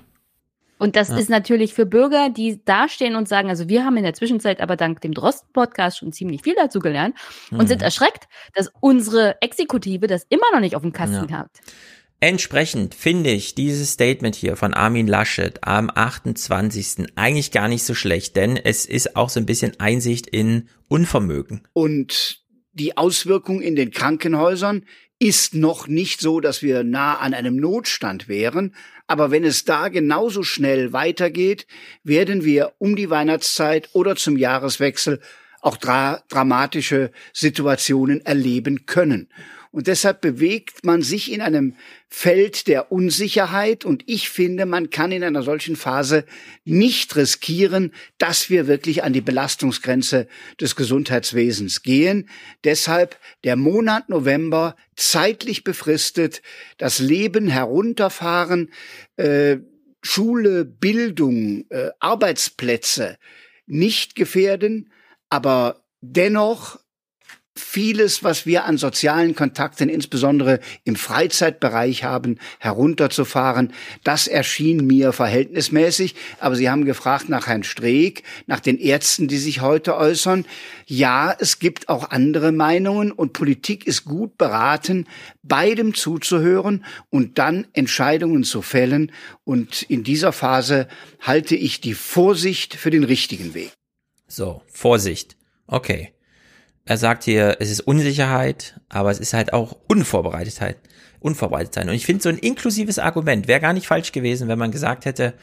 Und das ja. ist natürlich für Bürger, die dastehen und sagen, also wir haben in der Zwischenzeit aber dank dem Drosten-Podcast schon ziemlich viel dazugelernt mhm. und sind erschreckt, dass unsere Exekutive das immer noch nicht auf dem Kasten ja. hat. Entsprechend finde ich dieses Statement hier von Armin Laschet am 28. eigentlich gar nicht so schlecht, denn es ist auch so ein bisschen Einsicht in Unvermögen. Und die Auswirkung in den Krankenhäusern ist noch nicht so, dass wir nah an einem Notstand wären. Aber wenn es da genauso schnell weitergeht, werden wir um die Weihnachtszeit oder zum Jahreswechsel auch dra dramatische Situationen erleben können. Und deshalb bewegt man sich in einem Feld der Unsicherheit. Und ich finde, man kann in einer solchen Phase nicht riskieren, dass wir wirklich an die Belastungsgrenze des Gesundheitswesens gehen. Deshalb der Monat November zeitlich befristet, das Leben herunterfahren, äh, Schule, Bildung, äh, Arbeitsplätze nicht gefährden, aber dennoch vieles, was wir an sozialen Kontakten, insbesondere im Freizeitbereich haben, herunterzufahren. Das erschien mir verhältnismäßig. Aber Sie haben gefragt nach Herrn Streeck, nach den Ärzten, die sich heute äußern. Ja, es gibt auch andere Meinungen und Politik ist gut beraten, beidem zuzuhören und dann Entscheidungen zu fällen. Und in dieser Phase halte ich die Vorsicht für den richtigen Weg. So, Vorsicht. Okay. Er sagt hier, es ist Unsicherheit, aber es ist halt auch Unvorbereitetheit. Unvorbereitetheit. Und ich finde so ein inklusives Argument wäre gar nicht falsch gewesen, wenn man gesagt hätte,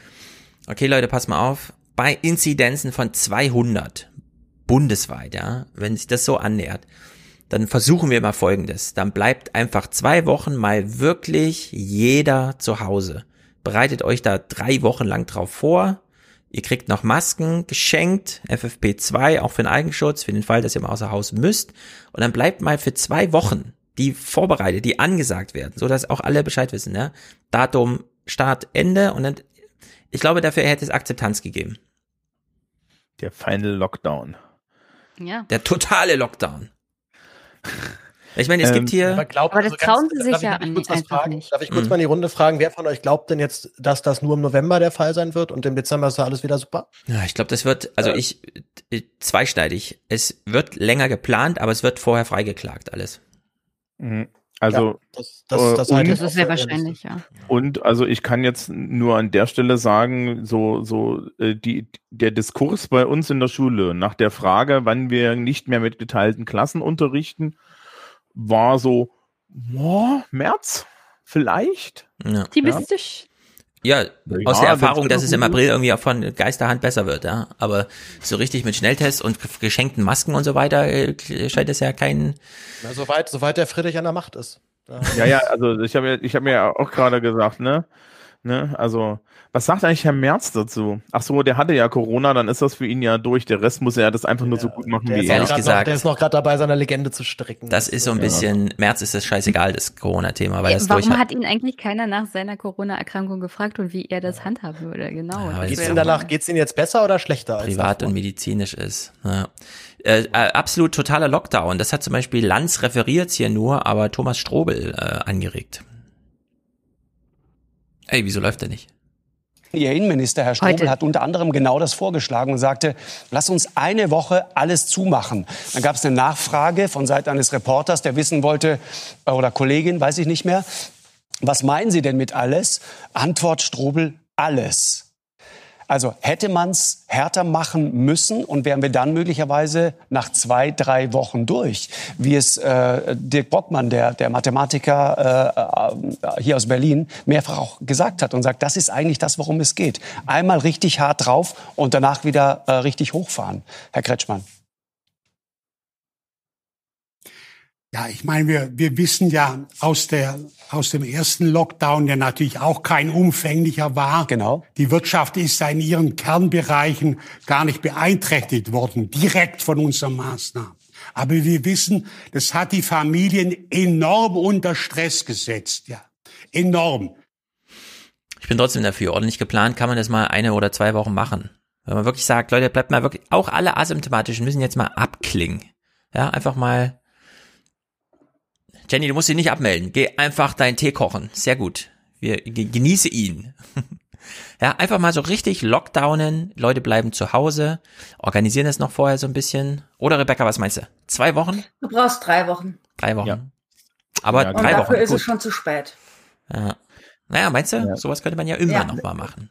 okay Leute, pass mal auf, bei Inzidenzen von 200 bundesweit, ja, wenn sich das so annähert, dann versuchen wir mal Folgendes. Dann bleibt einfach zwei Wochen mal wirklich jeder zu Hause. Bereitet euch da drei Wochen lang drauf vor. Ihr kriegt noch Masken geschenkt, FFP2, auch für den Eigenschutz, für den Fall, dass ihr mal außer Haus müsst. Und dann bleibt mal für zwei Wochen die vorbereitet, die angesagt werden, so dass auch alle Bescheid wissen, ja. Datum, Start, Ende und dann, ich glaube, dafür hätte es Akzeptanz gegeben. Der Final Lockdown. Ja. Der totale Lockdown. Ich meine, es ähm, gibt hier. Aber, glaubt, aber das also trauen sie sich ja an, einfach fragen? nicht. Darf ich kurz hm. mal in die Runde fragen, wer von euch glaubt denn jetzt, dass das nur im November der Fall sein wird und im Dezember ist da alles wieder super? Ja, ich glaube, das wird, also äh. ich, zweischneidig. Es wird länger geplant, aber es wird vorher freigeklagt, alles. Mhm. Also, ja, das, das, das, und, das ist sehr wahrscheinlich, ja. Und also ich kann jetzt nur an der Stelle sagen, so, so äh, die, der Diskurs bei uns in der Schule nach der Frage, wann wir nicht mehr mit geteilten Klassen unterrichten, war so, boah, März, vielleicht. Ja. Optimistisch. Ja, ja, aus der Erfahrung, dass es im April irgendwie auch von Geisterhand besser wird, ja. Aber so richtig mit Schnelltests und geschenkten Masken und so weiter äh, scheint es ja kein. Na, soweit, soweit der Friedrich an der Macht ist. Ja, ja, also ich habe ich hab mir auch gerade gesagt, ne? Ne? Also, was sagt eigentlich Herr Merz dazu? Ach so, der hatte ja Corona, dann ist das für ihn ja durch. Der Rest muss er das einfach nur so gut machen wie er. noch, der ist noch gerade dabei, seine Legende zu stricken. Das ist so ein bisschen, März ist das scheißegal, das Corona-Thema, weil er es durch Warum hat. hat ihn eigentlich keiner nach seiner Corona-Erkrankung gefragt und wie er das handhaben würde? Genau. Ja, Das Geht's ihm danach, geht's ihm jetzt besser oder schlechter als privat und medizinisch ist. Ja. Äh, äh, absolut totaler Lockdown. Das hat zum Beispiel Lanz referiert hier nur, aber Thomas Strobel äh, angeregt. Ey, wieso läuft der nicht? Ihr Innenminister, Herr Strobel, Heute. hat unter anderem genau das vorgeschlagen und sagte, lass uns eine Woche alles zumachen. Dann gab es eine Nachfrage von Seiten eines Reporters, der wissen wollte, äh, oder Kollegin, weiß ich nicht mehr, was meinen Sie denn mit alles? Antwort Strobel, alles. Also hätte man es härter machen müssen und wären wir dann möglicherweise nach zwei, drei Wochen durch, wie es äh, Dirk Bockmann, der, der Mathematiker äh, äh, hier aus Berlin, mehrfach auch gesagt hat und sagt, das ist eigentlich das, worum es geht. Einmal richtig hart drauf und danach wieder äh, richtig hochfahren. Herr Kretschmann. Ja, ich meine, wir, wir wissen ja aus, der, aus dem ersten Lockdown, der natürlich auch kein umfänglicher war. Genau. Die Wirtschaft ist ja in ihren Kernbereichen gar nicht beeinträchtigt worden, direkt von unseren Maßnahmen. Aber wir wissen, das hat die Familien enorm unter Stress gesetzt, ja. Enorm. Ich bin trotzdem dafür. Ordentlich geplant kann man das mal eine oder zwei Wochen machen. Wenn man wirklich sagt, Leute, bleibt mal wirklich, auch alle Asymptomatischen müssen jetzt mal abklingen. Ja, einfach mal. Jenny, du musst dich nicht abmelden. Geh einfach deinen Tee kochen. Sehr gut. Wir ge- genieße ihn. ja, einfach mal so richtig lockdownen. Leute bleiben zu Hause. Organisieren das noch vorher so ein bisschen. Oder Rebecca, was meinst du? Zwei Wochen? Du brauchst drei Wochen. Drei Wochen. Aber Und drei dafür Wochen. ist gut. es schon zu spät. Ja. Naja, meinst du? Sowas könnte man ja irgendwann Ja. noch mal machen.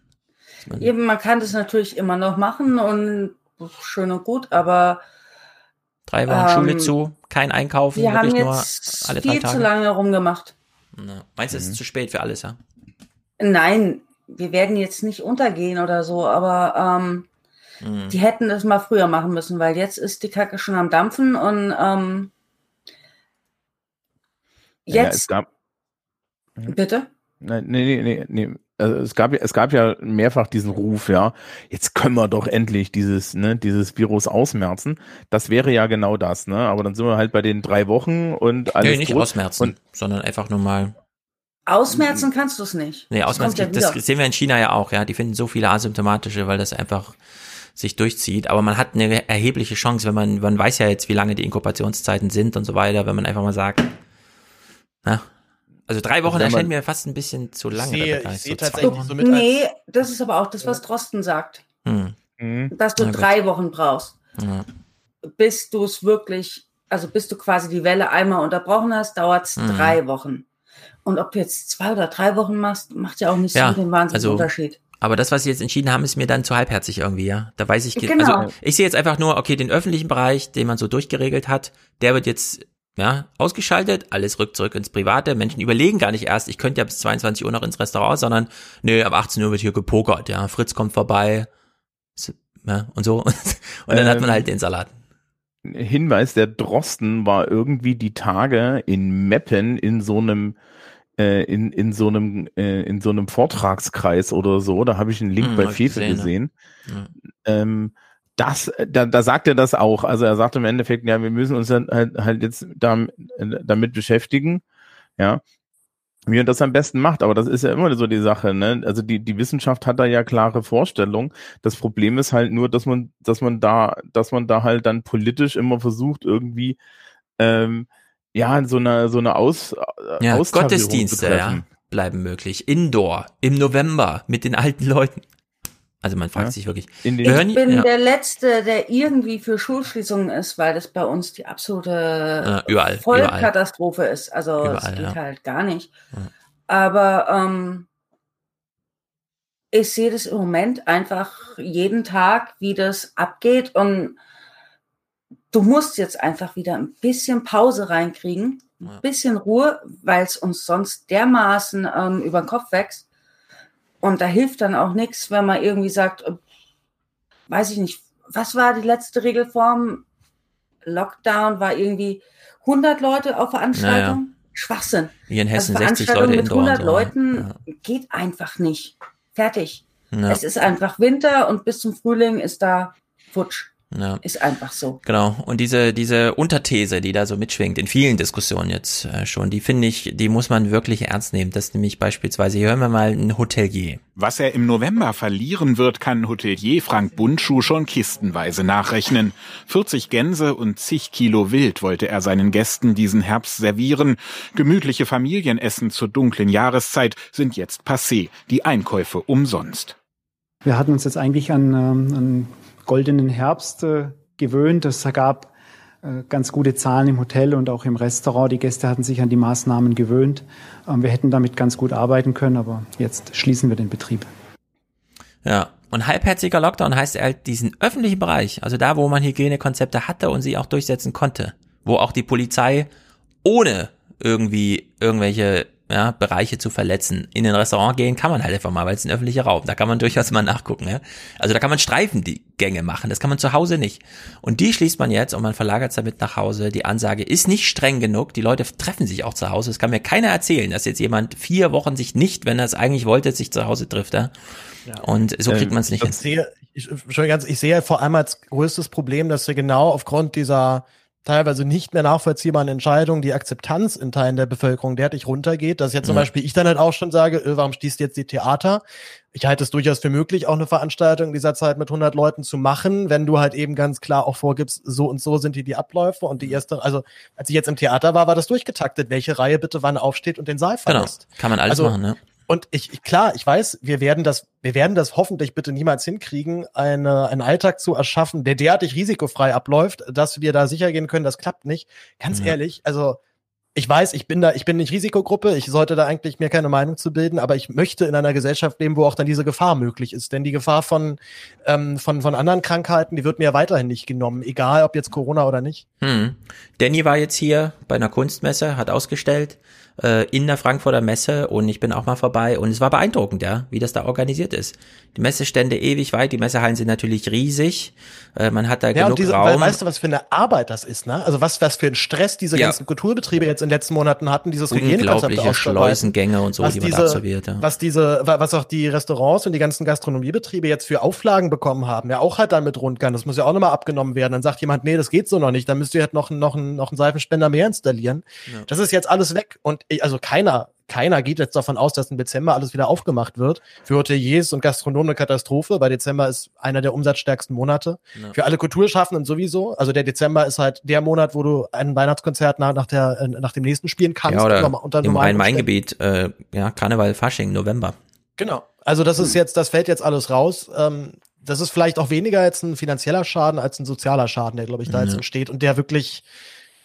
Eben, man kann das natürlich immer noch machen und schön und gut, aber Drei Wochen Ähm, Schule zu, kein Einkaufen, wir haben wirklich nur jetzt alle drei viel Tage. zu lange rumgemacht. Meinst du, es Mhm. ist zu spät für alles, ja? Nein, wir werden jetzt nicht untergehen oder so, aber ähm, Mhm. die hätten das mal früher machen müssen, weil jetzt ist die Kacke schon am Dampfen und ähm, Ja, es jetzt, gab, bitte? Nein, nee, nee, nee, nee. Also es gab ja, es gab ja mehrfach diesen Ruf, ja, jetzt können wir doch endlich dieses, ne, dieses Virus ausmerzen. Das wäre ja genau das, ne? Aber dann sind wir halt bei den drei Wochen und alles nee, nicht tot. ausmerzen, Und sondern einfach nur mal. Ausmerzen kannst du es nicht. Nee, Das ausmerzen, kommt ja das sehen wir in China ja auch, ja. Die finden so viele asymptomatische, weil das einfach sich durchzieht. Aber man hat eine erhebliche Chance, wenn man, man weiß ja jetzt, wie lange die Inkubationszeiten sind und so weiter, wenn man einfach mal sagt, na, also drei Wochen Also erscheint mir fast ein bisschen zu lang. Ich sehe- ich So sehe zwei tatsächlich Wochen. so mit Nee, das ist aber auch das, was Drosten sagt, Hm. dass du Na gut. drei Wochen brauchst, Ja. bis du es wirklich, also bis du quasi die Welle einmal unterbrochen hast, dauert es Mhm. drei Wochen. Und ob du jetzt zwei oder drei Wochen machst, macht ja auch nicht Ja, so den wahnsinnigen also- Unterschied. Aber das, was sie jetzt entschieden haben, ist mir dann zu halbherzig irgendwie, ja. Da weiß ich, Genau. also ich sehe jetzt einfach nur, okay, den öffentlichen Bereich, den man so durchgeregelt hat, der wird jetzt ja, ausgeschaltet, alles rückt zurück ins Private. Menschen überlegen gar nicht erst, ich könnte ja bis 22 Uhr noch ins Restaurant, sondern nö, ab 18 Uhr wird hier gepokert, ja. Fritz kommt vorbei, ja, und so. Und dann hat man Ähm, halt den Salat. Hinweis, der Drosten war irgendwie die Tage in Meppen in so einem äh, in, in so einem äh, in so einem Vortragskreis oder so, da habe ich einen Link Hm, bei Fefe gesehen, gesehen. Ja. Ähm, das, da, da sagt er das auch. Also er sagt im Endeffekt, ja, wir müssen uns dann halt, halt jetzt da, damit beschäftigen, ja, wie man das am besten macht. Aber das ist ja immer so die Sache, ne? Also die, die Wissenschaft hat da ja klare Vorstellungen. Das Problem ist halt nur, dass man, dass man da, dass man da halt dann politisch immer versucht, irgendwie ähm, ja, so eine, so eine Aus, Ja, Gottesdienste, ja, bleiben möglich. Indoor, im November, mit den alten Leuten. Also man fragt Ja. sich wirklich. Ich bin ja. der Letzte, der irgendwie für Schulschließungen ist, weil das bei uns die absolute Ja, überall, Vollkatastrophe ist. Also es Überall, geht ja. halt gar nicht. Ja. Aber ähm, ich sehe das im Moment einfach jeden Tag, wie das abgeht. Und du musst jetzt einfach wieder ein bisschen Pause reinkriegen, ein bisschen Ruhe, weil es uns sonst dermaßen ähm, über den Kopf wächst. Und da hilft dann auch nichts, wenn man irgendwie sagt, weiß ich nicht, was war die letzte Regelform? Lockdown war irgendwie 100 Leute auf Veranstaltung. Schwachsinn. Hier in Hessen also 60 Leute mit Indoor. 100 und so. Leuten geht einfach nicht. Fertig. Ja. Es ist einfach Winter und bis zum Frühling ist da futsch. Ja. Ist einfach so. Genau. Und diese, diese Unterthese, die da so mitschwingt, in vielen Diskussionen jetzt äh, schon, die finde ich, die muss man wirklich ernst nehmen. Das ist nämlich beispielsweise, hier hören wir mal ein Hotelier. Was er im November verlieren wird, kann Hotelier Frank Bundschuh schon kistenweise nachrechnen. 40 Gänse und zig Kilo Wild wollte er seinen Gästen diesen Herbst servieren. Gemütliche Familienessen zur dunklen Jahreszeit sind jetzt passé. Die Einkäufe umsonst. Wir hatten uns jetzt eigentlich an, ähm, an goldenen Herbst äh, gewöhnt. Es gab äh, ganz gute Zahlen im Hotel und auch im Restaurant. Die Gäste hatten sich an die Maßnahmen gewöhnt. Ähm, wir hätten damit ganz gut arbeiten können, aber jetzt schließen wir den Betrieb. Ja. Und halbherziger Lockdown heißt halt diesen öffentlichen Bereich, also da, wo man Hygienekonzepte hatte und sie auch durchsetzen konnte, wo auch die Polizei ohne irgendwie irgendwelche ja, Bereiche zu verletzen. In den Restaurant gehen kann man halt einfach mal, weil es ein öffentlicher Raum. Da kann man durchaus mal nachgucken. Ja? Also da kann man Streifen die Gänge machen. Das kann man zu Hause nicht. Und die schließt man jetzt und man verlagert es damit nach Hause. Die Ansage ist nicht streng genug. Die Leute treffen sich auch zu Hause. Es kann mir keiner erzählen, dass jetzt jemand vier Wochen sich nicht, wenn er es eigentlich wollte, sich zu Hause trifft. Ja? Ja. Und so kriegt Ähm, man es nicht ich hin. Sehe, ich, ich sehe vor allem als größtes Problem, dass wir genau aufgrund dieser teilweise nicht mehr nachvollziehbaren Entscheidungen die Akzeptanz in Teilen der Bevölkerung derartig runtergeht, dass jetzt zum Ja. Beispiel ich dann halt auch schon sage, äh, warum schließt jetzt die Theater? Ich halte es durchaus für möglich, auch eine Veranstaltung in dieser Zeit mit 100 Leuten zu machen, wenn du halt eben ganz klar auch vorgibst, so und so sind die die Abläufe und die erste, also als ich jetzt im Theater war, war das durchgetaktet, welche Reihe bitte wann aufsteht und den Saal Genau. verlässt. Kann man alles Also, machen, ne? Und ich, ich- klar, ich weiß, wir werden das, wir werden das hoffentlich bitte niemals hinkriegen, eine, einen Alltag zu erschaffen, der derartig risikofrei abläuft, dass wir da sicher gehen können, das klappt nicht. Ganz Ja. ehrlich, also ich weiß, ich bin da, ich bin nicht Risikogruppe, ich sollte da eigentlich mir keine Meinung zu bilden, aber ich möchte in einer Gesellschaft leben, wo auch dann diese Gefahr möglich ist. Denn die Gefahr von, ähm, von, von anderen Krankheiten, die wird mir ja weiterhin nicht genommen, egal ob jetzt Corona oder nicht. Hm. Danny war jetzt hier bei einer Kunstmesse, hat ausgestellt äh, in der Frankfurter Messe und ich bin auch mal vorbei und es war beeindruckend, ja, wie das da organisiert ist. Die Messestände ewig weit, die Messehallen sind natürlich riesig, äh, man hat da Ja, genug und diese, Raum. weil, weißt du, was für eine Arbeit das ist, ne? Also was, was für ein Stress diese Ja. ganzen Kulturbetriebe jetzt in den letzten Monaten hatten, dieses Hygienekonzept. Schleusengänge und so, was die man diese, absolviert. Ja. Was diese, wa- was auch die Restaurants und die ganzen Gastronomiebetriebe jetzt für Auflagen bekommen haben, ja auch halt dann mit Rundgang, das muss ja auch nochmal abgenommen werden. Dann sagt jemand, nee, das geht so noch nicht, dann müsst ihr halt noch, noch, einen- noch einen Seifenspender mehr installieren. Das ist jetzt alles weg und also keiner, keiner geht jetzt davon aus, dass im Dezember alles wieder aufgemacht wird. Für Hoteliers und Gastronomen eine Katastrophe, weil Dezember ist einer der umsatzstärksten Monate. Ja. Für alle Kulturschaffenden sowieso. Also der Dezember ist halt der Monat, wo du ein Weihnachtskonzert nach, nach, der, äh, nach dem nächsten spielen kannst. Ja, oder unter im. Rhein-Main-Gebiet, äh, ja, Karneval, Fasching, November. Genau. Also das ist jetzt, das fällt jetzt alles raus. Ähm, das ist vielleicht auch weniger jetzt ein finanzieller Schaden als ein sozialer Schaden, der, glaube ich, da jetzt Ja. entsteht und der wirklich,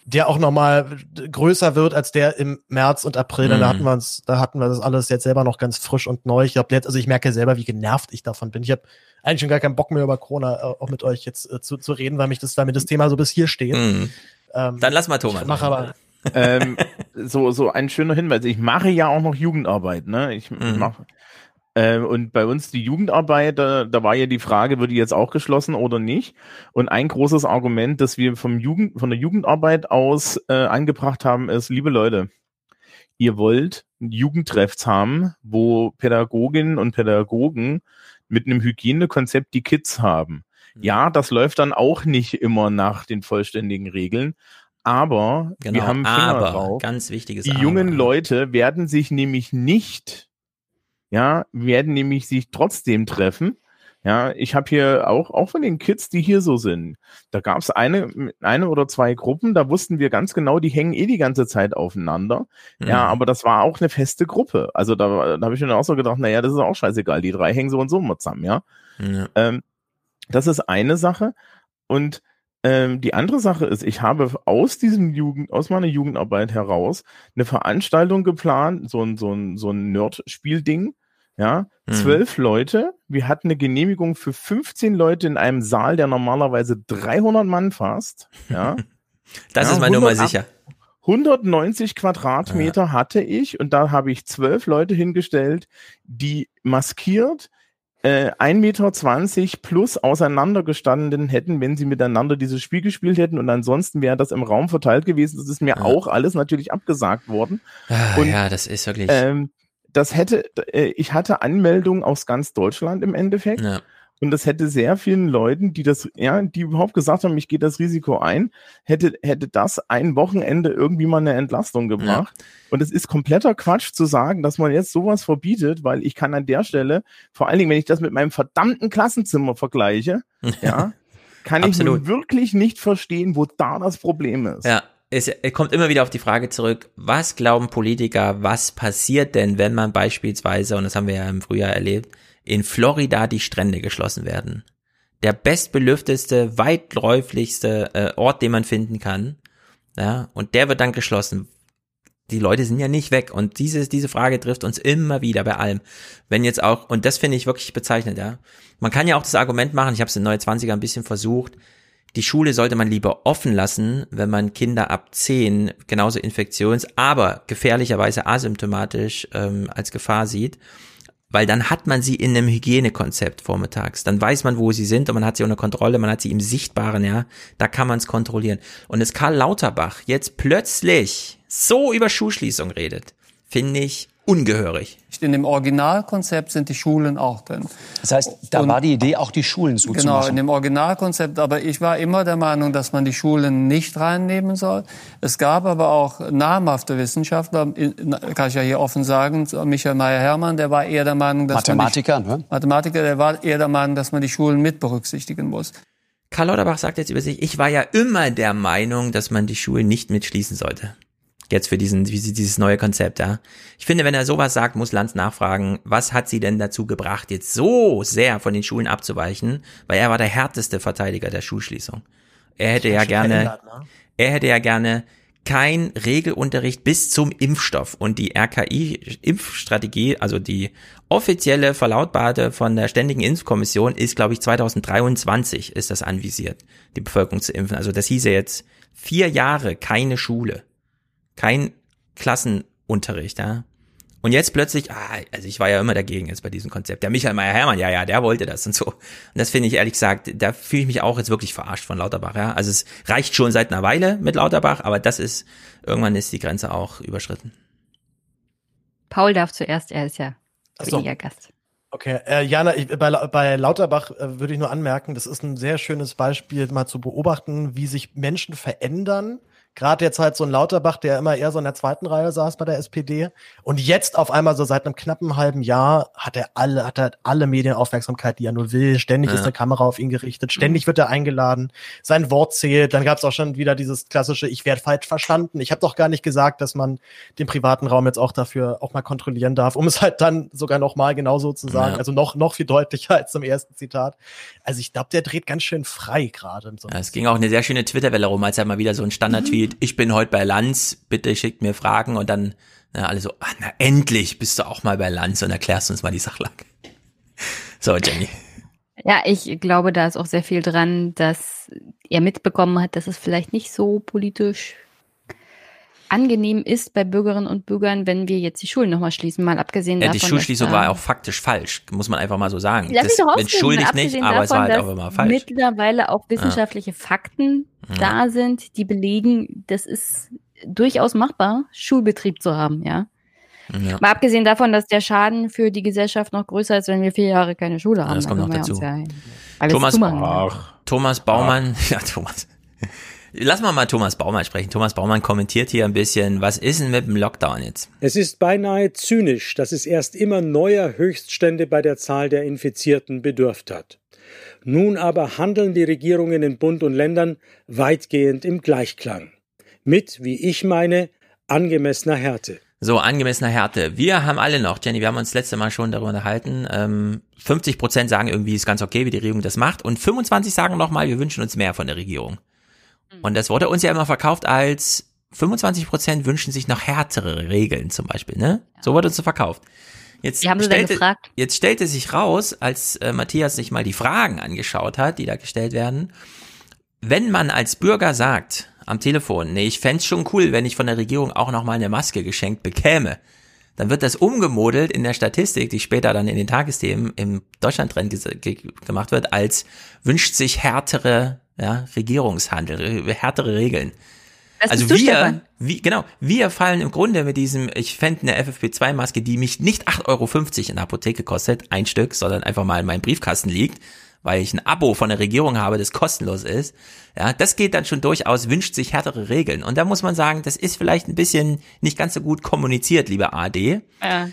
der auch nochmal größer wird als der im März und April. Denn da Mhm. hatten wir uns, da hatten wir das alles jetzt selber noch ganz frisch und neu. Ich glaube jetzt, also ich merke selber, wie genervt ich davon bin. Ich habe eigentlich schon gar keinen Bock mehr über Corona äh, auch mit euch jetzt äh, zu, zu reden, weil mich das, mir das Thema so bis hier steht. Mhm. Ähm, Dann lass mal Thomas. Ich mache aber, ähm, so, so ein schöner Hinweis. Ich mache ja auch noch Jugendarbeit, ne? Ich Mhm. mache. Ähm, und bei uns die Jugendarbeit, da, da war ja die Frage, wird die jetzt auch geschlossen oder nicht? Und ein großes Argument, das wir vom Jugend, von der Jugendarbeit aus äh, angebracht haben, ist, liebe Leute, ihr wollt Jugendtreffs haben, wo Pädagoginnen und Pädagogen mit einem Hygienekonzept die Kids haben. Ja, das läuft dann auch nicht immer nach den vollständigen Regeln, aber Genau, wir haben Finger aber, drauf. ganz wichtiges Die Aber. jungen Leute werden sich nämlich nicht, ja, werden nämlich sich trotzdem treffen. Ja, ich habe hier auch, auch von den Kids, die hier so sind, da gab es eine, eine oder zwei Gruppen, da wussten wir ganz genau, die hängen eh die ganze Zeit aufeinander. Ja, Mhm. aber das war auch eine feste Gruppe. Also da, da habe ich mir dann auch so gedacht, naja, das ist auch scheißegal, die drei hängen so und so immer zusammen, ja. Ja. Ähm, das ist eine Sache. Und ähm, die andere Sache ist, ich habe aus diesem Jugend, aus meiner Jugendarbeit heraus eine Veranstaltung geplant, so ein, so ein, so ein Nerd-Spielding. Ja, Mhm. zwölf Leute. Wir hatten eine Genehmigung für 15 Leute in einem Saal, der normalerweise 300 Mann fasst. Ja. Das Ja, ist meine Nummer 108 sicher. 190 Quadratmeter hatte ich und da habe ich zwölf Leute hingestellt, die maskiert äh, 1,20 Meter plus auseinandergestanden hätten, wenn sie miteinander dieses Spiel gespielt hätten und ansonsten wäre das im Raum verteilt gewesen. Das ist mir ja. auch alles natürlich abgesagt worden. Ah, und, ja, das ist wirklich. Ähm, das hätte, äh, ich hatte Anmeldungen aus ganz Deutschland im Endeffekt. Ja. Und das hätte sehr vielen Leuten, die das, ja, die überhaupt gesagt haben, ich gehe das Risiko ein, hätte, hätte das ein Wochenende irgendwie mal eine Entlastung gebracht. Ja. Und es ist kompletter Quatsch zu sagen, dass man jetzt sowas verbietet, weil ich kann an der Stelle, vor allen Dingen, wenn ich das mit meinem verdammten Klassenzimmer vergleiche, ja, kann ich wirklich nicht verstehen, wo da das Problem ist. Ja, es kommt immer wieder auf die Frage zurück, was glauben Politiker, was passiert denn, wenn man beispielsweise, und das haben wir ja im Frühjahr erlebt, in Florida die Strände geschlossen werden. Der bestbelüfteste, weitläufigste äh, Ort, den man finden kann. Ja, und der wird dann geschlossen. Die Leute sind ja nicht weg. Und diese, diese Frage trifft uns immer wieder bei allem. Wenn jetzt auch, und das finde ich wirklich bezeichnend, ja. Man kann ja auch das Argument machen, ich habe es in Neue 20er ein bisschen versucht, die Schule sollte man lieber offen lassen, wenn man Kinder ab 10 genauso infektions-, aber gefährlicherweise asymptomatisch ähm, als Gefahr sieht weil dann hat man sie in einem Hygienekonzept vormittags. Dann weiß man, wo sie sind und man hat sie unter Kontrolle, man hat sie im Sichtbaren, ja. Da kann man es kontrollieren. Und dass Karl Lauterbach jetzt plötzlich so über Schulschließung redet, finde ich ungehörig. In dem Originalkonzept sind die Schulen auch drin. Das heißt, da und, war die Idee, auch die Schulen zuzumachen. Genau, in dem Originalkonzept. Aber ich war immer der Meinung, dass man die Schulen nicht reinnehmen soll. Es gab aber auch namhafte Wissenschaftler, kann ich ja hier offen sagen, Michael Meyer-Hermann, der war eher der Meinung, dass Mathematiker, man die, ne? Mathematiker, der war eher der Meinung, dass man die Schulen mit berücksichtigen muss. Karl Lauterbach sagt jetzt über sich, ich war ja immer der Meinung, dass man die Schulen nicht mitschließen sollte jetzt für diesen, dieses neue Konzept, ja. Ich finde, wenn er sowas sagt, muss Lanz nachfragen, was hat sie denn dazu gebracht, jetzt so sehr von den Schulen abzuweichen, weil er war der härteste Verteidiger der Schulschließung. Er hätte ja gerne, ne? er hätte ja gerne kein Regelunterricht bis zum Impfstoff und die RKI-Impfstrategie, also die offizielle verlautbarte von der Ständigen Impfkommission ist, glaube ich, 2023 ist das anvisiert, die Bevölkerung zu impfen. Also das hieße jetzt vier Jahre keine Schule kein Klassenunterricht, ja. Und jetzt plötzlich, ah, also ich war ja immer dagegen jetzt bei diesem Konzept. Der Michael Meyer-Hermann, ja, ja, der wollte das und so. Und das finde ich ehrlich gesagt, da fühle ich mich auch jetzt wirklich verarscht von Lauterbach, ja. Also es reicht schon seit einer Weile mit Lauterbach, aber das ist, irgendwann ist die Grenze auch überschritten. Paul darf zuerst, er ist ja so. weniger Gast. Okay, äh, Jana, ich, bei, bei Lauterbach äh, würde ich nur anmerken, das ist ein sehr schönes Beispiel, mal zu beobachten, wie sich Menschen verändern, Gerade jetzt halt so ein Lauterbach, der immer eher so in der zweiten Reihe saß bei der SPD. Und jetzt auf einmal so seit einem knappen halben Jahr hat er alle, hat er alle Medienaufmerksamkeit, die er nur will. Ständig ja. ist eine Kamera auf ihn gerichtet. Ständig wird er eingeladen. Sein Wort zählt. Dann gab es auch schon wieder dieses klassische, ich werde falsch verstanden. Ich habe doch gar nicht gesagt, dass man den privaten Raum jetzt auch dafür auch mal kontrollieren darf, um es halt dann sogar noch mal genauso zu sagen. Ja. Also noch, noch viel deutlicher als zum ersten Zitat. Also ich glaube, der dreht ganz schön frei gerade. So ja, es ging auch eine sehr schöne Twitter-Welle rum, als er mal wieder so ein Standard-Tweet Tweet, ich bin heute bei Lanz, bitte schickt mir Fragen und dann na, alle so, ah, na endlich bist du auch mal bei Lanz und erklärst uns mal die Sachlage. So, Jenny. Ja, ich glaube, da ist auch sehr viel dran, dass er mitbekommen hat, dass es vielleicht nicht so politisch angenehm ist bei Bürgerinnen und Bürgern, wenn wir jetzt die Schulen nochmal schließen, mal abgesehen ja, davon. Die Schulschließung dass, war auch faktisch falsch, muss man einfach mal so sagen. Lass das doch entschuldigt nicht, davon, aber es war halt auch immer falsch. Mittlerweile auch wissenschaftliche ja. Fakten ja. da sind, die belegen, das ist durchaus machbar, Schulbetrieb zu haben, ja. Ja. Mal abgesehen davon, dass der Schaden für die Gesellschaft noch größer ist, wenn wir vier Jahre keine Schule haben. Ja, das kommt noch dazu. Ja Thomas, Thomas Baumann, ja, Thomas. Lass mal mal Thomas Baumann sprechen. Thomas Baumann kommentiert hier ein bisschen, was ist denn mit dem Lockdown jetzt? Es ist beinahe zynisch, dass es erst immer neuer Höchststände bei der Zahl der Infizierten bedürft hat. Nun aber handeln die Regierungen in Bund und Ländern weitgehend im Gleichklang. Mit, wie ich meine, angemessener Härte. So, angemessener Härte. Wir haben alle noch, Jenny, wir haben uns letzte Mal schon darüber unterhalten, ähm, 50 Prozent sagen irgendwie, ist ganz okay, wie die Regierung das macht und 25 sagen nochmal, wir wünschen uns mehr von der Regierung. Mhm. Und das wurde uns ja immer verkauft als 25 Prozent wünschen sich noch härtere Regeln zum Beispiel, ne? Ja. So wurde uns so verkauft. Jetzt stellte? Jetzt stellte sich raus, als äh, Matthias sich mal die Fragen angeschaut hat, die da gestellt werden, wenn man als Bürger sagt am Telefon, nee, ich fände schon cool, wenn ich von der Regierung auch noch mal eine Maske geschenkt bekäme, dann wird das umgemodelt in der Statistik, die später dann in den Tagesthemen im Deutschlandtrend gemacht wird, als wünscht sich härtere ja, Regierungshandel, härtere Regeln. Das also wir, Stefan. wie, genau, wir fallen im Grunde mit diesem, ich fände eine FFP2-Maske, die mich nicht 8,50 Euro in der Apotheke kostet, ein Stück, sondern einfach mal in meinem Briefkasten liegt, weil ich ein Abo von der Regierung habe, das kostenlos ist. Ja, das geht dann schon durchaus, wünscht sich härtere Regeln. Und da muss man sagen, das ist vielleicht ein bisschen nicht ganz so gut kommuniziert, lieber AD. Ja.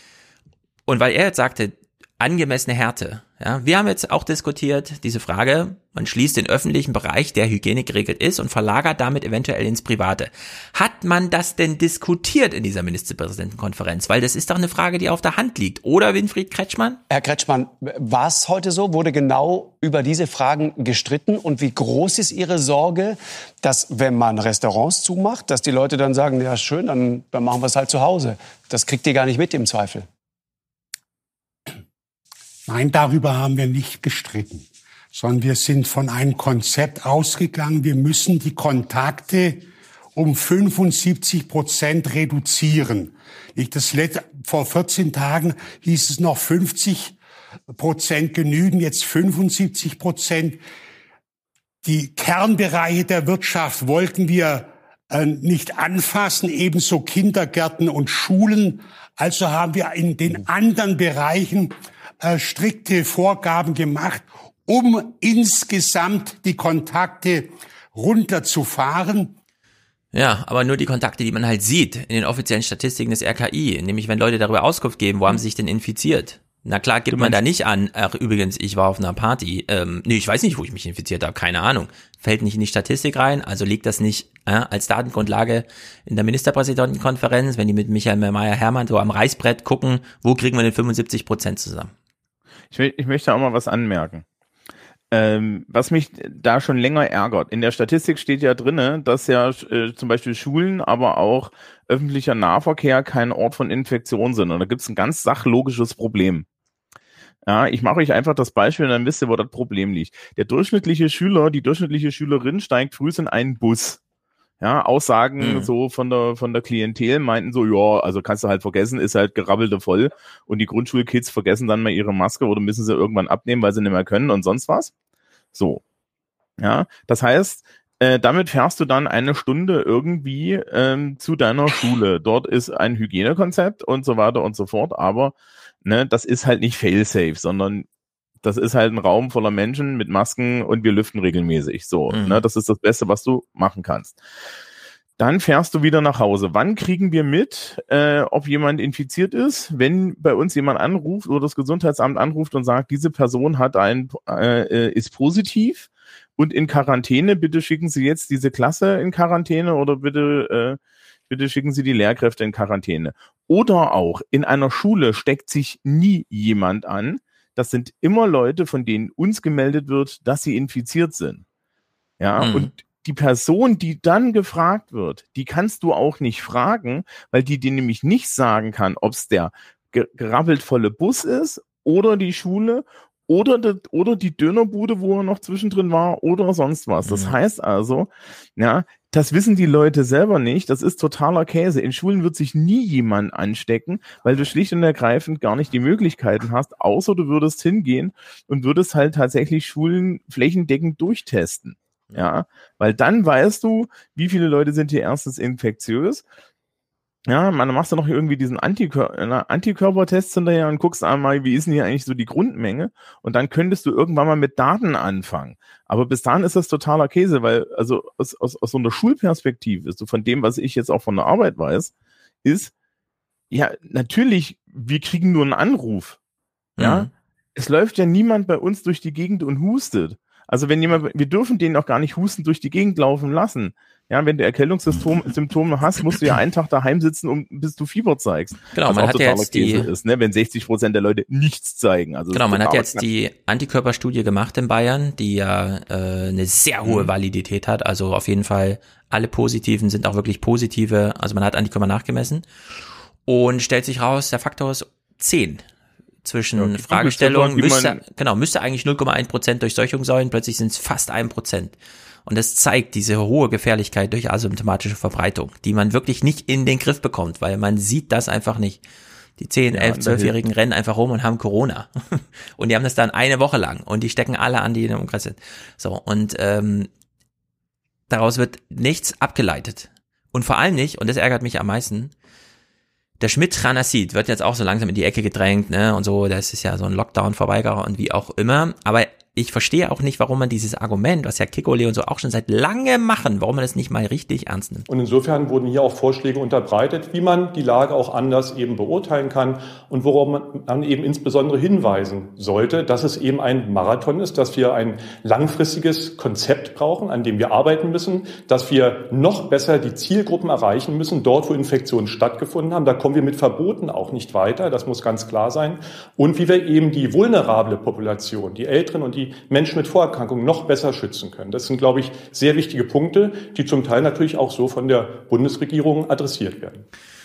Und weil er jetzt sagte, angemessene Härte. Ja, wir haben jetzt auch diskutiert, diese Frage, man schließt den öffentlichen Bereich, der Hygiene geregelt ist und verlagert damit eventuell ins Private. Hat man das denn diskutiert in dieser Ministerpräsidentenkonferenz? Weil das ist doch eine Frage, die auf der Hand liegt. Oder Winfried Kretschmann? Herr Kretschmann, war es heute so? Wurde genau über diese Fragen gestritten? Und wie groß ist Ihre Sorge, dass wenn man Restaurants zumacht, dass die Leute dann sagen, ja schön, dann, dann machen wir es halt zu Hause. Das kriegt ihr gar nicht mit im Zweifel. Nein, darüber haben wir nicht gestritten, sondern wir sind von einem Konzept ausgegangen, wir müssen die Kontakte um 75 Prozent reduzieren. Ich das letzte, vor 14 Tagen hieß es noch 50 Prozent genügen, jetzt 75 Prozent. Die Kernbereiche der Wirtschaft wollten wir äh, nicht anfassen, ebenso Kindergärten und Schulen. Also haben wir in den anderen Bereichen äh, strikte Vorgaben gemacht, um insgesamt die Kontakte runterzufahren. Ja, aber nur die Kontakte, die man halt sieht in den offiziellen Statistiken des RKI, nämlich wenn Leute darüber Auskunft geben, wo haben sie sich denn infiziert? Na klar, gibt man da nicht an, ach übrigens, ich war auf einer Party. Ähm, nee, ich weiß nicht, wo ich mich infiziert habe, keine Ahnung. Fällt nicht in die Statistik rein, also liegt das nicht äh, als Datengrundlage in der Ministerpräsidentenkonferenz, wenn die mit Michael Meyer-Hermann so am Reißbrett gucken, wo kriegen wir den 75 Prozent zusammen? Ich, will, ich möchte auch mal was anmerken. Ähm, was mich da schon länger ärgert. In der Statistik steht ja drinne, dass ja äh, zum Beispiel Schulen, aber auch öffentlicher Nahverkehr kein Ort von Infektion sind. Und da gibt es ein ganz sachlogisches Problem. Ja, ich mache euch einfach das Beispiel und dann wisst ihr, wo das Problem liegt. Der durchschnittliche Schüler, die durchschnittliche Schülerin steigt früh in einen Bus. Ja, Aussagen mhm. so von der, von der Klientel meinten so, ja, also kannst du halt vergessen, ist halt gerabbelte voll. Und die Grundschulkids vergessen dann mal ihre Maske oder müssen sie irgendwann abnehmen, weil sie nicht mehr können und sonst was. So. Ja, das heißt, äh, damit fährst du dann eine Stunde irgendwie ähm, zu deiner Schule. Dort ist ein Hygienekonzept und so weiter und so fort, aber ne, das ist halt nicht fail-safe, sondern das ist halt ein Raum voller Menschen mit Masken und wir lüften regelmäßig. So, mhm. ne, das ist das Beste, was du machen kannst. Dann fährst du wieder nach Hause. Wann kriegen wir mit, äh, ob jemand infiziert ist? Wenn bei uns jemand anruft oder das Gesundheitsamt anruft und sagt, diese Person hat ein, äh, ist positiv und in Quarantäne, bitte schicken Sie jetzt diese Klasse in Quarantäne oder bitte, äh, bitte schicken Sie die Lehrkräfte in Quarantäne. Oder auch in einer Schule steckt sich nie jemand an das sind immer Leute, von denen uns gemeldet wird, dass sie infiziert sind. Ja, mhm. und die Person, die dann gefragt wird, die kannst du auch nicht fragen, weil die dir nämlich nicht sagen kann, ob es der gerabbelt volle Bus ist oder die Schule oder, die, oder die Dönerbude, wo er noch zwischendrin war oder sonst was. Das mhm. heißt also, ja, das wissen die Leute selber nicht. Das ist totaler Käse. In Schulen wird sich nie jemand anstecken, weil du schlicht und ergreifend gar nicht die Möglichkeiten hast, außer du würdest hingehen und würdest halt tatsächlich Schulen flächendeckend durchtesten. Ja, weil dann weißt du, wie viele Leute sind hier erstens infektiös ja, man machst du noch irgendwie diesen Antikör Antikörpertest hinterher und guckst einmal, wie ist denn hier eigentlich so die Grundmenge? Und dann könntest du irgendwann mal mit Daten anfangen. Aber bis dahin ist das totaler Käse, weil, also aus, aus, aus so einer Schulperspektive, so von dem, was ich jetzt auch von der Arbeit weiß, ist, ja, natürlich, wir kriegen nur einen Anruf. Ja. Mhm. Es läuft ja niemand bei uns durch die Gegend und hustet. Also wenn jemand, wir dürfen den auch gar nicht husten durch die Gegend laufen lassen. Ja, wenn du Erkältungssymptome hast, musst du ja einen Tag daheim sitzen, um, bis du Fieber zeigst. Genau, man hat ja jetzt die, ist, ne? wenn 60 Prozent der Leute nichts zeigen. Also genau, man hat jetzt die Antikörperstudie gemacht in Bayern, die ja äh, eine sehr hohe mhm. Validität hat. Also auf jeden Fall alle Positiven sind auch wirklich positive. Also man hat Antikörper nachgemessen und stellt sich raus, der Faktor ist 10 zwischen ja, Fragestellungen müsste, genau, müsste eigentlich 0,1 Prozent Durchseuchung sein, plötzlich sind es fast ein Prozent. Und das zeigt diese hohe Gefährlichkeit durch asymptomatische Verbreitung, die man wirklich nicht in den Griff bekommt, weil man sieht das einfach nicht. Die 10, 11, 12-Jährigen rennen einfach rum und haben Corona. und die haben das dann eine Woche lang und die stecken alle an, die in der Umkreis sind. So, und ähm, daraus wird nichts abgeleitet. Und vor allem nicht, und das ärgert mich am meisten, der Schmidt-Tranacid wird jetzt auch so langsam in die Ecke gedrängt, ne, und so, das ist ja so ein Lockdown-Verweigerer und wie auch immer, aber ich verstehe auch nicht, warum man dieses Argument, was ja Kikole und so auch schon seit lange machen, warum man das nicht mal richtig ernst nimmt. Und insofern wurden hier auch Vorschläge unterbreitet, wie man die Lage auch anders eben beurteilen kann und worauf man dann eben insbesondere hinweisen sollte, dass es eben ein Marathon ist, dass wir ein langfristiges Konzept brauchen, an dem wir arbeiten müssen, dass wir noch besser die Zielgruppen erreichen müssen, dort, wo Infektionen stattgefunden haben. Da kommen wir mit Verboten auch nicht weiter, das muss ganz klar sein. Und wie wir eben die vulnerable Population, die Älteren und die Menschen mit Vorerkrankungen noch besser schützen können. Das sind, glaube ich, sehr wichtige Punkte, die zum Teil natürlich auch so von der Bundesregierung adressiert werden.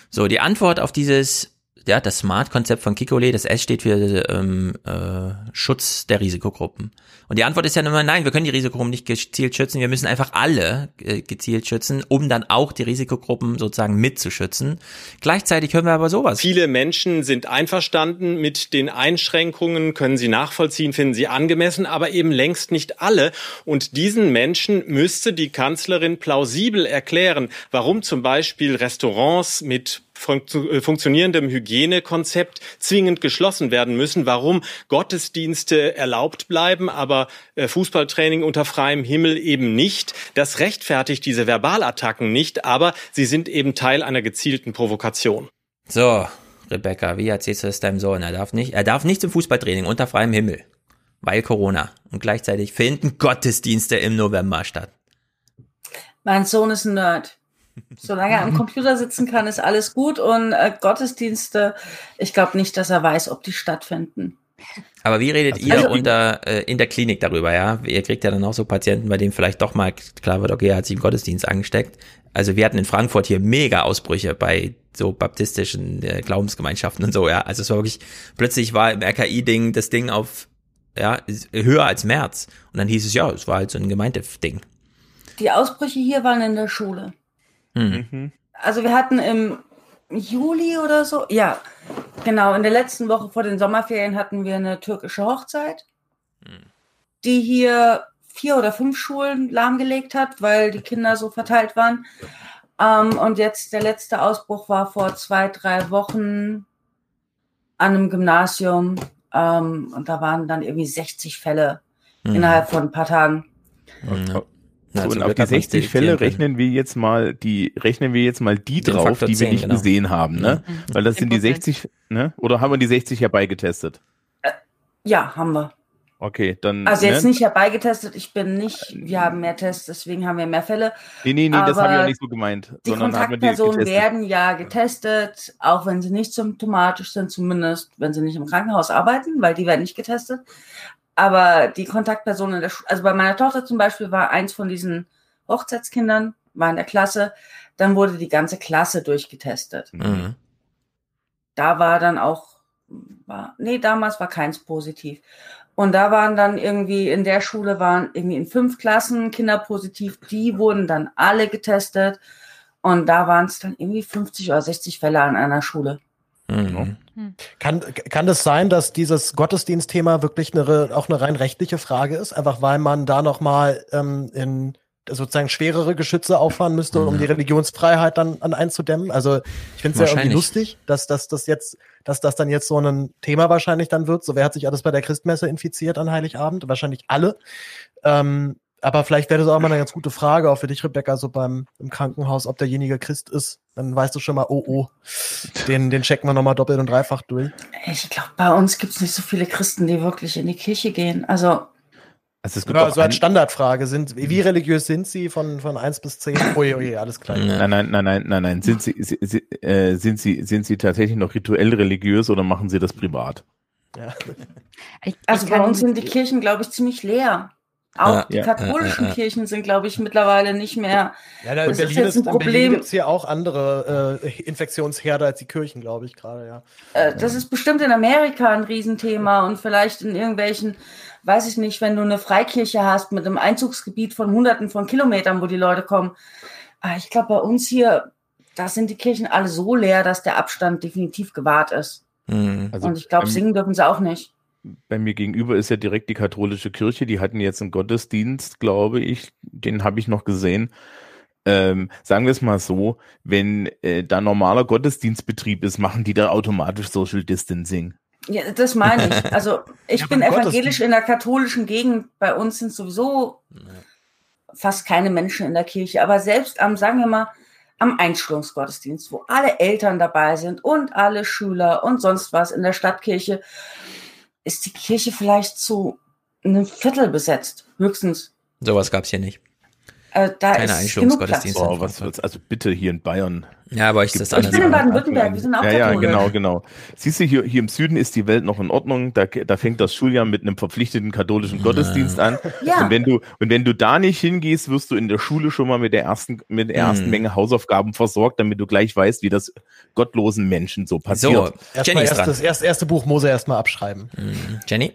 So, die Antwort auf dieses ja, das Smart-Konzept von Kikole, das S steht für ähm, äh, Schutz der Risikogruppen. Und die Antwort ist ja immer, nein, wir können die Risikogruppen nicht gezielt schützen, wir müssen einfach alle äh, gezielt schützen, um dann auch die Risikogruppen sozusagen mitzuschützen. Gleichzeitig hören wir aber sowas. Viele Menschen sind einverstanden mit den Einschränkungen, können sie nachvollziehen, finden sie angemessen, aber eben längst nicht alle. Und diesen Menschen müsste die Kanzlerin plausibel erklären, warum zum Beispiel Restaurants mit äh, funktionierendem Hygienekonzept zwingend geschlossen werden müssen, warum Gottesdienste erlaubt bleiben, aber äh, Fußballtraining unter freiem Himmel eben nicht. Das rechtfertigt diese Verbalattacken nicht, aber sie sind eben Teil einer gezielten Provokation. So, Rebecca, wie erzählst du das deinem Sohn? Er darf nicht, er darf nicht zum Fußballtraining unter freiem Himmel, weil Corona. Und gleichzeitig finden Gottesdienste im November statt. Mein Sohn ist ein Nerd. Solange er am Computer sitzen kann, ist alles gut. Und äh, Gottesdienste, ich glaube nicht, dass er weiß, ob die stattfinden. Aber wie redet also, ihr also, unter äh, in der Klinik darüber, ja? Ihr kriegt ja dann auch so Patienten, bei denen vielleicht doch mal klar wird, okay, er hat sich im Gottesdienst angesteckt. Also wir hatten in Frankfurt hier mega Ausbrüche bei so baptistischen äh, Glaubensgemeinschaften und so, ja. Also es war wirklich, plötzlich war im RKI-Ding das Ding auf, ja, höher als März. Und dann hieß es, ja, es war halt so ein Gemeindeding. Die Ausbrüche hier waren in der Schule. Mhm. mhm. Also wir hatten im Juli oder so, ja, genau, in der letzten Woche vor den Sommerferien hatten wir eine türkische Hochzeit, mhm. die hier vier oder fünf Schulen lahmgelegt hat, weil die Kinder so verteilt waren. Ähm, und jetzt der letzte Ausbruch war vor zwei, drei Wochen an einem Gymnasium. Ähm, und da waren dann irgendwie 60 Fälle mhm. innerhalb von ein paar Tagen. Okay. So, und auf die 60 Fälle rechnen wir jetzt mal die, rechnen wir jetzt mal die Den drauf, Faktor die 10, wir nicht genau. gesehen haben, ne? Mhm. Weil das sind die 60, ne? Oder haben wir die 60 herbeigetestet? Äh, ja, haben wir. Okay, dann. Also jetzt ne? nicht herbeigetestet, ich bin nicht, wir haben mehr Tests, deswegen haben wir mehr Fälle. Nee, nee, nee, das habe ich ja nicht so gemeint. Die Kontaktpersonen werden ja getestet, auch wenn sie nicht symptomatisch sind, zumindest wenn sie nicht im Krankenhaus arbeiten, weil die werden nicht getestet. Aber die Kontaktpersonen in der Schule, also bei meiner Tochter zum Beispiel war eins von diesen Hochzeitskindern, war in der Klasse, dann wurde die ganze Klasse durchgetestet. Mhm. Da war dann auch, war, nee, damals war keins positiv. Und da waren dann irgendwie, in der Schule waren irgendwie in fünf Klassen Kinder positiv, die wurden dann alle getestet. Und da waren es dann irgendwie 50 oder 60 Fälle an einer Schule. Mhm. Kann, kann es sein, dass dieses Gottesdienstthema wirklich eine, auch eine rein rechtliche Frage ist? Einfach weil man da nochmal ähm, in sozusagen schwerere Geschütze auffahren müsste, um die Religionsfreiheit dann an einzudämmen. Also ich finde es ja irgendwie lustig, dass, dass das jetzt, dass das dann jetzt so ein Thema wahrscheinlich dann wird. So wer hat sich alles bei der Christmesse infiziert an Heiligabend? Wahrscheinlich alle. Ähm, aber vielleicht wäre das auch mal eine ganz gute Frage, auch für dich, Rebecca, so beim im Krankenhaus, ob derjenige Christ ist. Dann weißt du schon mal, oh oh, den, den checken wir nochmal doppelt und dreifach durch. Ich glaube, bei uns gibt es nicht so viele Christen, die wirklich in die Kirche gehen. Also. Also es gibt genau, so als Standardfrage, sind, wie religiös sind Sie von, von 1 bis 10? Oje, oje, alles klar. Nein, nein, nein, nein, nein, nein. Sind Sie, Sie, äh, sind Sie, sind Sie tatsächlich noch rituell religiös oder machen Sie das privat? Ja. also bei uns sind die Kirchen, glaube ich, ziemlich leer. Auch ja, die katholischen ja, Kirchen sind, glaube ich, mittlerweile nicht mehr. Ja, da das Berlin ist jetzt ein Problem. gibt es hier auch andere äh, Infektionsherde als die Kirchen, glaube ich, gerade, ja. Äh, das ist bestimmt in Amerika ein Riesenthema und vielleicht in irgendwelchen, weiß ich nicht, wenn du eine Freikirche hast mit einem Einzugsgebiet von hunderten von Kilometern, wo die Leute kommen. Aber ich glaube, bei uns hier da sind die Kirchen alle so leer, dass der Abstand definitiv gewahrt ist. Mhm. Also Und ich glaube, beim- singen dürfen sie auch nicht. Bei mir gegenüber ist ja direkt die katholische Kirche. Die hatten jetzt einen Gottesdienst, glaube ich. Den habe ich noch gesehen. Ähm, sagen wir es mal so, wenn äh, da normaler Gottesdienstbetrieb ist, machen die da automatisch Social Distancing. Ja, das meine ich. Also ich Ja, bin evangelisch in der katholischen Gegend. Bei uns sind sowieso fast keine Menschen in der Kirche. Aber selbst am, sagen wir mal, am Einschulungsgottesdienst, wo alle Eltern dabei sind und alle Schüler und sonst was in der Stadtkirche, ist die Kirche vielleicht zu einem Viertel besetzt, höchstens. Sowas gab's hier nicht. Äh, da Keine genug Oh, was, was, also bitte hier in Bayern. Ja, aber ich das Ich bin in Baden-Württemberg, wir sind auch Ja, ja, genau, genau. Siehst du, hier, hier im Süden ist die Welt noch in Ordnung. Da, da fängt das Schuljahr mit einem verpflichteten katholischen Gottesdienst an. Ja. Und wenn du, und wenn du da nicht hingehst, wirst du in der Schule schon mal mit der ersten, mit der ersten Mhm. Menge Hausaufgaben versorgt, damit du gleich weißt, wie das gottlosen Menschen so passiert. Erstmal erst das erst, erste Buch Mose erstmal abschreiben. Mhm. Jenny?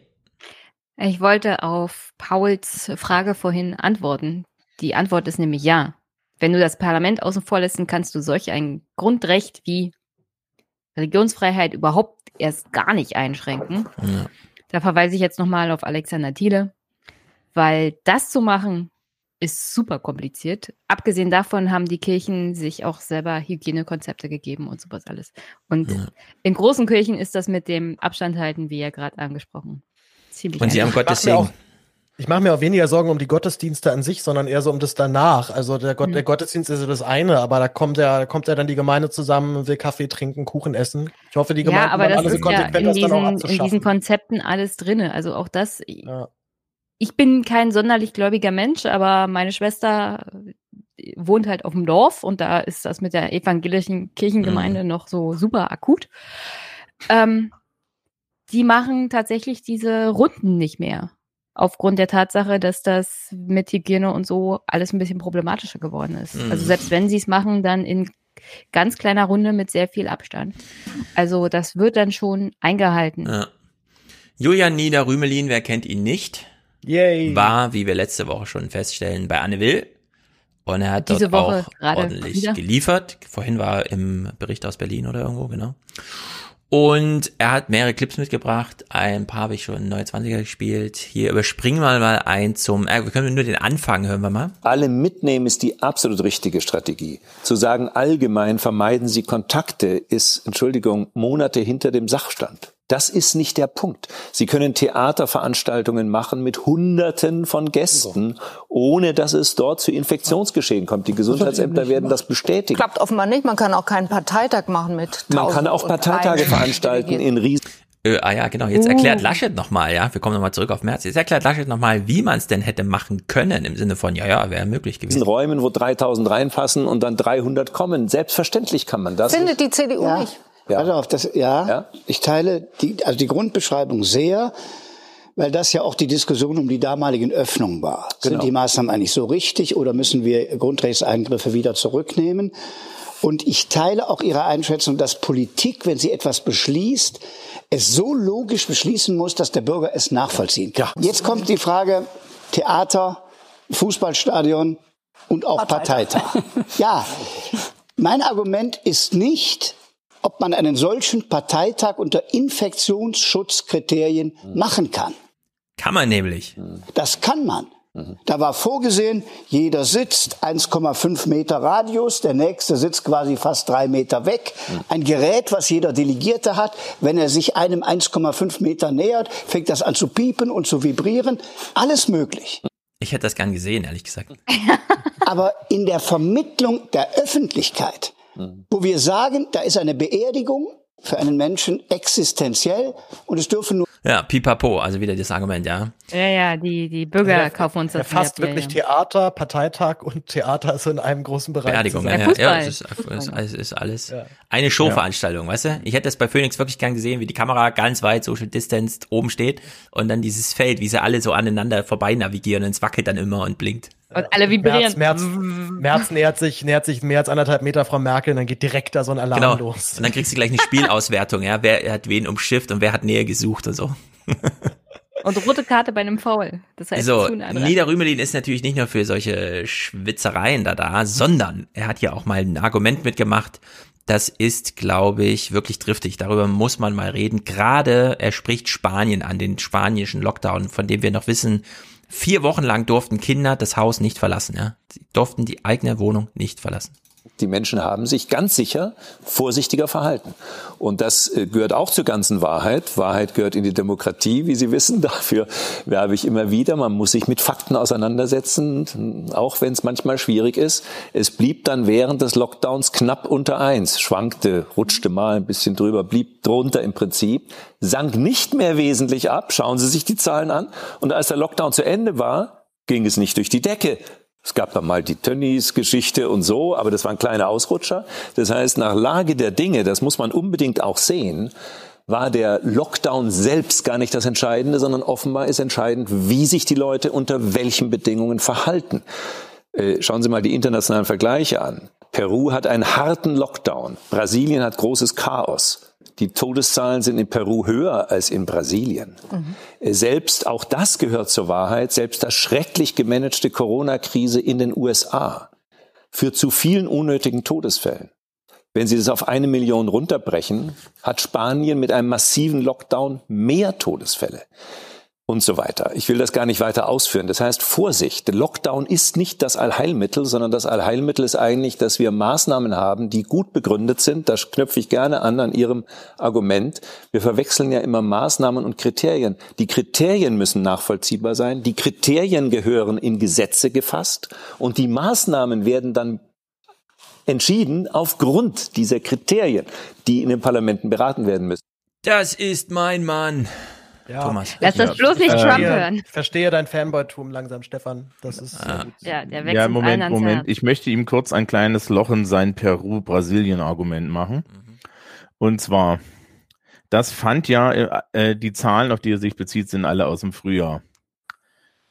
Ich wollte auf Pauls Frage vorhin antworten. Die Antwort ist nämlich ja. Wenn du das Parlament außen vor lässt, dann kannst du solch ein Grundrecht wie Religionsfreiheit überhaupt erst gar nicht einschränken. Ja. Da verweise ich jetzt nochmal auf Alexander Thiele, weil das zu machen ist super kompliziert. Abgesehen davon haben die Kirchen sich auch selber Hygienekonzepte gegeben und sowas alles. Und Ja. in großen Kirchen ist das mit dem Abstand halten, wie ja gerade angesprochen, ziemlich Und sie haben. Gottes Segen. Ich mache mir auch weniger Sorgen um die Gottesdienste an sich, sondern eher so um das danach. Also der, Gott, Mhm. der Gottesdienst ist ja das eine, aber da kommt ja, kommt ja dann die Gemeinde zusammen, will Kaffee trinken, Kuchen essen. Ich hoffe, die Gemeinden Ja, aber das alle so ist ja konsequent, in dann auch diesen, in diesen Konzepten alles drinne. Also auch das. Ich bin kein sonderlich gläubiger Mensch, aber meine Schwester äh, wohnt halt auf dem Dorf und da ist das mit der evangelischen Kirchengemeinde noch so super akut. Ähm, die machen tatsächlich diese Runden nicht mehr. Aufgrund der Tatsache, dass das mit Hygiene und so alles ein bisschen problematischer geworden ist. Mhm. Also selbst wenn sie es machen, dann in ganz kleiner Runde mit sehr viel Abstand. Also das wird dann schon eingehalten. Ja. Julian Nieder-Rümelin, wer kennt ihn nicht? Yay. War, wie wir letzte Woche schon feststellen, bei Anne Will. Und er hat Diese dort Woche auch ordentlich wieder. geliefert. Vorhin war er im Bericht aus Berlin oder irgendwo, genau. Und er hat mehrere Clips mitgebracht. Ein paar habe ich schon 29er gespielt. Hier überspringen wir mal ein zum, äh, wir können nur den Anfang hören wir mal. Alle mitnehmen ist die absolut richtige Strategie. Zu sagen, allgemein vermeiden Sie Kontakte, ist, Entschuldigung, Monate hinter dem Sachstand. Das ist nicht der Punkt. Sie können Theaterveranstaltungen machen mit Hunderten von Gästen, ohne dass es dort zu Infektionsgeschehen kommt. Die Gesundheitsämter werden das bestätigen. Klappt offenbar nicht. Man kann auch keinen Parteitag machen mit Man kann 1000 auch Parteitage veranstalten in riesen Äh, ah ja, genau. Jetzt Uh. erklärt Laschet nochmal, ja. Wir kommen nochmal zurück auf März. Jetzt erklärt Laschet nochmal, wie man es denn hätte machen können, im Sinne von, ja, ja, wäre möglich gewesen. Räumen, wo 3000 reinpassen und dann 300 kommen. Selbstverständlich kann man das. Findet die CDU Ja. nicht. Ja. Pass auf, das, ja, ich teile die, also die Grundbeschreibung sehr, weil das ja auch die Diskussion um die damaligen Öffnungen war. Genau. Sind die Maßnahmen eigentlich so richtig oder müssen wir Grundrechtseingriffe wieder zurücknehmen? Und ich teile auch Ihre Einschätzung, dass Politik, wenn sie etwas beschließt, es so logisch beschließen muss, dass der Bürger es nachvollziehen kann. Jetzt kommt die Frage Theater, Fußballstadion und auch Parteitag. ja, mein Argument ist nicht, ob man einen solchen Parteitag unter Infektionsschutzkriterien machen kann. Kann man nämlich. Das kann man. Da war vorgesehen, jeder sitzt 1,5 Meter Radius, der nächste sitzt quasi fast drei Meter weg. Ein Gerät, was jeder Delegierte hat. Wenn er sich einem 1,5 Meter nähert, fängt das an zu piepen und zu vibrieren. Alles möglich. Ich hätte das gern gesehen, ehrlich gesagt. Aber in der Vermittlung der Öffentlichkeit, wo wir sagen, da ist eine Beerdigung für einen Menschen existenziell und es dürfen nur Ja, pipapo, also wieder das Argument, ja. Ja, ja, die, die Bürger Der- kaufen uns das fasst mehr, wirklich ja. Theater, Parteitag und Theater ist so in einem großen Bereich. Beerdigung, ja, ja, ja, es ist, es ist, es ist alles eine Showveranstaltung, weißt du? Ich hätte das bei Phoenix wirklich gern gesehen, wie die Kamera ganz weit social distanced oben steht und dann dieses Feld, wie sie alle so aneinander vorbei navigieren und es wackelt dann immer und blinkt. Und alle vibrieren. Merz, Merz, Merz nähert sich, nähert sich mehr als anderthalb Meter Frau Merkel, dann geht direkt da so ein Alarm Genau. los. Und dann kriegst du gleich eine Spielauswertung, ja, wer hat wen umschifft und wer hat näher gesucht und so. Und rote Karte bei einem Foul. Das heißt, so, dran. Niederrümelin ist natürlich nicht nur für solche Schwitzereien da da, sondern er hat ja auch mal ein Argument mitgemacht. Das ist, glaube ich, wirklich driftig. Darüber muss man mal reden. Gerade er spricht Spanien an, den spanischen Lockdown, von dem wir noch wissen, vier Wochen lang durften Kinder das Haus nicht verlassen. Ja? Sie durften die eigene Wohnung nicht verlassen. Die Menschen haben sich ganz sicher vorsichtiger verhalten. Und das äh, gehört auch zur ganzen Wahrheit. Wahrheit gehört in die Demokratie, wie Sie wissen. Dafür werbe ich immer wieder. Man muss sich mit Fakten auseinandersetzen, auch wenn es manchmal schwierig ist. Es blieb dann während des Lockdowns knapp unter eins, schwankte, rutschte mal ein bisschen drüber, blieb drunter im Prinzip, sank nicht mehr wesentlich ab. Schauen Sie sich die Zahlen an. Und als der Lockdown zu Ende war, ging es nicht durch die Decke. Es gab dann mal die Tönnies-Geschichte und so, aber das waren kleine Ausrutscher. Das heißt, nach Lage der Dinge, das muss man unbedingt auch sehen, war der Lockdown selbst gar nicht das Entscheidende, sondern offenbar ist entscheidend, wie sich die Leute unter welchen Bedingungen verhalten. Äh, Schauen Sie mal die internationalen Vergleiche an. Peru hat einen harten Lockdown. Brasilien hat großes Chaos. Die Todeszahlen sind in Peru höher als in Brasilien. Äh, Selbst auch das gehört zur Wahrheit. Selbst das schrecklich gemanagte Corona-Krise in den USA führt zu vielen unnötigen Todesfällen. Wenn Sie das auf eine Million runterbrechen, hat Spanien mit einem massiven Lockdown mehr Todesfälle und so weiter. Ich will das gar nicht weiter ausführen. Das heißt, Vorsicht, Lockdown ist nicht das Allheilmittel, sondern das Allheilmittel ist eigentlich, dass wir Maßnahmen haben, die gut begründet sind. Da knüpfe ich gerne an an Ihrem Argument. Wir verwechseln ja immer Maßnahmen und Kriterien. Die Kriterien müssen nachvollziehbar sein. Die Kriterien gehören in Gesetze gefasst und die Maßnahmen werden dann entschieden aufgrund dieser Kriterien, die in den Parlamenten beraten werden müssen. Das ist mein Mann. Ja. Thomas. Lass das bloß nicht Ich Trump verstehe- hören. Ich verstehe dein Fanboy-Tum langsam, Stefan. Das ist Ah. Ja, der wächst Ja, Moment, Moment. Herz. Ich möchte ihm kurz ein kleines Loch in sein Peru-Brasilien-Argument machen. Und zwar, das fand ja, äh, äh, die Zahlen, auf die er sich bezieht, sind alle aus dem Frühjahr.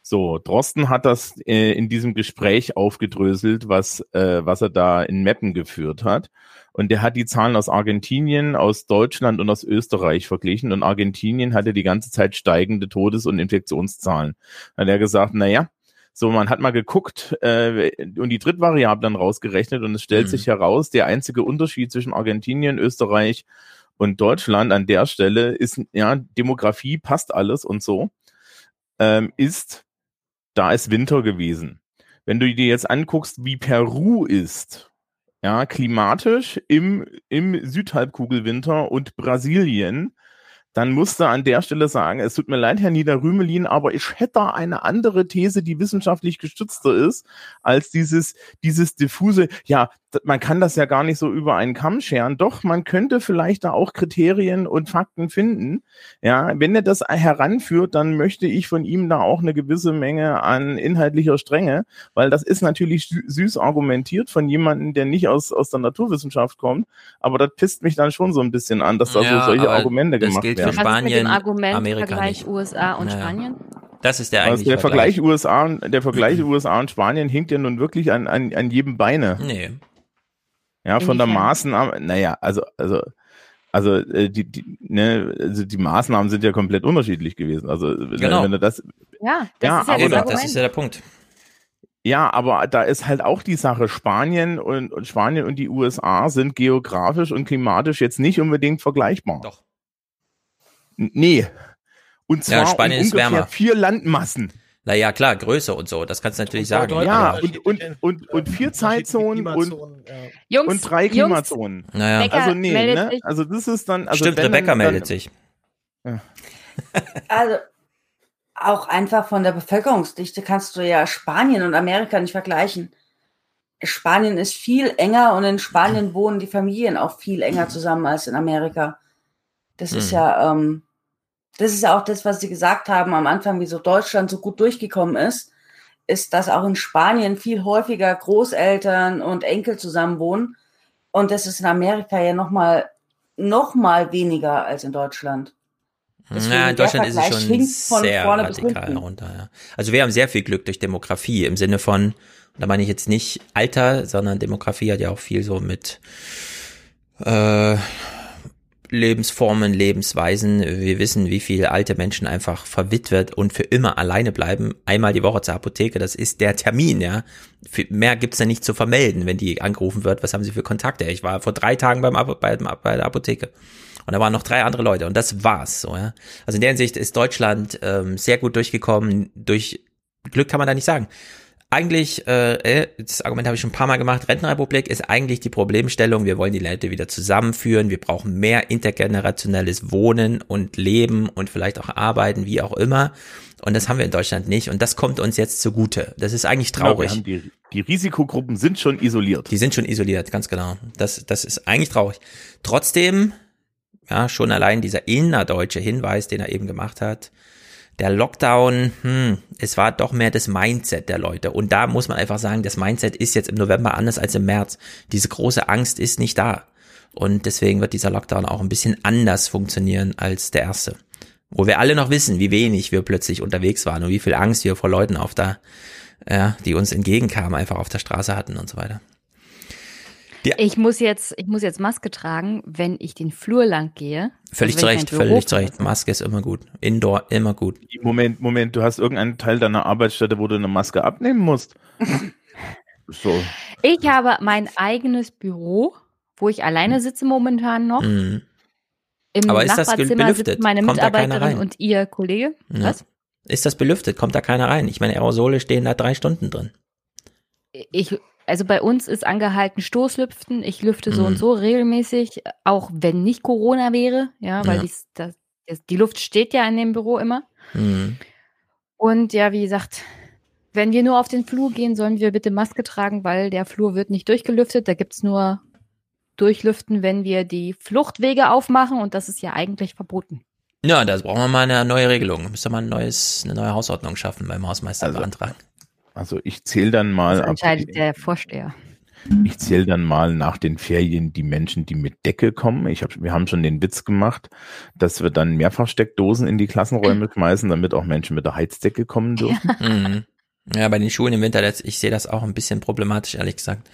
So, Drosten hat das äh, in diesem Gespräch aufgedröselt, was, äh, was er da in Meppen geführt hat. Und der hat die Zahlen aus Argentinien, aus Deutschland und aus Österreich verglichen. Und Argentinien hatte die ganze Zeit steigende Todes- und Infektionszahlen. Da hat er gesagt, na ja, so, man hat mal geguckt äh, und die Drittvariable dann rausgerechnet und es stellt Mhm. sich heraus, der einzige Unterschied zwischen Argentinien, Österreich und Deutschland an der Stelle ist, ja, Demografie passt alles und so, ähm, ist, da ist Winter gewesen. Wenn du dir jetzt anguckst, wie Peru ist, ja, klimatisch im, im Südhalbkugelwinter und Brasilien, dann musste an der Stelle sagen, es tut mir leid, Herr Niederrümelin, aber ich hätte eine andere These, die wissenschaftlich gestützter ist, als dieses, dieses diffuse, ja, man kann das ja gar nicht so über einen Kamm scheren. Doch, man könnte vielleicht da auch Kriterien und Fakten finden. Ja, wenn er das heranführt, dann möchte ich von ihm da auch eine gewisse Menge an inhaltlicher Strenge, weil das ist natürlich sü- süß argumentiert von jemandem, der nicht aus, aus der Naturwissenschaft kommt, aber das pisst mich dann schon so ein bisschen an, dass da Ja, so solche Argumente das gemacht gilt für werden. Was ist mit Spanien, dem Argument Amerika Vergleich nicht. USA und Naja. Spanien? Das ist der Also eigentliche der Vergleich USA, und- der Vergleich USA und Spanien hinkt ja nun wirklich an, an, an jedem Beine. Nee. Ja, von der? Maßnahme, naja, also, also, also, äh, die, die, ne, also die Maßnahmen sind ja komplett unterschiedlich gewesen. Also, wenn- Genau. wenn du das, Ja, das Ja, ist ja aber Argument. Das ist ja der Punkt. ja, aber da ist halt auch die Sache, Spanien und, und Spanien und die USA sind geografisch und klimatisch jetzt nicht unbedingt vergleichbar. Doch. N- Nee. Und zwar Ja, Spanien um ist ungefähr wärmer. vier Landmassen. Naja, klar, Größe und so, das kannst du natürlich Und sagen. Ja, und, und, und, und vier Zeitzonen und, ja. Jungs, und drei Jungs, Klimazonen. Naja, Becker Also nee, ne? sich. Also das ist dann, also stimmt, wenn, Rebecca dann, meldet dann, sich. Also auch einfach von der Bevölkerungsdichte kannst du ja Spanien und Amerika nicht vergleichen. Spanien ist viel enger und in Spanien wohnen die Familien auch viel enger zusammen als in Amerika. Das ist Mhm. ja, ähm, das ist ja auch das, was Sie gesagt haben am Anfang, wieso Deutschland so gut durchgekommen ist, ist, dass auch in Spanien viel häufiger Großeltern und Enkel zusammen wohnen. Und das ist in Amerika ja noch mal, noch mal weniger als in Deutschland. Deswegen Ja, in Deutschland ist es schon sehr radikal runter. Ja. Also wir haben sehr viel Glück durch Demografie im Sinne von, da meine ich jetzt nicht Alter, sondern Demografie hat ja auch viel so mit äh, Lebensformen, Lebensweisen. Wir wissen, wie viele alte Menschen einfach verwitwet und für immer alleine bleiben. Einmal die Woche zur Apotheke, das ist der Termin, ja. Mehr gibt's ja nicht zu vermelden, wenn die angerufen wird, was haben sie für Kontakte. Ich war vor drei Tagen beim, bei, bei der Apotheke. Und da waren noch drei andere Leute und das war's. So, ja. Also in der Hinsicht ist Deutschland ähm, sehr gut durchgekommen. Durch Glück kann man da nicht sagen eigentlich, äh, äh, das Argument habe ich schon ein paar Mal gemacht, Rentenrepublik ist eigentlich die Problemstellung, wir wollen die Leute wieder zusammenführen, wir brauchen mehr intergenerationelles Wohnen und Leben und vielleicht auch Arbeiten, wie auch immer. Und das haben wir in Deutschland nicht und das kommt uns jetzt zugute. Das ist eigentlich traurig. Genau, die, die Risikogruppen sind schon isoliert. Die sind schon isoliert, ganz genau. Das, das ist eigentlich traurig. Trotzdem, ja, schon allein dieser innerdeutsche Hinweis, den er eben gemacht hat, der Lockdown, hm, es war doch mehr das Mindset der Leute. Und da muss man einfach sagen, das Mindset ist jetzt im November anders als im März. Diese große Angst ist nicht da. Und deswegen wird dieser Lockdown auch ein bisschen anders funktionieren als der erste. Wo wir alle noch wissen, wie wenig wir plötzlich unterwegs waren und wie viel Angst wir vor Leuten auf da, ja, die uns entgegenkamen, einfach auf der Straße hatten und so weiter. Ja. Ich muss jetzt, ich muss jetzt Maske tragen, wenn ich den Flur lang gehe. Völlig also zurecht, völlig zurecht. Maske ist immer gut. Indoor immer gut. Moment, Moment, du hast irgendeinen Teil deiner Arbeitsstätte, wo du eine Maske abnehmen musst. so. Ich habe mein eigenes Büro, wo ich alleine sitze momentan noch. Mhm. Im Aber ist das Nachbarzimmer sitzt meine Kommt Mitarbeiterin und ihr Kollege. Ja. Was? Ist das belüftet? Kommt da keiner rein? Ich meine, Aerosole stehen da drei Stunden drin. Ich also bei uns ist angehalten Stoßlüften. Ich lüfte so mhm. und so regelmäßig, auch wenn nicht Corona wäre, ja, weil ja. Die, das, die Luft steht ja in dem Büro immer. Mhm. Und ja, wie gesagt, wenn wir nur auf den Flur gehen, sollen wir bitte Maske tragen, weil der Flur wird nicht durchgelüftet. Da gibt's nur Durchlüften, wenn wir die Fluchtwege aufmachen und das ist ja eigentlich verboten. Ja, da brauchen wir mal eine neue Regelung. Müsste man ein neues, eine neue Hausordnung schaffen beim Hausmeister also, beantragen. Also ich zähle dann mal. Das entscheidet ab, der Vorsteher. Ich zähle dann mal nach den Ferien die Menschen, die mit Decke kommen. Ich hab, wir haben schon den Witz gemacht, dass wir dann Mehrfachsteckdosen in die Klassenräume schmeißen, damit auch Menschen mit der Heizdecke kommen dürfen. Mhm. Ja, bei den Schulen im Winter, ich sehe das auch ein bisschen problematisch, ehrlich gesagt.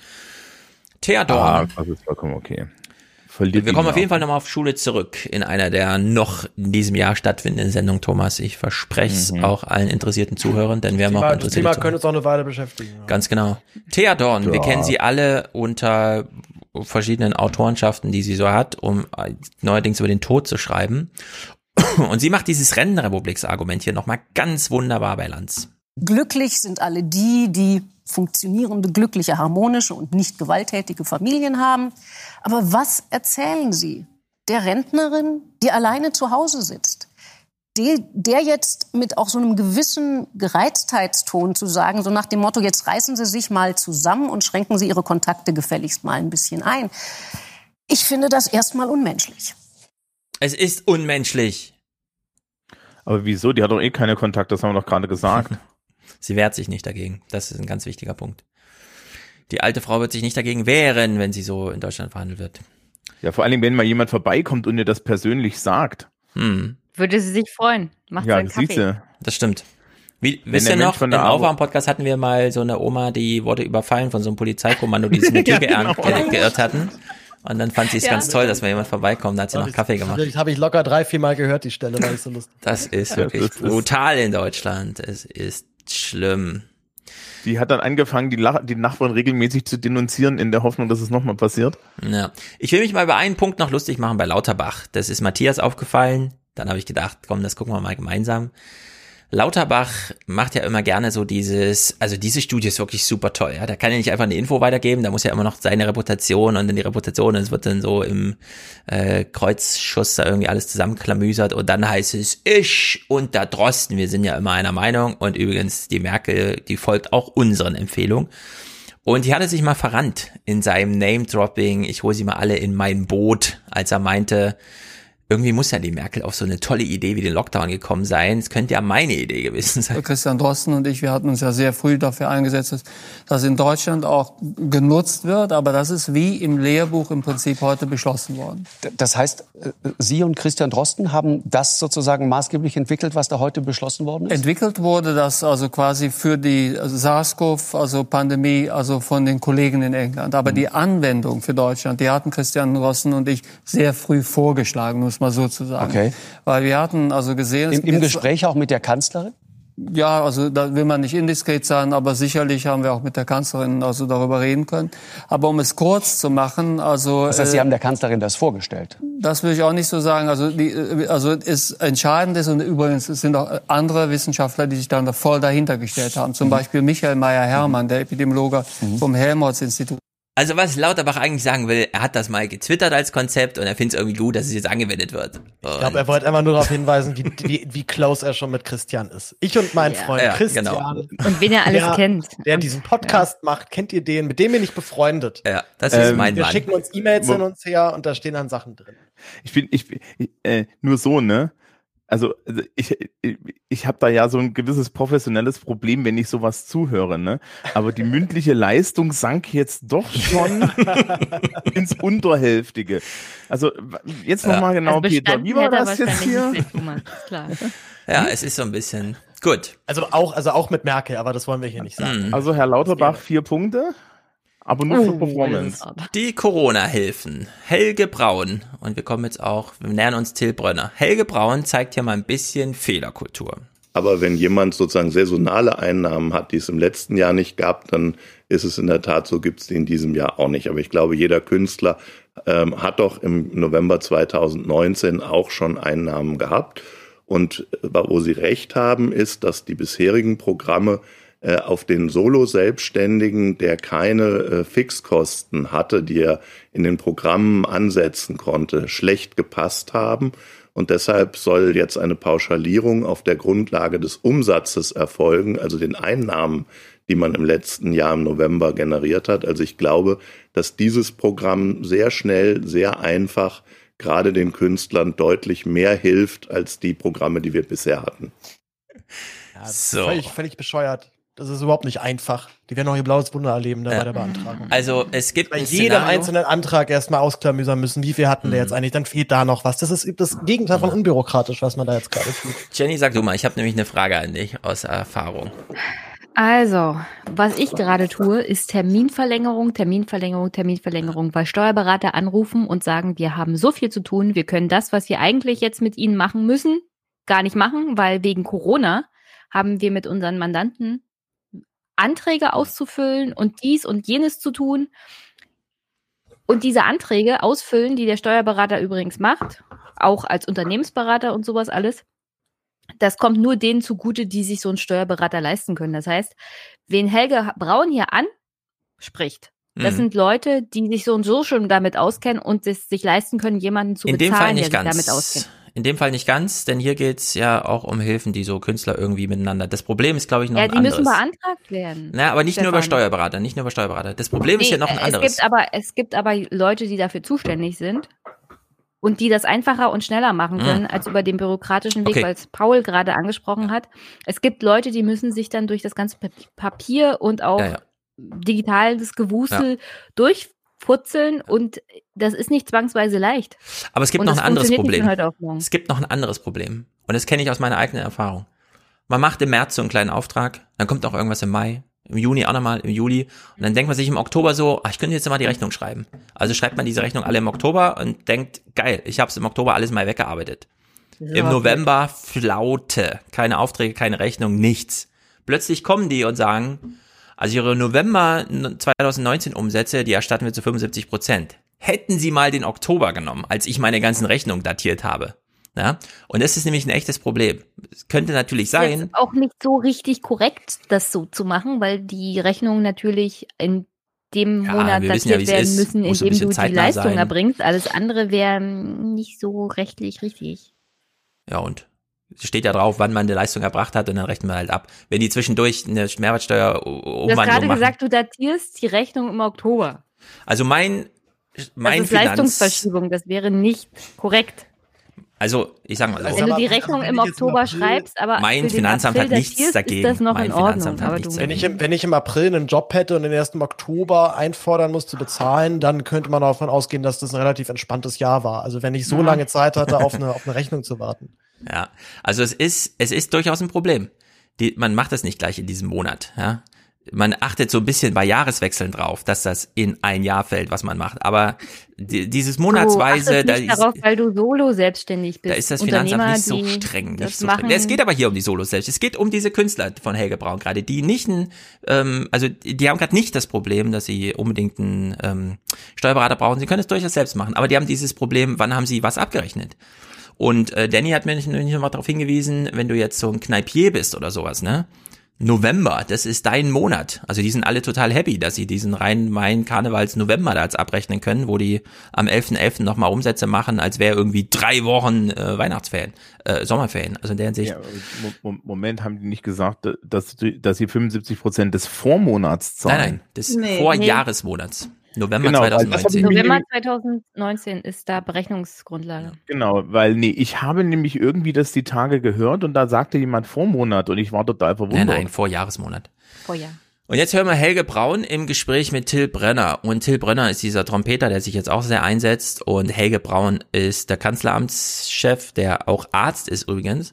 Theodor. Ah, das ist vollkommen okay verliert. Wir kommen auf jeden Fall nochmal auf Schule zurück in einer der noch in diesem Jahr stattfindenden Sendungen, Thomas. Ich verspreche es mhm. auch allen interessierten Zuhörern, denn wir haben auch interessierte Das Thema können uns auch eine Weile beschäftigen. Ja. Ganz genau. Thea Dorn, ja. wir kennen sie alle unter verschiedenen Autorenschaften, die sie so hat, um neuerdings über den Tod zu schreiben. Und sie macht dieses Rentenrepubliks-Argument hier nochmal ganz wunderbar bei Lanz. Glücklich sind alle die, die funktionierende, glückliche, harmonische und nicht gewalttätige Familien haben. Aber was erzählen Sie der Rentnerin, die alleine zu Hause sitzt? Der, der jetzt mit auch so einem gewissen Gereiztheitston zu sagen, so nach dem Motto, jetzt reißen Sie sich mal zusammen und schränken Sie Ihre Kontakte gefälligst mal ein bisschen ein. Ich finde das erstmal unmenschlich. Es ist unmenschlich. Aber wieso? Die hat doch eh keine Kontakte, das haben wir doch gerade gesagt. Sie wehrt sich nicht dagegen. Das ist ein ganz wichtiger Punkt. Die alte Frau wird sich nicht dagegen wehren, wenn sie so in Deutschland verhandelt wird. Ja, vor allem, wenn mal jemand vorbeikommt und ihr das persönlich sagt. Hm. Würde sie sich freuen. Macht ja, einen Kaffee. Sie. Das stimmt. Wie, wisst ihr noch, im Aufwärm-Podcast hatten wir mal so eine Oma, die wurde überfallen von so einem Polizeikommando, die sich Tür ja, genau. ge geirrt hatten. Und dann fand sie es ja. ganz toll, dass mal jemand vorbeikommt, da hat sie noch Kaffee gemacht. Das habe ich locker drei, vier Mal gehört, die Stelle, weil ich so lustig Das ist wirklich brutal in Deutschland. Es ist schlimm. Die hat dann angefangen, die, die Nachbarn regelmäßig zu denunzieren, in der Hoffnung, dass es nochmal passiert. Ja. Ich will mich mal über einen Punkt noch lustig machen bei Lauterbach. Das ist Matthias aufgefallen. Dann habe ich gedacht, komm, das gucken wir mal gemeinsam. Lauterbach macht ja immer gerne so dieses, also diese Studie ist wirklich super toll, ja. Da kann er nicht einfach eine Info weitergeben, da muss ja immer noch seine Reputation und dann die Reputation, es wird dann so im äh, Kreuzschuss da irgendwie alles zusammenklamüsert und dann heißt es ich und der Drosten, wir sind ja immer einer Meinung und übrigens die Merkel, die folgt auch unseren Empfehlungen. Und die hatte sich mal verrannt in seinem Name-Dropping, ich hole sie mal alle in mein Boot, als er meinte, irgendwie muss ja die Merkel auf so eine tolle Idee wie den Lockdown gekommen sein. Es könnte ja meine Idee gewesen sein. Christian Drosten und ich, wir hatten uns ja sehr früh dafür eingesetzt, dass das in Deutschland auch genutzt wird. Aber das ist wie im Lehrbuch im Prinzip heute beschlossen worden. Das heißt, äh, Sie und Christian Drosten haben das sozusagen maßgeblich entwickelt, was da heute beschlossen worden ist? Entwickelt wurde das also quasi für die SARS-CoV, also Pandemie, also von den Kollegen in England. Aber die Anwendung für Deutschland, die hatten Christian Drosten und ich sehr früh vorgeschlagen, muss mal so zu sagen. Okay. Weil wir hatten also gesehen... Im, im Gespräch auch mit der Kanzlerin? Ja, also da will man nicht indiskret sein, aber sicherlich haben wir auch mit der Kanzlerin also darüber reden können. Aber um es kurz zu machen, also das heißt, Sie haben der Kanzlerin das vorgestellt? Das will ich auch nicht so sagen. Also, die, also ist entscheidend ist und übrigens es sind auch andere Wissenschaftler, die sich dann voll dahinter gestellt haben. Zum Beispiel Michael Meyer-Hermann, der Epidemiologe vom Helmholtz-Institut. Also was Lauterbach eigentlich sagen will, er hat das mal getwittert als Konzept und er findet es irgendwie gut, dass es jetzt angewendet wird. Und ich glaube, er wollte einfach nur darauf hinweisen, wie, wie, wie close er schon mit Christian ist. Ich und mein Ja. Freund Ja, Christian. genau. Und wen er alles der, kennt. Der diesen Podcast macht, kennt ihr den? Mit dem bin ich befreundet. Ja, das ist Ähm, mein Wir Mann. schicken uns E-Mails hin uns her und da stehen dann Sachen drin. Ich bin, ich, ich äh, nur so, ne? Also also ich, ich, ich habe da ja so ein gewisses professionelles Problem, wenn ich sowas zuhöre, ne? Aber die mündliche Leistung sank jetzt doch schon ins Unterhälftige. Also jetzt nochmal genau, also Peter, wie war das jetzt hier? nicht mehr, Thomas, ist klar. Ja, es ist so ein bisschen gut. Also auch, also auch mit Merkel, aber das wollen wir hier nicht sagen. Mhm. Also Herr Lauterbach, vier Punkte, aber nur für Performance. Die Corona-Hilfen. Helge Braun. Und wir kommen jetzt auch, wir nähern uns Till Brönner. Helge Braun zeigt hier mal ein bisschen Fehlerkultur. Aber wenn jemand sozusagen saisonale Einnahmen hat, die es im letzten Jahr nicht gab, dann ist es in der Tat so, gibt es die in diesem Jahr auch nicht. Aber ich glaube, jeder Künstler ähm, hat doch im November 2019 auch schon Einnahmen gehabt. Und äh, wo Sie recht haben, ist, dass die bisherigen Programme äh, auf den Solo-Selbstständigen, der keine äh, Fixkosten hatte, die er in den Programmen ansetzen konnte, schlecht gepasst haben. Und deshalb soll jetzt eine Pauschalierung auf der Grundlage des Umsatzes erfolgen, also den Einnahmen, die man im letzten Jahr im November generiert hat. Also ich glaube, dass dieses Programm sehr schnell, sehr einfach gerade den Künstlern deutlich mehr hilft als die Programme, die wir bisher hatten. Ja, So. völlig, völlig bescheuert. Das ist überhaupt nicht einfach. Die werden auch ihr blaues Wunder erleben da Ja. bei der Beantragung. Also es gibt Bei ein jedem Szenario- einzelnen Antrag erstmal ausklamüsern müssen, wie viel hatten wir jetzt eigentlich, dann fehlt da noch was. Das ist das Gegenteil von unbürokratisch, was man da jetzt gerade tut. Jenny, sag du mal, ich habe nämlich eine Frage an dich aus Erfahrung. Also, was ich gerade tue, ist Terminverlängerung, Terminverlängerung, Terminverlängerung, weil Steuerberater anrufen und sagen, wir haben so viel zu tun, wir können das, was wir eigentlich jetzt mit ihnen machen müssen, gar nicht machen, weil wegen Corona haben wir mit unseren Mandanten Anträge auszufüllen und dies und jenes zu tun. Und diese Anträge ausfüllen, die der Steuerberater übrigens macht, auch als Unternehmensberater und sowas alles, das kommt nur denen zugute, die sich so einen Steuerberater leisten können. Das heißt, wen Helge Braun hier anspricht, das Mhm. sind Leute, die sich so und so schon damit auskennen und es sich leisten können, jemanden zu In bezahlen, der sich ganz. damit auskennt. In dem Fall nicht ganz, denn hier geht's ja auch um Hilfen, die so Künstler irgendwie miteinander. Das Problem ist, glaube ich, noch Ja, ein die anderes. müssen beantragt werden. Na, aber nicht nur über Stefan. Steuerberater, nicht nur über Steuerberater. Das Problem ist Nee, ja noch ein anderes. Es gibt aber, es gibt aber Leute, die dafür zuständig sind und die das einfacher und schneller machen Mhm. können als über den bürokratischen Weg, Okay. weil es Paul gerade angesprochen hat. Es gibt Leute, die müssen sich dann durch das ganze Papi- Papier und auch Ja, ja. digitales Gewusel durchputzeln und das ist nicht zwangsweise leicht. Aber es gibt und noch ein anderes Problem. Es gibt noch ein anderes Problem. Und das kenne ich aus meiner eigenen Erfahrung. Man macht im März so einen kleinen Auftrag, dann kommt auch irgendwas im Mai, im Juni auch nochmal, im Juli. Und dann denkt man sich im Oktober so, ach, ich könnte jetzt mal die Rechnung schreiben. Also schreibt man diese Rechnung alle im Oktober und denkt, geil, ich habe es im Oktober alles mal weggearbeitet. Im November Flaute. Keine Aufträge, keine Rechnung, nichts. Plötzlich kommen die und sagen, also ihre November 2019 Umsätze, die erstatten wir zu 75 Prozent. Hätten sie mal den Oktober genommen, als ich meine ganzen Rechnungen datiert habe. Ja? Und das ist nämlich ein echtes Problem. Es könnte natürlich sein, Jetzt auch nicht so richtig korrekt, das so zu machen, weil die Rechnungen natürlich in dem Ja, Monat ja, datiert es werden ist. müssen, indem bisschen du die Leistung sein. erbringst. Alles andere wäre nicht so rechtlich richtig. ja und steht ja drauf, wann man die Leistung erbracht hat und dann rechnen wir halt ab. Wenn die zwischendurch eine Du hast gerade machen. gesagt, du datierst die Rechnung im Oktober. Also mein, Das mein ist Finanz, Leistungsverschiebung, das wäre nicht korrekt. Also, ich sag mal so. Wenn du die Rechnung im Oktober schreibst, aber Mein Finanzamt April hat nichts dagegen. Ist das noch Mein in Ordnung? Finanzamt hat Aber nichts du, Wenn ich, im, wenn ich im April einen Job hätte und den erst im Oktober einfordern muss zu bezahlen, dann könnte man davon ausgehen, dass das ein relativ entspanntes Jahr war. Also wenn ich so Ja. lange Zeit hatte, auf eine, auf eine Rechnung zu warten. Ja, also es ist, es ist durchaus ein Problem. Die, man macht das nicht gleich in diesem Monat, ja. Man achtet so ein bisschen bei Jahreswechseln drauf, dass das in ein Jahr fällt, was man macht. Aber die, dieses monatsweise, du da ist, darauf, weil du solo selbstständig bist. da ist das Finanzamt nicht so streng, nicht so streng. Es geht aber hier um die Solos selbst. Es geht um diese Künstler von Helge Braun gerade, die nicht ein, ähm, also die haben gerade nicht das Problem, dass sie unbedingt einen ähm, Steuerberater brauchen. Sie können es durchaus selbst machen, aber die haben dieses Problem, wann haben sie was abgerechnet? Und äh, Danny hat mir nicht, nicht noch mal darauf hingewiesen, wenn du jetzt so ein Kneipier bist oder sowas, ne? November, das ist dein Monat. Also die sind alle total happy, dass sie diesen Rhein-Main-Karnevals-November da jetzt abrechnen können, wo die am 11.11. .11. nochmal Umsätze machen, als wäre irgendwie drei Wochen äh, Weihnachtsferien, äh, Sommerferien. Also in der Hinsicht. Ja, Mo- Mo- Moment, haben die nicht gesagt, dass, dass sie 75 Prozent des Vormonats zahlen? Nein, nein, des Nee. Vorjahresmonats. November Genau, weil das hab ich 2019. mich November 2019 ist da Berechnungsgrundlage. Genau, weil nee, ich habe nämlich irgendwie das die Tage gehört und da sagte jemand Vormonat und ich war total verwundert. Nein, nein, Vorjahresmonat. Vorjahr. Und jetzt hören wir Helge Braun im Gespräch mit Till Brenner. Und Till Brenner ist dieser Trompeter, der sich jetzt auch sehr einsetzt. Und Helge Braun ist der Kanzleramtschef, der auch Arzt ist übrigens.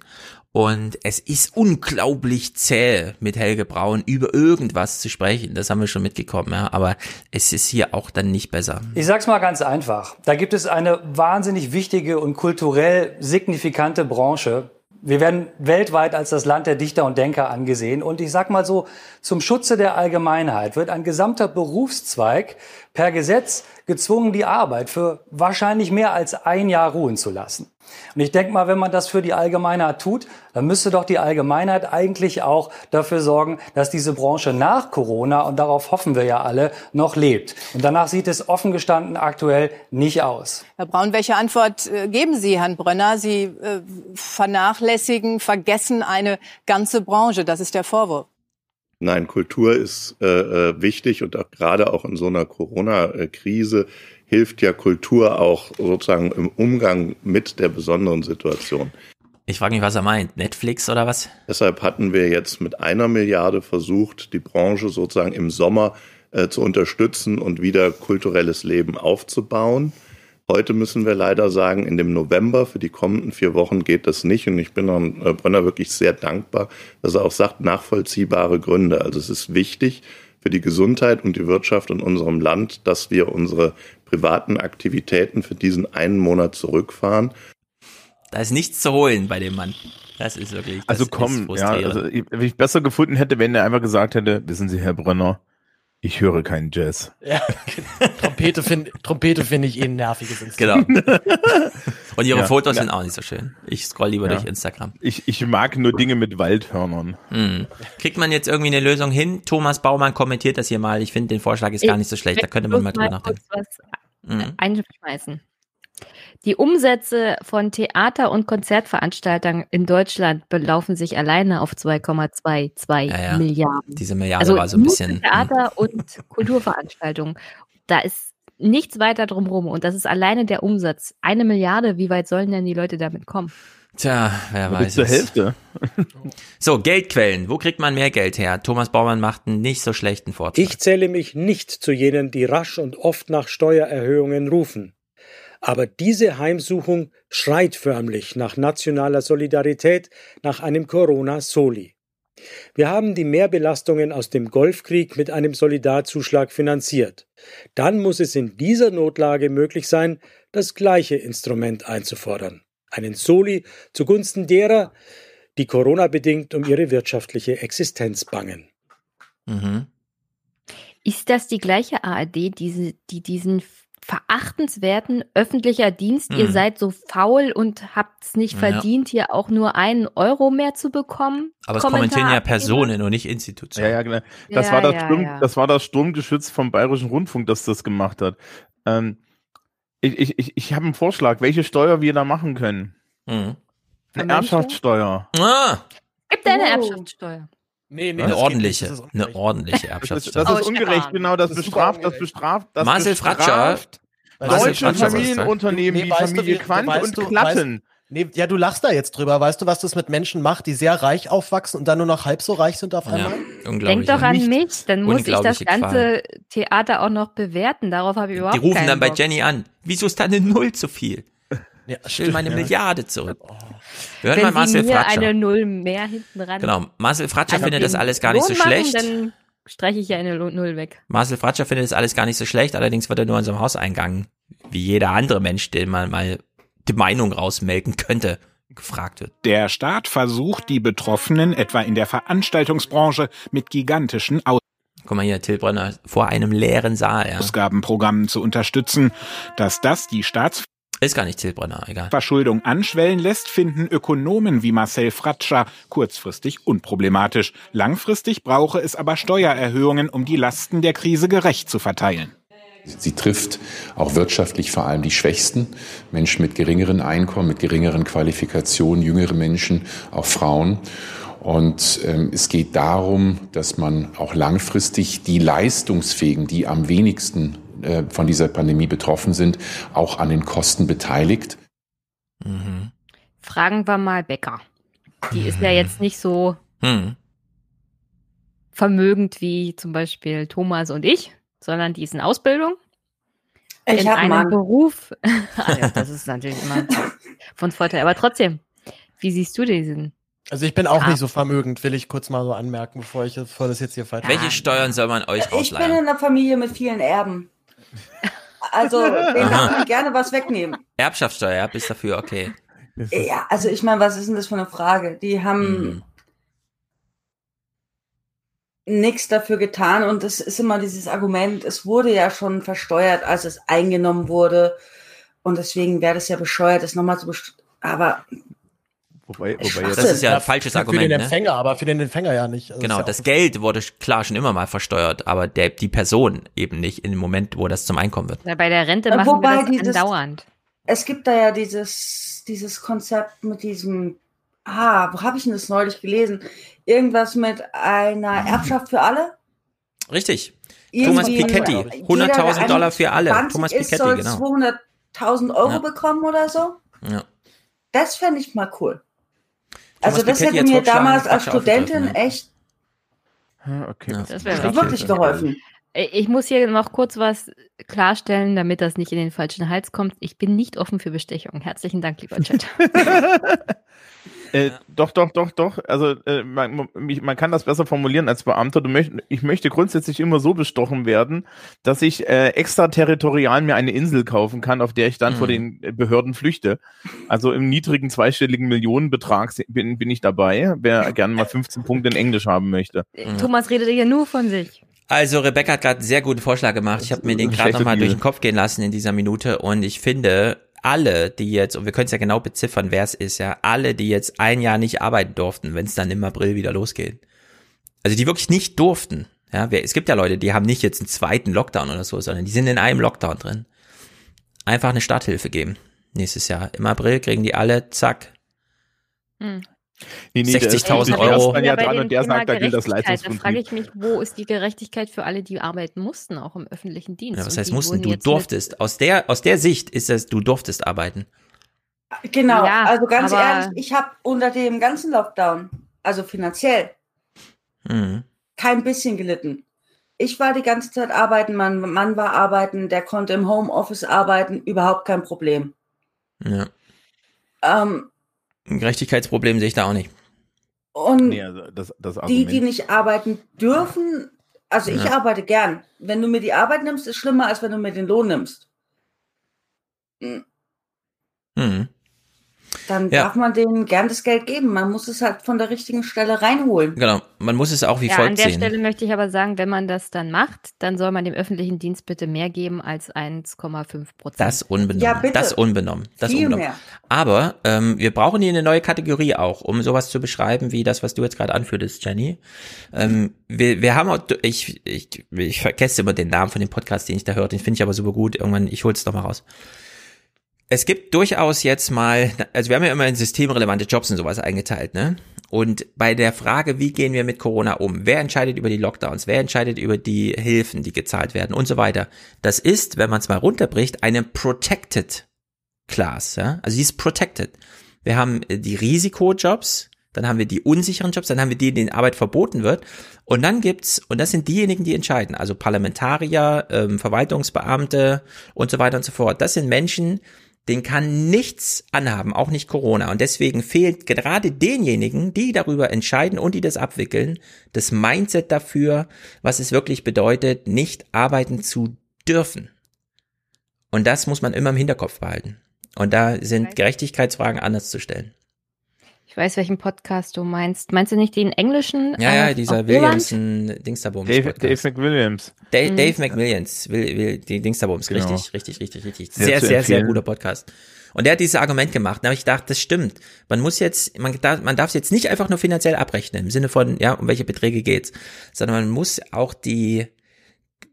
Und es ist unglaublich zäh, mit Helge Braun über irgendwas zu sprechen. Das haben wir schon mitgekommen, ja. Aber es ist hier auch dann nicht besser. Ich sag's mal ganz einfach. Da gibt es eine wahnsinnig wichtige und kulturell signifikante Branche. Wir werden weltweit als das Land der Dichter und Denker angesehen. Und ich sag mal so, zum Schutze der Allgemeinheit wird ein gesamter Berufszweig per Gesetz gezwungen, die Arbeit für wahrscheinlich mehr als ein Jahr ruhen zu lassen. Und ich denke mal, wenn man das für die Allgemeinheit tut, dann müsste doch die Allgemeinheit eigentlich auch dafür sorgen, dass diese Branche nach Corona, und darauf hoffen wir ja alle, noch lebt. Und danach sieht es offen gestanden aktuell nicht aus. Herr Braun, welche Antwort äh, geben Sie, Herrn Brönner? Sie äh, vernachlässigen, vergessen eine ganze Branche. Das ist der Vorwurf. Nein, Kultur ist äh, äh, wichtig und auch gerade auch in so einer Corona-Krise hilft ja Kultur auch sozusagen im Umgang mit der besonderen Situation. Ich frage mich, was er meint. Netflix oder was? Deshalb hatten wir jetzt mit einer Milliarde versucht, die Branche sozusagen im Sommer äh, zu unterstützen und wieder kulturelles Leben aufzubauen. Heute müssen wir leider sagen, in dem November für die kommenden vier Wochen geht das nicht. Und ich bin Herrn äh, Brönner wirklich sehr dankbar, dass er auch sagt, nachvollziehbare Gründe. Also es ist wichtig für die Gesundheit und die Wirtschaft in unserem Land, dass wir unsere privaten Aktivitäten für diesen einen Monat zurückfahren. Da ist nichts zu holen bei dem Mann. Das ist wirklich. Das Also ist komm, ja, also ich, wenn ich besser gefunden hätte, wenn er einfach gesagt hätte, wissen Sie, Herr Brönner, ich höre keinen Jazz. Ja, Trompete finde Trompete find ich eh ein nerviges Instrument. Genau. Und ihre Ja. Fotos Ja. sind auch nicht so schön. Ich scroll lieber Ja. durch Instagram. Ich, ich mag nur Dinge mit Waldhörnern. Hm. Kriegt man jetzt irgendwie eine Lösung hin? Thomas Baumann kommentiert das hier mal. Ich finde den Vorschlag ist gar nicht so schlecht. Da könnte man mal drüber nachdenken. kurz was Mhm. einschmeißen. Die Umsätze von Theater- und Konzertveranstaltern in Deutschland belaufen sich alleine auf 2,22 Ja, ja. Milliarden. Diese Milliarde also war so ein bisschen. hm. Theater- und Kulturveranstaltungen. Da ist nichts weiter drumherum und das ist alleine der Umsatz. Eine Milliarde, wie weit sollen denn die Leute damit kommen? Tja, wer Bis weiß zur es. Hälfte. So, Geldquellen. Wo kriegt man mehr Geld her? Thomas Baumann macht einen nicht so schlechten Vorschlag. Ich zähle mich nicht zu jenen, die rasch und oft nach Steuererhöhungen rufen. Aber diese Heimsuchung schreit förmlich nach nationaler Solidarität, nach einem Corona-Soli. Wir haben die Mehrbelastungen aus dem Golfkrieg mit einem Solidarzuschlag finanziert. Dann muss es in dieser Notlage möglich sein, das gleiche Instrument einzufordern. Einen Soli zugunsten derer, die Corona-bedingt um ihre wirtschaftliche Existenz bangen. Mhm. Ist das die gleiche ARD, diese, die diesen verachtenswerten öffentlicher Dienst, ihr Hm. seid so faul und habt es nicht Ja. verdient, hier auch nur einen Euro mehr zu bekommen? Aber es Kommentar kommentieren ja? Personen und nicht Institutionen. Ja, ja, genau. Das Ja, war das ja, Sturm, ja. das war das Sturmgeschütz vom Bayerischen Rundfunk, das das gemacht hat. Ähm, ich ich, ich, ich habe einen Vorschlag, welche Steuer wir da machen können. Mhm. Eine? Erbschaftssteuer. Ah, Gibt eine Oh. Erbschaftssteuer. Nee, nee, eine das geht ordentliche, nicht, das ist eine ordentliche Das ist, Erbschaftssteuer. das Oh, ist ungerecht, genau. Das, Das bestraft, das bestraft, das Marcel Fratscher, bestraft Marcel deutsche Familienunternehmen Nee, wie du, Familie wie- Quandt weißt und du- Klatten. Nee, ja, du lachst da jetzt drüber. Weißt du, was das mit Menschen macht, die sehr reich aufwachsen und dann nur noch halb so reich sind auf einmal? Ja, Denk doch an mich, dann muss ich das ganze Theater auch noch bewerten. Darauf habe ich überhaupt Die rufen keinen dann bei Bock. Jenny an. Wieso ist da eine Null zu viel? Ja, ich will meine ja. Milliarde zurück. Wir hören Wenn mal Sie Marcel mir Fratscher. eine Null mehr hinten ran. Genau, Marcel Fratscher Also findet das alles gar nicht so machen, schlecht. Streiche ich ja eine Null weg. Marcel Fratscher findet das alles gar nicht so schlecht, allerdings wird er nur an so einem Hauseingang, wie jeder andere Mensch, den man mal die Meinung rausmelken könnte, gefragt wird. Der Staat versucht, die Betroffenen, etwa in der Veranstaltungsbranche, mit gigantischen Guck mal hier, Till vor einem leeren Saal, ja. Ausgabenprogrammen zu unterstützen. Dass das die Staatsverschuldung Ist gar nicht Till Brönner, egal. anschwellen lässt, finden Ökonomen wie Marcel Fratscher kurzfristig unproblematisch. Langfristig brauche es aber Steuererhöhungen, um die Lasten der Krise gerecht zu verteilen. Sie trifft auch wirtschaftlich vor allem die Schwächsten, Menschen mit geringeren Einkommen, mit geringeren Qualifikationen, jüngere Menschen, auch Frauen. Und ähm, es geht darum, dass man auch langfristig die Leistungsfähigen, die am wenigsten äh, von dieser Pandemie betroffen sind, auch an den Kosten beteiligt. Fragen wir mal Becker. Die ist ja jetzt nicht so Hm. vermögend wie zum Beispiel Thomas und ich, sondern die ist in Ausbildung. Ich in einem Mann. Beruf. ah, ja, das ist natürlich immer von Vorteil. Aber trotzdem, wie siehst du diesen? Also ich bin auch Ah. nicht so vermögend, will ich kurz mal so anmerken, bevor ich bevor das jetzt hier falsch Welche Steuern soll man euch Ich bin ausleihen? in einer Familie mit vielen Erben. Also, Aha. darf man gerne was wegnehmen. Erbschaftssteuer, ja, bist dafür, okay. Ja, also ich meine, was ist denn das für eine Frage? Die haben nichts dafür getan und es ist immer dieses Argument, es wurde ja schon versteuert, als es eingenommen wurde und deswegen wäre das ja bescheuert, das nochmal zu besteuern. Aber Wobei, wobei Das ist ja ein falsches für Argument, den ne? Empfänger, aber für den Empfänger ja nicht. Also Genau, ist ja das Geld wurde klar schon immer mal versteuert, aber der, die Person eben nicht in dem Moment, wo das zum Einkommen wird. Na, bei der Rente machen wobei wir das dieses- andauernd. es gibt da ja dieses, dieses Konzept mit diesem, ah, wo habe ich denn das neulich gelesen? Irgendwas mit einer Erbschaft für alle? Richtig. Thomas Piketty, jeder, der 100.000 Dollar für alle. 21 Thomas ist, Piketty, soll genau. 200.000 Euro Ja. bekommen oder so. Ja. Das fände ich mal cool. Thomas also das hätte mir damals als Studentin ja. echt Okay, Das wäre wirklich geholfen. Äh, Ich muss hier noch kurz was klarstellen, damit das nicht in den falschen Hals kommt. Ich bin nicht offen für Bestechung. Herzlichen Dank, lieber Chat. Äh, doch, doch, doch, doch. Also äh, man, mich- man kann das besser formulieren als Beamter. Du möcht, ich möchte grundsätzlich immer so bestochen werden, dass ich äh, extraterritorial mir eine Insel kaufen kann, auf der ich dann vor den Behörden flüchte. Also im niedrigen zweistelligen Millionenbetrag bin, bin ich dabei, wer gerne mal 15 Punkte in Englisch haben möchte. Thomas redet hier nur von sich. Also Rebecca hat gerade einen sehr guten Vorschlag gemacht. Ich habe mir den gerade nochmal durch den Kopf gehen lassen in dieser Minute und ich finde, alle, die jetzt, und wir können es ja genau beziffern, wer es ist, ja, alle, die jetzt ein Jahr nicht arbeiten durften, wenn es dann im April wieder losgeht. Also die wirklich nicht durften. Ja, es gibt ja Leute, die haben nicht jetzt einen zweiten Lockdown oder so, sondern die sind in einem Lockdown drin. Einfach eine Starthilfe geben. Nächstes Jahr. Im April kriegen die alle, zack, Hm. Nee, nee, der ist- 60.000 der ist Euro. ja bei dran und der Thema sagt, da gilt das Gerechtigkeit, Da Leistungsprinzip. frage ich mich, wo ist die Gerechtigkeit für alle, die arbeiten mussten, auch im öffentlichen Dienst? Ja, was heißt mussten? Du durftest. Aus der, aus der Sicht ist es, du durftest arbeiten. Genau, Ja, also ganz ehrlich, ich habe unter dem ganzen Lockdown, also finanziell, Mhm. kein bisschen gelitten. Ich war die ganze Zeit arbeiten, mein Mann war arbeiten, der konnte im Homeoffice arbeiten, überhaupt kein Problem. Ja. Ähm, Ein Gerechtigkeitsproblem sehe ich da auch nicht. und Nee, also das, das die, die nicht arbeiten dürfen, also ich Ja. arbeite gern. Wenn du mir die Arbeit nimmst, ist schlimmer, als wenn du mir den Lohn nimmst. Hm, Mhm. Dann Ja. darf man denen gern das Geld geben. Man muss es halt von der richtigen Stelle reinholen. Genau. Man muss es auch wie ja, an folgt der sehen. Stelle möchte ich aber sagen, wenn man das dann macht, dann soll man dem öffentlichen Dienst bitte mehr geben als 1,5 Prozent. Das unbenommen. Ja, bitte. Das unbenommen. Das Viel unbenommen. mehr. Aber ähm, wir brauchen hier eine neue Kategorie auch, um sowas zu beschreiben, wie das, was du jetzt gerade anführtest, Jenny. Ähm, wir, wir haben auch, ich, ich, ich vergesse immer den Namen von dem Podcast, den ich da höre, den finde ich aber super gut. Irgendwann, ich hol's doch mal raus. Es gibt durchaus jetzt mal, also wir haben ja immer in systemrelevante Jobs und sowas eingeteilt, ne? Und bei der Frage, wie gehen wir mit Corona um? Wer entscheidet über die Lockdowns? Wer entscheidet über die Hilfen, die gezahlt werden und so weiter? Das ist, wenn man es mal runterbricht, eine protected Class, ja? Also die ist protected. wir haben äh, die Risikojobs, dann haben wir die unsicheren Jobs, dann haben wir die, denen Arbeit verboten wird. Und dann gibt's, und das sind diejenigen, die entscheiden, also Parlamentarier, ähm, Verwaltungsbeamte und so weiter und so fort. Das sind Menschen, den kann nichts anhaben, auch nicht Corona. Und deswegen fehlt gerade denjenigen, die darüber entscheiden und die das abwickeln, das Mindset dafür, was es wirklich bedeutet, nicht arbeiten zu dürfen. Und das muss man immer im Hinterkopf behalten. Und da sind Gerechtigkeitsfragen anders zu stellen. Ich weiß, welchen Podcast du meinst. Meinst du nicht den englischen? Ja, ja, äh, dieser Williamson Dingsterbums. Dave, Dave McWilliams. Dave, Mhm. Dave McWilliams, will, will, die Dingsterbums, Genau. richtig, richtig, richtig, richtig. Sehr Sehr, sehr, sehr guter Podcast. Und der hat dieses Argument gemacht. Da habe ich gedacht, das stimmt. Man muss jetzt, man darf, man darf es jetzt nicht einfach nur finanziell abrechnen, im Sinne von, ja, um welche Beträge geht's, sondern man muss auch die,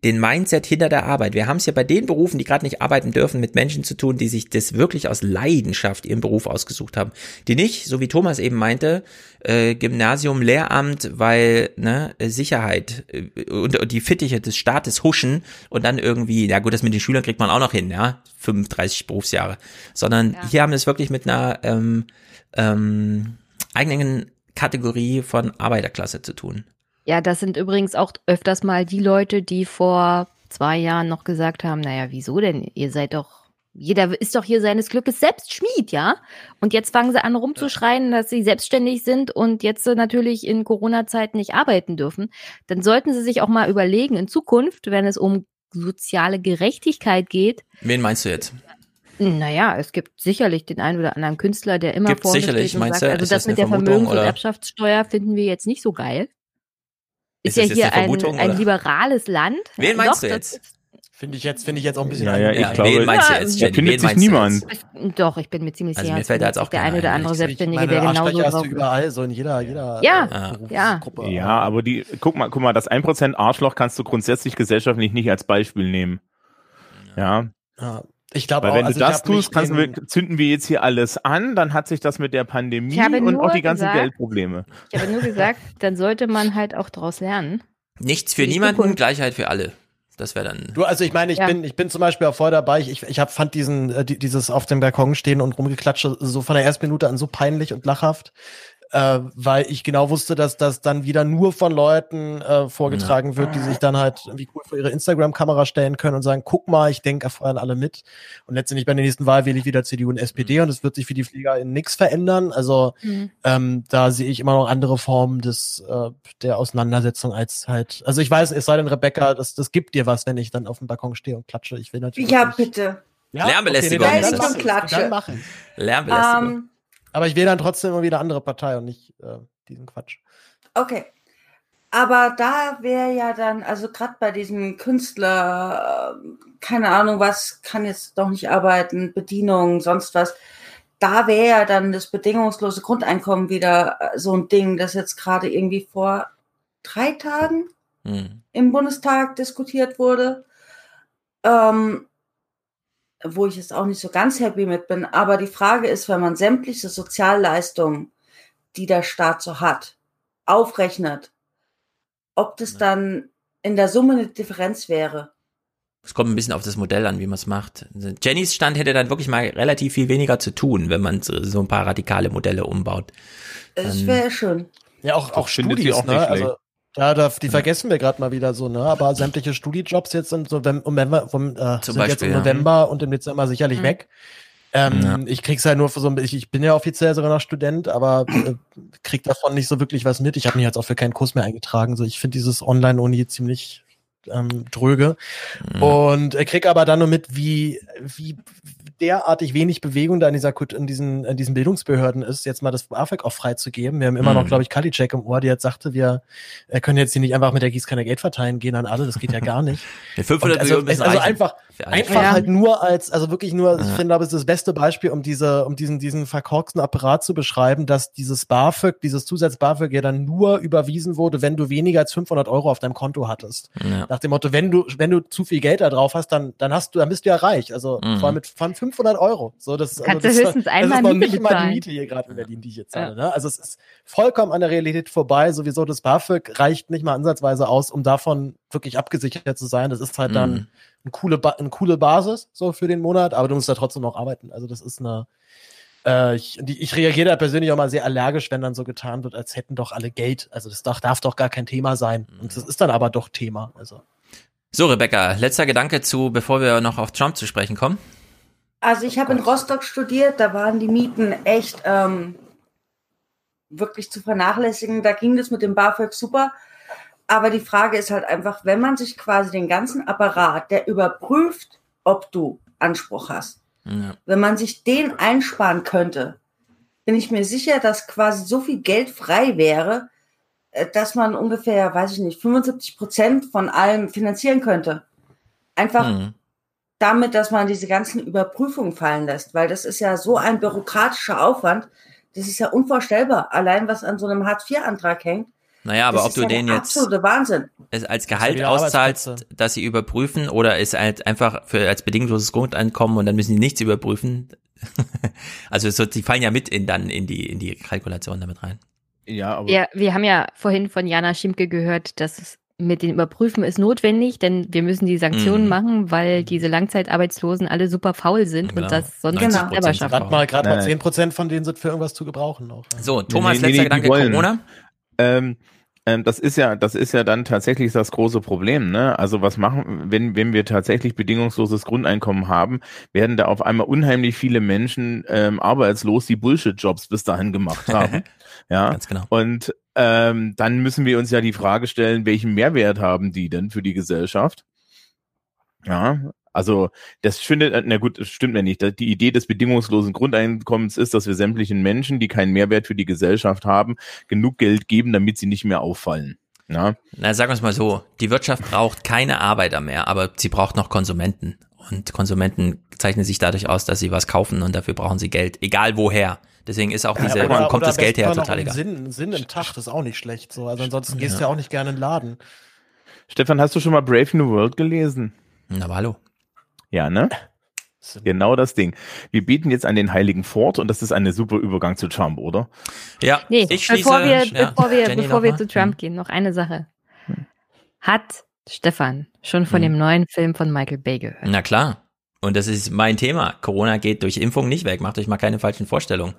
den Mindset hinter der Arbeit. Wir haben es ja bei den Berufen, die gerade nicht arbeiten dürfen, mit Menschen zu tun, die sich das wirklich aus Leidenschaft ihren Beruf ausgesucht haben. Die nicht, so wie Thomas eben meinte, äh, Gymnasium, Lehramt, weil ne, Sicherheit äh, und, und die Fittiche des Staates huschen und dann irgendwie, ja gut, das mit den Schülern kriegt man auch noch hin, ja, 35 Berufsjahre. Sondern hier haben wir es wirklich mit einer ähm, ähm, eigenen Kategorie von Arbeiterklasse zu tun. Ja, das sind übrigens auch öfters mal die Leute, die vor zwei Jahren noch gesagt haben, naja, wieso denn? Ihr seid doch, jeder ist doch hier seines Glückes selbst Schmied, ja? Und jetzt fangen sie an rumzuschreien, dass sie selbstständig sind und jetzt natürlich in Corona-Zeiten nicht arbeiten dürfen. Dann sollten sie sich auch mal überlegen, in Zukunft, wenn es um soziale Gerechtigkeit geht, Wen meinst du jetzt? naja, es gibt sicherlich den einen oder anderen Künstler, der immer Gibt's vorne sicherlich, steht und meinst sagt, du? also das das mit der Vermögens- und oder? Erbschaftssteuer finden wir jetzt nicht so geil. Ist Ist, ja hier ein, ein liberales Land. Wen Ja, meinst doch, du das jetzt? Finde ich jetzt, finde ich jetzt auch ein bisschen. Ja, ja, ich Ja, glaube, wen meinst du Ja, jetzt, da Jenny? findet sich niemand. Doch, ich bin mir ziemlich Also sicher. mir fällt da jetzt auch der eine oder andere Selbstständige, meine, der genauso hast du drauf überall, so in jeder, jeder Ja, äh, ja. Ja, aber die, guck mal, guck mal, das 1% Arschloch kannst du grundsätzlich gesellschaftlich nicht als Beispiel nehmen. Ja. Ja. Ich glaube Weil auch, wenn also du ich das tust, in- zünden wir jetzt hier alles an, dann hat sich das mit der Pandemie Ich und auch die ganzen gesagt- Geldprobleme. Ich habe nur gesagt, dann sollte man halt auch daraus lernen. Nichts für niemanden, Zukunft. Gleichheit für alle. Das wäre dann. Du, also ich meine, ich Ja. bin, ich bin zum Beispiel auch voll dabei. Ich, ich hab, fand diesen, äh, die- dieses auf dem Balkon stehen und rumgeklatsche so von der ersten Minute an so peinlich und lachhaft, äh, weil ich genau wusste, dass das dann wieder nur von Leuten äh, vorgetragen wird, die sich dann halt irgendwie cool vor ihre Instagram-Kamera stellen können und sagen, guck mal, ich denke an alle mit. Und letztendlich bei der nächsten Wahl wähle ich wieder CDU und SPD und es wird sich für die Flieger in nichts verändern. Also Mhm. ähm, da sehe ich immer noch andere Formen des äh, der Auseinandersetzung als halt. Also ich weiß, es sei denn, Rebecca, das, das gibt dir was, wenn ich dann auf dem Balkon stehe und klatsche. Ich will natürlich. Ja, bitte. Lärmbelästigung Okay, nee, dann, dann, Klatsche. dann machen. Lärmbelästigung. Ähm, Aber ich wähle dann trotzdem immer wieder andere Partei und nicht äh, diesen Quatsch. okay. Aber da wäre ja dann, also gerade bei diesem Künstler, äh, keine Ahnung was, kann jetzt doch nicht arbeiten, Bedienung, sonst was. Da wäre ja dann das bedingungslose Grundeinkommen wieder äh, so ein Ding, das jetzt gerade irgendwie vor drei Tagen Hm. im Bundestag diskutiert wurde, ähm, wo ich jetzt auch nicht so ganz happy mit bin. Aber die Frage ist, wenn man sämtliche Sozialleistungen, die der Staat so hat, aufrechnet, ob das dann in der Summe eine Differenz wäre. Es kommt ein bisschen auf das Modell an, wie man es macht. Jennys Stand hätte dann wirklich mal relativ viel weniger zu tun, wenn man so ein paar radikale Modelle umbaut. Es Dann- wäre schön. Ja, auch, Das auch Studis, auch ne? nicht schlecht. Also, ja, da, die vergessen wir gerade mal wieder so, ne? Aber sämtliche Studijobs jetzt sind so im November, vom, äh, Zum sind jetzt Beispiel, im ja. November und im Dezember sicherlich Mhm. weg. Ähm, Ja. Ich krieg's halt nur für so ein bisschen, ich bin ja offiziell sogar noch Student, aber äh, krieg davon nicht so wirklich was mit. Ich habe mich jetzt auch für keinen Kurs mehr eingetragen. So, ich finde dieses Online-Uni ziemlich ähm, dröge. Mhm. Und äh, krieg aber dann nur mit, wie, wie derartig wenig Bewegung da in, dieser, in, diesen, in diesen Bildungsbehörden ist, jetzt mal das BAföG auch freizugeben. Wir haben immer noch, Mhm. glaube ich, Kalicek im Ohr, die jetzt sagte, wir können jetzt hier nicht einfach mit der Gießkanne Geld verteilen gehen an alle, das geht ja gar nicht. Die 500 Und also, Millionen also reichen. einfach. Einfach Ja. halt nur als, also wirklich nur, ich Ja. finde, glaube, es ist das beste Beispiel, um diese, um diesen, diesen verkorksten Apparat zu beschreiben, dass dieses BAföG, dieses Zusatz-BAföG ja dann nur überwiesen wurde, wenn du weniger als 500 Euro auf deinem Konto hattest. Ja. Nach dem Motto, wenn du, wenn du zu viel Geld da drauf hast, dann, dann hast du, dann bist du ja reich. Also Mhm. vor allem mit von 500 Euro. So, das, Kannst also du das, höchstens das einmal ist noch Miete nicht mal die bezahlen. Miete hier gerade in Berlin, die ich jetzt zahle. Ne? Also es ist vollkommen an der Realität vorbei. Sowieso das BAföG reicht nicht mal ansatzweise aus, um davon wirklich abgesichert zu sein. Das ist halt dann Mhm. Eine coole, ba eine coole Basis so für den Monat, aber du musst da trotzdem noch arbeiten. Also das ist eine Äh, ich, die, ich reagiere da persönlich auch mal sehr allergisch, wenn dann so getan wird, als hätten doch alle Geld. Also das darf, darf doch gar kein Thema sein. Und das ist dann aber doch Thema. Also. So, Rebecca, letzter Gedanke zu, bevor wir noch auf Trump zu sprechen kommen. Also ich habe in Rostock studiert, da waren die Mieten echt ähm, wirklich zu vernachlässigen. Da ging das mit dem BAföG super. Aber die Frage ist halt einfach, wenn man sich quasi den ganzen Apparat, der überprüft, ob du Anspruch hast, Ja. wenn man sich den einsparen könnte, bin ich mir sicher, dass quasi so viel Geld frei wäre, äh, dass man ungefähr, weiß ich nicht, 75 Prozent von allem finanzieren könnte. Einfach Mhm. damit, dass man diese ganzen Überprüfungen fallen lässt, weil das ist ja so ein bürokratischer Aufwand, das ist ja unvorstellbar. Allein was an so einem Hartz-IV-Antrag hängt. Naja, aber das ob du ja den jetzt als Gehalt auszahlst, dass sie überprüfen oder ist halt einfach für als bedingungsloses Grundeinkommen und dann müssen die nichts überprüfen. also so, die fallen ja mit in dann in die in die Kalkulation damit rein. Ja, aber Ja, wir haben ja vorhin von Jana Schimke gehört, dass es mit dem Überprüfen ist notwendig, denn wir müssen die Sanktionen Mhm. machen, weil diese Langzeitarbeitslosen alle super faul sind Genau. und das sonst 90% selber schaffen. Gerade mal, gerade Nein, mal nein. 10 Prozent von denen sind für irgendwas zu gebrauchen noch. So, Thomas, Nee, nee, letzter nee, Gedanke. Corona. Ähm, das ist ja, das ist ja dann tatsächlich das große Problem, ne? Also was machen, wenn, wenn wir tatsächlich bedingungsloses Grundeinkommen haben, werden da auf einmal unheimlich viele Menschen ähm, arbeitslos, die Bullshit-Jobs bis dahin gemacht haben. ja, Ganz genau. Und ähm, dann müssen wir uns ja die Frage stellen, welchen Mehrwert haben die denn für die Gesellschaft? Ja, also das findet, na gut, das stimmt ja nicht. Die Idee des bedingungslosen Grundeinkommens ist, dass wir sämtlichen Menschen, die keinen Mehrwert für die Gesellschaft haben, genug Geld geben, damit sie nicht mehr auffallen. Ja, Na, sagen wir es mal so, die Wirtschaft braucht keine Arbeiter mehr, aber sie braucht noch Konsumenten. Und Konsumenten zeichnen sich dadurch aus, dass sie was kaufen und dafür brauchen sie Geld, egal woher. Deswegen ist auch diese, oder, wo kommt oder das Geld her, total egal. Sinn, Sinn im Tag, das ist auch nicht schlecht. So. Also ansonsten gehst du Ja. ja auch nicht gerne in den Laden. Stefan, hast du schon mal Brave New World gelesen? Na, aber hallo. Ja, ne? Genau das Ding. Wir bieten jetzt an den Heiligen Fort und das ist ein super Übergang zu Trump, oder? Ja, Nee, ich bevor wir, schließe- ja, bevor wir, Jenny bevor wir mal? zu Trump gehen, noch eine Sache. Hat Stefan schon von Hm. dem neuen Film von Michael Bay gehört? Na klar. Und das ist mein Thema. Corona geht durch Impfung nicht weg. Macht euch mal keine falschen Vorstellungen.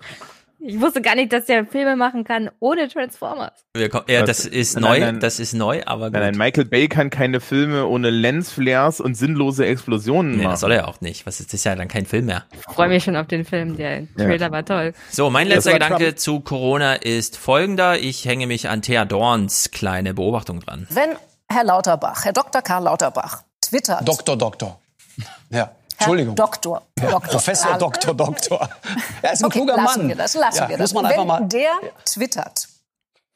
Ich wusste gar nicht, dass der Filme machen kann ohne Transformers. Wir kommen, ja, das ist Nein, neu. nein. Das ist neu, aber gut. Nein, nein, Michael Bay kann keine Filme ohne Lensflares und sinnlose Explosionen nee, machen. das soll er auch nicht. Was ist das ist ja dann kein Film mehr. Ich freue mich schon auf den Film. Der Trailer war toll. So, mein letzter Gedanke Trump. zu Corona ist folgender. Ich hänge mich an Thea Dorns kleine Beobachtung dran. Wenn Herr Lauterbach, Herr Dr. Karl Lauterbach, twittert. Doktor, Doktor. Ja, Entschuldigung. Doktor. Ja, Doktor. Professor, Karl- Doktor, Doktor. Er ist ein Okay, kluger lassen Mann. Wir das, lassen ja, wir muss das. man Wenn einfach mal. der twittert,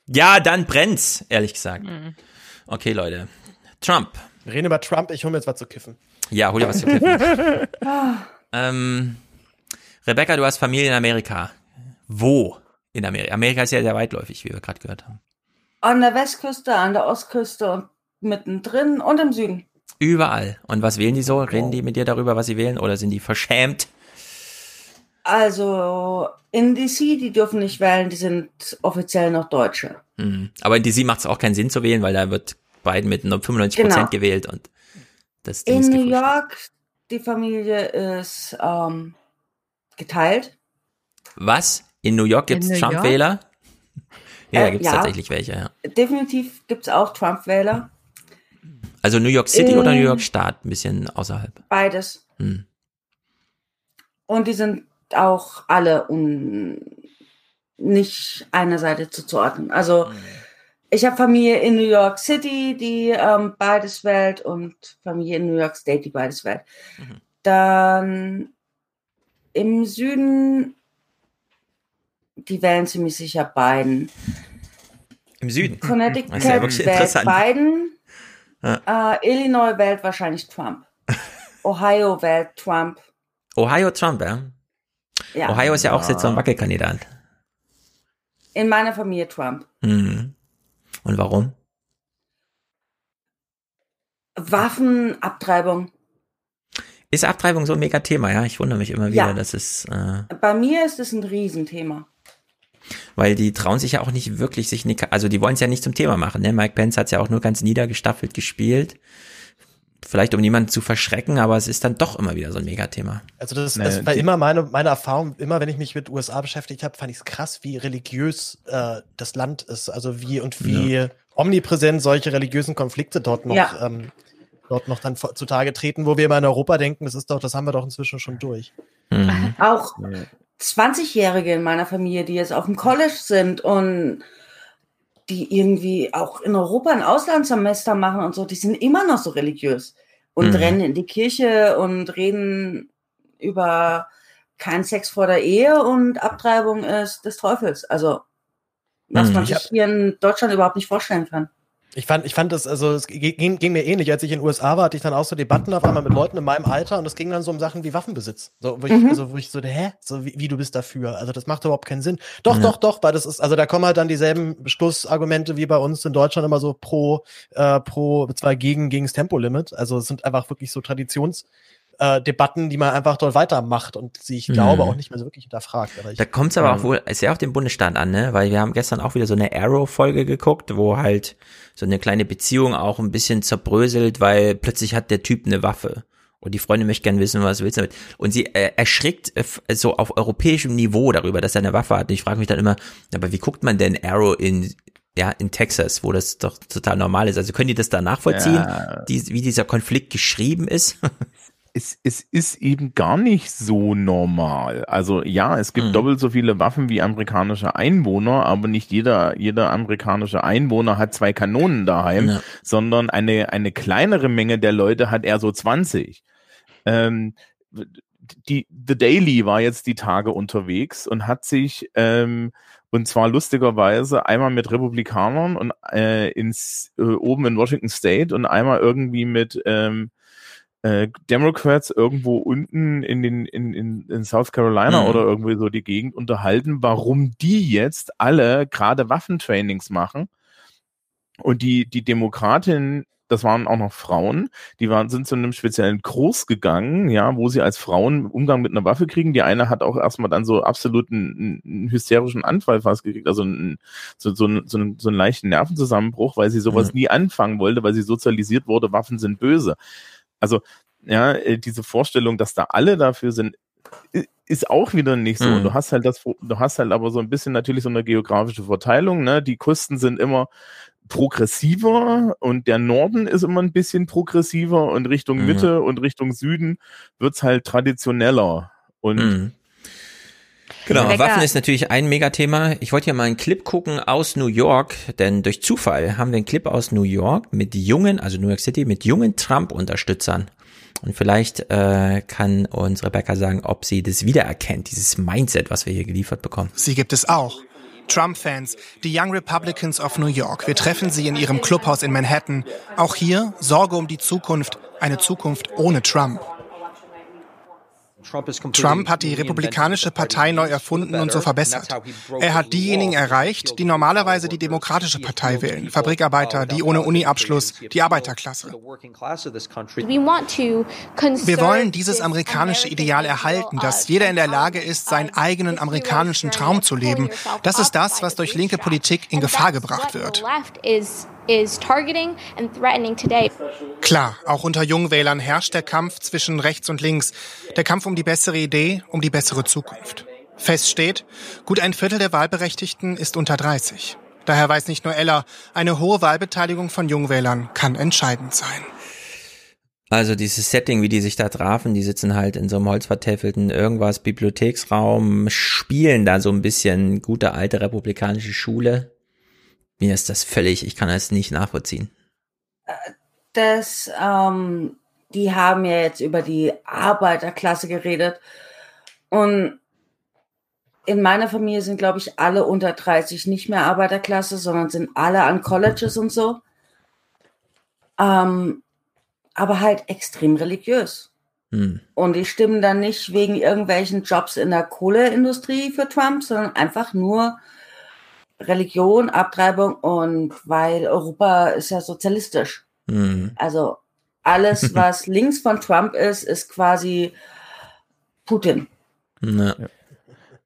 Ja, dann brennt's, ehrlich gesagt. Okay, Leute. Trump. Wir reden über Trump, ich hole mir jetzt was zu kiffen. Ja, hol dir was zu kiffen. ähm, Rebecca, du hast Familie in Amerika. Wo in Amerika? Amerika ist ja sehr weitläufig, wie wir gerade gehört haben. An der Westküste, an der Ostküste und mittendrin und im Süden. Überall. Und was wählen die so? Reden die mit dir darüber, was sie wählen? Oder sind die verschämt? Also in DC, die dürfen nicht wählen, die sind offiziell noch Deutsche. Mhm. Aber in DC macht es auch keinen Sinn zu wählen, weil da wird Biden mit nur 95 Prozent Genau. gewählt und das Ding In ist New. York, die Familie ist ähm, geteilt. Was? In New York New York? Trump-Wähler? Ja, da Äh, gibt's ja. tatsächlich welche, ja. Definitiv gibt's auch Trump-Wähler. Also New York City Ähm. oder New York Staat? Ein bisschen außerhalb. Beides. Hm. Und die sind auch alle un nicht einer Seite zuzuordnen. Also ich habe Familie in New York City, die ähm, beides wählt und Familie in New York State, die beides wählt. Dann im Süden, die wählen ziemlich sicher Biden. Im Süden. Connecticut wählt. Biden. Ja. Äh, Illinois wählt wahrscheinlich Trump. Ohio wählt Trump. Ohio Trump, ja? Ja. Ohio ist ja auch jetzt so ein Wackelkandidat. In meiner Familie Trump. Mhm. Und warum? Waffenabtreibung. Ist Abtreibung so ein mega Thema, ja? Ich wundere mich immer wieder, Ja. dass es, äh, Bei mir ist es ein Riesenthema. Weil die trauen sich ja auch nicht wirklich sich, nicht, also die wollen es ja nicht zum Thema machen, ne? Mike Pence hat es ja auch nur ganz niedergestaffelt gespielt. vielleicht um niemanden zu verschrecken, aber es ist dann doch immer wieder so ein Megathema. Also das, Nee, das war immer meine, meine Erfahrung, immer wenn ich mich mit USA beschäftigt habe, fand ich es krass, wie religiös äh, das Land ist. Also wie und wie omnipräsent solche religiösen Konflikte dort noch, Ja. ähm, dort noch dann zutage treten, wo wir immer in Europa denken, das ist doch, das haben wir doch inzwischen schon durch. Mhm. Auch 20-Jährige in meiner Familie, die jetzt auf dem College sind und die irgendwie auch in Europa ein Auslandssemester machen und so, die sind immer noch so religiös und Mhm. rennen in die Kirche und reden über keinen Sex vor der Ehe und Abtreibung ist des Teufels. Also, was Mhm. man Ich sich hier in Deutschland überhaupt nicht vorstellen kann. Ich fand, ich fand das, also es ging, ging mir ähnlich. Als ich in den USA war, hatte ich dann auch so Debatten auf einmal mit Leuten in meinem Alter und es ging dann so um Sachen wie Waffenbesitz. So, wo ich, Mhm. also, wo ich so, hä? So, wie, wie du bist dafür? Also das macht überhaupt keinen Sinn. Doch, Ja. doch, doch, weil das ist, also da kommen halt dann dieselben Schlussargumente wie bei uns in Deutschland immer so pro, äh, pro, zwar gegen, gegen das Tempolimit. Also es sind einfach wirklich so Traditions, äh, Debatten, die man einfach dort weitermacht und sie, ich glaube, Mhm. auch nicht mehr so wirklich hinterfragt. Aber ich, Da kommt es aber auch ähm, wohl sehr auf den Bundesstaat an, ne? Weil wir haben gestern auch wieder so eine Arrow-Folge geguckt, wo halt so eine kleine Beziehung auch ein bisschen zerbröselt, weil plötzlich hat der Typ eine Waffe. Und die Freundin möchte gern wissen, was willst du damit? Und sie äh, erschrickt äh, so auf europäischem Niveau darüber, dass er eine Waffe hat. Und ich frage mich dann immer, aber wie guckt man denn Arrow in ja, in Texas, wo das doch total normal ist. Also können die das da nachvollziehen, Ja. die, wie dieser Konflikt geschrieben ist? es, es ist eben gar nicht so normal. Also ja, es gibt Mhm. doppelt so viele Waffen wie amerikanische Einwohner, aber nicht jeder, jeder amerikanische Einwohner hat zwei Kanonen daheim, Ja. sondern eine, eine kleinere Menge der Leute hat eher so 20. Ähm, die, The Daily war jetzt die Tage unterwegs und hat sich, ähm, und zwar lustigerweise einmal mit Republikanern und äh, ins äh, oben in Washington State und einmal irgendwie mit ähm, äh, Democrats irgendwo unten in den in, in, in South Carolina Mhm. oder irgendwie so die Gegend unterhalten, warum die jetzt alle gerade Waffentrainings machen und die die Demokratinnen das waren auch noch Frauen, die waren, sind zu einem speziellen Kurs gegangen, ja, wo sie als Frauen Umgang mit einer Waffe kriegen. Die eine hat auch erstmal dann so absolut einen, einen hysterischen Anfall fast gekriegt, also einen, so, so, einen, so, einen, so einen leichten Nervenzusammenbruch, weil sie sowas Mhm. nie anfangen wollte, weil sie sozialisiert wurde, Waffen sind böse. Also, ja, äh, diese Vorstellung, dass da alle dafür sind, ist auch wieder nicht so. Mhm. Du hast halt das, du hast halt aber so ein bisschen natürlich so eine geografische Verteilung, ne? Die Küsten sind immer progressiver und der Norden ist immer ein bisschen progressiver und Richtung Mhm. Mitte und Richtung Süden wird's halt traditioneller. Und Mhm. Genau, Rebecca- Waffen ist natürlich ein Megathema. Ich wollte ja mal einen Clip gucken aus New York, denn durch Zufall haben wir einen Clip aus New York mit jungen, also New York City, mit jungen Trump-Unterstützern. Und vielleicht äh, kann uns Rebecca sagen, ob sie das wiedererkennt, dieses Mindset, was wir hier geliefert bekommen. Sie gibt es auch. Trump-Fans, die Young Republicans of New York. Wir treffen sie in ihrem Clubhaus in Manhattan. Auch hier Sorge um die Zukunft, eine Zukunft ohne Trump. Trump hat die Republikanische Partei neu erfunden und so verbessert. Er hat diejenigen erreicht, die normalerweise die Demokratische Partei wählen. Fabrikarbeiter, die ohne Uni-Abschluss, die Arbeiterklasse. Wir wollen dieses amerikanische Ideal erhalten, dass jeder in der Lage ist, seinen eigenen amerikanischen Traum zu leben. Das ist das, was durch linke Politik in Gefahr gebracht wird. Klar, auch unter Jungwählern herrscht der Kampf zwischen rechts und links. Der Kampf um die bessere Idee, um die bessere Zukunft. Fest steht, gut ein Viertel der Wahlberechtigten ist unter 30. Daher weiß nicht nur Ella, eine hohe Wahlbeteiligung von Jungwählern kann entscheidend sein. Also dieses Setting, wie die sich da trafen, die sitzen halt in so einem holzvertäfelten irgendwas Bibliotheksraum, spielen da so ein bisschen gute alte republikanische Schule. Mir ist das völlig, ich kann das nicht nachvollziehen. Das, ähm, die haben ja jetzt über die Arbeiterklasse geredet. Und in meiner Familie sind, glaube ich, alle unter 30 nicht mehr Arbeiterklasse, sondern sind alle an Colleges und so. Ähm, aber halt extrem religiös. Hm. Und die stimmen dann nicht wegen irgendwelchen Jobs in der Kohleindustrie für Trump, sondern einfach nur Religion, Abtreibung und weil Europa ist ja sozialistisch. Hm. Also alles, was links von Trump ist, ist quasi Putin. Ja.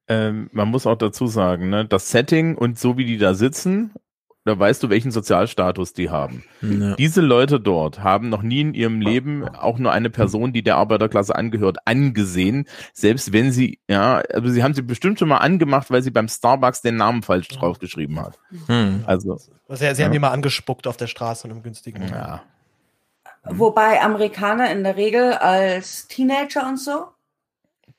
ähm, man muss auch dazu sagen, ne, das Setting und so wie die da sitzen, da weißt du, welchen Sozialstatus die haben. Ja. Diese Leute dort haben noch nie in ihrem Leben auch nur eine Person, die der Arbeiterklasse angehört, angesehen, selbst wenn sie, ja, also sie haben sie bestimmt schon mal angemacht, weil sie beim Starbucks den Namen falsch draufgeschrieben hat. Hm. Also. Also, sie haben die mal angespuckt auf der Straße in einem günstigen. Ja. Wobei Amerikaner in der Regel als Teenager und so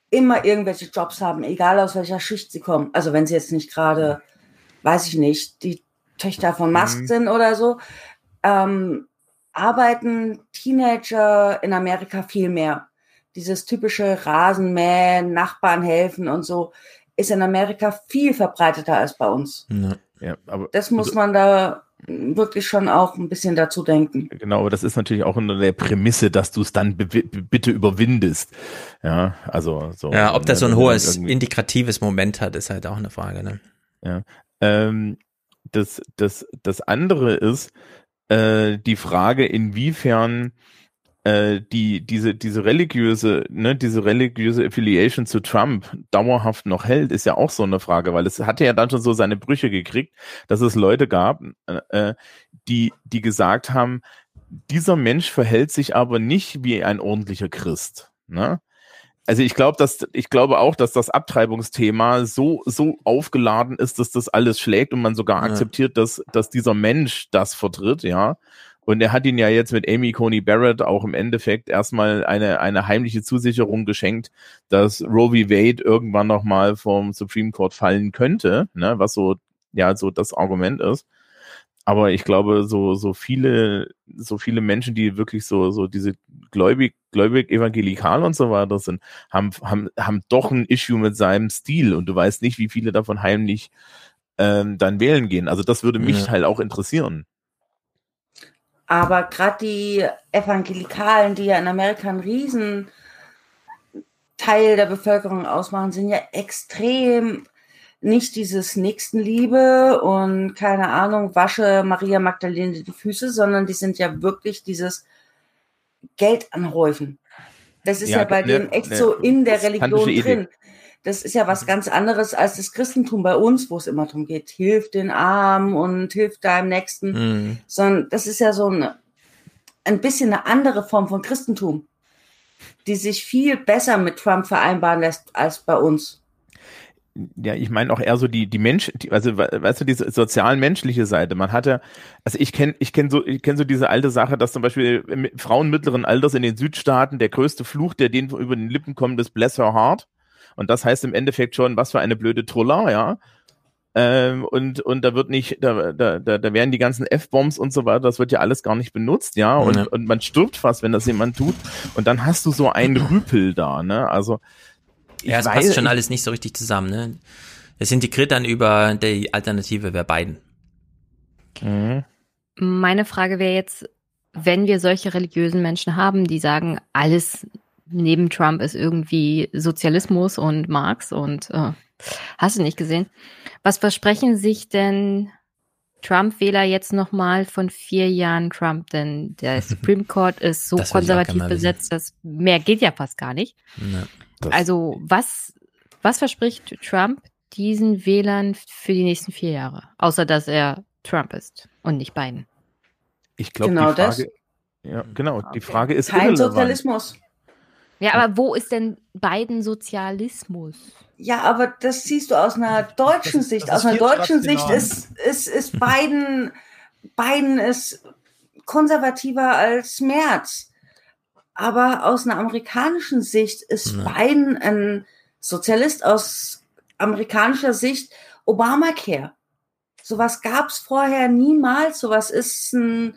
immer irgendwelche Jobs haben, egal aus welcher Schicht sie kommen. Also wenn sie jetzt nicht gerade, weiß ich nicht, die Töchter von Musk Mhm. sind oder so, ähm, arbeiten Teenager in Amerika viel mehr. Dieses typische Rasenmähen, Nachbarn helfen und so ist in Amerika viel verbreiteter als bei uns. Ja, aber Das muss also- man da wirklich schon auch ein bisschen dazu denken. Genau, aber das ist natürlich auch unter der Prämisse, dass du es dann bitte überwindest. Ja, also so. Ja, ob das so ein hohes integratives Moment hat, ist halt auch eine Frage, ne? Ja. Ähm, das, das, das andere ist äh, die Frage, inwiefern äh, die, diese, diese religiöse, ne, diese religiöse Affiliation zu Trump dauerhaft noch hält, ist ja auch so eine Frage, weil es hatte ja dann schon so seine Brüche gekriegt, dass es Leute gab, äh, die, die gesagt haben, dieser Mensch verhält sich aber nicht wie ein ordentlicher Christ. Ne? Also ich glaube, dass ich glaube auch, dass das Abtreibungsthema so so aufgeladen ist, dass das alles schlägt und man sogar Ja. akzeptiert, dass dass dieser Mensch das vertritt, ja. Und er hat ihn ja jetzt mit Amy Coney Barrett auch im Endeffekt erstmal eine eine heimliche Zusicherung geschenkt, dass Roe v. Wade irgendwann noch mal vom Supreme Court fallen könnte, ne, was so ja so das Argument ist. Aber ich glaube, so, so viele, so viele Menschen, die wirklich so, so diese gläubig, gläubig evangelikal und so weiter sind, haben, haben, haben doch ein Issue mit seinem Stil und du weißt nicht, wie viele davon heimlich ähm, dann wählen gehen. Also das würde mich Ja. halt auch interessieren. Aber gerade die Evangelikalen, die ja in Amerika einen riesen Teil der Bevölkerung ausmachen, sind ja extrem nicht dieses Nächstenliebe und keine Ahnung, wasche Maria Magdalene die Füße, sondern die sind ja wirklich dieses Geld anhäufen. Das ist ja, Ja, bei ne- denen echt ne, so in der Religion drin. Das ist ja was ganz anderes als das Christentum bei uns, wo es immer darum geht, hilf den Armen und hilf deinem Nächsten Mhm. sondern das ist ja so ein, ein bisschen eine andere Form von Christentum, die sich viel besser mit Trump vereinbaren lässt als bei uns. Ja, ich meine auch eher so die die Mensch, die, also we- weißt du diese sozial-menschliche Seite. Man hatte, also ich kenne ich kenne so ich kenne so diese alte Sache, dass zum Beispiel Frauen mittleren Alters in den Südstaaten der größte Fluch, der denen über den Lippen kommt, ist Bless her heart. Und das heißt im Endeffekt schon, was für eine blöde Trulla, ja. Ähm, und und da wird nicht, da, da, da, da werden die ganzen F-Bombs und so weiter, das wird ja alles gar nicht benutzt, ja. Und, Ja. und man stirbt fast, wenn das jemand tut. Und dann hast du so einen Rüpel da, ne? Also Ja, es weiß- passt schon alles nicht so richtig zusammen, ne? Es integriert dann über die Alternative wäre Biden. Mhm. Meine Frage wäre jetzt, wenn wir solche religiösen Menschen haben, die sagen, alles neben Trump ist irgendwie Sozialismus und Marx und äh, hast du nicht gesehen? Was versprechen sich denn Trump-Wähler jetzt nochmal von vier Jahren Trump? Denn der Supreme Court ist so Das konservativ besetzt, dass mehr geht ja fast gar nicht. Ja. Also was, was verspricht Trump diesen Wählern für die nächsten vier Jahre? Außer dass er Trump ist und nicht Biden. Ich glaube, Genau die das. Frage, ja, genau, die Frage ist Kein irrelevant. Sozialismus. Ja, aber wo ist denn Biden Sozialismus? Ja, aber das siehst du aus einer deutschen ist- Sicht. das Aus einer deutschen Sicht ist, ist, ist Biden, Biden ist konservativer als Merz. Aber aus einer amerikanischen Sicht ist Ja. Biden ein Sozialist aus amerikanischer Sicht Obamacare. Sowas gab es vorher niemals. Sowas ist ein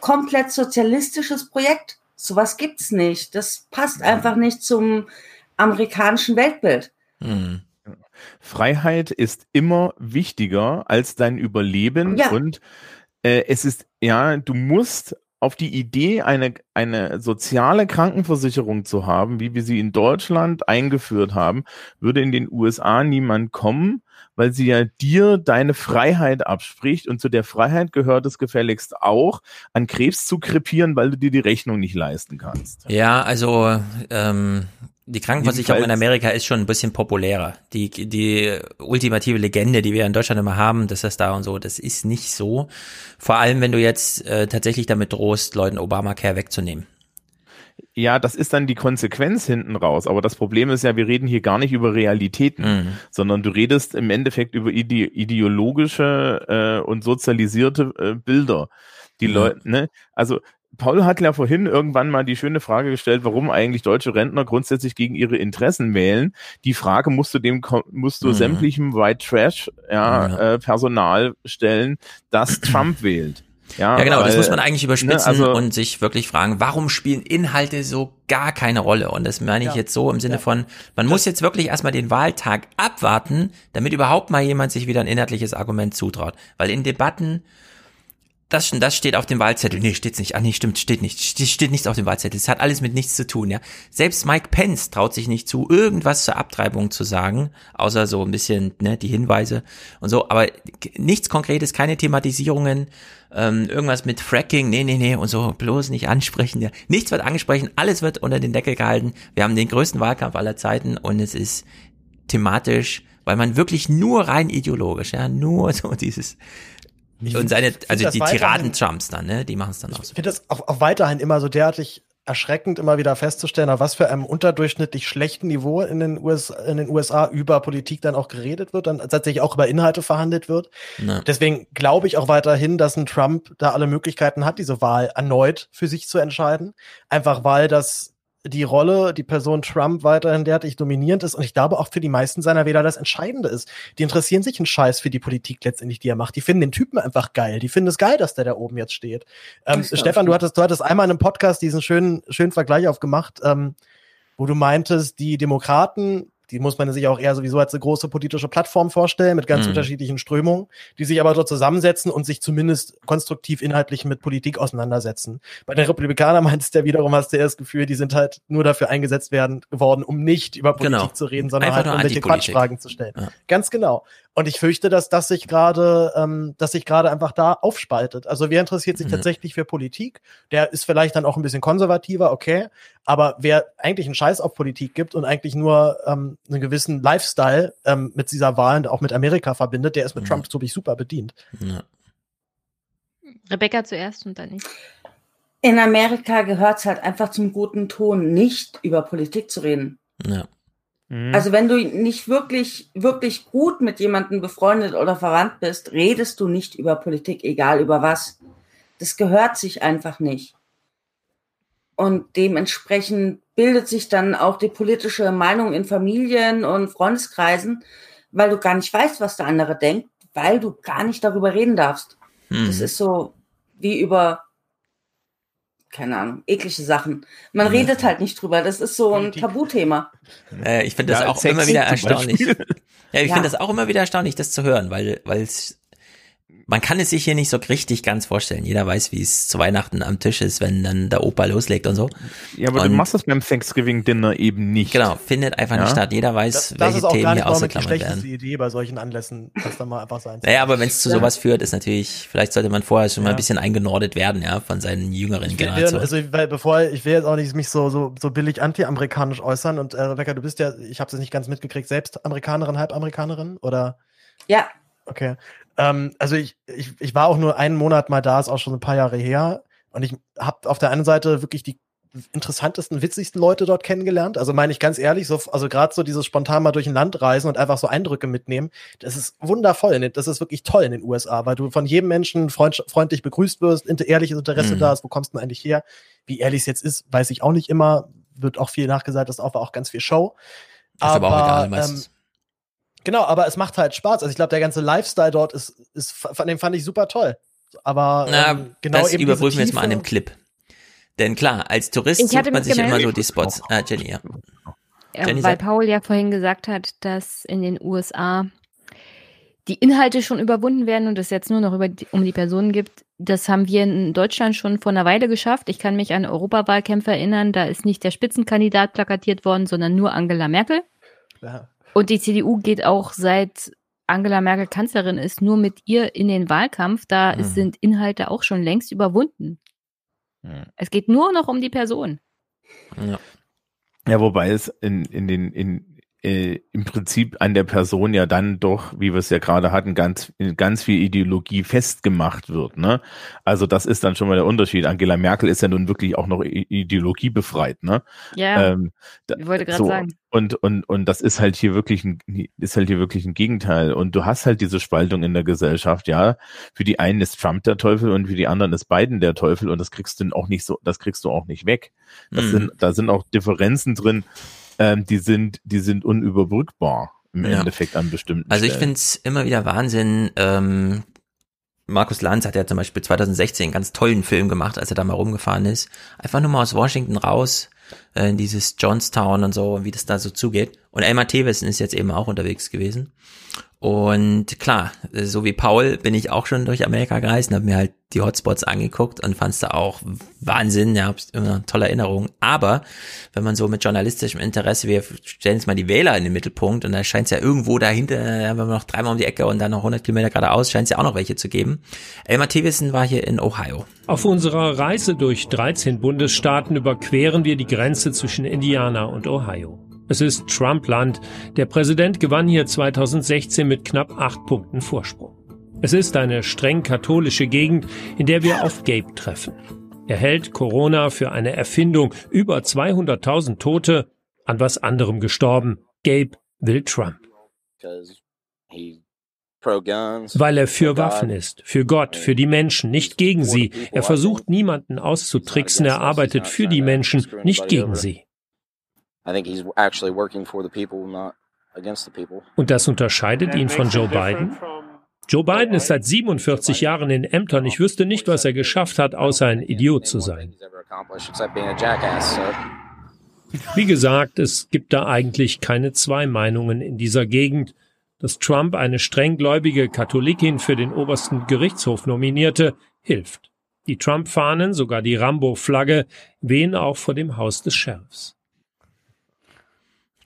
komplett sozialistisches Projekt. Sowas gibt's nicht. Das passt einfach nicht zum amerikanischen Weltbild. Hm. Freiheit ist immer wichtiger als dein Überleben Ja. und äh, es ist, ja, du musst auf die Idee, eine, eine soziale Krankenversicherung zu haben, wie wir sie in Deutschland eingeführt haben, würde in den USA niemand kommen, weil sie ja dir deine Freiheit abspricht und zu der Freiheit gehört es gefälligst auch, an Krebs zu krepieren, weil du dir die Rechnung nicht leisten kannst. Ja, also ähm, Die Krankenversicherung in Amerika ist schon ein bisschen populärer. Die, die ultimative Legende, die wir in Deutschland immer haben, dass das da und so, das ist nicht so. Vor allem, wenn du jetzt äh, tatsächlich damit drohst, Leuten Obamacare wegzunehmen. Ja, das ist dann die Konsequenz hinten raus. Aber das Problem ist ja, wir reden hier gar nicht über Realitäten, mhm. sondern du redest im Endeffekt über ide ideologische äh, und sozialisierte äh, Bilder. Die mhm. Leute, ne? Also Paul hat ja vorhin irgendwann mal die schöne Frage gestellt, warum eigentlich deutsche Rentner grundsätzlich gegen ihre Interessen wählen. Die Frage musst du dem musst du mhm. sämtlichem White Trash ja, ja. Äh, Personal stellen, das Trump wählt. Ja, ja genau, weil, das muss man eigentlich ne, überspitzen ne, also, und sich wirklich fragen, warum spielen Inhalte so gar keine Rolle? Und das meine ich ja, jetzt so im Sinne ja. von, man muss jetzt wirklich erstmal den Wahltag abwarten, damit überhaupt mal jemand sich wieder ein inhaltliches Argument zutraut. Weil in Debatten das, das steht auf dem Wahlzettel. Nee, steht's nicht. Ah, nee, stimmt, steht nicht. Steht, nichts auf dem Wahlzettel. Es hat alles mit nichts zu tun, ja. Selbst Mike Pence traut sich nicht zu, irgendwas zur Abtreibung zu sagen, außer so ein bisschen, ne, die Hinweise und so. Aber nichts Konkretes, keine Thematisierungen, ähm, irgendwas mit Fracking, nee, nee, nee, und so, bloß nicht ansprechen. Ja. Nichts wird angesprochen, alles wird unter den Deckel gehalten. Wir haben den größten Wahlkampf aller Zeiten und es ist thematisch, weil man wirklich nur rein ideologisch, ja, nur so dieses, ich und seine, also die Tiraden-Trumps dann, ne, die machen es dann auch so. Ich finde das auch, auch weiterhin immer so derartig erschreckend, immer wieder festzustellen, auf was für einem unterdurchschnittlich schlechten Niveau in den, US, in den USA über Politik dann auch geredet wird, dann tatsächlich auch über Inhalte verhandelt wird. Na. Deswegen glaube ich auch weiterhin, dass ein Trump da alle Möglichkeiten hat, diese Wahl erneut für sich zu entscheiden. Einfach weil das die Rolle, die Person Trump weiterhin derartig dominierend ist und ich glaube auch für die meisten seiner Wähler das Entscheidende ist. Die interessieren sich einen Scheiß für die Politik letztendlich, die er macht. Die finden den Typen einfach geil. Die finden es geil, dass der da oben jetzt steht. Ähm, Stefan, du hattest, du hattest einmal in einem Podcast diesen schönen, schönen Vergleich aufgemacht, ähm, wo du meintest, die Demokraten die muss man sich auch eher sowieso als eine große politische Plattform vorstellen, mit ganz mhm. unterschiedlichen Strömungen, die sich aber dort zusammensetzen und sich zumindest konstruktiv inhaltlich mit Politik auseinandersetzen. Bei den Republikanern meinst du ja wiederum, hast du eher das Gefühl, die sind halt nur dafür eingesetzt werden geworden, um nicht über Politik genau. zu reden, sondern Einfach halt um welche Quatschfragen zu stellen. Ja. Ganz genau. Und ich fürchte, dass das sich gerade, ähm, dass sich gerade einfach da aufspaltet. Also wer interessiert sich mhm. tatsächlich für Politik? Der ist vielleicht dann auch ein bisschen konservativer, okay. Aber wer eigentlich einen Scheiß auf Politik gibt und eigentlich nur ähm, einen gewissen Lifestyle ähm, mit dieser Wahl und auch mit Amerika verbindet, der ist mit mhm. Trump, so ich, super bedient. Ja. Rebecca zuerst und dann ich. In Amerika gehört es halt einfach zum guten Ton, nicht über Politik zu reden. Ja. Mhm. Also wenn du nicht wirklich, wirklich gut mit jemandem befreundet oder verwandt bist, redest du nicht über Politik, egal über was. Das gehört sich einfach nicht. Und dementsprechend bildet sich dann auch die politische Meinung in Familien und Freundeskreisen, weil du gar nicht weißt, was der andere denkt, weil du gar nicht darüber reden darfst. Mhm. Das ist so wie über keine Ahnung, eklige Sachen. Man ja. redet halt nicht drüber. Das ist so ein Tabuthema. Äh, ich finde das ja, auch immer wieder erstaunlich. Ja, ich ja. finde das auch immer wieder erstaunlich, das zu hören, weil weil es man kann es sich hier nicht so richtig ganz vorstellen. Jeder weiß, wie es zu Weihnachten am Tisch ist, wenn dann der Opa loslegt und so. Ja, aber und, du machst das beim Thanksgiving Dinner eben nicht. Genau, findet einfach ja? nicht statt. Jeder weiß, das, das welche Themen hier ausgeklammert werden. Das ist auch die Idee bei solchen Anlässen, dass da mal einfach sein Naja, aber wenn es zu ja. sowas führt, ist natürlich, vielleicht sollte man vorher schon mal ein bisschen eingenordet werden, ja, von seinen jüngeren Generationen. Also, weil bevor, ich will jetzt auch nicht mich so, so, so billig anti-amerikanisch äußern und äh, Rebecca, du bist ja, ich habe es nicht ganz mitgekriegt, selbst Amerikanerin, Halbamerikanerin, oder? Ja. Okay. Ähm, also ich, ich, ich war auch nur einen Monat mal da, ist auch schon ein paar Jahre her. Und ich habe auf der einen Seite wirklich die interessantesten, witzigsten Leute dort kennengelernt. Also meine ich ganz ehrlich, so, also gerade so dieses spontan mal durch ein Land reisen und einfach so Eindrücke mitnehmen, das ist wundervoll. Das ist wirklich toll in den USA, weil du von jedem Menschen freund, freundlich begrüßt wirst, ehrliches Interesse mhm. da ist, wo kommst du denn eigentlich her? Wie ehrlich es jetzt ist, weiß ich auch nicht immer. Wird auch viel nachgesagt, das ist auch, auch ganz viel Show. Ist aber, aber auch egal meistens. Ähm, Genau, aber es macht halt Spaß. Also ich glaube, der ganze Lifestyle dort ist, ist, von dem fand ich super toll. Aber Na, ähm, genau das eben überprüfen wir jetzt mal an dem Clip. Denn klar, als Tourist sucht man sich gemeldet. immer so die Spots. Ah, Jenny, ja. Jenny weil Paul ja vorhin gesagt hat, dass in den USA die Inhalte schon überwunden werden und es jetzt nur noch über die, um die Personen gibt. Das haben wir in Deutschland schon vor einer Weile geschafft. Ich kann mich an Europawahlkämpfe erinnern. Da ist nicht der Spitzenkandidat plakatiert worden, sondern nur Angela Merkel. Ja. Und die CDU geht auch seit Angela Merkel Kanzlerin ist, nur mit ihr in den Wahlkampf. Da mhm. sind Inhalte auch schon längst überwunden. Mhm. Es geht nur noch um die Person. Ja. Ja, wobei es in, in den, in, äh, im Prinzip an der Person ja dann doch, wie wir es ja gerade hatten, ganz, ganz viel Ideologie festgemacht wird. Ne? Also das ist dann schon mal der Unterschied. Angela Merkel ist ja nun wirklich auch noch Ideologie befreit. Ne? Ja, ähm, da, ich wollte gerade so, sagen. Und, und, und das ist halt hier wirklich ein, ist halt hier wirklich ein Gegenteil. Und du hast halt diese Spaltung in der Gesellschaft, ja. Für die einen ist Trump der Teufel und für die anderen ist Biden der Teufel und das kriegst du auch nicht so, das kriegst du auch nicht weg. Das mhm. sind, da sind auch Differenzen drin, ähm, die sind, die sind unüberbrückbar im ja. Endeffekt an bestimmten Also ich finde es immer wieder Wahnsinn. Ähm, Markus Lanz hat ja zum Beispiel 2016 einen ganz tollen Film gemacht, als er da mal rumgefahren ist. Einfach nur mal aus Washington raus, äh, in dieses Johnstown und so, wie das da so zugeht. Und Elmar Thewissen ist jetzt eben auch unterwegs gewesen. Und klar, so wie Paul bin ich auch schon durch Amerika gereist und habe mir halt die Hotspots angeguckt und fand es da auch Wahnsinn, ja, immer tolle Erinnerungen. Aber wenn man so mit journalistischem Interesse, wir stellen jetzt mal die Wähler in den Mittelpunkt und da scheint es ja irgendwo dahinter, wenn wir noch dreimal um die Ecke und dann noch 100 Kilometer geradeaus, scheint es ja auch noch welche zu geben. Elmar Thewissen war hier in Ohio. Auf unserer Reise durch 13 Bundesstaaten überqueren wir die Grenze zwischen Indiana und Ohio. Es ist Trumpland. Der Präsident gewann hier 2016 mit knapp acht Punkten Vorsprung. Es ist eine streng katholische Gegend, in der wir auf Gabe treffen. Er hält Corona für eine Erfindung. Über 200.000 Tote, an was anderem gestorben. Gabe will Trump. Weil er für Waffen ist, für Gott, für die Menschen, nicht gegen sie. Er versucht niemanden auszutricksen, er arbeitet für die Menschen, nicht gegen sie. Und das unterscheidet ihn von Joe Biden? Joe Biden ist seit 47 Jahren in Ämtern. Ich wüsste nicht, was er geschafft hat, außer ein Idiot zu sein. Wie gesagt, es gibt da eigentlich keine zwei Meinungen in dieser Gegend. Dass Trump eine strenggläubige Katholikin für den obersten Gerichtshof nominierte, hilft. Die Trump-Fahnen, sogar die Rambo-Flagge, wehen auch vor dem Haus des Sheriffs.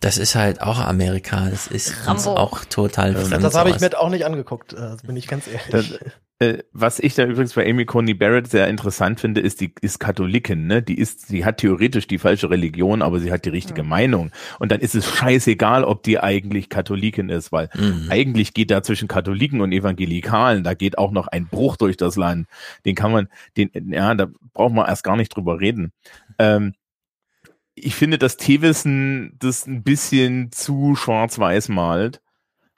Das ist halt auch Amerika. Das ist uns auch total das, fremd. Das habe ich mir auch nicht angeguckt, äh, bin ich ganz ehrlich. Das, äh, was ich da übrigens bei Amy Coney Barrett sehr interessant finde, ist, die ist Katholikin, ne? Die ist, sie hat theoretisch die falsche Religion, aber sie hat die richtige mhm. Meinung. Und dann ist es scheißegal, ob die eigentlich Katholikin ist, weil mhm. eigentlich geht da zwischen Katholiken und Evangelikalen, da geht auch noch ein Bruch durch das Land. Den kann man, den, ja, da braucht man erst gar nicht drüber reden. Ähm, ich finde, dass Tewissen das ein bisschen zu schwarz-weiß malt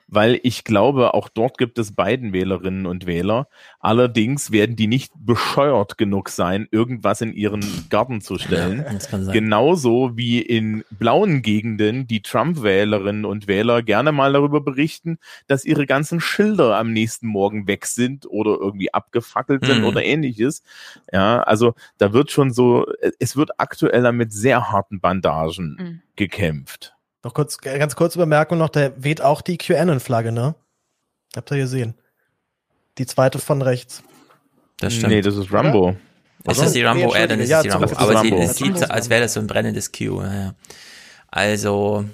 weil ich glaube, auch dort gibt es beiden Wählerinnen und Wähler. Allerdings werden die nicht bescheuert genug sein, irgendwas in ihren Garten zu stellen. Ja, Genauso wie in blauen Gegenden die Trump-Wählerinnen und Wähler gerne mal darüber berichten, dass ihre ganzen Schilder am nächsten Morgen weg sind oder irgendwie abgefackelt sind mhm. oder ähnliches. Ja, also da wird schon so, es wird aktuell mit sehr harten Bandagen mhm. gekämpft. Noch kurz, ganz kurze Bemerkung noch, der weht auch die QAnon-Flagge, ne? Habt ihr gesehen? Die zweite von rechts. Das stimmt. Nee, das ist Rambo. Oder? Ist das die Rambo? Nee, äh, dann ist ja, es die Rambo. Aber sie sieht, als wäre das so ein brennendes Q. Ja. Also,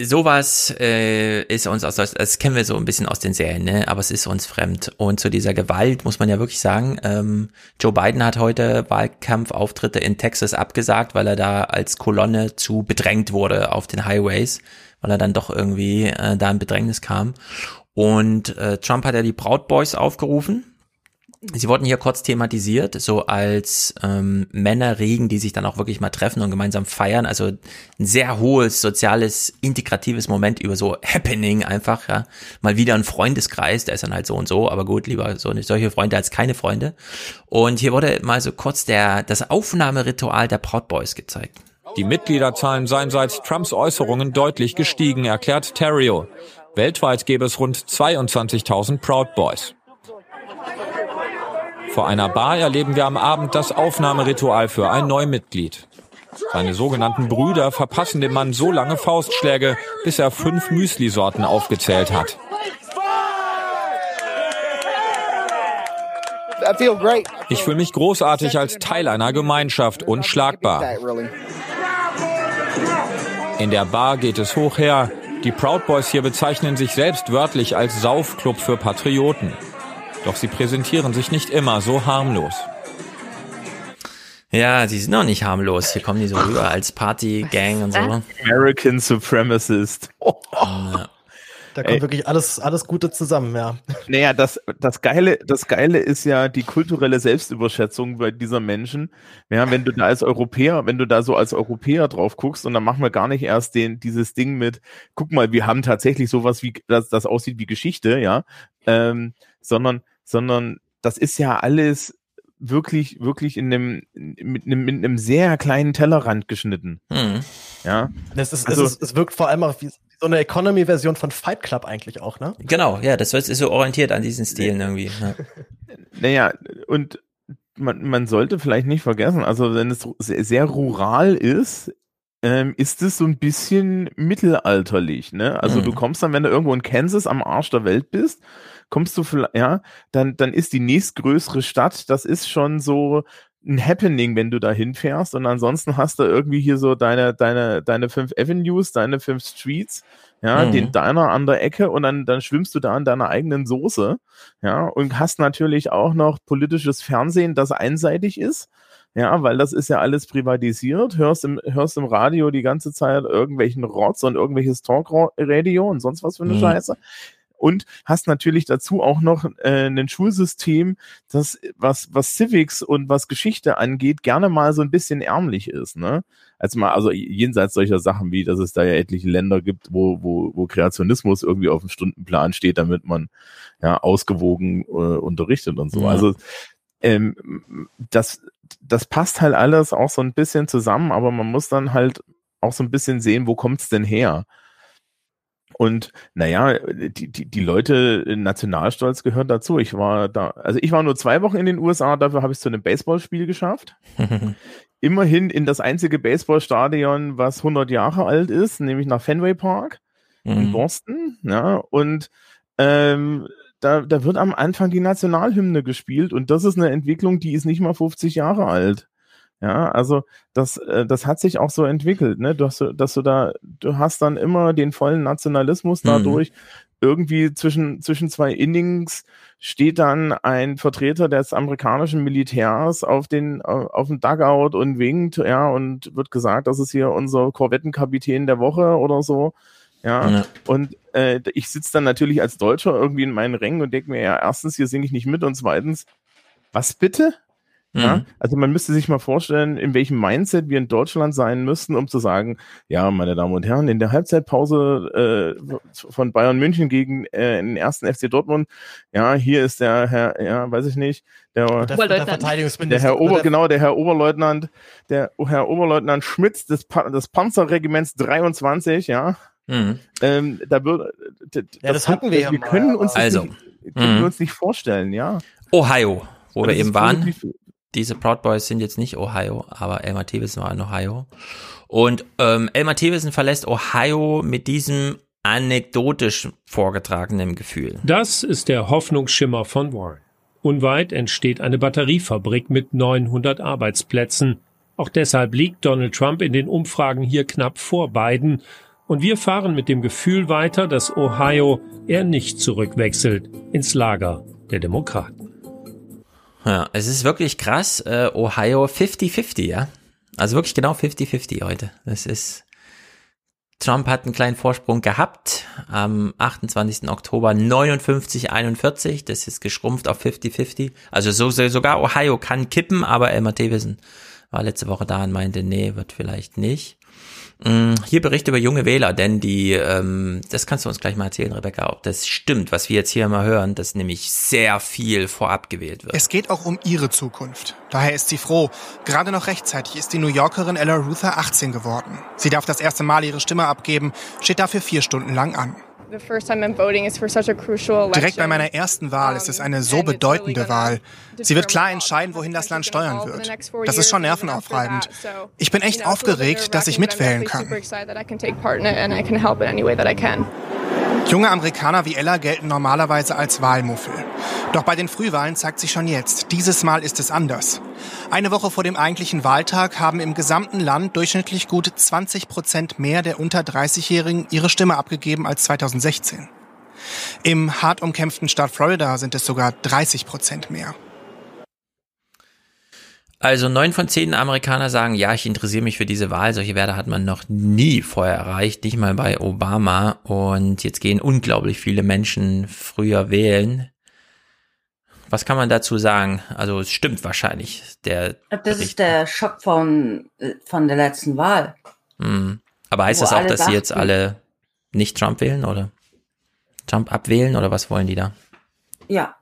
sowas äh, ist uns aus das kennen wir so ein bisschen aus den Serien, ne? aber es ist uns fremd. Und zu dieser Gewalt muss man ja wirklich sagen, ähm, Joe Biden hat heute Wahlkampfauftritte in Texas abgesagt, weil er da als Kolonne zu bedrängt wurde auf den Highways, weil er dann doch irgendwie äh, da in Bedrängnis kam. Und äh, Trump hat ja die Proud Boys aufgerufen Sie wurden hier kurz thematisiert, so als ähm, Männerregen, die sich dann auch wirklich mal treffen und gemeinsam feiern. Also ein sehr hohes soziales, integratives Moment über so Happening einfach, ja. Mal wieder ein Freundeskreis, der ist dann halt so und so, aber gut, lieber so solche Freunde als keine Freunde. Und hier wurde mal so kurz der, das Aufnahmeritual der Proud Boys gezeigt. Die Mitgliederzahlen seien seit Trumps Äußerungen deutlich gestiegen, erklärt Terrio. Weltweit gäbe es rund 22.000 Proud Boys. Vor einer Bar erleben wir am Abend das Aufnahmeritual für ein Neumitglied. Seine sogenannten Brüder verpassen dem Mann so lange Faustschläge, bis er fünf Müsli-Sorten aufgezählt hat. Ich fühle mich großartig als Teil einer Gemeinschaft, unschlagbar. In der Bar geht es hoch her. Die Proud Boys hier bezeichnen sich selbst wörtlich als Saufclub für Patrioten. Doch sie präsentieren sich nicht immer so harmlos. Ja, die sind noch nicht harmlos. Hier kommen die so rüber als Party-Gang und so. American Supremacist. Oh. Ja. Da kommt Ey. wirklich alles, alles Gute zusammen, ja. Naja, das, das Geile, das Geile ist ja die kulturelle Selbstüberschätzung bei dieser Menschen. Ja, wenn du da als Europäer, wenn du da so als Europäer drauf guckst und dann machen wir gar nicht erst den, dieses Ding mit, guck mal, wir haben tatsächlich sowas wie, das, das aussieht wie Geschichte, ja, ähm, sondern, sondern das ist ja alles wirklich, wirklich in einem, mit einem, mit einem sehr kleinen Tellerrand geschnitten. Hm. Ja. Das ist, also, es, ist, es wirkt vor allem auch wie so eine Economy-Version von Fight Club eigentlich auch, ne? Genau, ja, das ist so orientiert an diesen Stilen irgendwie. Ja. Naja, und man, man sollte vielleicht nicht vergessen, also wenn es sehr, sehr rural ist, ähm, ist es so ein bisschen mittelalterlich, ne? Also mhm. du kommst dann, wenn du irgendwo in Kansas am Arsch der Welt bist, kommst du vielleicht, ja, dann, dann ist die nächstgrößere Stadt, das ist schon so ein Happening, wenn du da hinfährst und ansonsten hast du irgendwie hier so deine, deine, deine fünf Avenues, deine fünf Streets, ja, mhm. den Diner an der Ecke und dann, dann schwimmst du da in deiner eigenen Soße, ja, und hast natürlich auch noch politisches Fernsehen, das einseitig ist, ja, weil das ist ja alles privatisiert, hörst im, hörst im Radio die ganze Zeit irgendwelchen Rotz und irgendwelches Talkradio und sonst was für eine mhm. Scheiße und hast natürlich dazu auch noch äh, ein Schulsystem, das was was Civics und was Geschichte angeht, gerne mal so ein bisschen ärmlich ist, ne? Also mal also jenseits solcher Sachen wie, dass es da ja etliche Länder gibt, wo wo wo Kreationismus irgendwie auf dem Stundenplan steht, damit man ja ausgewogen äh, unterrichtet und so. Ja. Also ähm, das das passt halt alles auch so ein bisschen zusammen, aber man muss dann halt auch so ein bisschen sehen, wo kommt's denn her? Und naja, die, die, die Leute, Nationalstolz gehört dazu. Ich war da, also ich war nur zwei Wochen in den USA, dafür habe ich es zu einem Baseballspiel geschafft. Immerhin in das einzige Baseballstadion, was 100 Jahre alt ist, nämlich nach Fenway Park mhm. in Boston. Ja, und ähm, da, da wird am Anfang die Nationalhymne gespielt und das ist eine Entwicklung, die ist nicht mal 50 Jahre alt. Ja, also das, äh, das hat sich auch so entwickelt, ne? Dass du, dass du da, du hast dann immer den vollen Nationalismus mhm. dadurch. Mhm. Irgendwie zwischen, zwischen zwei Innings steht dann ein Vertreter des amerikanischen Militärs auf den, auf dem Dugout und winkt, ja, und wird gesagt, das ist hier unser Korvettenkapitän der Woche oder so. Ja, ja. und äh, ich sitze dann natürlich als Deutscher irgendwie in meinen Rängen und denke mir, ja, erstens, hier singe ich nicht mit und zweitens, was bitte? Ja? Mhm. Also man müsste sich mal vorstellen, in welchem Mindset wir in Deutschland sein müssten, um zu sagen, ja, meine Damen und Herren, in der Halbzeitpause äh, von Bayern München gegen äh, den ersten FC Dortmund, ja, hier ist der Herr, ja, weiß ich nicht, der, der, der Verteidigungsminister. Der Herr Ober, genau, der Herr Oberleutnant, der Herr Oberleutnant Schmitz des, pa des Panzerregiments 23, ja. Mhm. Ähm, da würde, ja, das hatten wir ja Wir können uns, also, nicht, können mhm. uns nicht vorstellen, ja. Ohio, wo wir eben waren diese Proud Boys sind jetzt nicht Ohio, aber Elmer Thewissen war in Ohio. Und ähm, Elmer Thewissen verlässt Ohio mit diesem anekdotisch vorgetragenen Gefühl. Das ist der Hoffnungsschimmer von Warren. Unweit entsteht eine Batteriefabrik mit 900 Arbeitsplätzen. Auch deshalb liegt Donald Trump in den Umfragen hier knapp vor Biden. Und wir fahren mit dem Gefühl weiter, dass Ohio eher nicht zurückwechselt ins Lager der Demokraten. Ja, es ist wirklich krass. Äh, Ohio 50-50, ja. Also wirklich genau 50-50 heute. Das ist. Trump hat einen kleinen Vorsprung gehabt am 28. Oktober 59-41. Das ist geschrumpft auf 50-50. Also so, sogar Ohio kann kippen, aber Elmer Davison war letzte Woche da und meinte, nee, wird vielleicht nicht. Mm, hier Bericht über junge Wähler, denn die, ähm, das kannst du uns gleich mal erzählen, Rebecca, ob das stimmt, was wir jetzt hier mal hören, dass nämlich sehr viel vorab gewählt wird. Es geht auch um ihre Zukunft. Daher ist sie froh. Gerade noch rechtzeitig ist die New Yorkerin Ella Ruther 18 geworden. Sie darf das erste Mal ihre Stimme abgeben, steht dafür vier Stunden lang an. Direkt bei meiner ersten Wahl ist es eine so bedeutende Wahl. Sie wird klar entscheiden, wohin das Land steuern wird. Das ist schon nervenaufreibend. Ich bin echt aufgeregt, dass ich mitwählen kann. Junge Amerikaner wie Ella gelten normalerweise als Wahlmuffel. Doch bei den Frühwahlen zeigt sich schon jetzt, dieses Mal ist es anders. Eine Woche vor dem eigentlichen Wahltag haben im gesamten Land durchschnittlich gut 20 Prozent mehr der unter 30-Jährigen ihre Stimme abgegeben als 2016. Im hart umkämpften Staat Florida sind es sogar 30 Prozent mehr. Also neun von zehn Amerikaner sagen, ja, ich interessiere mich für diese Wahl. Solche Werte hat man noch nie vorher erreicht, nicht mal bei Obama. Und jetzt gehen unglaublich viele Menschen früher wählen. Was kann man dazu sagen? Also es stimmt wahrscheinlich. Der das Bericht. ist der Schock von, von der letzten Wahl. Hm. Aber heißt das auch, dass sie jetzt alle nicht Trump wählen oder Trump abwählen oder was wollen die da? Ja.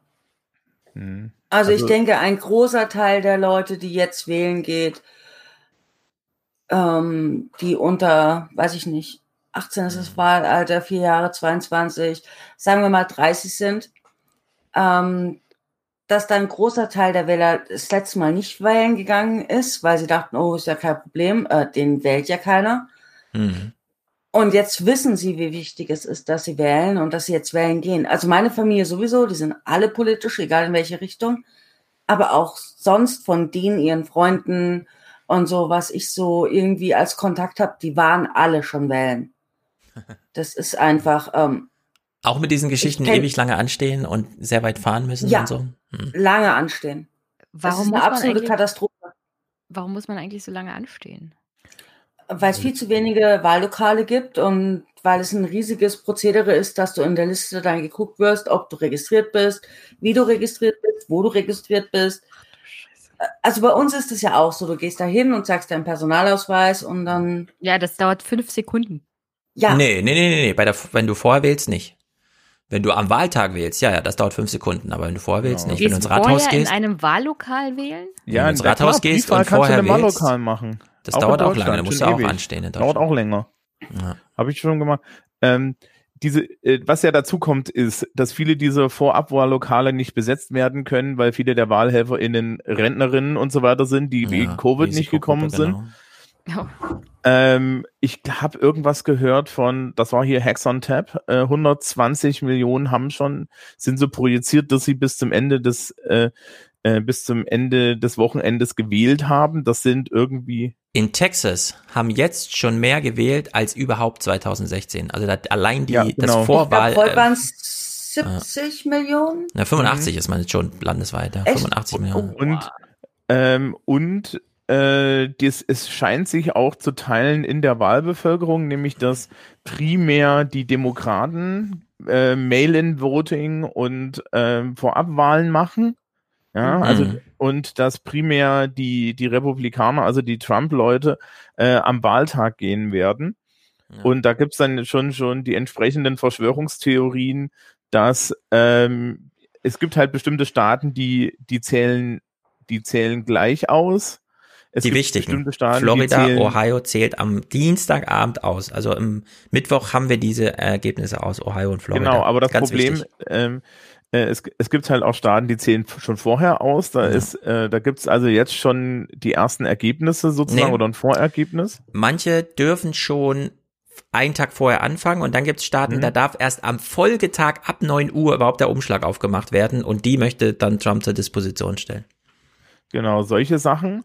Also, also, ich denke, ein großer Teil der Leute, die jetzt wählen geht, ähm, die unter, weiß ich nicht, 18 ist das Wahlalter, vier Jahre, 22, sagen wir mal 30 sind, ähm, dass da ein großer Teil der Wähler das letzte Mal nicht wählen gegangen ist, weil sie dachten, oh, ist ja kein Problem, äh, den wählt ja keiner. Mhm. Und jetzt wissen sie, wie wichtig es ist, dass sie wählen und dass sie jetzt wählen gehen. Also meine Familie sowieso, die sind alle politisch, egal in welche Richtung. Aber auch sonst von denen, ihren Freunden und so, was ich so irgendwie als Kontakt habe, die waren alle schon wählen. Das ist einfach. Ähm, auch mit diesen Geschichten kenn, ewig lange anstehen und sehr weit fahren müssen ja, und so. Hm. Lange anstehen. Warum das ist eine absolute Katastrophe. Warum muss man eigentlich so lange anstehen? Weil es viel zu wenige Wahllokale gibt und weil es ein riesiges Prozedere ist, dass du in der Liste dann geguckt wirst, ob du registriert bist, wie du registriert bist, wo du registriert bist. Also bei uns ist es ja auch so, du gehst da hin und sagst deinen Personalausweis und dann. Ja, das dauert fünf Sekunden. Ja. Nee, nee, nee, nee, nee. Bei der, wenn du vorher wählst, nicht. Wenn du am Wahltag wählst, ja, ja, das dauert fünf Sekunden, aber wenn du vorher wählst, ja. nicht. Gehst wenn du ins Rathaus gehst. in einem Wahllokal wählen? Ja, wenn du ins Rathaus klar, gehst und vorher wählst. Wahllokal machen. Das auch dauert auch lange, da musst du auch anstehen in Dauert auch länger. Ja. Habe ich schon gemacht. Ähm, diese, äh, was ja dazu kommt, ist, dass viele dieser Vorabwahllokale nicht besetzt werden können, weil viele der WahlhelferInnen Rentnerinnen und so weiter sind, die ja, wegen Covid nicht gekommen sind. Genau. Ähm, ich habe irgendwas gehört von, das war hier Hacks on Tap, äh, 120 Millionen haben schon, sind so projiziert, dass sie bis zum Ende des äh, äh, bis zum Ende des Wochenendes gewählt haben. Das sind irgendwie. In Texas haben jetzt schon mehr gewählt als überhaupt 2016. Also das, allein die, ja, genau. das Vorwahl. Ich glaub, waren es 70 äh, Millionen? Na, 85 mhm. ist man jetzt schon landesweit. Ja. 85 Millionen. Und, ähm, und äh, das, es scheint sich auch zu teilen in der Wahlbevölkerung, nämlich dass primär die Demokraten äh, Mail-in-Voting und äh, Vorabwahlen machen ja, mhm. also und dass primär die, die Republikaner, also die Trump-Leute, äh, am Wahltag gehen werden. Ja. Und da gibt's dann schon schon die entsprechenden Verschwörungstheorien, dass ähm, es gibt halt bestimmte Staaten, die, die zählen, die zählen gleich aus. Es die wichtigen. Staaten, Florida, die Ohio zählt am Dienstagabend aus. Also im Mittwoch haben wir diese Ergebnisse aus Ohio und Florida. Genau, aber das Ganz Problem, ähm, äh, es, es gibt halt auch Staaten, die zählen schon vorher aus. Da ja. ist, äh, da gibt's also jetzt schon die ersten Ergebnisse sozusagen nee. oder ein Vorergebnis. Manche dürfen schon einen Tag vorher anfangen und dann gibt's Staaten, mhm. da darf erst am Folgetag ab 9 Uhr überhaupt der Umschlag aufgemacht werden und die möchte dann Trump zur Disposition stellen. Genau, solche Sachen.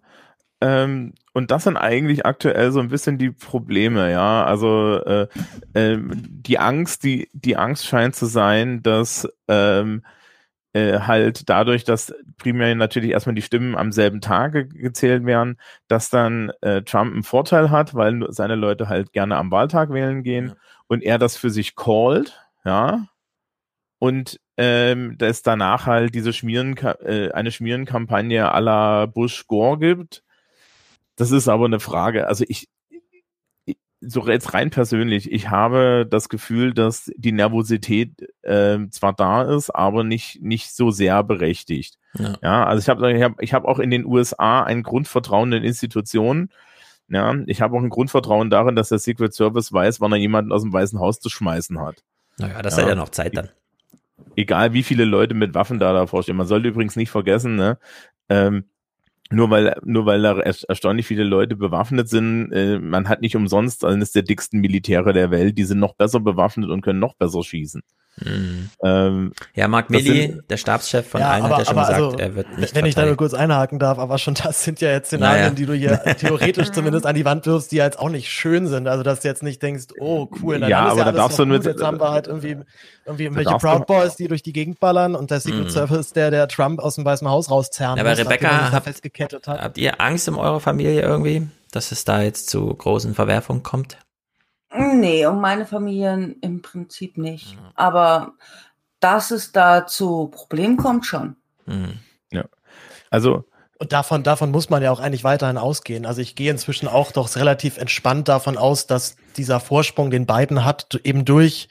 Ähm, und das sind eigentlich aktuell so ein bisschen die Probleme, ja. Also äh, äh, die Angst, die, die Angst scheint zu sein, dass ähm, äh, halt dadurch, dass primär natürlich erstmal die Stimmen am selben Tage gezählt werden, dass dann äh, Trump einen Vorteil hat, weil seine Leute halt gerne am Wahltag wählen gehen ja. und er das für sich callt, ja. Und ähm, dass danach halt diese Schmieren, äh, eine Schmierenkampagne à la Bush-Gore gibt, das ist aber eine Frage. Also ich, so jetzt rein persönlich, ich habe das Gefühl, dass die Nervosität äh, zwar da ist, aber nicht nicht so sehr berechtigt. Ja, ja also ich habe ich hab, ich hab auch in den USA ein Grundvertrauen in Institutionen. Ja, ich habe auch ein Grundvertrauen darin, dass der Secret Service weiß, wann er jemanden aus dem Weißen Haus zu schmeißen hat. Naja, das ja. hat ja noch Zeit dann. Egal wie viele Leute mit Waffen da davor stehen. Man sollte übrigens nicht vergessen, ne, ähm, nur weil, nur weil da erstaunlich viele Leute bewaffnet sind, äh, man hat nicht umsonst eines der dicksten Militäre der Welt, die sind noch besser bewaffnet und können noch besser schießen. Mhm. Ähm, ja, Mark Milley, der Stabschef von Ja, allen, aber, hat ja schon gesagt, also, er wird nicht Wenn ich da nur kurz einhaken darf, aber schon das sind ja jetzt Szenarien, Naja. die du hier theoretisch zumindest an die Wand wirfst, die jetzt auch nicht schön sind. Also, dass du jetzt nicht denkst, oh cool, Ja, dann ist aber ja da alles darfst noch du gut. mit- Jetzt haben wir halt irgendwie, irgendwie irgendwelche darfst Proud du- Boys, die durch die Gegend ballern und der Secret Mhm. Service, der der Trump aus dem Weißen Haus rauszerren Ja, aber muss, Rebecca, habt, festgekettet hat. habt ihr Angst um eure Familie irgendwie, dass es da jetzt zu großen Verwerfungen kommt? Nee, um meine Familien im Prinzip nicht. Aber dass es da zu Problemen kommt schon. Ja. Also. Und davon, davon muss man ja auch eigentlich weiterhin ausgehen. Also ich gehe inzwischen auch doch relativ entspannt davon aus, dass dieser Vorsprung, den Biden hat, eben durch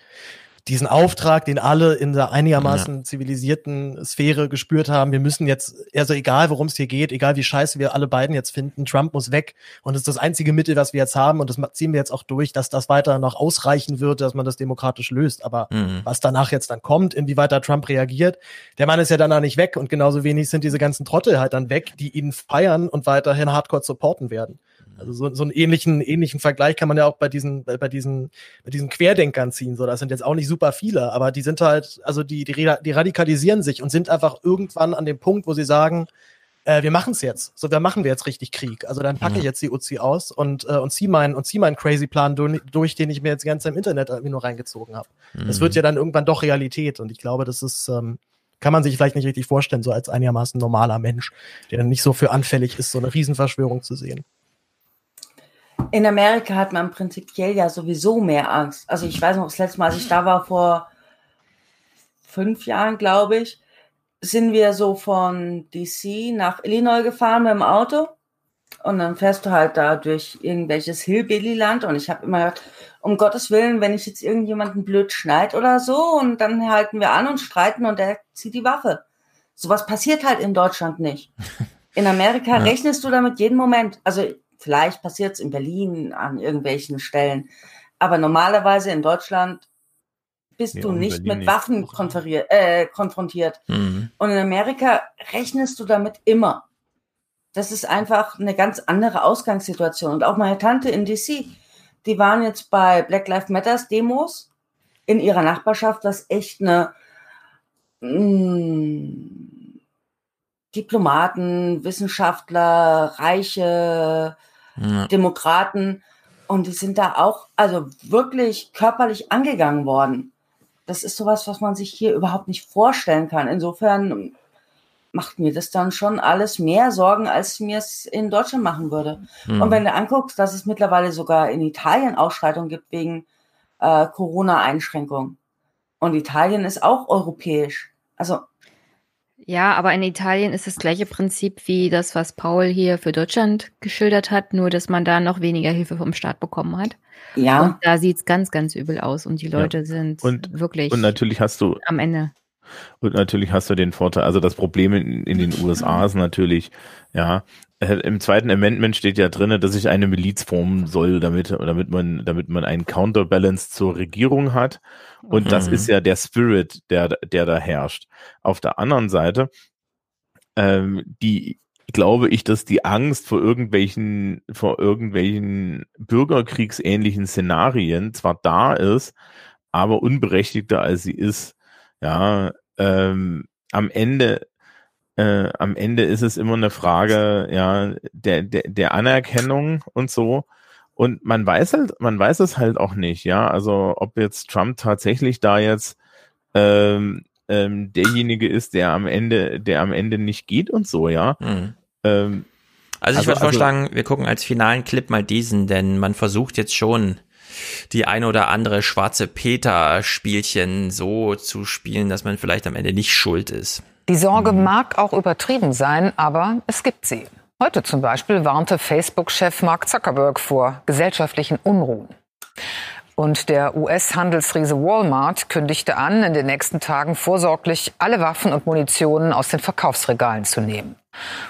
diesen Auftrag, den alle in der einigermaßen zivilisierten Sphäre gespürt haben, wir müssen jetzt, also egal worum es hier geht, egal wie scheiße wir alle beiden jetzt finden, Trump muss weg und das ist das einzige Mittel, was wir jetzt haben und das ziehen wir jetzt auch durch, dass das weiter noch ausreichen wird, dass man das demokratisch löst. Aber Mhm. was danach jetzt dann kommt, inwieweit da Trump reagiert, der Mann ist ja danach nicht weg und genauso wenig sind diese ganzen Trottel halt dann weg, die ihn feiern und weiterhin hardcore supporten werden. Also so, so einen ähnlichen, ähnlichen Vergleich kann man ja auch bei diesen, bei bei diesen, bei diesen Querdenkern ziehen. So, das sind jetzt auch nicht super viele, aber die sind halt, also die, die, die radikalisieren sich und sind einfach irgendwann an dem Punkt, wo sie sagen, äh, wir machen es jetzt. So, da machen wir jetzt richtig Krieg. Also dann packe ich jetzt die Uzi aus und, äh, und zieh meinen und zieh meinen crazy Plan durch, durch, den ich mir jetzt die ganze Zeit im Internet irgendwie nur reingezogen habe. Das Mhm. wird ja dann irgendwann doch Realität und ich glaube, das ist, ähm, kann man sich vielleicht nicht richtig vorstellen, so als einigermaßen normaler Mensch, der dann nicht so für anfällig ist, so eine Riesenverschwörung zu sehen. In Amerika hat man prinzipiell ja sowieso mehr Angst. Also ich weiß noch, das letzte Mal, als ich da war, vor fünf Jahren, glaube ich, sind wir so von DC nach Illinois gefahren mit dem Auto. Und dann fährst du halt da durch irgendwelches Hillbilly-Land. Und ich habe immer gedacht, um Gottes Willen, wenn ich jetzt irgendjemanden blöd schneid oder so, und dann halten wir an und streiten und der zieht die Waffe. Sowas passiert halt in Deutschland nicht. In Amerika Ja. rechnest du damit jeden Moment. Also vielleicht passiert es in Berlin an irgendwelchen Stellen. Aber normalerweise in Deutschland bist Ja, du nicht Berlin mit Waffen konferiert, äh, konfrontiert. Mhm. Und in Amerika rechnest du damit immer. Das ist einfach eine ganz andere Ausgangssituation. Und auch meine Tante in DC, die waren jetzt bei Black Lives Matters Demos in ihrer Nachbarschaft, was echt eine mh, Diplomaten, Wissenschaftler, Reiche, Ja. Demokraten. Und die sind da auch, also wirklich körperlich angegangen worden. Das ist sowas, was man sich hier überhaupt nicht vorstellen kann. Insofern macht mir das dann schon alles mehr Sorgen, als mir es in Deutschland machen würde. Hm. Und wenn du anguckst, dass es mittlerweile sogar in Italien Ausschreitungen gibt wegen äh, Corona-Einschränkungen. Und Italien ist auch europäisch. Also Ja, aber in Italien ist das gleiche Prinzip wie das, was Paul hier für Deutschland geschildert hat, nur dass man da noch weniger Hilfe vom Staat bekommen hat. Ja. Und da sieht's ganz, ganz übel aus und die Ja. Leute sind Und, wirklich und natürlich hast du am Ende. Und natürlich hast du den Vorteil, also das Problem in, in den USA ist natürlich, ja, äh, im zweiten Amendment steht ja drinne, dass sich eine Miliz formen soll, damit, damit man, damit man einen Counterbalance zur Regierung hat. Und das Mhm. ist ja der Spirit, der, der da herrscht. Auf der anderen Seite, ähm, die, glaube ich, dass die Angst vor irgendwelchen, vor irgendwelchen bürgerkriegsähnlichen Szenarien zwar da ist, aber unberechtigter als sie ist. Ja, ähm, am Ende, äh, am Ende ist es immer eine Frage, ja, der, der, der Anerkennung und so. Und man weiß halt, man weiß es halt auch nicht, ja. Also ob jetzt Trump tatsächlich da jetzt ähm, ähm, derjenige ist, der am Ende, der am Ende nicht geht und so, ja. Mhm. Ähm, Also ich Also- würde vorschlagen, wir gucken als finalen Clip mal diesen, denn man versucht jetzt schon die eine oder andere schwarze Peter-Spielchen so zu spielen, dass man vielleicht am Ende nicht schuld ist. Die Sorge mag auch übertrieben sein, aber es gibt sie. Heute zum Beispiel warnte Facebook-Chef Mark Zuckerberg vor gesellschaftlichen Unruhen. Und der US-Handelsriese Walmart kündigte an, in den nächsten Tagen vorsorglich alle Waffen und Munitionen aus den Verkaufsregalen zu nehmen.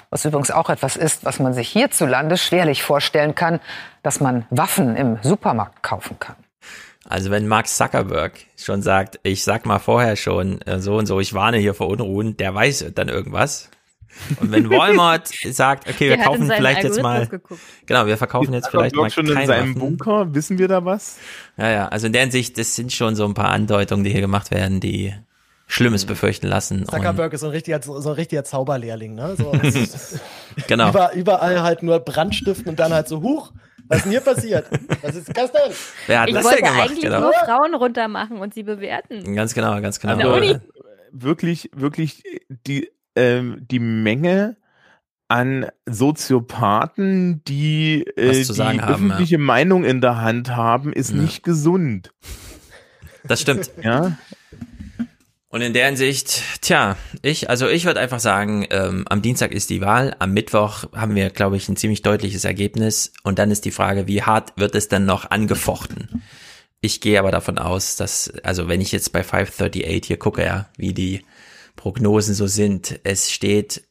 Was übrigens auch etwas ist, was man sich hierzulande schwerlich vorstellen kann, dass man Waffen im Supermarkt kaufen kann. Also wenn Mark Zuckerberg schon sagt, ich sag mal vorher schon äh, so und so, ich warne hier vor Unruhen, der weiß dann irgendwas. Und wenn Walmart sagt, okay, wir Der kaufen vielleicht jetzt mal, geguckt. genau, wir verkaufen jetzt vielleicht mal schon in seinem Waffen. Bunker, wissen wir da was? Ja, ja, also in der Hinsicht, das sind schon so ein paar Andeutungen, die hier gemacht werden, die Schlimmes befürchten lassen. Zuckerberg ist so ein richtiger, so ein richtiger Zauberlehrling, ne? So, genau. Über, überall halt nur Brandstiften und dann halt so, huch, was ist denn hier passiert? Was ist das denn? Wer hat Ich das wollte denn gemacht? eigentlich Genau. nur Frauen runtermachen und sie bewerten. Ganz genau, ganz genau. Uni. Wirklich, wirklich die, ähm, die Menge an Soziopathen, die äh, die sagen haben, öffentliche Meinung in der Hand haben, ist nicht gesund. Das stimmt. Ja. Und in der Hinsicht, tja, ich, also ich würde einfach sagen, ähm, am Dienstag ist die Wahl, am Mittwoch haben wir, glaube ich, ein ziemlich deutliches Ergebnis und dann ist die Frage, wie hart wird es dann noch angefochten? Ich gehe aber davon aus, dass, also wenn ich jetzt bei 538 hier gucke, ja, wie die Prognosen so sind, es steht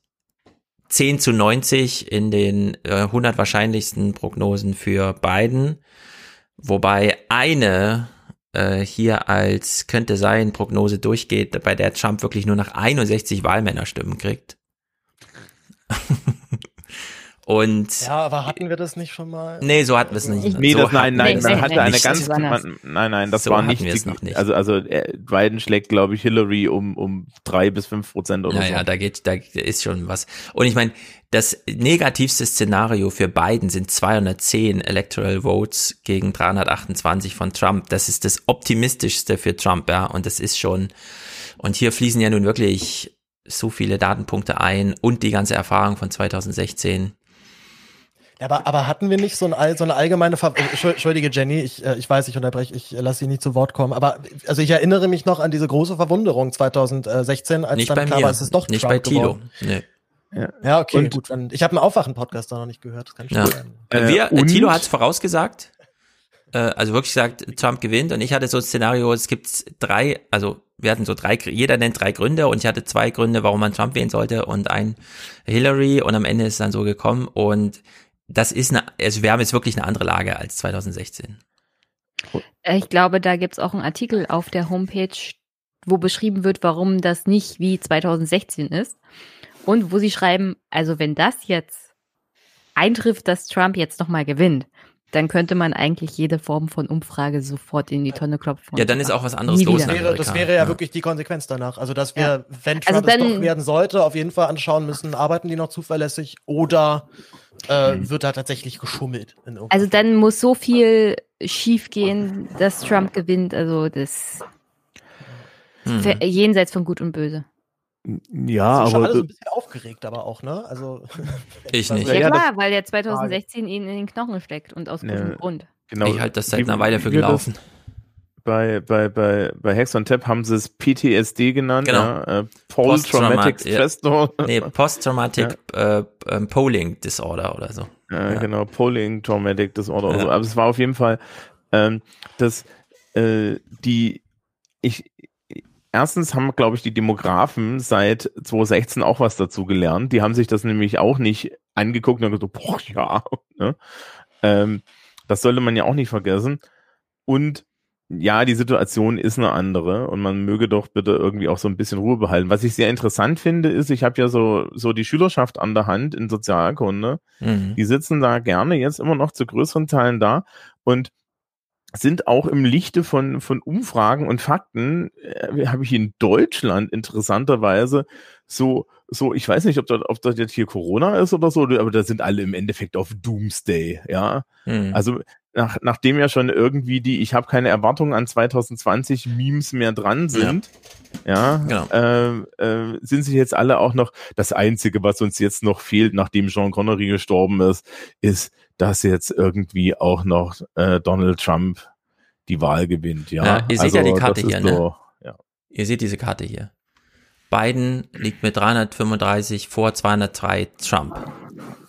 10 zu 90 in den äh, 100 wahrscheinlichsten Prognosen für Biden, wobei eine äh, hier als könnte sein Prognose durchgeht, bei der Trump wirklich nur nach 61 Wahlmännerstimmen kriegt. Und Ja, aber hatten wir das nicht schon mal? nee, so hatten wir es nicht. Nee, so das, nein, nein, man hatte nicht. eine Nicht. ganz, man, nein, nein, das So war nicht, sign- noch nicht. also, also, äh, Biden schlägt, glaube ich, Hillary um, um drei bis fünf Prozent oder Ja, so. ja, da geht, da ist schon was. Und ich meine, das negativste Szenario für Biden sind 210 Electoral Votes gegen 328 von Trump. Das ist das optimistischste für Trump, ja. Und das ist schon, und hier fließen ja nun wirklich so viele Datenpunkte ein und die ganze Erfahrung von 2016. Ja, aber, aber hatten wir nicht so, ein, so eine allgemeine Ver äh, Entschuld- Entschuldige, Jenny, ich, äh, ich weiß, ich unterbreche, ich äh, lasse Sie nicht zu Wort kommen, aber also ich erinnere mich noch an diese große Verwunderung 2016, als Nicht dann bei klar mir, war, es ist doch nicht Trump bei Tilo. geworden. Nee. Ja, Ja, okay, Und- gut. Ich habe einen Aufwachen-Podcast da noch nicht gehört. Das kann schon Ja. sein. Äh, wir, äh, und- Thilo hat es vorausgesagt, äh, also wirklich gesagt, Trump gewinnt und ich hatte so ein Szenario, es gibt drei, also wir hatten so drei, jeder nennt drei Gründe und ich hatte zwei Gründe, warum man Trump wählen sollte und ein Hillary und am Ende ist es dann so gekommen und das ist eine, also wir haben jetzt wirklich eine andere Lage als 2016. Äh, Ich glaube, da gibt's auch einen Artikel auf der Homepage, wo beschrieben wird, warum das nicht wie 2016 ist. Und wo sie schreiben, also wenn das jetzt eintrifft, dass Trump jetzt nochmal gewinnt, dann könnte man eigentlich jede Form von Umfrage sofort in die Tonne klopfen. Ja, dann ist auch was anderes los Das wäre, das wäre ja, Ja. wirklich die Konsequenz danach. Also, dass wir, Ja. wenn Also Trump es dann- doch werden sollte, auf jeden Fall anschauen müssen, arbeiten die noch zuverlässig oder äh, wird da tatsächlich geschummelt? Also dann muss so viel schief gehen, dass Trump gewinnt. Also das Hm. jenseits von Gut und Böse. Ja, schon aber alle so ein bisschen aufgeregt, aber auch, ne? Also Ich nicht. Ja, ja, klar, weil der 2016 ihnen in den Knochen steckt und aus gutem Ne. Grund. genau. Ich halte das seit einer Weile für gelaufen. Bei, bei, bei, bei Hex und Tap haben sie es PTSD genannt, Genau. ja, äh, Post-Traumatic Posttraumat- ja. Stress Disorder. Nee, Post-Traumatic äh, ähm, Polling Disorder oder so. Ja, genau, Polling Traumatic Disorder oder Ja. so. Aber es war auf jeden Fall, ähm, dass äh, die, ich, erstens haben, glaube ich, die Demografen seit 2016 auch was dazu gelernt. Die haben sich das nämlich auch nicht angeguckt und gesagt, boah, ja. Ne? Ähm, das sollte man ja auch nicht vergessen. Und ja, die Situation ist eine andere und man möge doch bitte irgendwie auch so ein bisschen Ruhe behalten. Was ich sehr interessant finde, ist, ich habe ja so, so die Schülerschaft an der Hand in Sozialkunde. Mhm. Die sitzen da gerne jetzt immer noch zu größeren Teilen da und sind auch im Lichte von, von Umfragen und Fakten, äh, habe ich in Deutschland interessanterweise so, so, ich weiß nicht, ob das, ob das jetzt hier Corona ist oder so, aber da sind alle im Endeffekt auf Doomsday, ja. Mhm. Also nach, nachdem ja schon irgendwie die, ich habe keine Erwartungen an 2020 Memes mehr dran sind, ja, Genau. ähm, äh, sind sich jetzt alle auch noch, das Einzige, was uns jetzt noch fehlt, nachdem Sean Connery gestorben ist, ist, dass jetzt irgendwie auch noch äh, Donald Trump die Wahl gewinnt, ja. Ja, ihr seht ja die Also, Karte hier, ne? so, ja. Ihr seht diese Karte hier. Biden liegt mit 335 vor 203 Trump.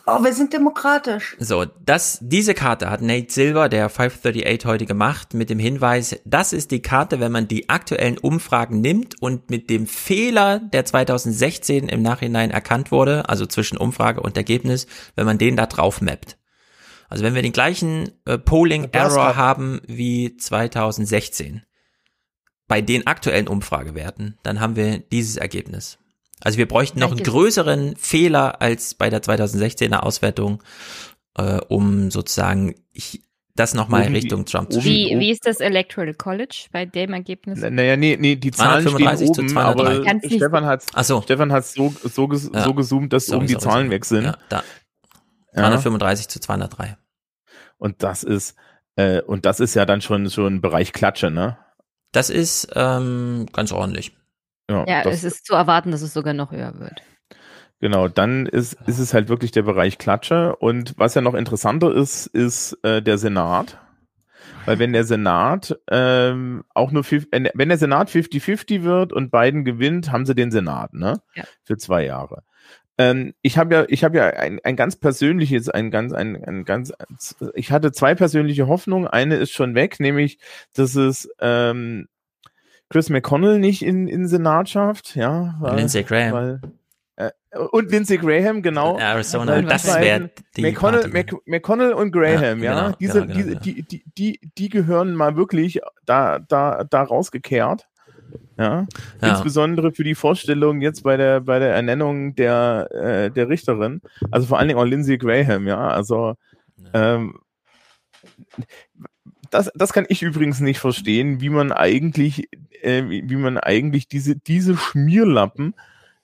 Oh, wir sind demokratisch. So, das, diese Karte hat Nate Silver, der 538 heute gemacht, mit dem Hinweis, das ist die Karte, wenn man die aktuellen Umfragen nimmt und mit dem Fehler, der 2016 im Nachhinein erkannt wurde, also zwischen Umfrage und Ergebnis, wenn man den da drauf mappt. Also wenn wir den gleichen äh, Polling Error haben wie 2016, bei den aktuellen Umfragewerten, dann haben wir dieses Ergebnis. Also wir bräuchten noch einen größeren Fehler als bei der 2016er Auswertung, äh, um sozusagen ich, das nochmal Richtung Trump zu Wie, schieben. wie ist das Electoral College bei dem Ergebnis? Naja, nee, nee, die Zahlen stehen 235 zu oben, 203. aber Stefan hat Ach so. Stefan hat's so, so, ges Ja. so gezoomt, dass Sorry, oben die sorry, Zahlen sorry. weg sind. Ja, da. Ja. 235 zu 203. Und das ist, äh, und das ist ja dann schon so ein Bereich Klatsche, ne? Das ist ähm, ganz ordentlich. Ja, das, es ist zu erwarten, dass es sogar noch höher wird. Genau, dann ist, ist es halt wirklich der Bereich Klatsche. Und was ja noch interessanter ist, ist äh, der Senat. Weil wenn der Senat ähm, auch nur, wenn der Senat 50-50 wird und Biden gewinnt, haben sie den Senat, ne? Ja. Für zwei Jahre. Ähm, ich habe ja, ich habe ja ein, ein ganz persönliches, ein ganz, ein, ein ganz, ich hatte zwei persönliche Hoffnungen. Eine ist schon weg, nämlich, dass es ähm, Chris McConnell nicht in, in Senat schafft, ja. Weil, Lindsey Graham. Weil, äh, und Lindsey Graham, genau. Arizona, Weil das wäre die McConnell. Mc, McConnell und Graham, Ja, ja. genau, diese, genau, genau, diese, genau. Die, die, die, die gehören mal wirklich da, da, da rausgekehrt. Ja. Ja. Insbesondere für die Vorstellung jetzt bei der, bei der Ernennung der, äh, der Richterin. Also vor allen Dingen auch Lindsey Graham, ja. Also, ähm, das, das kann ich übrigens nicht verstehen, wie man eigentlich, äh, wie man eigentlich diese, diese Schmierlappen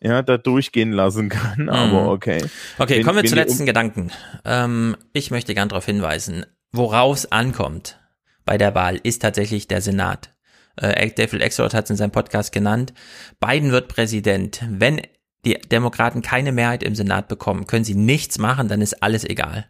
ja, da durchgehen lassen kann. Aber okay. Okay, Wenn- kommen wir zu letzten um- Gedanken. Ähm, ich möchte gern darauf hinweisen, woraus ankommt bei der Wahl, ist tatsächlich der Senat. Äh, David Exford hat es in seinem Podcast genannt. Biden wird Präsident. Wenn die Demokraten keine Mehrheit im Senat bekommen, können sie nichts machen, dann ist alles egal.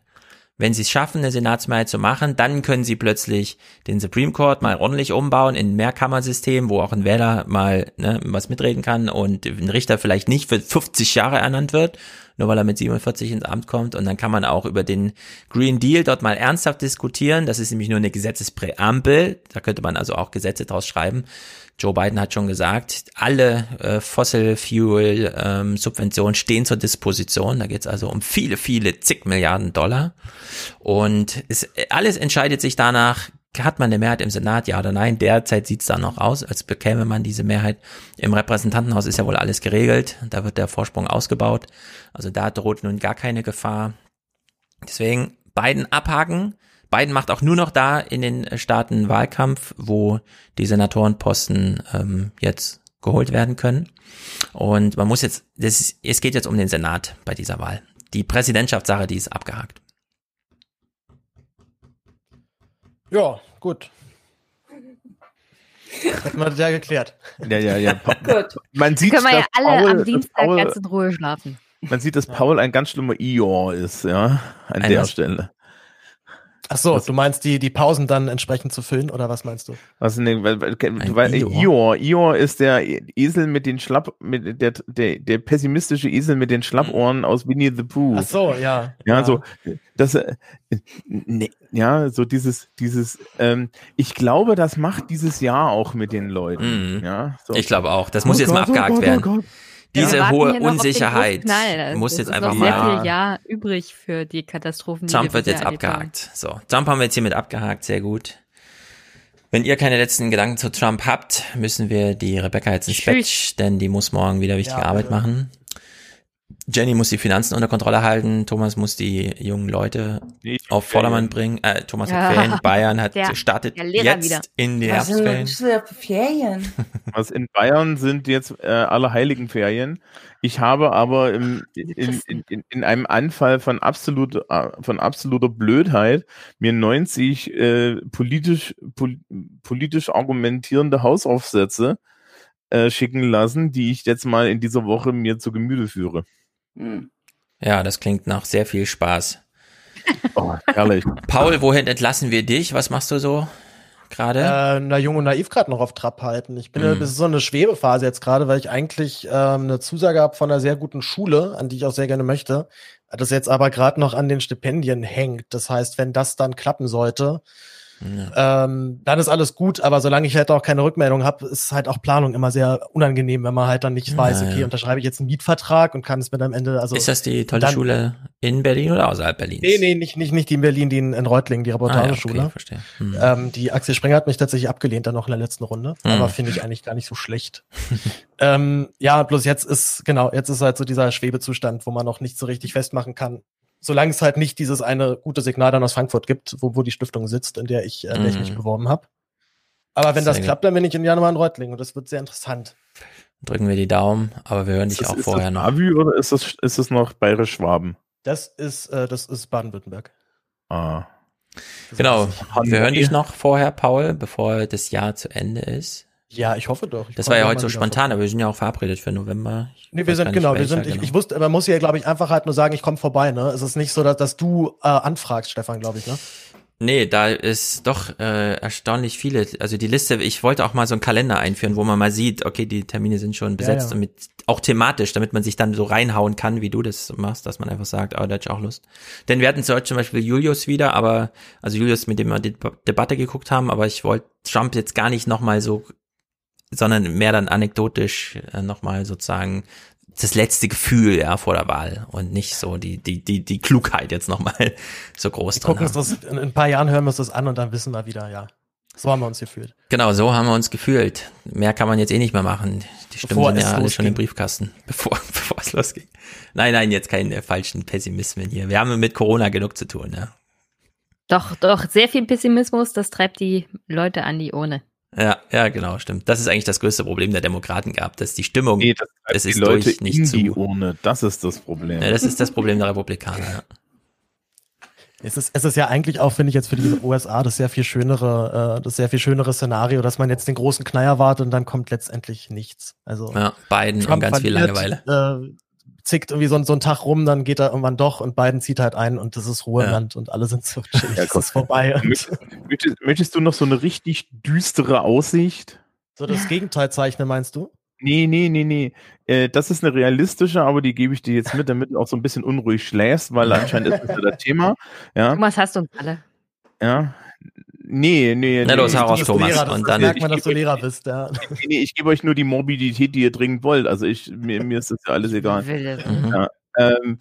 Wenn sie es schaffen, eine Senatsmehrheit zu machen, dann können sie plötzlich den Supreme Court mal ordentlich umbauen in ein Mehrkammersystem, wo auch ein Wähler mal ne, was mitreden kann und ein Richter vielleicht nicht für 50 Jahre ernannt wird, nur weil er mit 47 ins Amt kommt. Und dann kann man auch über den Green Deal dort mal ernsthaft diskutieren. Das ist nämlich nur eine Gesetzespräambel. Da könnte man also auch Gesetze draus schreiben. Joe Biden hat schon gesagt, alle äh, Fossil Fuel ähm, Subventionen stehen zur Disposition. Da geht es also um viele, viele zig Milliarden Dollar. Und es, alles entscheidet sich danach, hat man eine Mehrheit im Senat, ja oder nein. Derzeit sieht es da noch aus, als bekäme man diese Mehrheit. Im Repräsentantenhaus ist ja wohl alles geregelt. Da wird der Vorsprung ausgebaut. Also da droht nun gar keine Gefahr. Deswegen Biden abhaken. Biden macht auch nur noch da in den Staaten Wahlkampf, wo die Senatorenposten ähm, jetzt geholt werden können. Und man muss jetzt, das ist, es geht jetzt um den Senat bei dieser Wahl. Die Präsidentschaftssache, die ist abgehakt. Ja, gut. Wir das ja geklärt. Ja, ja, ja. Gut. Man sieht, Können wir ja dass alle Paul, am Dienstag Paul, ganz in Ruhe schlafen. man sieht, dass Paul ein ganz schlimmer Ior ist, ja, an Ein der? Stelle. Ach so, du meinst die, die Pausen dann entsprechend zu füllen oder was meinst du? Was denn, weil, weil, du weißt, Ior. Ior ist der Esel mit den Schlapp, mit der, der, der pessimistische Esel mit den Schlappohren aus Winnie the Pooh. Ach so, ja. Ja, so, das, äh, nee, ja, so dieses, dieses, ähm, ich glaube, das macht dieses Jahr auch mit den Leuten. Ja, so. Mhm. Ich glaube auch. Das muss Oh jetzt mal Gott, oh abgehakt Gott, oh werden. Gott. Diese hohe Unsicherheit muss jetzt ist einfach noch sehr mal. viel Jahr übrig für die Katastrophen. die Trump wir wird jetzt haben. abgehakt. So, Trump haben wir jetzt hiermit abgehakt, sehr gut. Wenn ihr keine letzten Gedanken zu Trump habt, müssen wir die Rebecca jetzt ins Bett, denn die muss morgen wieder wichtige Ja, Arbeit machen. Jenny muss die Finanzen unter Kontrolle halten, Thomas muss die jungen Leute auf Vordermann bringen. Äh, Thomas Ja. hat Ferien, Bayern hat Der- startet der jetzt wieder. in die Was Herbstferien. für Ferien? Was in Bayern sind jetzt äh, alle heiligen Ferien. Ich habe aber im, in, in, in, in einem Anfall von, absolut, äh, von absoluter Blödheit mir 90 äh, politisch, pol, politisch argumentierende Hausaufsätze äh, schicken lassen, die ich jetzt mal in dieser Woche mir zu Gemüte führe. Ja, das klingt nach sehr viel Spaß. Oh, herrlich. Paul, wohin entlassen wir dich? Was machst du so gerade? Äh, na, Jung und Naiv gerade noch auf Trab halten. Ich bin, Mhm. das ist so eine Schwebephase jetzt gerade, weil ich eigentlich ähm, eine Zusage habe von einer sehr guten Schule, an die ich auch sehr gerne möchte. Das jetzt aber gerade noch an den Stipendien hängt. Das heißt, wenn das dann klappen sollte, ja. ähm, dann ist alles gut, aber solange ich halt auch keine Rückmeldung habe, ist halt auch Planung immer sehr unangenehm, wenn man halt dann nicht weiß, okay, unterschreibe ich jetzt einen Mietvertrag und kann es mir dann am Ende, also. Ist das die tolle dann, Schule in Berlin oder außerhalb Berlins? Nee, nee, nicht, nicht, nicht die in Berlin, die in, in Reutlingen, die Reportageschule. Ah, ja, okay, verstehe. Hm. Ähm, die Axel Springer hat mich tatsächlich abgelehnt dann noch in der letzten Runde, hm. aber finde ich eigentlich gar nicht so schlecht. ähm, ja, bloß jetzt ist, genau, jetzt ist halt so dieser Schwebezustand, wo man noch nicht so richtig festmachen kann, solange es halt nicht dieses eine gute Signal dann aus Frankfurt gibt, wo, wo die Stiftung sitzt, in der ich, äh, der ich mich mhm. beworben habe. Aber wenn sehr das klappt, dann bin ich im Januar in Reutlingen und das wird sehr interessant. Drücken wir die Daumen, aber wir hören dich auch ist vorher das noch. Avü oder ist das, ist das noch Bayerisch-Schwaben? Das ist, äh, das ist Baden-Württemberg. Ah. Genau. Wir hören dich noch vorher, Paul, bevor das Jahr zu Ende ist. Ja, ich hoffe doch. Ich das war ja heute so spontan, aber wir sind ja auch verabredet für November. Ich nee, wir sind, genau, wir sind, ich, genau. ich wusste, man muss ja, glaube ich, einfach halt nur sagen, ich komme vorbei, ne? Es ist nicht so, dass, dass du äh, anfragst, Stefan, glaube ich, ne? Nee, da ist doch äh, erstaunlich viele. Also die Liste, ich wollte auch mal so einen Kalender einführen, wo man mal sieht, okay, die Termine sind schon besetzt, ja, ja. damit auch thematisch, damit man sich dann so reinhauen kann, wie du das machst, dass man einfach sagt, oh, da hätte ich auch Lust. Denn wir hatten heute zum Beispiel Julius wieder, aber, also Julius, mit dem wir die Debatte geguckt haben, aber ich wollte Trump jetzt gar nicht nochmal so sondern mehr dann anekdotisch äh, nochmal sozusagen das letzte Gefühl ja vor der Wahl und nicht so die die die die Klugheit jetzt nochmal so groß wir gucken uns das in ein paar Jahren hören wir uns das an und dann wissen wir wieder ja so haben wir uns gefühlt. Genau so haben wir uns gefühlt. Mehr kann man jetzt eh nicht mehr machen. Die Stimmen bevor sind ja alle schon im Briefkasten bevor bevor es losging. Nein nein jetzt keine falschen Pessimismen hier. Wir haben mit Corona genug zu tun ja. Doch doch sehr viel Pessimismus das treibt die Leute an die Urne ja, ja, genau, stimmt. Das ist eigentlich das größte Problem der Demokraten gehabt, dass die Stimmung, nee, das, es ist Leute durch nicht in zu. Die Urne. Das ist das Problem. Ja, das ist das Problem der Republikaner. Ja. Es ist, es ist ja eigentlich auch, finde ich jetzt für die USA das sehr viel schönere, äh, das sehr viel schönere Szenario, dass man jetzt den großen Knall wartet und dann kommt letztendlich nichts. Also ja, Biden Trump und ganz viel Langeweile. Äh, zickt irgendwie so, so einen Tag rum, dann geht er irgendwann doch und Biden zieht halt ein und das ist Ruheland ja. und alle sind so chillig, ja, ist vorbei. Möchtest, möchtest, du noch so eine richtig düstere Aussicht? So das Gegenteil zeichnen, meinst du? Nee, nee, nee, nee. Äh, das ist eine realistische, aber die gebe ich dir jetzt mit, damit du auch so ein bisschen unruhig schläfst, weil anscheinend ist das ja das Thema. Ja. Thomas hast du uns alle. Ja, Nee, nee. Na los, heraus, Thomas. Lehrer, und dann merkt man, dass du Lehrer bist, ja. Nee, nee, ich gebe euch nur die Morbidität, die ihr dringend wollt. Also ich, mir, mir ist das ja alles egal. Mhm. Ja, ähm,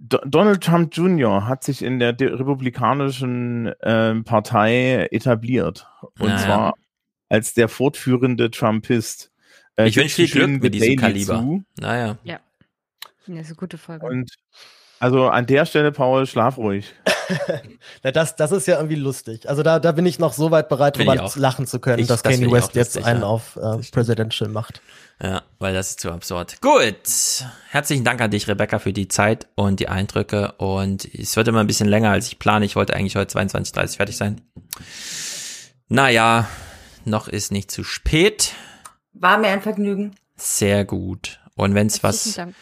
Donald Trump Jr. hat sich in der republikanischen ähm, Partei etabliert. Und naja. zwar als der fortführende Trumpist. Äh, ich wünsche viel Glück mit diesem Kaliber. Zu. Naja. Ja. Das ist eine gute Folge. Und also an der Stelle, Paul, schlaf ruhig. Na, das, das ist ja irgendwie lustig. Also da, da bin ich noch so weit bereit, drüber lachen zu können, ich, dass das Kanye West jetzt einen ja. auf äh, Presidential macht. Ja, weil das ist zu absurd. Gut. Herzlichen Dank an dich, Rebecca, für die Zeit und die Eindrücke. Und es wird immer ein bisschen länger, als ich plane. Ich wollte eigentlich heute 22.30 fertig sein. Naja, noch ist nicht zu spät. War mir ein Vergnügen. Sehr gut. Und wenn es was Dank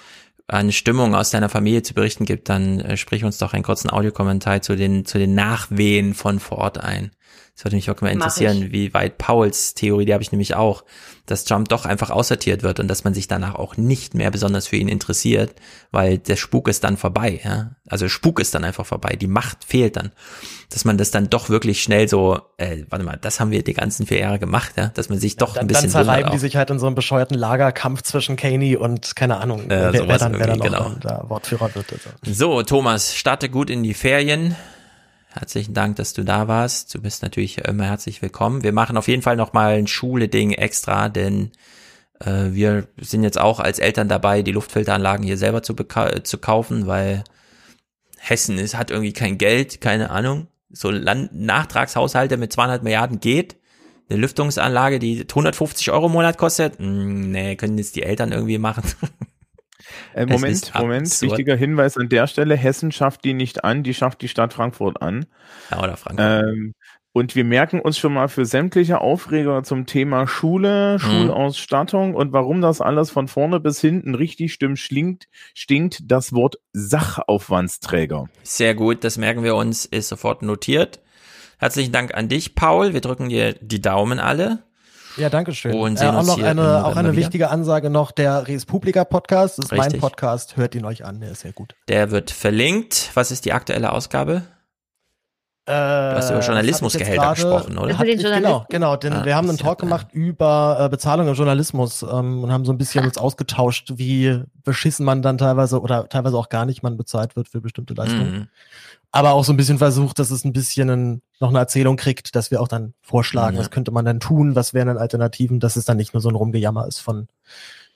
eine Stimmung aus deiner Familie zu berichten gibt, dann äh, sprich uns doch einen kurzen Audiokommentar zu den, zu den Nachwehen von vor Ort ein. Das würde mich auch mal interessieren, wie weit Pauls Theorie, die habe ich nämlich auch, dass Trump doch einfach aussortiert wird und dass man sich danach auch nicht mehr besonders für ihn interessiert, weil der Spuk ist dann vorbei, ja. Also Spuk ist dann einfach vorbei, die Macht fehlt dann. Dass man das dann doch wirklich schnell so, äh, warte mal, das haben wir die ganzen vier Jahre gemacht, ja, dass man sich doch ja, dann, ein bisschen. Dann zerreiben die sich halt in so einem bescheuerten Lagerkampf zwischen Kaney und keine Ahnung, äh, wer, wer, dann, wer dann noch genau. der Wortführer wird. Also. So, Thomas, starte gut in die Ferien. Herzlichen Dank, dass du da warst. Du bist natürlich immer herzlich willkommen. Wir machen auf jeden Fall nochmal ein Schule-Ding extra, denn äh, wir sind jetzt auch als Eltern dabei, die Luftfilteranlagen hier selber zu, zu kaufen, weil Hessen ist, hat irgendwie kein Geld, keine Ahnung. So Land Nachtragshaushalte mit 200 Milliarden geht. Eine Lüftungsanlage, die 150 Euro im Monat kostet, mh, hm, nee, können jetzt die Eltern irgendwie machen. Äh, Moment, Moment, absurd. wichtiger Hinweis an der Stelle, Hessen schafft die nicht an, die schafft die Stadt Frankfurt an. Ja, oder Frankfurt. Ähm, und wir merken uns schon mal für sämtliche Aufreger zum Thema Schule, mhm. Schulausstattung und warum das alles von vorne bis hinten richtig stimmt, stinkt, stinkt das Wort Sachaufwandsträger. Sehr gut, das merken wir uns, ist sofort notiert. Herzlichen Dank an dich, Paul. Wir drücken dir die Daumen alle. Ja, danke schön. Und äh, auch noch eine, auch eine wichtige Ansage noch, der Res Publica Podcast, das ist Richtig. mein Podcast, hört ihn euch an, der ist sehr gut. Der wird verlinkt. Was ist die aktuelle Ausgabe? du hast über Journalismusgehälter gesprochen, oder? Hat, genau, genau. Denn Ah, wir haben einen Talk gemacht über äh, Bezahlung im Journalismus ähm, und haben so ein bisschen uns ausgetauscht, wie beschissen man dann teilweise oder teilweise auch gar nicht man bezahlt wird für bestimmte Leistungen. Mhm. Aber auch so ein bisschen versucht, dass es ein bisschen ein, noch eine Erzählung kriegt, dass wir auch dann vorschlagen, Ja. was könnte man dann tun, was wären dann Alternativen, dass es dann nicht nur so ein Rumgejammer ist von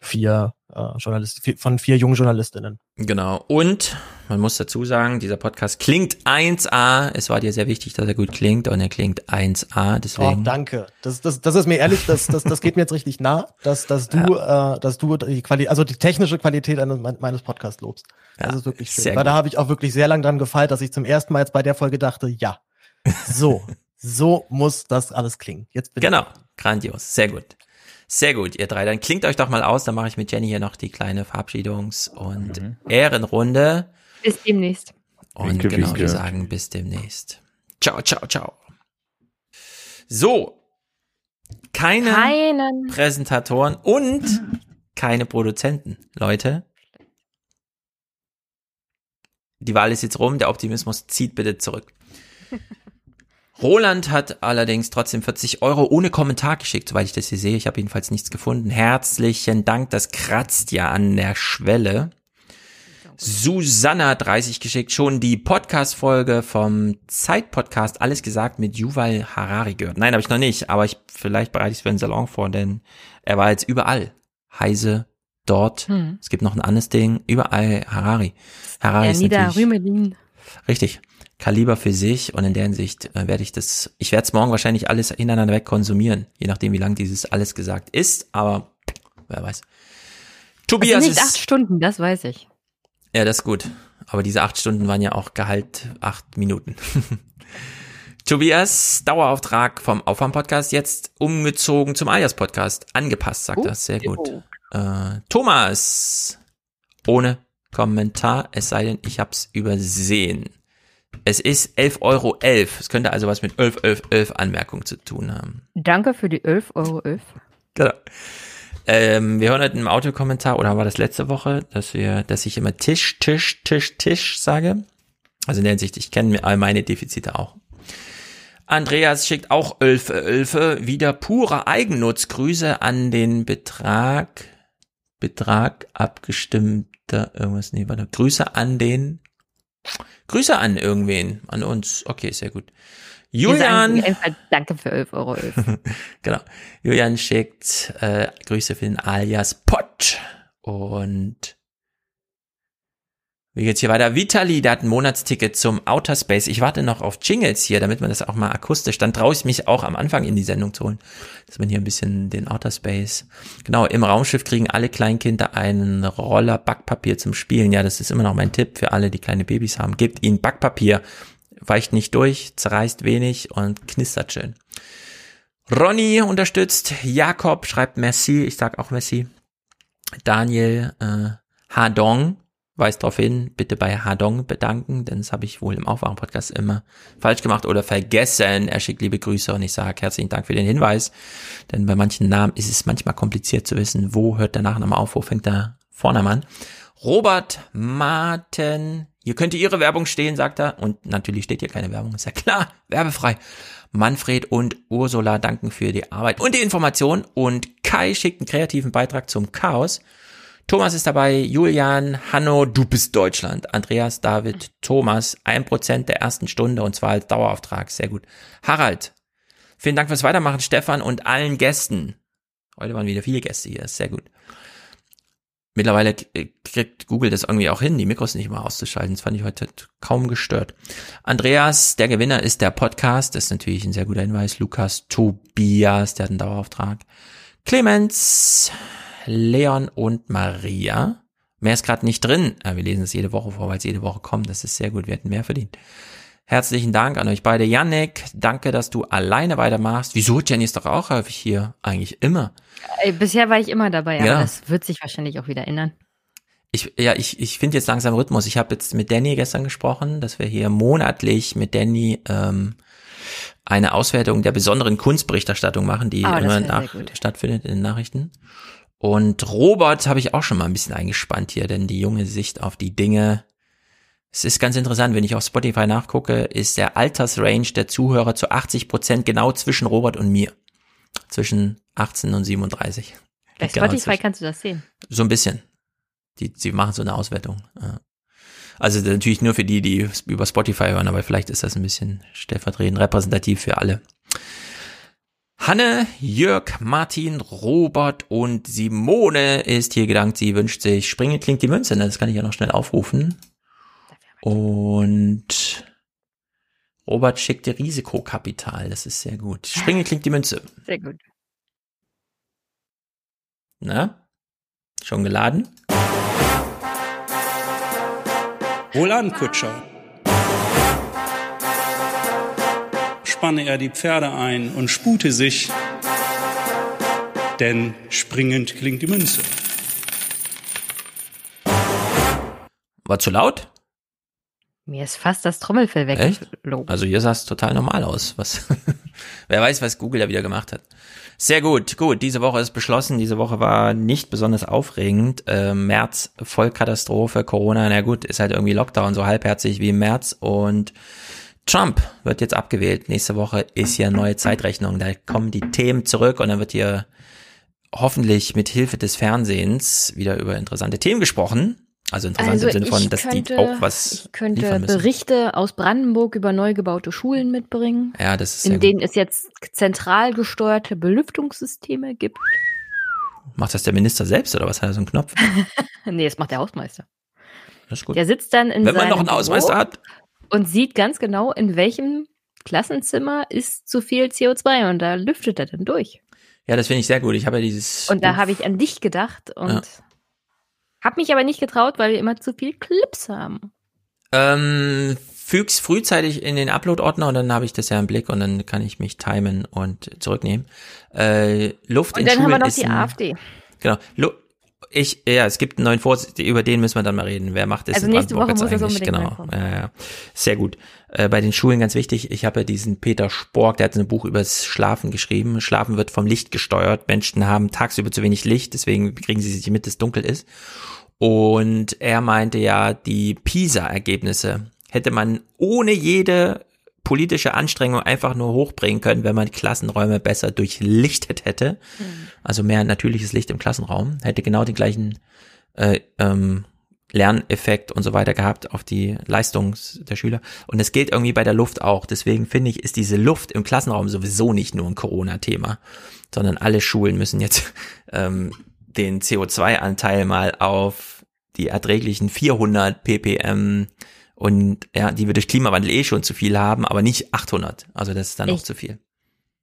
vier äh, Journalisten, von vier jungen Journalistinnen. Genau. Und man muss dazu sagen, dieser Podcast klingt 1A. Es war dir sehr wichtig, dass er gut klingt und er klingt 1A. Oh, Deswegen. danke. Das, das, das ist mir ehrlich, das, das, das geht mir jetzt richtig nah, dass, dass du, äh, dass du die Qualität, also die technische Qualität eines, mein- meines Podcasts lobst. Das ist wirklich schön. Weil da habe ich auch wirklich sehr lang dran gefeilt, dass ich zum ersten Mal jetzt bei der Folge dachte, ja, so, so muss das alles klingen. Jetzt bin Genau. Grandios. Sehr gut. Sehr gut, ihr drei. Dann klingt euch doch mal aus. Dann mache ich mit Jenny hier noch die kleine Verabschiedungs- und Ehrenrunde. Bis demnächst. Und Winke, genau, winke. wir sagen bis demnächst. Ciao, ciao, ciao. So. Keine Keinen. Präsentatoren und keine Produzenten. Leute. Die Wahl ist jetzt rum. Der Optimismus zieht bitte zurück. Roland hat allerdings trotzdem 40 Euro ohne Kommentar geschickt, soweit ich das hier sehe. Ich habe jedenfalls nichts gefunden. Herzlichen Dank, das kratzt ja an der Schwelle. Susanna hat 30 geschickt, schon die Podcast-Folge vom Zeit-Podcast Alles gesagt mit Yuval Harari gehört. Nein, habe ich noch nicht, aber ich, vielleicht bereite ich es für den Salon vor, denn er war jetzt überall. Heise, dort. Hm. Es gibt noch ein anderes Ding, überall Harari. Harari Ja, ist Nieder natürlich Rümelin. Richtig. Kaliber für sich und in der Hinsicht äh, werde ich das, ich werde es morgen wahrscheinlich alles hintereinander weg konsumieren, je nachdem wie lang dieses alles gesagt ist, aber wer weiß. Tobias also nicht ist, acht Stunden, das weiß ich. ja, das ist gut. Aber diese acht Stunden waren ja auch Gehalt acht Minuten. Tobias, Dauerauftrag vom Aufwärm-Podcast, jetzt umgezogen zum Alias-Podcast. Angepasst, sagt Oh, er. Sehr gut. Äh, Thomas, ohne Kommentar, es sei denn, ich hab's übersehen. Es ist 11,11 Euro. Es könnte also was mit 11, 11, 11 Anmerkung zu tun haben. Danke für die 11,11 Euro. Genau. Ähm, wir hören heute im Audiokommentar, oder war das letzte Woche, dass wir, dass ich immer Tisch, Tisch, Tisch, Tisch sage. Also in der Hinsicht, ich kenne all meine Defizite auch. Andreas schickt auch Ölfe, Ölfe, wieder purer Eigennutz. Grüße an den Betrag, Betrag abgestimmter, irgendwas, nee, warte, Grüße an den, Grüße an irgendwen, an uns. Okay, sehr gut. Sagen Julian. einfach Danke für 11,11 Euro. genau. Julian schickt äh, Grüße für den Alias Potsch. Und wie geht's hier weiter? Vitali, der hat ein Monatsticket zum Outer Space. Ich warte noch auf Jingles hier, damit man das auch mal akustisch, dann traue ich mich auch am Anfang in die Sendung zu holen, dass man hier ein bisschen den Outer Space. Genau, im Raumschiff kriegen alle Kleinkinder einen Roller Backpapier zum Spielen. Ja, das ist immer noch mein Tipp für alle, die kleine Babys haben. Gebt ihnen Backpapier. Weicht nicht durch, zerreißt wenig und knistert schön. Ronny unterstützt, Jakob schreibt Merci, ich sag auch Merci. Daniel äh, Hadong weist darauf hin, bitte bei Hadong bedanken, denn das habe ich wohl im Aufwachen-Podcast immer falsch gemacht oder vergessen. Er schickt liebe Grüße und ich sage herzlichen Dank für den Hinweis, denn bei manchen Namen ist es manchmal kompliziert zu wissen, wo hört der Nachname auf, wo fängt der Vorname an. Robert Martin, hier könnte Ihre Werbung stehen, sagt er. Und natürlich steht hier keine Werbung, ist ja klar, werbefrei. Manfred und Ursula danken für die Arbeit und die Information. Und Kai schickt einen kreativen Beitrag zum Chaos. Thomas ist dabei, Julian, Hanno, du bist Deutschland, Andreas, David, Thomas, ein Prozent der ersten Stunde und zwar als Dauerauftrag, sehr gut. Harald, vielen Dank fürs Weitermachen, Stefan und allen Gästen. Heute waren wieder viele Gäste hier, sehr gut. Mittlerweile k- kriegt Google das irgendwie auch hin, die Mikros nicht immer auszuschalten. Das fand ich heute kaum gestört. Andreas, der Gewinner ist der Podcast. Das ist natürlich ein sehr guter Hinweis. Lukas, Tobias, der hat einen Dauerauftrag. Clemens, Leon und Maria. Mehr ist gerade nicht drin. Ja, wir lesen es jede Woche vor, weil es jede Woche kommt. Das ist sehr gut. Wir hätten mehr verdient. Herzlichen Dank an euch beide. Yannick, danke, dass du alleine weitermachst. Wieso? Jenny ist doch auch häufig hier. Eigentlich immer. Äh, Bisher war ich immer dabei, aber Ja. das wird sich wahrscheinlich auch wieder ändern. Ich, ja, ich, ich finde jetzt langsam Rhythmus. Ich habe jetzt mit Danny gestern gesprochen, dass wir hier monatlich mit Danny ähm, eine Auswertung der besonderen Kunstberichterstattung machen, die Ah, das immer nach, stattfindet in den Nachrichten. Und Robert habe ich auch schon mal ein bisschen eingespannt hier, denn die junge Sicht auf die Dinge Es ist ganz interessant, wenn ich auf Spotify nachgucke, ist der Altersrange der Zuhörer zu 80 Prozent genau zwischen Robert und mir. Zwischen 18 und 37. Bei Genau Spotify zwischen. kannst du das sehen. So ein bisschen. Die, sie machen so eine Auswertung. Also natürlich nur für die, die über Spotify hören, aber vielleicht ist das ein bisschen stellvertretend repräsentativ für alle. Hanne, Jörg, Martin, Robert und Simone ist hier gedankt. Sie wünscht sich Springen klingt die Münze. Ne? Das kann ich ja noch schnell aufrufen. Und Robert schickt dir Risikokapital. Das ist sehr gut. Springen klingt die Münze. Sehr gut. Na? Schon geladen? Wohlan, Kutscher. Spanne er die Pferde ein und spute sich, denn springend klingt die Münze. War zu laut? Mir ist fast das Trommelfell Echt? weggeflogen. Also hier sah es total normal aus. Was? Wer weiß, was Google da wieder gemacht hat. Sehr gut, gut. Diese Woche ist beschlossen. Diese Woche war nicht besonders aufregend. Äh, März Vollkatastrophe, Corona. Na gut, ist halt irgendwie Lockdown so halbherzig wie im März und Trump wird jetzt abgewählt. Nächste Woche ist ja neue Zeitrechnung. Da kommen die Themen zurück und dann wird hier hoffentlich mit Hilfe des Fernsehens wieder über interessante Themen gesprochen. Also interessant Also im Sinne von, dass könnte, die auch was ich könnte. Berichte aus Brandenburg über neu gebaute Schulen mitbringen, Ja, das ist in gut. denen es jetzt zentral gesteuerte Belüftungssysteme gibt. Macht das der Minister selbst oder was hat er so einen Knopf? nee, das macht der Hausmeister. Das ist gut. Der sitzt dann in Wenn man noch einen Hausmeister hat. Und sieht ganz genau, in welchem Klassenzimmer ist zu viel CO2 und da lüftet er dann durch. Ja, das finde ich sehr gut. Ich habe ja dieses. Und da habe ich an dich gedacht und Ja. habe mich aber nicht getraut, weil wir immer zu viel Clips haben. Ähm, füg's frühzeitig in den Upload-Ordner und dann habe ich das ja im Blick und dann kann ich mich timen und zurücknehmen. Äh, Luft Und in dann haben Schulen wir noch ist die AfD. Genau. Lu ich, ja, es gibt einen neuen Vorsitz, über den müssen wir dann mal reden. Wer macht das Also in nächste Woche muss das eigentlich? unbedingt Genau. Ja, ja. Sehr gut. Äh, bei den Schulen ganz wichtig, ich habe ja diesen Peter Spork, der hat ein Buch übers Schlafen geschrieben. Schlafen wird vom Licht gesteuert. Menschen haben tagsüber zu wenig Licht, deswegen kriegen sie sich mit, dass es dunkel ist. Und er meinte ja, die PISA-Ergebnisse hätte man ohne jede politische Anstrengung einfach nur hochbringen können, wenn man Klassenräume besser durchlichtet hätte. Also mehr natürliches Licht im Klassenraum. Hätte genau den gleichen äh, ähm, Lerneffekt und so weiter gehabt auf die Leistung der Schüler. Und es gilt irgendwie bei der Luft auch. Deswegen finde ich, ist diese Luft im Klassenraum sowieso nicht nur ein Corona-Thema, sondern alle Schulen müssen jetzt ähm, den CO2-Anteil mal auf die erträglichen 400 ppm und ja, die wir durch Klimawandel eh schon zu viel haben, aber nicht 800. Also das ist dann noch zu viel.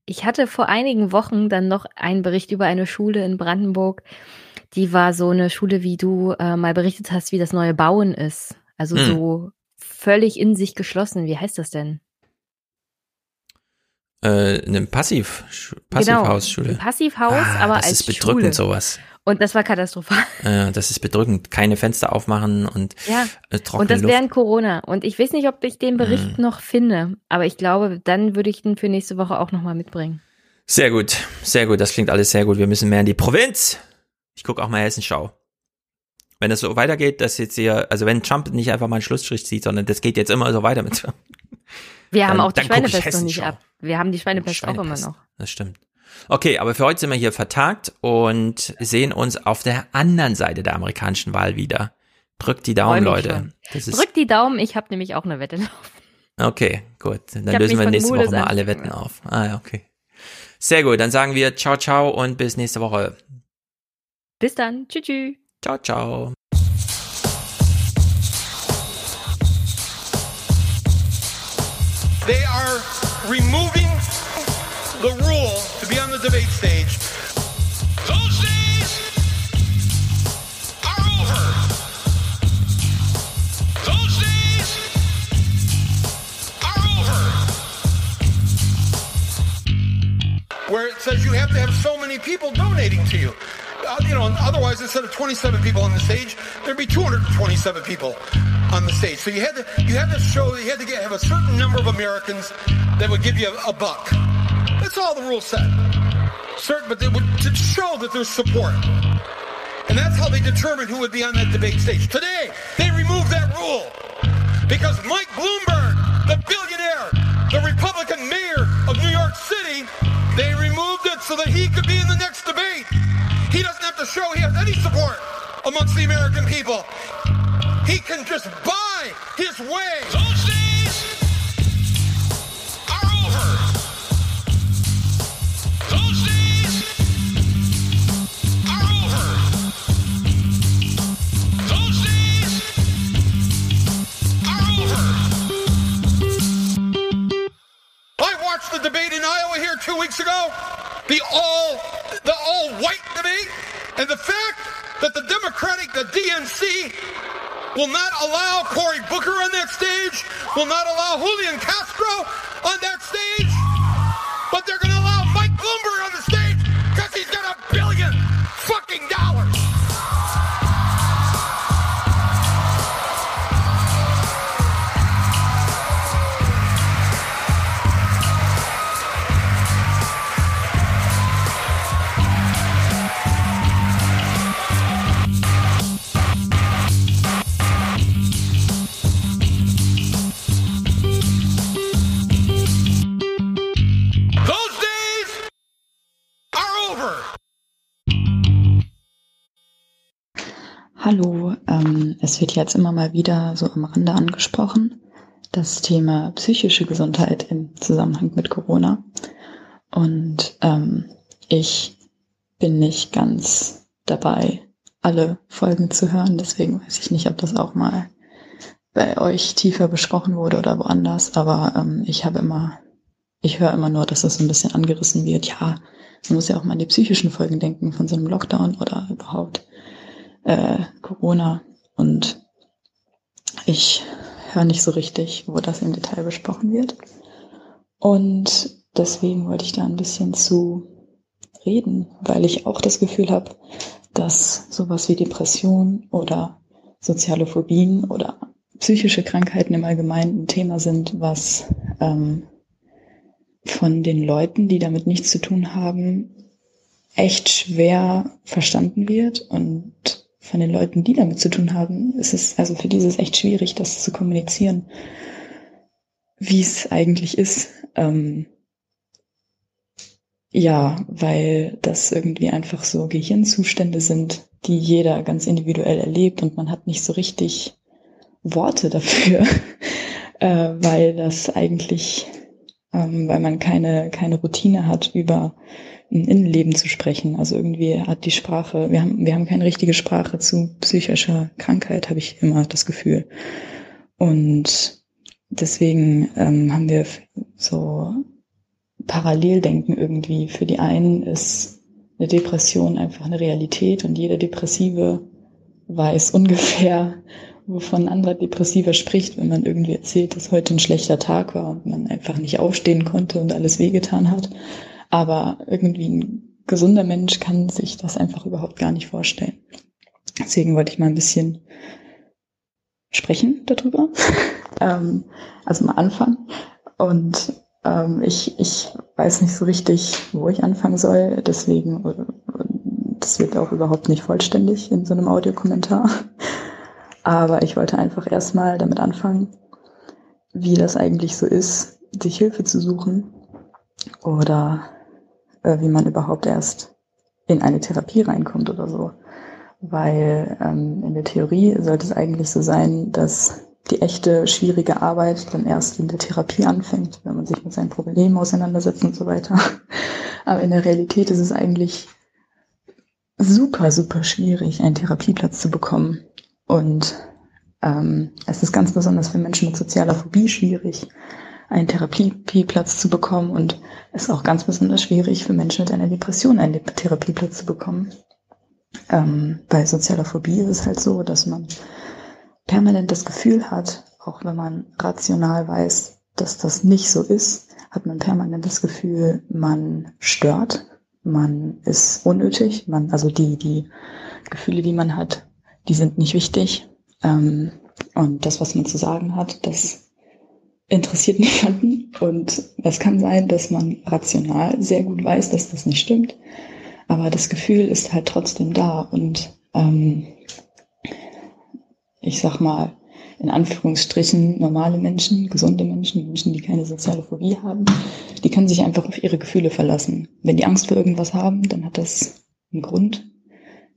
Ich hatte vor einigen Wochen dann noch einen Bericht über eine Schule in Brandenburg. Die war so eine Schule, wie du äh, mal berichtet hast, wie das neue Bauen ist. Also Hm. so völlig in sich geschlossen. Wie heißt das denn? Äh, eine Passiv, Passivhausschule. Genau, Passivhaus, Ah, aber das als ist bedrückend Schule. sowas. Und das war katastrophal. Äh, das ist bedrückend. Keine Fenster aufmachen und Ja. äh, trockene Und das Luft. während Corona. Und ich weiß nicht, ob ich den Bericht Hm. noch finde, aber ich glaube, dann würde ich den für nächste Woche auch nochmal mitbringen. Sehr gut, sehr gut. Das klingt alles sehr gut. Wir müssen mehr in die Provinz. Ich gucke auch mal Hessenschau. Wenn das so weitergeht, dass jetzt hier, also wenn Trump nicht einfach mal einen Schlussstrich zieht, sondern das geht jetzt immer so weiter mit. Wir haben Dann- auch die Schweinepest noch nicht ab. Wir haben die Schweinepest auch immer Schweinepest. noch. Das stimmt. Okay, aber für heute sind wir hier vertagt und sehen uns auf der anderen Seite der amerikanischen Wahl wieder. Drückt die Daumen, Leute. Drückt die Daumen, ich habe nämlich auch eine Wette laufen. okay, gut. Dann lösen wir nächste Woche mal alle Wetten auf. Ah ja, okay. Sehr gut, dann sagen wir ciao, ciao und bis nächste Woche. Bis dann. Tschüss. tschüss. Ciao, ciao. They are removing the rule debate stage. Those days are over. Those days are over. Where it says you have to have so many people donating to you. Uh, you know, otherwise instead of 27 people on the stage, there'd be 227 people on the stage. So you had to you had to show you had to get, have a certain number of Americans that would give you a, a buck. That's all the rules said. Certain, but they would to show that there's support. And that's how they determined who would be on that debate stage. Today, they removed that rule. Because Mike Bloomberg, the billionaire, the Republican mayor of New York City, they removed it so that he could be in the next debate. He doesn't have to show he has any support amongst the American people. He can just buy his way. Those days are over. Those days are over. Those days are over. I watched the debate in Iowa here two weeks ago. The all the all white debate. And the fact that the Democratic, the DNC, will not allow Cory Booker on that stage, will not allow Julian Castro on that stage, but they're going to Hallo, ähm, es wird jetzt immer mal wieder so am Rande angesprochen, das Thema psychische Gesundheit im Zusammenhang mit Corona. Und ähm, ich bin nicht ganz dabei, alle Folgen zu hören, deswegen weiß ich nicht, ob das auch mal bei euch tiefer besprochen wurde oder woanders, aber ähm, ich habe immer, ich höre immer nur, dass das so ein bisschen angerissen wird. Ja, man muss ja auch mal an die psychischen Folgen denken von so einem Lockdown oder überhaupt äh, Corona und ich höre nicht so richtig, wo das im Detail besprochen wird. Und deswegen wollte ich da ein bisschen zu reden, weil ich auch das Gefühl habe, dass sowas wie Depression oder soziale Phobien oder psychische Krankheiten im Allgemeinen ein Thema sind, was ähm, von den Leuten, die damit nichts zu tun haben, echt schwer verstanden wird und von den Leuten, die damit zu tun haben, ist es, also für die ist es echt schwierig, das zu kommunizieren, wie es eigentlich ist. Ähm, ja, weil das irgendwie einfach so Gehirnzustände sind, die jeder ganz individuell erlebt und man hat nicht so richtig Worte dafür, äh, weil das eigentlich, ähm, weil man keine, keine Routine hat, über ein Innenleben zu sprechen. Also irgendwie hat die Sprache, wir haben, wir haben keine richtige Sprache zu psychischer Krankheit, habe ich immer das Gefühl. Und deswegen ähm, haben wir so Paralleldenken irgendwie. Für die einen ist eine Depression einfach eine Realität und jeder Depressive weiß ungefähr, wovon ein anderer Depressiver spricht, wenn man irgendwie erzählt, dass heute ein schlechter Tag war und man einfach nicht aufstehen konnte und alles wehgetan hat. Aber irgendwie ein gesunder Mensch kann sich das einfach überhaupt gar nicht vorstellen. Deswegen wollte ich mal ein bisschen sprechen darüber. ähm, also mal anfangen. Und ähm, ich, ich weiß nicht so richtig, wo ich anfangen soll. Deswegen, das wird auch überhaupt nicht vollständig in so einem Audiokommentar. Aber ich wollte einfach erstmal damit anfangen, wie das eigentlich so ist, sich Hilfe zu suchen oder äh, wie man überhaupt erst in eine Therapie reinkommt oder so. Weil ähm, in der Theorie sollte es eigentlich so sein, dass die echte schwierige Arbeit dann erst in der Therapie anfängt, wenn man sich mit seinen Problemen auseinandersetzt und so weiter. Aber in der Realität ist es eigentlich super, super schwierig, einen Therapieplatz zu bekommen. Und ähm, es ist ganz besonders für Menschen mit sozialer Phobie schwierig, einen Therapieplatz zu bekommen und es ist auch ganz besonders schwierig für Menschen mit einer Depression einen Therapieplatz zu bekommen. Ähm, bei sozialer Phobie ist es halt so, dass man permanent das Gefühl hat, auch wenn man rational weiß, dass das nicht so ist, hat man permanent das Gefühl, man stört, man ist unnötig, man, also die, die Gefühle, die man hat, die sind nicht wichtig. Ähm, und das, was man zu sagen hat, das interessiert niemanden. Und es kann sein, dass man rational sehr gut weiß, dass das nicht stimmt. Aber das Gefühl ist halt trotzdem da. Und ähm, ich sag mal, in Anführungsstrichen normale Menschen, gesunde Menschen, Menschen, die keine soziale Phobie haben, die können sich einfach auf ihre Gefühle verlassen. Wenn die Angst vor irgendwas haben, dann hat das einen Grund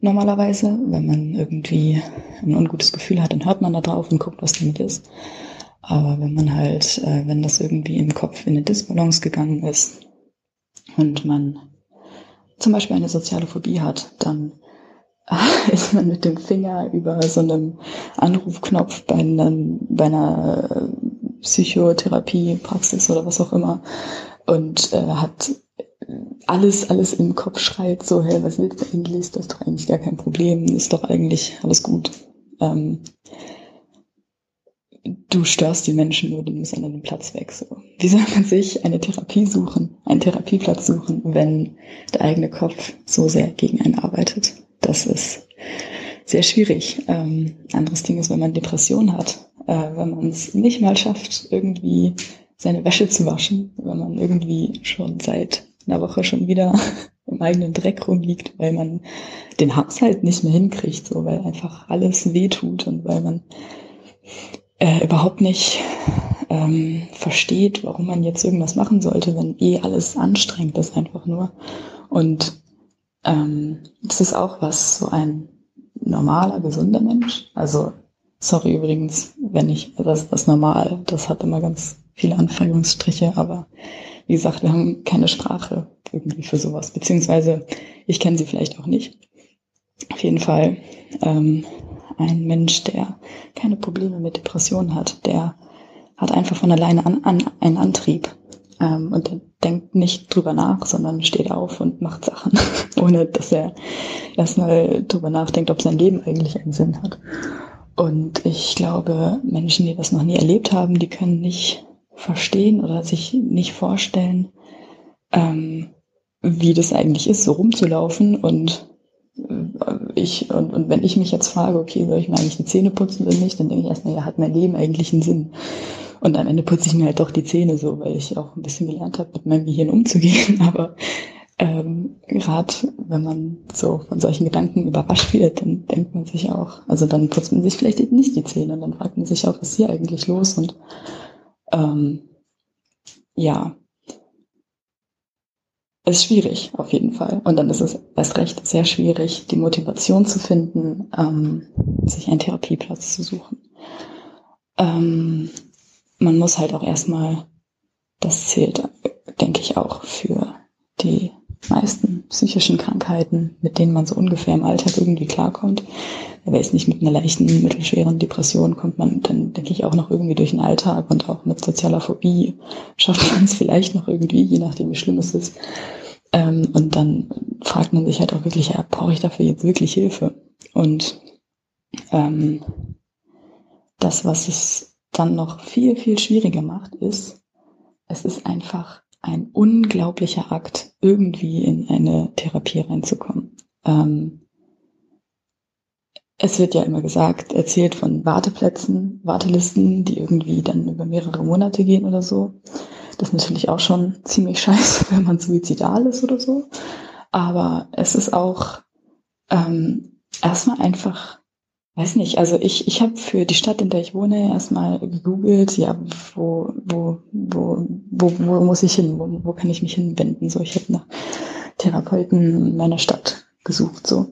normalerweise. Wenn man irgendwie ein ungutes Gefühl hat, dann hört man da drauf und guckt, was damit ist. Aber wenn man halt, äh, wenn das irgendwie im Kopf in eine Disbalance gegangen ist und man zum Beispiel eine soziale Phobie hat, dann ist man mit dem Finger über so einem Anrufknopf bei, einem, bei einer Psychotherapiepraxis oder was auch immer und äh, hat alles, alles im Kopf schreit so, hey, was willst du eigentlich? Das ist doch eigentlich gar kein Problem, ist doch eigentlich alles gut. Ähm, du störst die Menschen nur, du musst an deinem Platz weg. So. Wie soll man sich eine Therapie suchen, einen Therapieplatz suchen, wenn der eigene Kopf so sehr gegen einen arbeitet? Das ist sehr schwierig. Ähm, anderes Ding ist, wenn man Depression hat, äh, wenn man es nicht mal schafft, irgendwie seine Wäsche zu waschen, wenn man irgendwie schon seit einer Woche schon wieder im eigenen Dreck rumliegt, weil man den Haushalt nicht mehr hinkriegt, so weil einfach alles wehtut und weil man äh, überhaupt nicht ähm, versteht, warum man jetzt irgendwas machen sollte, wenn eh alles anstrengend ist einfach nur. Und ähm, das ist auch was, so ein normaler, gesunder Mensch. Also, sorry übrigens, wenn ich, das, das normal, das hat immer ganz viele Anführungsstriche, aber wie gesagt, wir haben keine Sprache irgendwie für sowas, beziehungsweise ich kenne sie vielleicht auch nicht. Auf jeden Fall ähm, ein Mensch, der keine Probleme mit Depressionen hat, der hat einfach von alleine an, an einen Antrieb ähm, und denkt nicht drüber nach, sondern steht auf und macht Sachen, ohne dass er erstmal drüber nachdenkt, ob sein Leben eigentlich einen Sinn hat. Und ich glaube, Menschen, die das noch nie erlebt haben, die können nicht verstehen oder sich nicht vorstellen, ähm, wie das eigentlich ist, so rumzulaufen und ich, und, und wenn ich mich jetzt frage, okay, soll ich mir eigentlich die Zähne putzen oder nicht, dann denke ich erstmal, ja, hat mein Leben eigentlich einen Sinn? Und am Ende putze ich mir halt doch die Zähne so, weil ich auch ein bisschen gelernt habe, mit meinem Gehirn umzugehen. Aber ähm, gerade wenn man so von solchen Gedanken überrascht wird, dann denkt man sich auch, also dann putzt man sich vielleicht eben nicht die Zähne, und dann fragt man sich auch, was ist hier eigentlich los? Und ähm, ja, ist schwierig, auf jeden Fall. Und dann ist es erst recht sehr schwierig, die Motivation zu finden, ähm, sich einen Therapieplatz zu suchen. Ähm, man muss halt auch erstmal, das zählt, denke ich, auch für die meisten psychischen Krankheiten, mit denen man so ungefähr im Alltag irgendwie klarkommt. Aber ist nicht mit einer leichten, mittelschweren Depression kommt man dann, denke ich, auch noch irgendwie durch den Alltag und auch mit sozialer Phobie schafft man es vielleicht noch irgendwie, je nachdem, wie schlimm es ist. Ähm, und dann fragt man sich halt auch wirklich, ja, brauche ich dafür jetzt wirklich Hilfe? Und ähm, das, was es dann noch viel, viel schwieriger macht, ist, es ist einfach ein unglaublicher Akt, irgendwie in eine Therapie reinzukommen. Ähm, es wird ja immer gesagt, erzählt von Warteplätzen, Wartelisten, die irgendwie dann über mehrere Monate gehen oder so. Das ist natürlich auch schon ziemlich scheiße, wenn man suizidal ist oder so. Aber es ist auch ähm, erstmal einfach, weiß nicht, also ich, ich habe für die Stadt, in der ich wohne, erstmal gegoogelt, ja, wo, wo, wo, wo, wo muss ich hin, wo, wo kann ich mich hinwenden? So, ich habe nach Therapeuten in meiner Stadt gesucht. so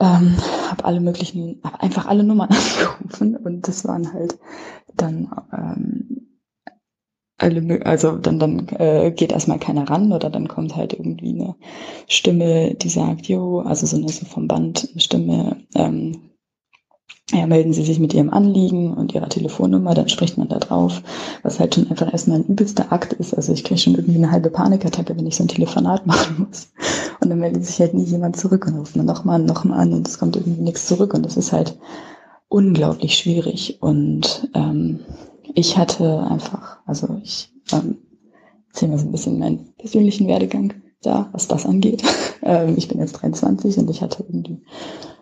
ähm, habe alle möglichen, habe einfach alle Nummern angerufen und das waren halt dann ähm, alle, also dann dann äh, geht erstmal keiner ran oder dann kommt halt irgendwie eine Stimme, die sagt, jo, also so eine so vom Band eine Stimme, ähm, ja, melden Sie sich mit Ihrem Anliegen und Ihrer Telefonnummer, dann spricht man da drauf, was halt schon einfach erstmal ein übelster Akt ist. Also ich kriege schon irgendwie eine halbe Panikattacke, wenn ich so ein Telefonat machen muss. Und dann meldet sich halt nie jemand zurück und ruft man nochmal an, nochmal an und es kommt irgendwie nichts zurück. Und das ist halt unglaublich schwierig. Und ähm, ich hatte einfach, also ich ähm, erzähle mal so ein bisschen meinen persönlichen Werdegang da, was das angeht. ähm, ich bin jetzt 23 und ich hatte irgendwie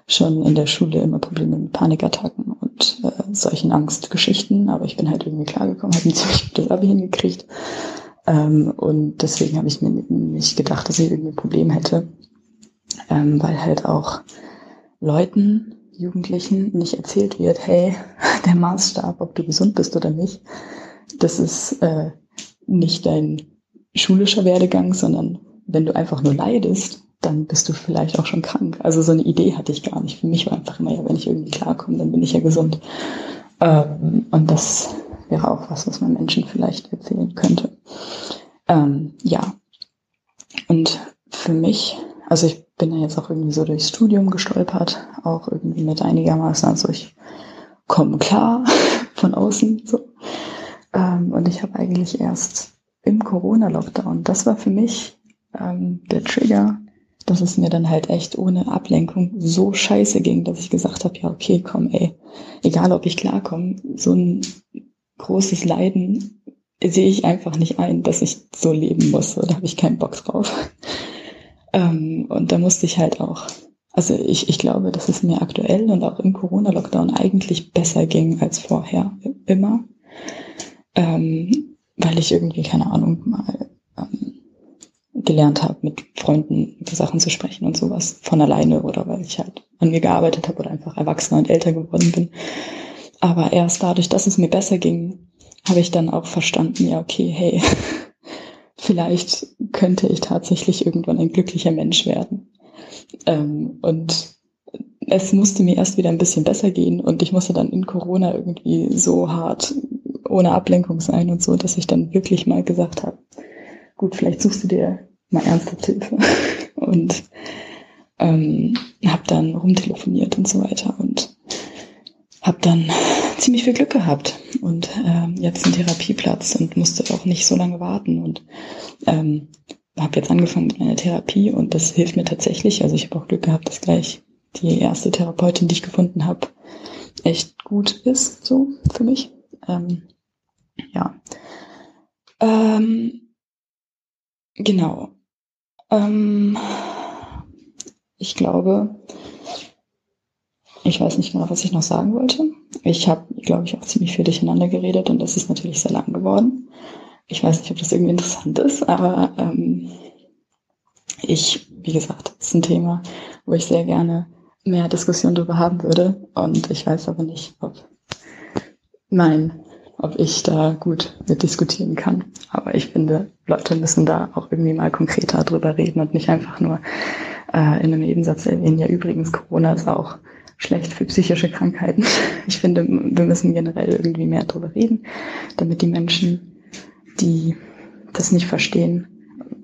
schon in der Schule immer Probleme mit Panikattacken und äh, solchen Angstgeschichten, aber ich bin halt irgendwie klargekommen, habe ziemlich gutes Abi hingekriegt. Ähm, und deswegen habe ich mir nicht gedacht, dass ich irgendwie ein Problem hätte, ähm, weil halt auch Leuten, Jugendlichen nicht erzählt wird, hey, der Maßstab, ob du gesund bist oder nicht, das ist äh, nicht dein schulischer Werdegang, sondern wenn du einfach nur leidest, dann bist du vielleicht auch schon krank. Also so eine Idee hatte ich gar nicht. Für mich war einfach immer, ja, wenn ich irgendwie klarkomme, dann bin ich ja gesund. Ähm, und das wäre auch was, was man Menschen vielleicht erzählen könnte. Ähm, ja. Und für mich, also ich bin ja jetzt auch irgendwie so durchs Studium gestolpert, auch irgendwie mit einigermaßen, also ich komme klar von außen so. Ähm, und ich habe eigentlich erst im Corona-Lockdown, das war für mich ähm, der Trigger, dass es mir dann halt echt ohne Ablenkung so scheiße ging, dass ich gesagt habe, ja, okay, komm, ey, egal ob ich klarkomme, so ein großes Leiden sehe ich einfach nicht ein, dass ich so leben muss. Da habe ich keinen Bock drauf. Ähm, und da musste ich halt auch, also ich, ich glaube, dass es mir aktuell und auch im Corona-Lockdown eigentlich besser ging als vorher, immer. Ähm, weil ich irgendwie, keine Ahnung, mal ähm, gelernt habe, mit Freunden über Sachen zu sprechen und sowas von alleine oder weil ich halt an mir gearbeitet habe oder einfach erwachsener und älter geworden bin. Aber erst dadurch, dass es mir besser ging, habe ich dann auch verstanden, ja, okay, hey, vielleicht könnte ich tatsächlich irgendwann ein glücklicher Mensch werden. Ähm, und es musste mir erst wieder ein bisschen besser gehen und ich musste dann in Corona irgendwie so hart ohne Ablenkung sein und so, dass ich dann wirklich mal gesagt habe, gut, vielleicht suchst du dir mal ernsthaft Hilfe. Und ähm, habe dann rumtelefoniert und so weiter und habe dann ziemlich viel Glück gehabt und ähm, jetzt einen Therapieplatz und musste auch nicht so lange warten und ähm, habe jetzt angefangen mit meiner Therapie und das hilft mir tatsächlich. Also ich habe auch Glück gehabt, dass gleich die erste Therapeutin, die ich gefunden habe, echt gut ist, so für mich. Ähm, ja. Ähm, genau. Ähm, ich glaube, ich weiß nicht genau, was ich noch sagen wollte. Ich habe, glaube ich, auch ziemlich viel durcheinander geredet und das ist natürlich sehr lang geworden. Ich weiß nicht, ob das irgendwie interessant ist, aber ähm, ich, wie gesagt, ist ein Thema, wo ich sehr gerne mehr Diskussion darüber haben würde und ich weiß aber nicht, ob mein ob ich da gut mit diskutieren kann. Aber ich finde, Leute müssen da auch irgendwie mal konkreter drüber reden und nicht einfach nur äh, in einem Nebensatz erwähnen, ja übrigens, Corona ist auch schlecht für psychische Krankheiten. Ich finde, wir müssen generell irgendwie mehr drüber reden, damit die Menschen, die das nicht verstehen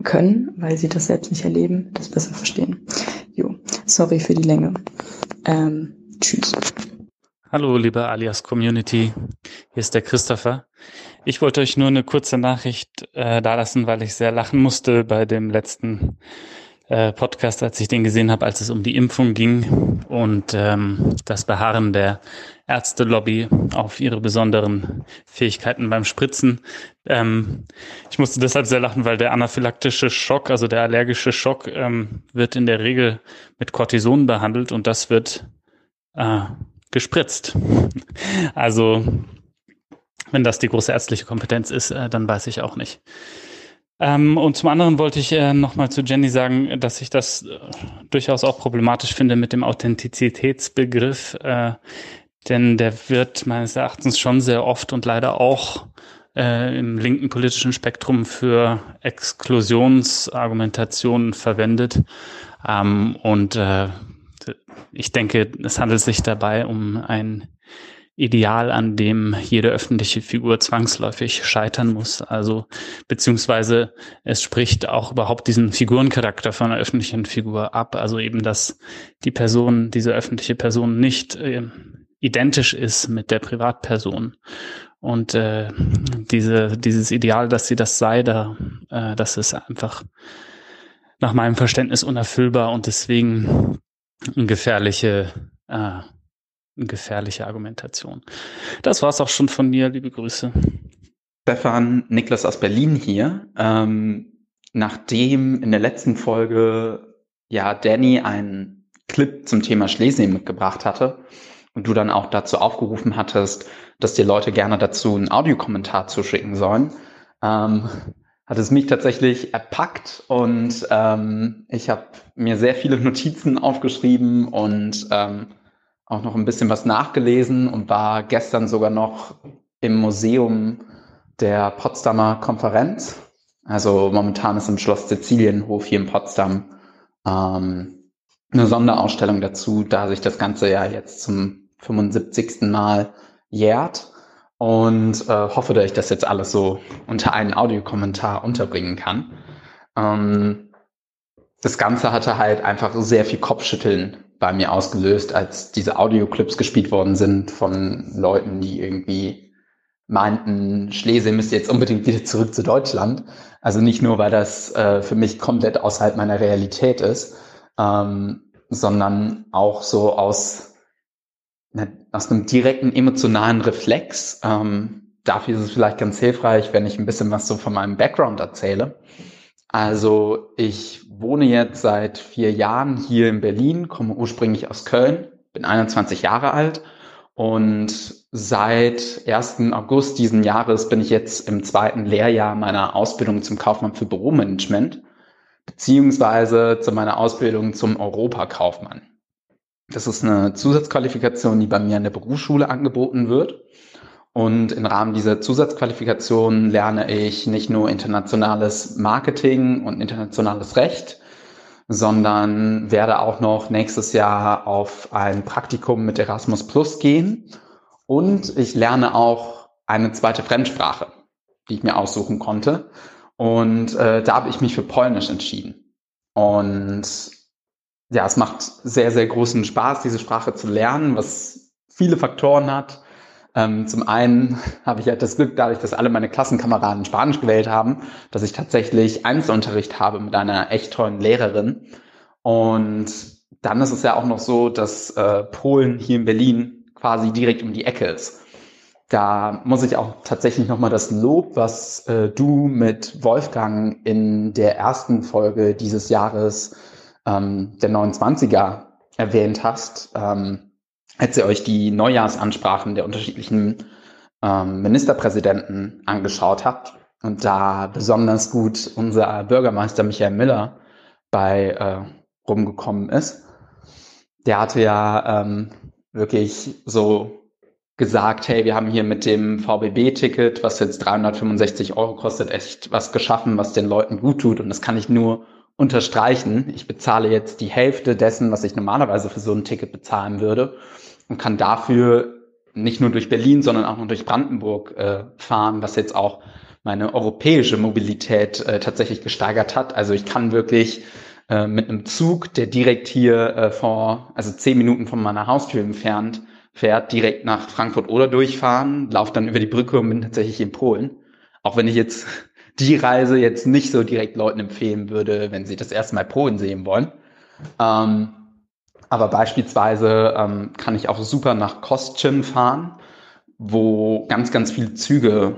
können, weil sie das selbst nicht erleben, das besser verstehen. Jo, sorry für die Länge. Ähm, tschüss. Hallo, liebe Alias Community. Hier ist der Christopher. Ich wollte euch nur eine kurze Nachricht äh, dalassen, weil ich sehr lachen musste bei dem letzten äh, Podcast, als ich den gesehen habe, als es um die Impfung ging und ähm, das Beharren der Ärztelobby auf ihre besonderen Fähigkeiten beim Spritzen. Ähm, ich musste deshalb sehr lachen, weil der anaphylaktische Schock, also der allergische Schock, ähm, wird in der Regel mit Cortison behandelt und das wird äh, gespritzt. Also, wenn das die große ärztliche Kompetenz ist, äh, dann weiß ich auch nicht. Ähm, und zum anderen wollte ich äh, nochmal zu Jenny sagen, dass ich das äh, durchaus auch problematisch finde mit dem Authentizitätsbegriff, denn der wird meines Erachtens schon sehr oft und leider auch im linken politischen Spektrum für Exklusionsargumentationen verwendet. Ähm, und ich denke, es handelt sich dabei um ein Ideal, an dem jede öffentliche Figur zwangsläufig scheitern muss. Also beziehungsweise es spricht auch überhaupt diesen Figurencharakter von einer öffentlichen Figur ab. Also eben, dass die Person, diese öffentliche Person nicht äh, identisch ist mit der Privatperson. Und äh, diese, dieses Ideal, dass sie das sei, da, äh, das ist einfach nach meinem Verständnis unerfüllbar und deswegen gefährliche, äh, gefährliche Argumentation. Das war's auch schon von mir. Liebe Grüße. Stefan Niklas aus Berlin hier. Ähm, nachdem in der letzten Folge ja Danny einen Clip zum Thema Schlesien mitgebracht hatte und du dann auch dazu aufgerufen hattest, dass die Leute gerne dazu einen Audiokommentar zuschicken sollen, ähm, hat es mich tatsächlich erpackt und ähm, ich habe mir sehr viele Notizen aufgeschrieben und ähm, auch noch ein bisschen was nachgelesen und war gestern sogar noch im Museum der Potsdamer Konferenz. Also momentan ist im Schloss Sizilienhof hier in Potsdam ähm, eine Sonderausstellung dazu, da sich das Ganze ja jetzt zum 75. Mal jährt und äh, hoffe, dass ich das jetzt alles so unter einen Audiokommentar unterbringen kann. Ähm, das Ganze hatte halt einfach sehr viel Kopfschütteln bei mir ausgelöst, als diese Audioclips gespielt worden sind von Leuten, die irgendwie meinten, Schlesien müsste jetzt unbedingt wieder zurück zu Deutschland. Also nicht nur, weil das äh, für mich komplett außerhalb meiner Realität ist, ähm, sondern auch so aus, aus einem direkten emotionalen Reflex. Ähm, dafür ist es vielleicht ganz hilfreich, wenn ich ein bisschen was so von meinem Background erzähle. Also ich wohne jetzt seit vier Jahren hier in Berlin, komme ursprünglich aus Köln, bin 21 Jahre alt und seit 1. August diesen Jahres bin ich jetzt im zweiten Lehrjahr meiner Ausbildung zum Kaufmann für Büromanagement, beziehungsweise zu meiner Ausbildung zum Europakaufmann. Das ist eine Zusatzqualifikation, die bei mir an der Berufsschule angeboten wird. Und im Rahmen dieser Zusatzqualifikation lerne ich nicht nur internationales Marketing und internationales Recht, sondern werde auch noch nächstes Jahr auf ein Praktikum mit Erasmus Plus gehen. Und ich lerne auch eine zweite Fremdsprache, die ich mir aussuchen konnte. Und äh, da habe ich mich für Polnisch entschieden. Und ja, es macht sehr, sehr großen Spaß, diese Sprache zu lernen, was viele Faktoren hat. Ähm, zum einen habe ich halt das Glück, dadurch, dass alle meine Klassenkameraden Spanisch gewählt haben, dass ich tatsächlich Einzelunterricht habe mit einer echt tollen Lehrerin. Und dann ist es ja auch noch so, dass äh, Polen hier in Berlin quasi direkt um die Ecke ist. Da muss ich auch tatsächlich nochmal das Lob, was äh, du mit Wolfgang in der ersten Folge dieses Jahres ähm, der 29er erwähnt hast, ähm, als ihr euch die Neujahrsansprachen der unterschiedlichen ähm, Ministerpräsidenten angeschaut habt und da besonders gut unser Bürgermeister Michael Miller bei äh, rumgekommen ist. Der hatte ja ähm, wirklich so gesagt, hey, wir haben hier mit dem VBB-Ticket, was jetzt 365 Euro kostet, echt was geschaffen, was den Leuten gut tut. Und das kann ich nur unterstreichen. Ich bezahle jetzt die Hälfte dessen, was ich normalerweise für so ein Ticket bezahlen würde und kann dafür nicht nur durch Berlin, sondern auch noch durch Brandenburg äh, fahren, was jetzt auch meine europäische Mobilität äh, tatsächlich gesteigert hat. Also ich kann wirklich äh, mit einem Zug, der direkt hier äh, vor, also zehn Minuten von meiner Haustür entfernt, fährt, direkt nach Frankfurt oder durchfahren, laufe dann über die Brücke und bin tatsächlich in Polen. Auch wenn ich jetzt die Reise jetzt nicht so direkt Leuten empfehlen würde, wenn sie das erste Mal Polen sehen wollen. Ähm, aber beispielsweise ähm, kann ich auch super nach Kostczyn fahren, wo ganz, ganz viele Züge,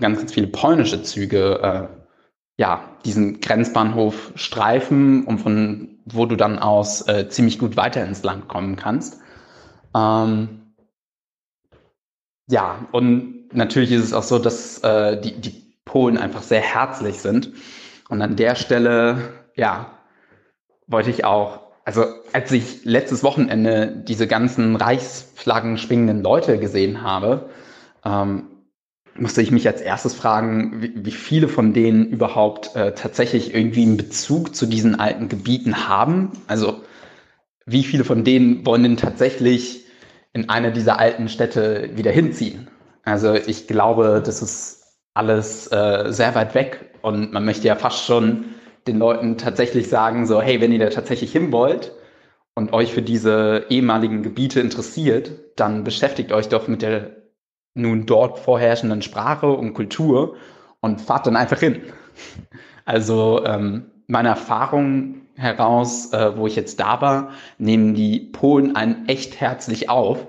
ganz, ganz viele polnische Züge, äh, ja, diesen Grenzbahnhof streifen und von wo du dann aus äh, ziemlich gut weiter ins Land kommen kannst. Ähm, ja, und natürlich ist es auch so, dass äh, die, die Polen einfach sehr herzlich sind. Und an der Stelle, ja, wollte ich auch also als ich letztes Wochenende diese ganzen Reichsflaggen schwingenden Leute gesehen habe, ähm, musste ich mich als erstes fragen, wie, wie viele von denen überhaupt äh, tatsächlich irgendwie einen Bezug zu diesen alten Gebieten haben. Also wie viele von denen wollen denn tatsächlich in eine dieser alten Städte wieder hinziehen? Also ich glaube, das ist alles äh, sehr weit weg und man möchte ja fast schon den Leuten tatsächlich sagen, so, hey, wenn ihr da tatsächlich hin wollt und euch für diese ehemaligen Gebiete interessiert, dann beschäftigt euch doch mit der nun dort vorherrschenden Sprache und Kultur und fahrt dann einfach hin. Also ähm, meine Erfahrung heraus, äh, wo ich jetzt da war, nehmen die Polen einen echt herzlich auf,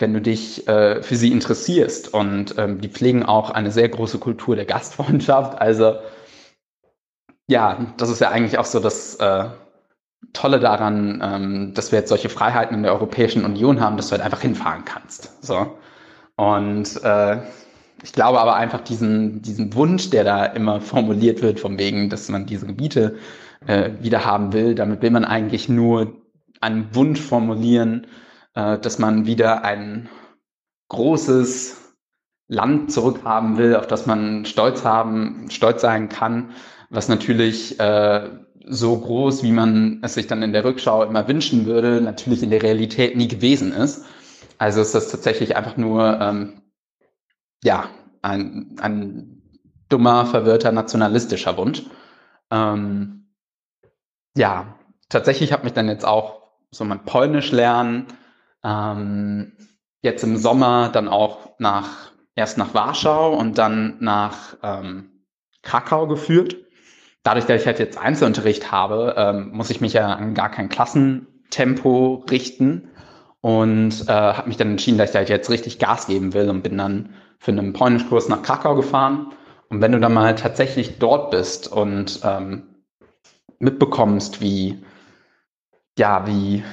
wenn du dich äh, für sie interessierst. Und ähm, die pflegen auch eine sehr große Kultur der Gastfreundschaft. Also ja, das ist ja eigentlich auch so das äh, Tolle daran, ähm, dass wir jetzt solche Freiheiten in der Europäischen Union haben, dass du halt einfach hinfahren kannst. So. Und äh, ich glaube aber einfach diesen, diesen Wunsch, der da immer formuliert wird, von wegen, dass man diese Gebiete äh, wieder haben will, damit will man eigentlich nur einen Wunsch formulieren, äh, dass man wieder ein großes Land zurückhaben will, auf das man stolz haben, stolz sein kann, was natürlich äh, so groß, wie man es sich dann in der Rückschau immer wünschen würde, natürlich in der Realität nie gewesen ist. Also ist das tatsächlich einfach nur ähm, ja ein, ein dummer, verwirrter nationalistischer Wunsch. Ähm, ja, tatsächlich hat mich dann jetzt auch so mein Polnisch lernen, ähm, jetzt im Sommer dann auch nach, erst nach Warschau und dann nach ähm, Krakau geführt. Dadurch, dass ich halt jetzt Einzelunterricht habe, ähm, muss ich mich ja an gar kein Klassentempo richten und äh, habe mich dann entschieden, dass ich halt jetzt richtig Gas geben will und bin dann für einen Polnischkurs nach Krakau gefahren. Und wenn du dann mal tatsächlich dort bist und ähm, mitbekommst, wie ja, wie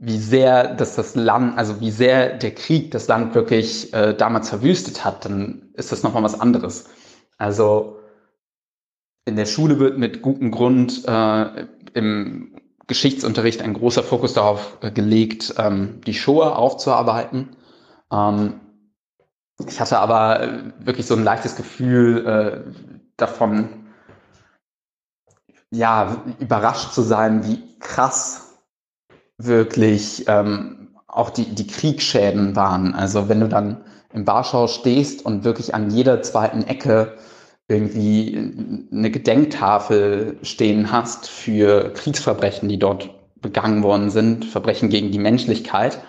wie sehr dass das Land, also wie sehr der Krieg das Land wirklich äh, damals verwüstet hat, dann ist das nochmal was anderes. Also in der Schule wird mit gutem Grund äh, im Geschichtsunterricht ein großer Fokus darauf äh, gelegt, ähm, die Shoah aufzuarbeiten. Ähm, ich hatte aber äh, wirklich so ein leichtes Gefühl äh, davon, ja, überrascht zu sein, wie krass wirklich ähm, auch die, die Kriegsschäden waren. Also wenn du dann in Warschau stehst und wirklich an jeder zweiten Ecke irgendwie eine Gedenktafel stehen hast für Kriegsverbrechen, die dort begangen worden sind, Verbrechen gegen die Menschlichkeit,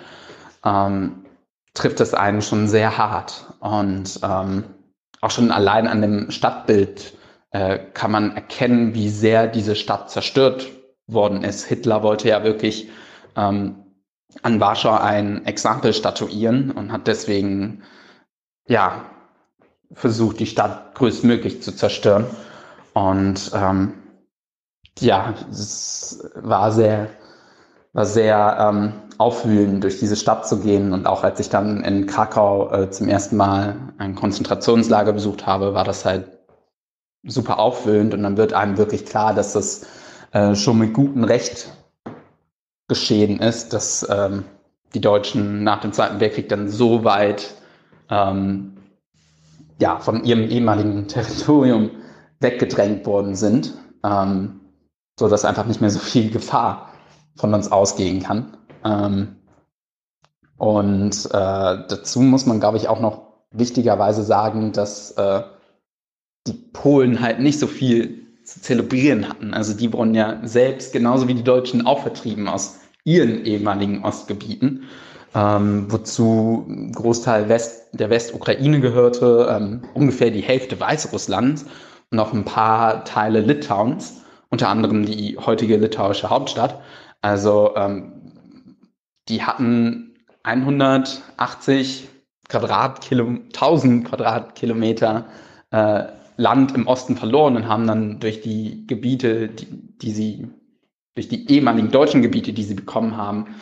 ähm, trifft es einen schon sehr hart. Und ähm, auch schon allein an dem Stadtbild äh, kann man erkennen, wie sehr diese Stadt zerstört worden ist. Hitler wollte ja wirklich ähm, an Warschau ein Exempel statuieren und hat deswegen ja versucht, die Stadt größtmöglich zu zerstören. Und ähm, ja, es war sehr, war sehr ähm, aufwühlend, durch diese Stadt zu gehen. Und auch als ich dann in Krakau äh, zum ersten Mal ein Konzentrationslager besucht habe, war das halt super aufwühlend. Und dann wird einem wirklich klar, dass das äh, schon mit gutem Recht geschehen ist, dass ähm, die Deutschen nach dem Zweiten Weltkrieg dann so weit ähm, ja, von ihrem ehemaligen Territorium weggedrängt worden sind, ähm, so dass einfach nicht mehr so viel Gefahr von uns ausgehen kann. Ähm, und äh, dazu muss man, glaube ich, auch noch wichtigerweise sagen, dass äh, die Polen halt nicht so viel zu zelebrieren hatten. Also die wurden ja selbst genauso wie die Deutschen auch vertrieben aus ihren ehemaligen Ostgebieten, ähm, wozu ein Großteil West, der Westukraine gehörte, ähm, ungefähr die Hälfte Weißrusslands und noch ein paar Teile Litauens, unter anderem die heutige litauische Hauptstadt. Also ähm, die hatten 180 Quadratkilo 1000 Quadratkilometer äh, Land im Osten verloren und haben dann durch die Gebiete, die, die sie durch die ehemaligen deutschen Gebiete, die sie bekommen haben,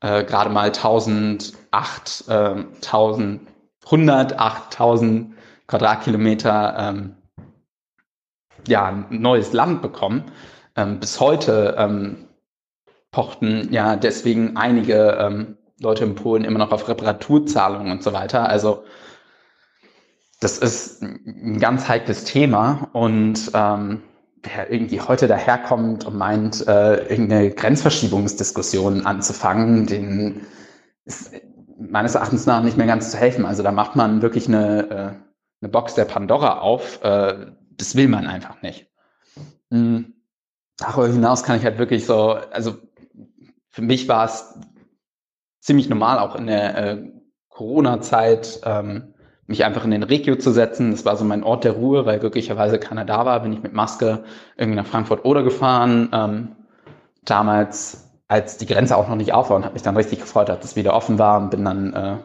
äh, gerade mal 1008, äh, 1000, 108.000 Quadratkilometer ähm, ja, neues Land bekommen. Ähm, bis heute ähm, pochten ja deswegen einige ähm, Leute in Polen immer noch auf Reparaturzahlungen und so weiter. Also das ist ein ganz heikles Thema und ähm, wer irgendwie heute daherkommt und meint, äh, irgendeine Grenzverschiebungsdiskussion anzufangen, den ist meines Erachtens nach nicht mehr ganz zu helfen. Also da macht man wirklich eine, äh, eine Box der Pandora auf. Äh, das will man einfach nicht. Mhm. Darüber hinaus kann ich halt wirklich so, also für mich war es ziemlich normal, auch in der äh, Corona-Zeit, ähm, mich einfach in den Regio zu setzen. Das war so mein Ort der Ruhe, weil glücklicherweise keiner da war. Bin ich mit Maske irgendwie nach Frankfurt oder gefahren. Ähm, damals, als die Grenze auch noch nicht auf war und habe mich dann richtig gefreut, dass es wieder offen war und bin dann äh,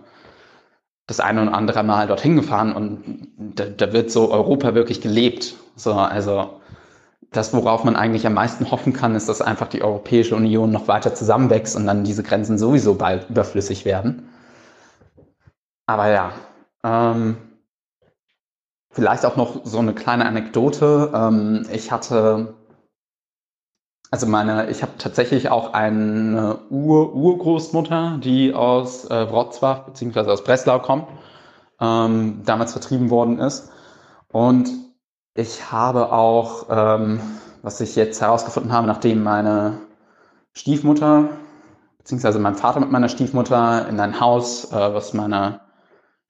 das eine und andere Mal dorthin gefahren und da, da wird so Europa wirklich gelebt. So, also das, worauf man eigentlich am meisten hoffen kann, ist, dass einfach die Europäische Union noch weiter zusammenwächst und dann diese Grenzen sowieso bald überflüssig werden. Aber ja, ähm, vielleicht auch noch so eine kleine Anekdote. Ähm, ich hatte also meine, ich habe tatsächlich auch eine Ur-Urgroßmutter, die aus äh, Wrocław beziehungsweise aus Breslau kommt, ähm, damals vertrieben worden ist. Und ich habe auch, ähm, was ich jetzt herausgefunden habe, nachdem meine Stiefmutter beziehungsweise mein Vater mit meiner Stiefmutter in ein Haus, äh, was meiner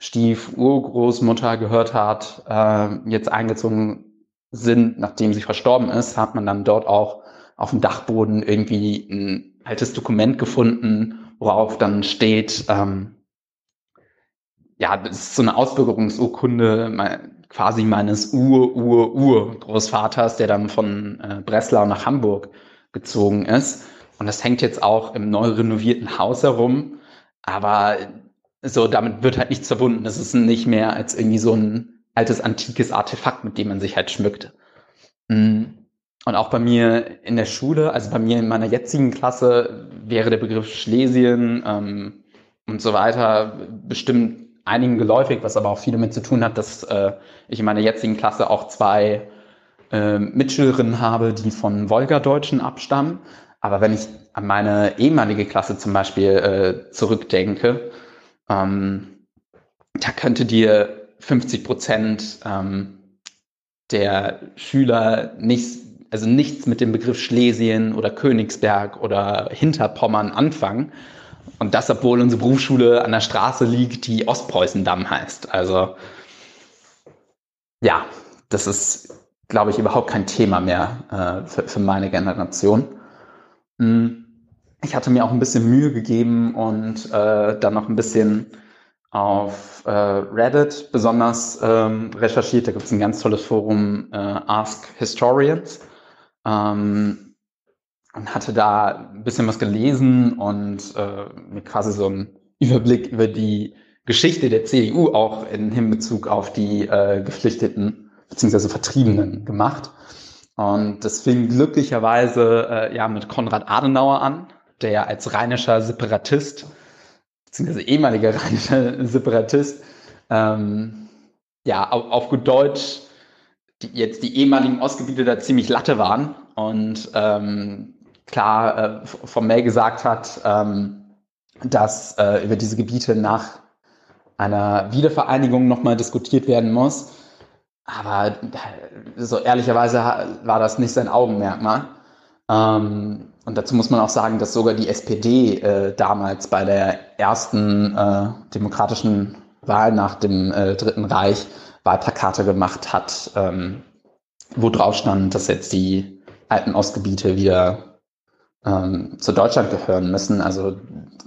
Stiefurgroßmutter gehört hat, äh, jetzt eingezogen sind, nachdem sie verstorben ist, hat man dann dort auch auf dem Dachboden irgendwie ein altes Dokument gefunden, worauf dann steht, ähm, ja, das ist so eine Ausbürgerungsurkunde quasi meines Ur-Ur-Ur-Großvaters, der dann von äh, Breslau nach Hamburg gezogen ist. Und das hängt jetzt auch im neu renovierten Haus herum. Aber so, damit wird halt nichts verbunden. Das ist nicht mehr als irgendwie so ein altes, antikes Artefakt, mit dem man sich halt schmückt. Mhm. Und auch bei mir in der Schule, also bei mir in meiner jetzigen Klasse, wäre der Begriff Schlesien ähm, und so weiter bestimmt einigen geläufig, was aber auch viel damit zu tun hat, dass äh, ich in meiner jetzigen Klasse auch zwei äh, Mitschülerinnen habe, die von Wolgadeutschen abstammen. Aber wenn ich an meine ehemalige Klasse zum Beispiel äh, zurückdenke, ähm, da könnte dir 50 Prozent ähm, der Schüler nicht also nichts mit dem Begriff Schlesien oder Königsberg oder Hinterpommern anfangen. Und das, obwohl unsere Berufsschule an der Straße liegt, die Ostpreußendamm heißt. Also ja, das ist, glaube ich, überhaupt kein Thema mehr äh, für, für, meine Generation. Hm. Ich hatte mir auch ein bisschen Mühe gegeben und äh, dann noch ein bisschen auf äh, Reddit besonders ähm, recherchiert. Da gibt es ein ganz tolles Forum, äh, Ask Historians ähm, und hatte da ein bisschen was gelesen und äh, mir quasi so einen Überblick über die Geschichte der CDU auch in Hinbezug auf die äh, Geflüchteten bzw. Vertriebenen gemacht. Und das fing glücklicherweise äh, ja mit Konrad Adenauer an, der als rheinischer Separatist beziehungsweise ehemaliger rheinischer Separatist ähm, ja auf, auf gut Deutsch die, jetzt die ehemaligen Ostgebiete da ziemlich Latte waren und ähm, klar äh, formell gesagt hat, ähm, dass äh, über diese Gebiete nach einer Wiedervereinigung nochmal diskutiert werden muss. Aber äh, so ehrlicherweise war das nicht sein Augenmerkmal. Ähm, und dazu muss man auch sagen, dass sogar die SPD äh, damals bei der ersten äh, demokratischen Wahl nach dem äh, Dritten Reich Wahlplakate gemacht hat, ähm, wo drauf stand, dass jetzt die alten Ostgebiete wieder ähm, zu Deutschland gehören müssen. Also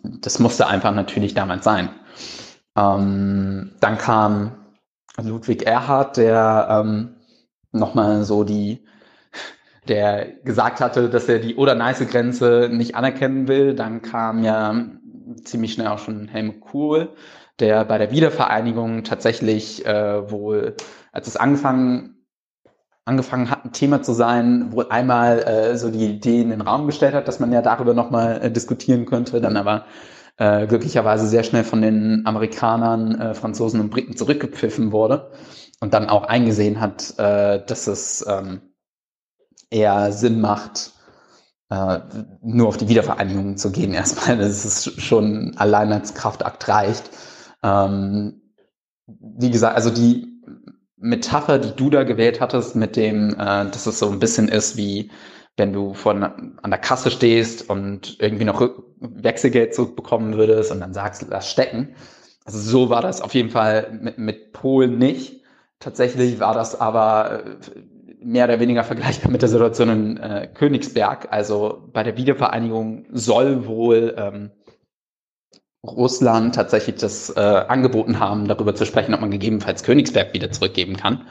das musste einfach natürlich damals sein. Ähm, dann kam Ludwig Erhard, der ähm, nochmal so die, der gesagt hatte, dass er die Oder-Neiße-Grenze nicht anerkennen will. Dann kam ja ziemlich schnell auch schon Helmut Kohl, der bei der Wiedervereinigung tatsächlich äh, wohl, als es angefangen, angefangen hat, ein Thema zu sein, wohl einmal äh, so die Idee in den Raum gestellt hat, dass man ja darüber nochmal äh, diskutieren könnte, dann aber äh, glücklicherweise sehr schnell von den Amerikanern, äh, Franzosen und Briten zurückgepfiffen wurde und dann auch eingesehen hat, äh, dass es ähm, eher Sinn macht, äh, nur auf die Wiedervereinigung zu gehen erstmal. Das ist schon allein als Kraftakt reicht. Ähm, wie gesagt, also die Metapher, die du da gewählt hattest, mit dem, äh, dass es so ein bisschen ist wie wenn du von an der Kasse stehst und irgendwie noch Wechselgeld zurückbekommen würdest und dann sagst, lass stecken. Also so war das auf jeden Fall mit, mit Polen nicht. Tatsächlich war das aber äh, mehr oder weniger vergleichbar mit der Situation in äh, Königsberg. Also bei der Wiedervereinigung soll wohl ähm, Russland tatsächlich das äh, angeboten haben, darüber zu sprechen, ob man gegebenenfalls Königsberg wieder zurückgeben kann.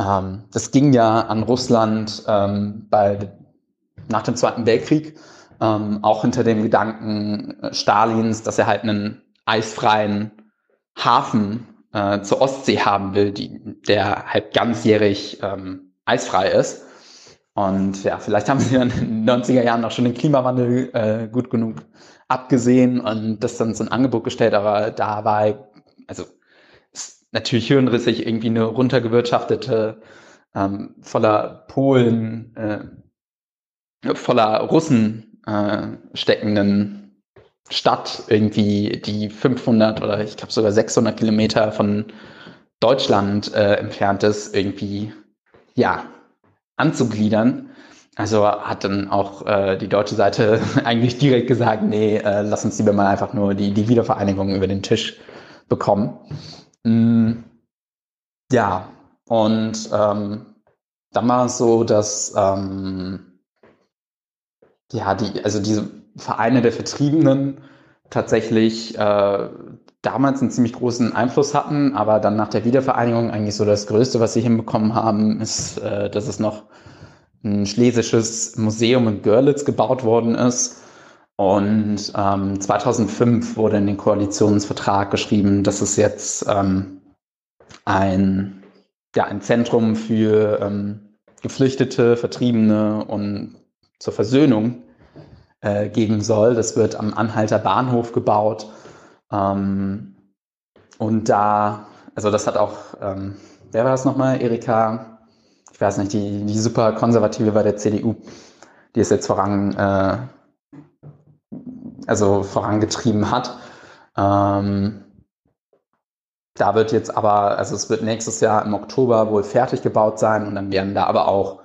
Ähm, das ging ja an Russland ähm, bei, nach dem Zweiten Weltkrieg, ähm, auch hinter dem Gedanken äh, Stalins, dass er halt einen eisfreien Hafen äh, zur Ostsee haben will, die, der halt ganzjährig ähm, eisfrei ist. Und ja, vielleicht haben sie in den 90er Jahren auch schon den Klimawandel äh, gut genug abgesehen und das dann so ein Angebot gestellt, aber da war, also natürlich hirnrissig irgendwie eine runtergewirtschaftete, ähm, voller Polen, äh, voller Russen äh, steckenden Stadt irgendwie, die 500 oder ich glaube sogar 600 Kilometer von Deutschland äh, entfernt ist, irgendwie ja anzugliedern. Also hat dann auch äh, die deutsche Seite eigentlich direkt gesagt, nee, äh, lass uns lieber mal einfach nur die, die Wiedervereinigung über den Tisch bekommen. Mm, ja, und ähm, dann war es so, dass ähm, ja, die, also diese Vereine der Vertriebenen tatsächlich äh, damals einen ziemlich großen Einfluss hatten, aber dann nach der Wiedervereinigung eigentlich so das Größte, was sie hinbekommen haben, ist, äh, dass es noch ein schlesisches Museum in Görlitz gebaut worden ist. Und ähm, 2005 wurde in den Koalitionsvertrag geschrieben, dass es jetzt ähm, ein, ja, ein Zentrum für ähm, Geflüchtete, Vertriebene und zur Versöhnung äh, geben soll. Das wird am Anhalter Bahnhof gebaut. Ähm, und da, also das hat auch, ähm, wer war das nochmal? Erika, ich weiß nicht, die, die super konservative bei der CDU, die es jetzt voran, äh, also vorangetrieben hat. Ähm, da wird jetzt aber, also es wird nächstes Jahr im Oktober wohl fertig gebaut sein und dann werden da aber auch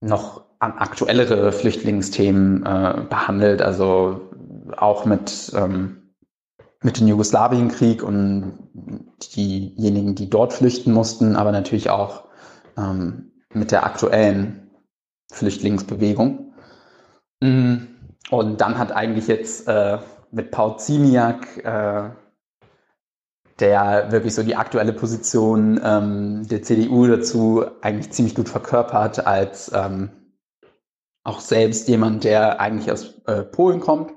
noch aktuellere Flüchtlingsthemen äh, behandelt, also auch mit, ähm, mit dem Jugoslawienkrieg und diejenigen, die dort flüchten mussten, aber natürlich auch ähm, mit der aktuellen Flüchtlingsbewegung. Mm, und dann hat eigentlich jetzt äh, mit Paul Ziemiak äh, der wirklich so die aktuelle Position ähm, der CDU dazu eigentlich ziemlich gut verkörpert, als ähm, auch selbst jemand, der eigentlich aus äh, Polen kommt,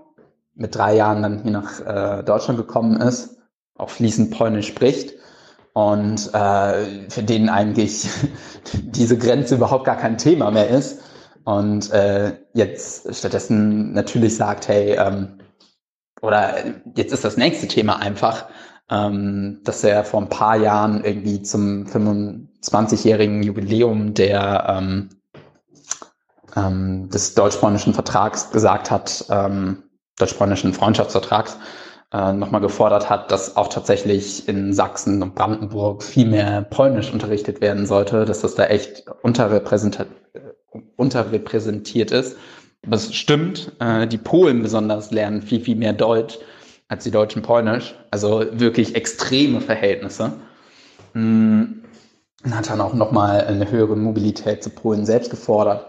mit drei Jahren dann hier nach äh, Deutschland gekommen ist, auch fließend Polnisch spricht. Und äh, für den eigentlich diese Grenze überhaupt gar kein Thema mehr ist. Und äh, jetzt stattdessen natürlich sagt, hey, ähm, oder jetzt ist das nächste Thema einfach, ähm, dass er vor ein paar Jahren irgendwie zum 25-jährigen Jubiläum der ähm, ähm, des deutsch-polnischen Vertrags gesagt hat, ähm, deutsch-polnischen Freundschaftsvertrags, äh, nochmal gefordert hat, dass auch tatsächlich in Sachsen und Brandenburg viel mehr Polnisch unterrichtet werden sollte, dass das da echt unterrepräsentiert, ist. Es stimmt, äh, die Polen besonders lernen viel, viel mehr Deutsch als die Deutschen Polnisch. Also wirklich extreme Verhältnisse. Mhm. Hat dann auch nochmal eine höhere Mobilität zu Polen selbst gefordert.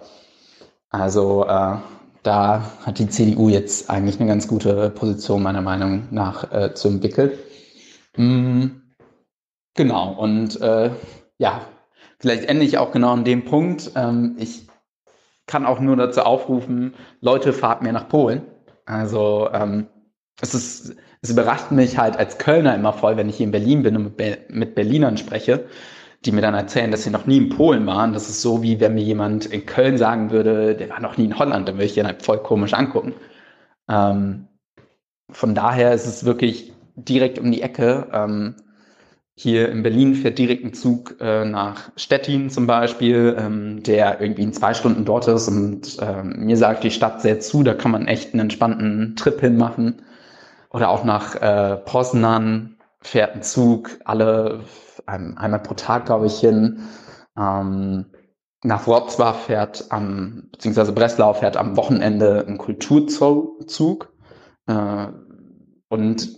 Also äh, da hat die CDU jetzt eigentlich eine ganz gute Position meiner Meinung nach äh, zu entwickeln. Mhm. Genau, und äh, ja, vielleicht ende ich auch genau an dem Punkt. Ähm, ich kann auch nur dazu aufrufen, Leute, fahrt mehr nach Polen. Also ähm, es ist, es überrascht mich halt als Kölner immer voll, wenn ich hier in Berlin bin und mit, Be mit Berlinern spreche, die mir dann erzählen, dass sie noch nie in Polen waren. Das ist so, wie wenn mir jemand in Köln sagen würde, der war noch nie in Holland, dann würde ich den halt voll komisch angucken. Ähm, von daher ist es wirklich direkt um die Ecke. Ähm, hier in Berlin fährt direkt ein Zug äh, nach Stettin zum Beispiel, ähm, der irgendwie in zwei Stunden dort ist und ähm, mir sagt die Stadt sehr zu, da kann man echt einen entspannten Trip hinmachen. Oder auch nach äh, Poznan fährt ein Zug alle einmal pro Tag, glaube ich, hin. Ähm, nach Wrocław fährt am, beziehungsweise Breslau fährt am Wochenende ein Kulturzug. Äh, und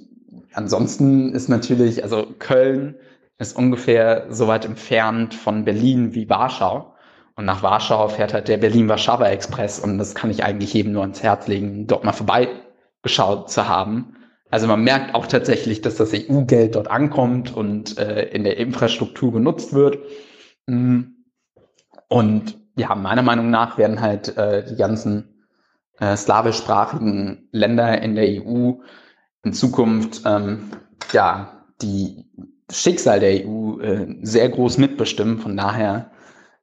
ansonsten ist natürlich, also Köln ist ungefähr so weit entfernt von Berlin wie Warschau. Und nach Warschau fährt halt der Berlin-Warschauer Express und das kann ich eigentlich jedem nur ans Herz legen, dort mal vorbeigeschaut zu haben. Also man merkt auch tatsächlich, dass das EU-Geld dort ankommt und äh, in der Infrastruktur genutzt wird. Mm. Und ja, meiner Meinung nach werden halt äh, die ganzen äh, slawischsprachigen Länder in der EU in Zukunft ähm, ja die Schicksal der EU äh, sehr groß mitbestimmen. Von daher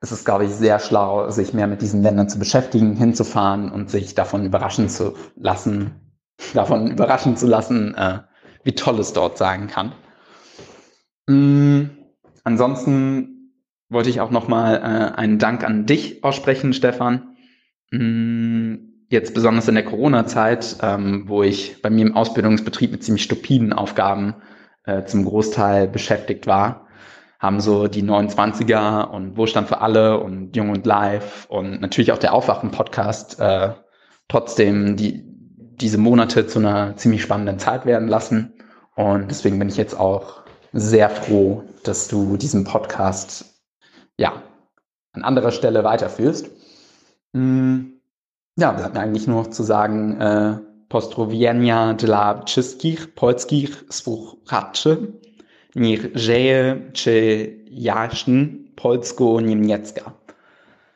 ist es, glaube ich, sehr schlau, sich mehr mit diesen Ländern zu beschäftigen, hinzufahren und sich davon überraschen zu lassen, davon überraschen zu lassen, äh, wie toll es dort sein kann. Mm, ansonsten wollte ich auch nochmal äh, einen Dank an dich aussprechen, Stefan. Mm, jetzt besonders in der Corona-Zeit, ähm, wo ich bei mir im Ausbildungsbetrieb mit ziemlich stupiden Aufgaben äh, zum Großteil beschäftigt war, haben so die 29er und Wohlstand für alle und Jung und Live und natürlich auch der Aufwachen-Podcast äh, trotzdem die, diese Monate zu einer ziemlich spannenden Zeit werden lassen. Und deswegen bin ich jetzt auch sehr froh, dass du diesen Podcast ja an anderer Stelle weiterführst. Hm, ja, bleibt mir eigentlich nur noch zu sagen, äh, Postrowienia dla wszystkich polskich słuchaczy. Niech żyje czy jaśń polsko-niemiecka.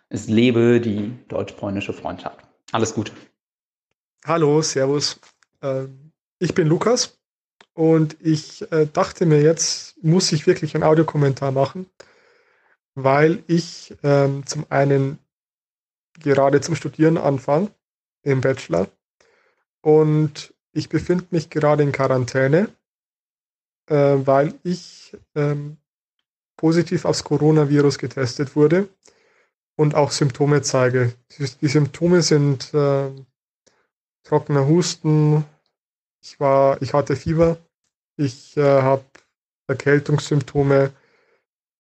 Es lebe die deutsch-polnische Freundschaft. Alles Gute. Hallo, Servus. Ähm, ich bin Lukas und ich äh, dachte mir, jetzt muss ich wirklich einen Audiokommentar machen, weil ich ähm, zum einen gerade zum Studieren anfange im Bachelor und ich befinde mich gerade in Quarantäne, äh, weil ich ähm, positiv aufs Coronavirus getestet wurde und auch Symptome zeige. Die Symptome sind trockener Husten, ich war, ich hatte Fieber, ich äh, habe Erkältungssymptome,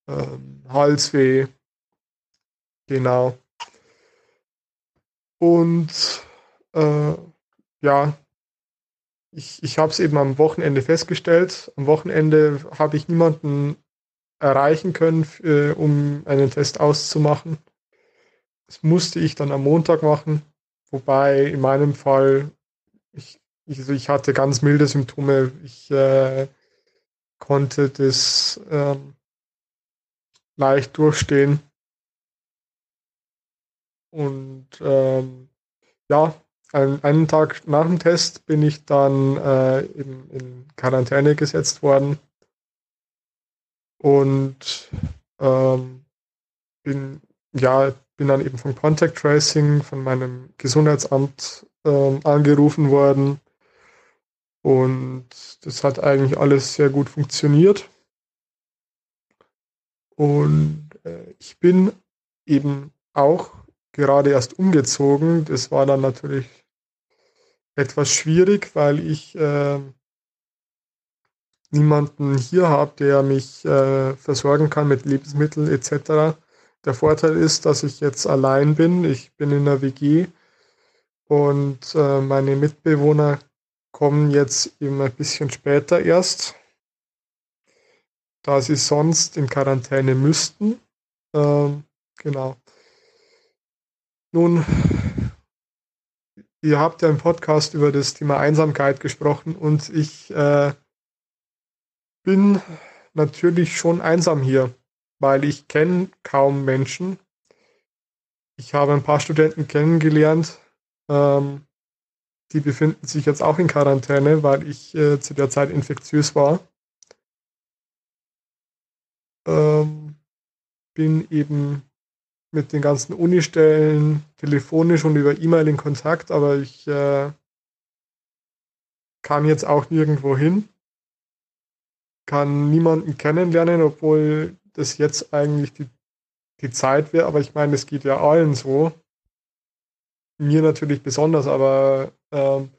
äh, Halsweh, genau. Und äh, ja, ich, ich habe es eben am Wochenende festgestellt. Am Wochenende habe ich niemanden erreichen können, äh, um einen Test auszumachen. Das musste ich dann am Montag machen, wobei in meinem Fall ich, ich, also ich hatte ganz milde Symptome. Ich äh, konnte das ähm, leicht durchstehen. Und ähm, ja, einen, einen, Tag nach dem Test bin ich dann äh, in, in Quarantäne gesetzt worden und ähm, bin ja bin dann eben vom Contact Tracing von meinem Gesundheitsamt ähm, angerufen worden und das hat eigentlich alles sehr gut funktioniert. Und äh, ich bin eben auch gerade erst umgezogen. Das war dann natürlich etwas schwierig, weil ich äh, niemanden hier habe, der mich äh, versorgen kann mit Lebensmitteln etc. Der Vorteil ist, dass ich jetzt allein bin. Ich bin in der WG und äh, meine Mitbewohner kommen jetzt eben ein bisschen später erst, da sie sonst in Quarantäne müssten. Ähm, genau. Nun, ihr habt ja im Podcast über das Thema Einsamkeit gesprochen und ich äh, bin natürlich schon einsam hier weil ich kenne kaum Menschen. Ich habe ein paar Studenten kennengelernt, ähm, die befinden sich jetzt auch in Quarantäne, weil ich äh, zu der Zeit infektiös war. Ähm, bin eben mit den ganzen Unistellen telefonisch und über E-Mail in Kontakt, aber ich äh, kann jetzt auch nirgendwo hin, kann niemanden kennenlernen, obwohl das jetzt eigentlich die, die Zeit wäre, aber ich meine, es geht ja allen so. Mir natürlich besonders, aber ähm,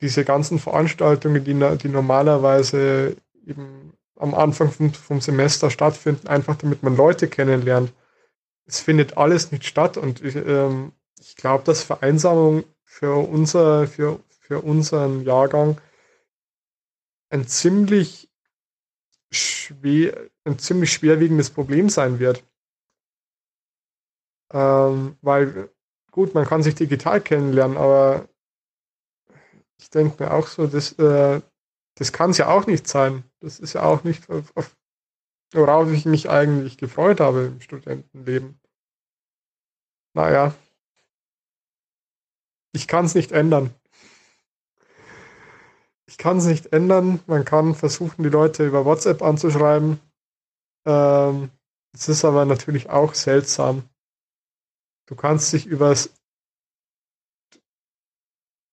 diese ganzen Veranstaltungen, die, die normalerweise eben am Anfang vom, vom Semester stattfinden, einfach damit man Leute kennenlernt. Es findet alles nicht statt und ich, ähm, ich glaube, dass Vereinsamung für, unser, für, für unseren Jahrgang ein ziemlich schwer, ein ziemlich schwerwiegendes Problem sein wird. Ähm, weil, gut, man kann sich digital kennenlernen, aber ich denke mir auch so, das, äh, das kann es ja auch nicht sein. Das ist ja auch nicht, auf, auf, worauf ich mich eigentlich gefreut habe im Studentenleben. Naja, ich kann es nicht ändern ich kann es nicht ändern. Man kann versuchen, die Leute über WhatsApp anzuschreiben. Ähm, es ist aber natürlich auch seltsam. Du kannst dich übers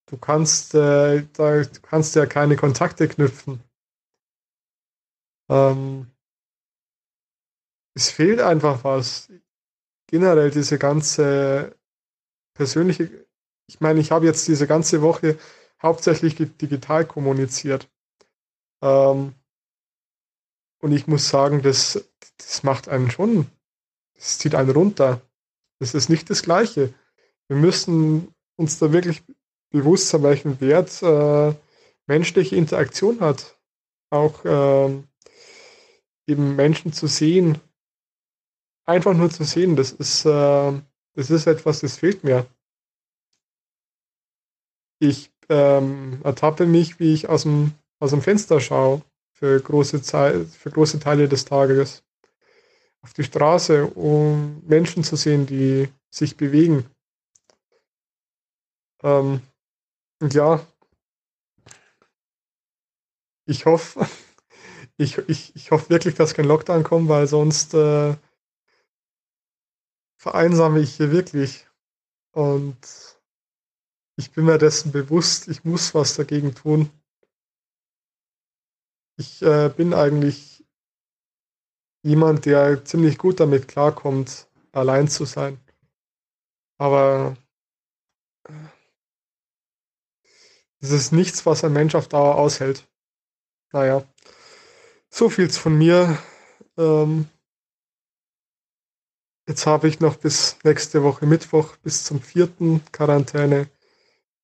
du kannst äh, da, du kannst ja keine Kontakte knüpfen. Ähm, es fehlt einfach was. Generell diese ganze persönliche, ich meine, ich habe jetzt diese ganze Woche hauptsächlich digital kommuniziert. Ähm, und ich muss sagen, das, das macht einen schon, das zieht einen runter. Das ist nicht das Gleiche. Wir müssen uns da wirklich bewusst sein, welchen Wert äh, menschliche Interaktion hat. Auch äh, eben Menschen zu sehen, einfach nur zu sehen, das ist, äh, das ist etwas, das fehlt mir. Ich ähm, ertappe mich, wie ich aus dem, aus dem Fenster schaue für große, Zeit, für große Teile des Tages auf die Straße, um Menschen zu sehen, die sich bewegen. Ähm, und ja, ich hoffe, ich, ich, ich hoffe wirklich, dass kein Lockdown kommt, weil sonst äh, vereinsame ich hier wirklich. Und ich bin mir dessen bewusst, ich muss was dagegen tun. Ich äh, bin eigentlich jemand, der ziemlich gut damit klarkommt, allein zu sein. Aber es ist nichts, was ein Mensch auf Dauer aushält. Naja, so viel's von mir. Ähm, jetzt habe ich noch bis nächste Woche Mittwoch, bis zum vierten Quarantäne.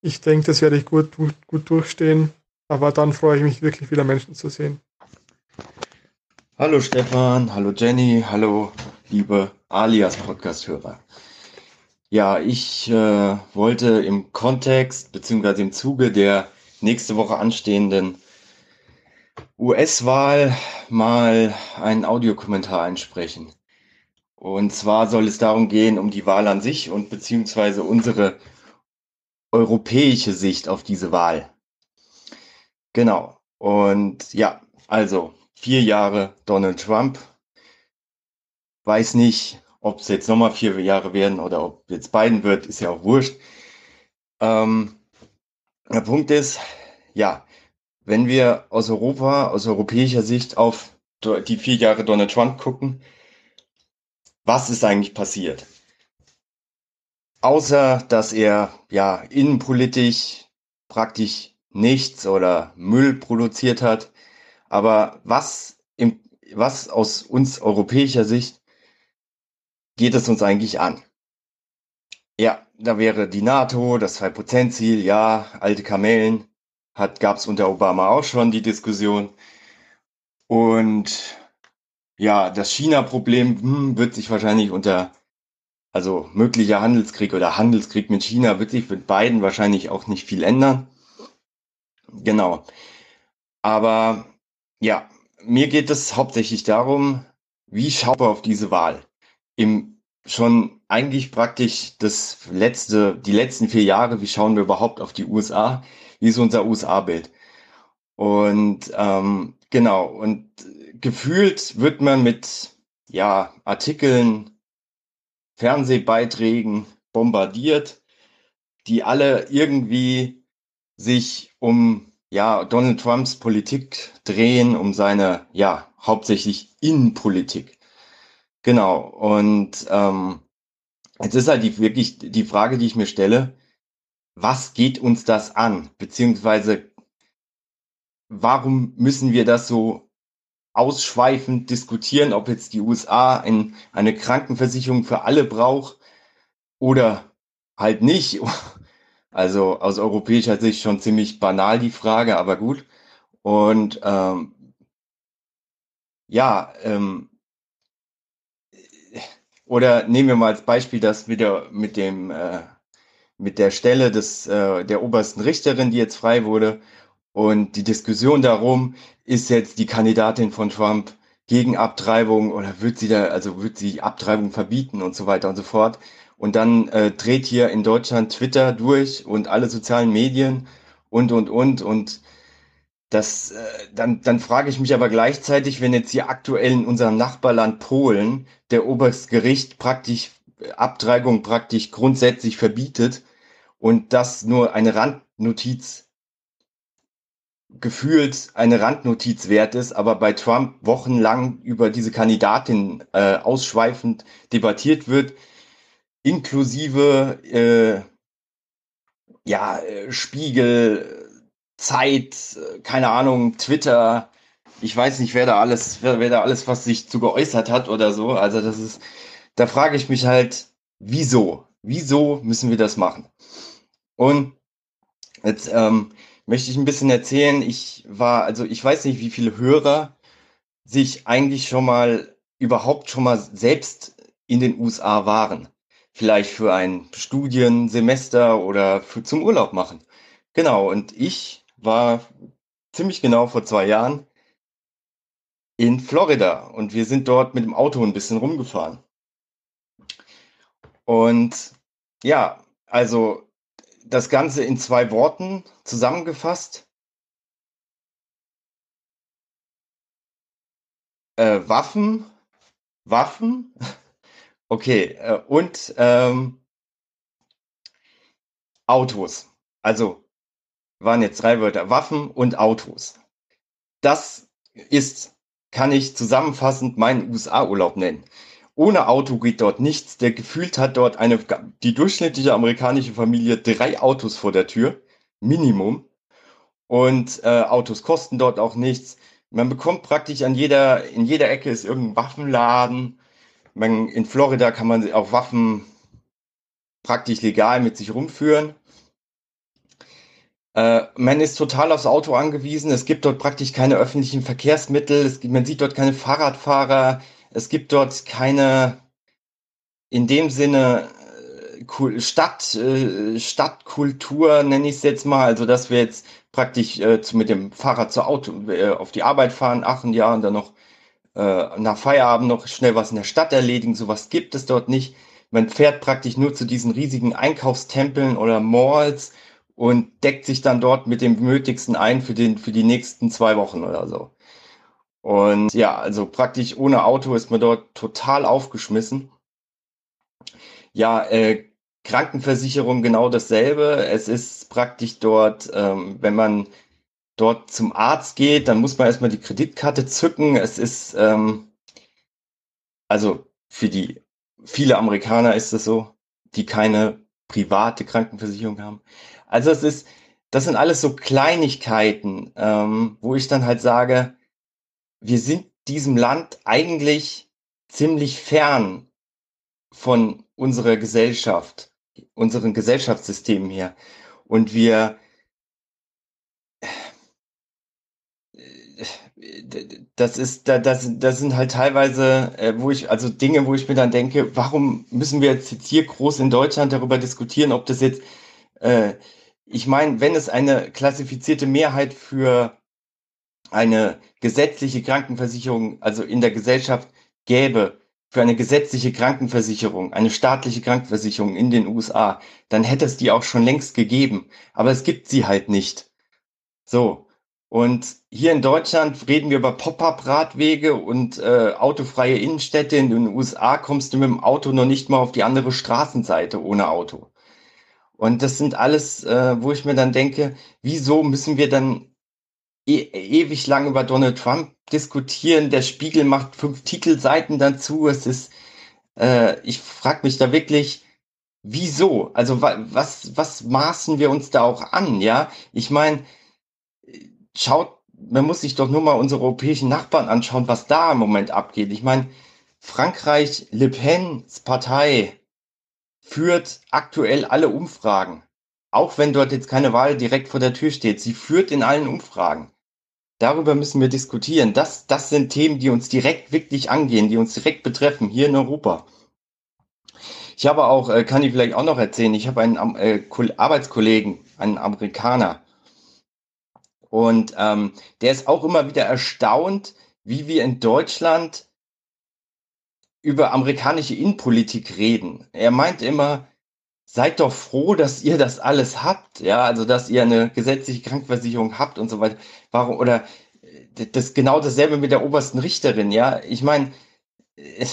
Ich denke, das werde ich gut, gut durchstehen. Aber dann freue ich mich wirklich wieder Menschen zu sehen. Hallo Stefan, hallo Jenny, hallo liebe Alias Podcast-Hörer. Ja, ich äh, wollte im Kontext beziehungsweise im Zuge der nächste Woche anstehenden US-Wahl mal einen Audiokommentar einsprechen. Und zwar soll es darum gehen, um die Wahl an sich und beziehungsweise unsere europäische Sicht auf diese Wahl. Genau. Und ja, also vier Jahre Donald Trump. Weiß nicht, ob es jetzt nochmal vier Jahre werden oder ob jetzt Biden wird, ist ja auch wurscht. Ähm, der Punkt ist, ja, wenn wir aus Europa, aus europäischer Sicht auf die vier Jahre Donald Trump gucken, was ist eigentlich passiert? Außer, dass er ja innenpolitisch praktisch nichts oder Müll produziert hat. Aber was, im, was aus uns europäischer Sicht geht es uns eigentlich an? Ja, da wäre die NATO, das 2%-Ziel, ja, alte Kamellen, hat, gab es unter Obama auch schon die Diskussion. Und ja, das China-Problem hm, wird sich wahrscheinlich unter, also möglicher Handelskrieg oder Handelskrieg mit China wird sich mit beiden wahrscheinlich auch nicht viel ändern. Genau. Aber ja, mir geht es hauptsächlich darum, wie schaut man auf diese Wahl? Im schon eigentlich praktisch das letzte, die letzten vier Jahre, wie schauen wir überhaupt auf die USA? Wie ist unser USA-Bild? Und ähm, genau, und gefühlt wird man mit ja, Artikeln, Fernsehbeiträgen bombardiert, die alle irgendwie sich um ja, Donald Trumps Politik drehen, um seine, ja, hauptsächlich Innenpolitik. Genau. Und ähm, jetzt ist halt die, wirklich die Frage, die ich mir stelle, was geht uns das an? Beziehungsweise, warum müssen wir das so ausschweifend diskutieren, ob jetzt die USA ein, eine Krankenversicherung für alle braucht oder halt nicht? Also aus europäischer Sicht schon ziemlich banal die Frage, aber gut. Und ähm, ja, ähm, oder nehmen wir mal als Beispiel das mit der mit dem äh, mit der Stelle des äh, der obersten Richterin, die jetzt frei wurde und die Diskussion darum, ist jetzt die Kandidatin von Trump gegen Abtreibung oder wird sie da also wird sie Abtreibung verbieten und so weiter und so fort. Und dann äh, dreht hier in Deutschland Twitter durch und alle sozialen Medien und, und, und. Und das, äh, dann, dann frage ich mich aber gleichzeitig, wenn jetzt hier aktuell in unserem Nachbarland Polen der Oberstgericht praktisch Abtreibung praktisch grundsätzlich verbietet und das nur eine Randnotiz gefühlt eine Randnotiz wert ist, aber bei Trump wochenlang über diese Kandidatin äh, ausschweifend debattiert wird, inklusive äh, ja, äh, Spiegel, Zeit, äh, keine Ahnung, Twitter, ich weiß nicht, wer da alles, wer, wer da alles was sich zu geäußert hat oder so. Also das ist, da frage ich mich halt, wieso? Wieso müssen wir das machen? Und jetzt ähm, möchte ich ein bisschen erzählen. Ich war, also ich weiß nicht, wie viele Hörer sich eigentlich schon mal überhaupt schon mal selbst in den USA waren. Vielleicht für ein Studiensemester oder für, zum Urlaub machen. Genau, und ich war ziemlich genau vor zwei Jahren in Florida und wir sind dort mit dem Auto ein bisschen rumgefahren. Und ja, also das Ganze in zwei Worten zusammengefasst. Äh, Waffen, Waffen, okay, äh, und ähm, Autos. Also waren jetzt drei Wörter, Waffen und Autos. Das ist, kann ich zusammenfassend meinen USA-Urlaub nennen. Ohne Auto geht dort nichts. Der gefühlt hat dort eine, die durchschnittliche amerikanische Familie drei Autos vor der Tür. Minimum. Und äh, Autos kosten dort auch nichts. Man bekommt praktisch an jeder, in jeder Ecke ist irgendein Waffenladen. Man, in Florida kann man auch Waffen praktisch legal mit sich rumführen. Äh, man ist total aufs Auto angewiesen. Es gibt dort praktisch keine öffentlichen Verkehrsmittel. Es, man sieht dort keine Fahrradfahrer. Es gibt dort keine, in dem Sinne, äh, Stadt, äh, Stadtkultur, nenne ich es jetzt mal. Also, dass wir jetzt praktisch äh, mit dem Fahrrad zur Auto äh, auf die Arbeit fahren, ach Jahr und dann noch nach Feierabend noch schnell was in der Stadt erledigen. Sowas gibt es dort nicht. Man fährt praktisch nur zu diesen riesigen Einkaufstempeln oder Malls und deckt sich dann dort mit dem Nötigsten ein für, den, für die nächsten zwei Wochen oder so. Und ja, also praktisch ohne Auto ist man dort total aufgeschmissen. Ja, äh, Krankenversicherung genau dasselbe. Es ist praktisch dort, ähm, wenn man dort zum Arzt geht, dann muss man erstmal die Kreditkarte zücken. Es ist, ähm, also für die viele Amerikaner ist es so, die keine private Krankenversicherung haben. Also es ist, das sind alles so Kleinigkeiten, ähm, wo ich dann halt sage, wir sind diesem Land eigentlich ziemlich fern von unserer Gesellschaft, unseren Gesellschaftssystemen hier. Und wir, das ist, das, das sind halt teilweise, äh, wo ich, also Dinge, wo ich mir dann denke, warum müssen wir jetzt hier groß in Deutschland darüber diskutieren, ob das jetzt, äh, ich meine, wenn es eine klassifizierte Mehrheit für eine gesetzliche Krankenversicherung, also in der Gesellschaft gäbe, für eine gesetzliche Krankenversicherung, eine staatliche Krankenversicherung in den USA, dann hätte es die auch schon längst gegeben. Aber es gibt sie halt nicht. So. Und hier in Deutschland reden wir über Pop-up-Radwege und äh, autofreie Innenstädte. In den USA kommst du mit dem Auto noch nicht mal auf die andere Straßenseite ohne Auto. Und das sind alles, äh, wo ich mir dann denke, wieso müssen wir dann e ewig lang über Donald Trump diskutieren? Der Spiegel macht fünf Titelseiten dazu. Es ist, äh, ich frage mich da wirklich, wieso? Also wa was, was maßen wir uns da auch an? Ja, ich meine, schaut, man muss sich doch nur mal unsere europäischen Nachbarn anschauen, was da im Moment abgeht. Ich meine, Frankreich, Le Pen's Partei, führt aktuell alle Umfragen. Auch wenn dort jetzt keine Wahl direkt vor der Tür steht. Sie führt in allen Umfragen. Darüber müssen wir diskutieren. Das, das sind Themen, die uns direkt wirklich angehen, die uns direkt betreffen, hier in Europa. Ich habe auch, äh, kann ich vielleicht auch noch erzählen, ich habe einen äh, Arbeitskollegen, einen Amerikaner. Und ähm, der ist auch immer wieder erstaunt, wie wir in Deutschland über amerikanische Innenpolitik reden. Er meint immer, seid doch froh, dass ihr das alles habt, ja, also dass ihr eine gesetzliche Krankenversicherung habt und so weiter. Warum oder das genau dasselbe mit der obersten Richterin, ja? Ich meine, äh,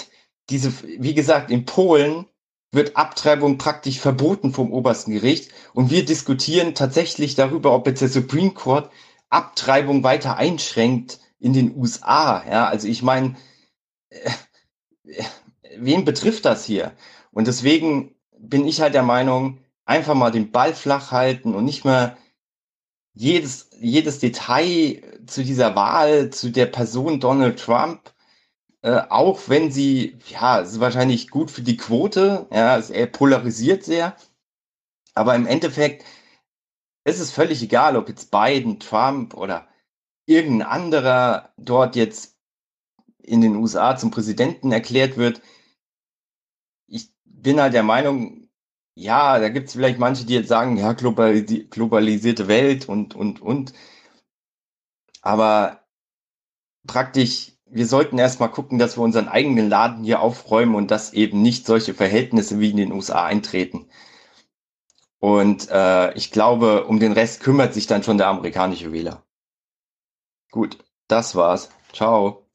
diese wie gesagt, in Polen wird Abtreibung praktisch verboten vom obersten Gericht und wir diskutieren tatsächlich darüber, ob jetzt der Supreme Court Abtreibung weiter einschränkt in den USA, ja? Also ich meine, äh, wen betrifft das hier? Und deswegen bin ich halt der Meinung, einfach mal den Ball flach halten und nicht mehr jedes, jedes Detail zu dieser Wahl, zu der Person Donald Trump, äh, auch wenn sie, ja, ist wahrscheinlich gut für die Quote, ja, er polarisiert sehr, aber im Endeffekt ist es völlig egal, ob jetzt Biden, Trump oder irgendein anderer dort jetzt in den USA zum Präsidenten erklärt wird. Ich bin halt der Meinung, ja, da gibt es vielleicht manche, die jetzt sagen, ja, globalisi globalisierte Welt und, und, und. Aber praktisch, wir sollten erstmal gucken, dass wir unseren eigenen Laden hier aufräumen und dass eben nicht solche Verhältnisse wie in den USA eintreten. Und äh, ich glaube, um den Rest kümmert sich dann schon der amerikanische Wähler. Gut, das war's. Ciao.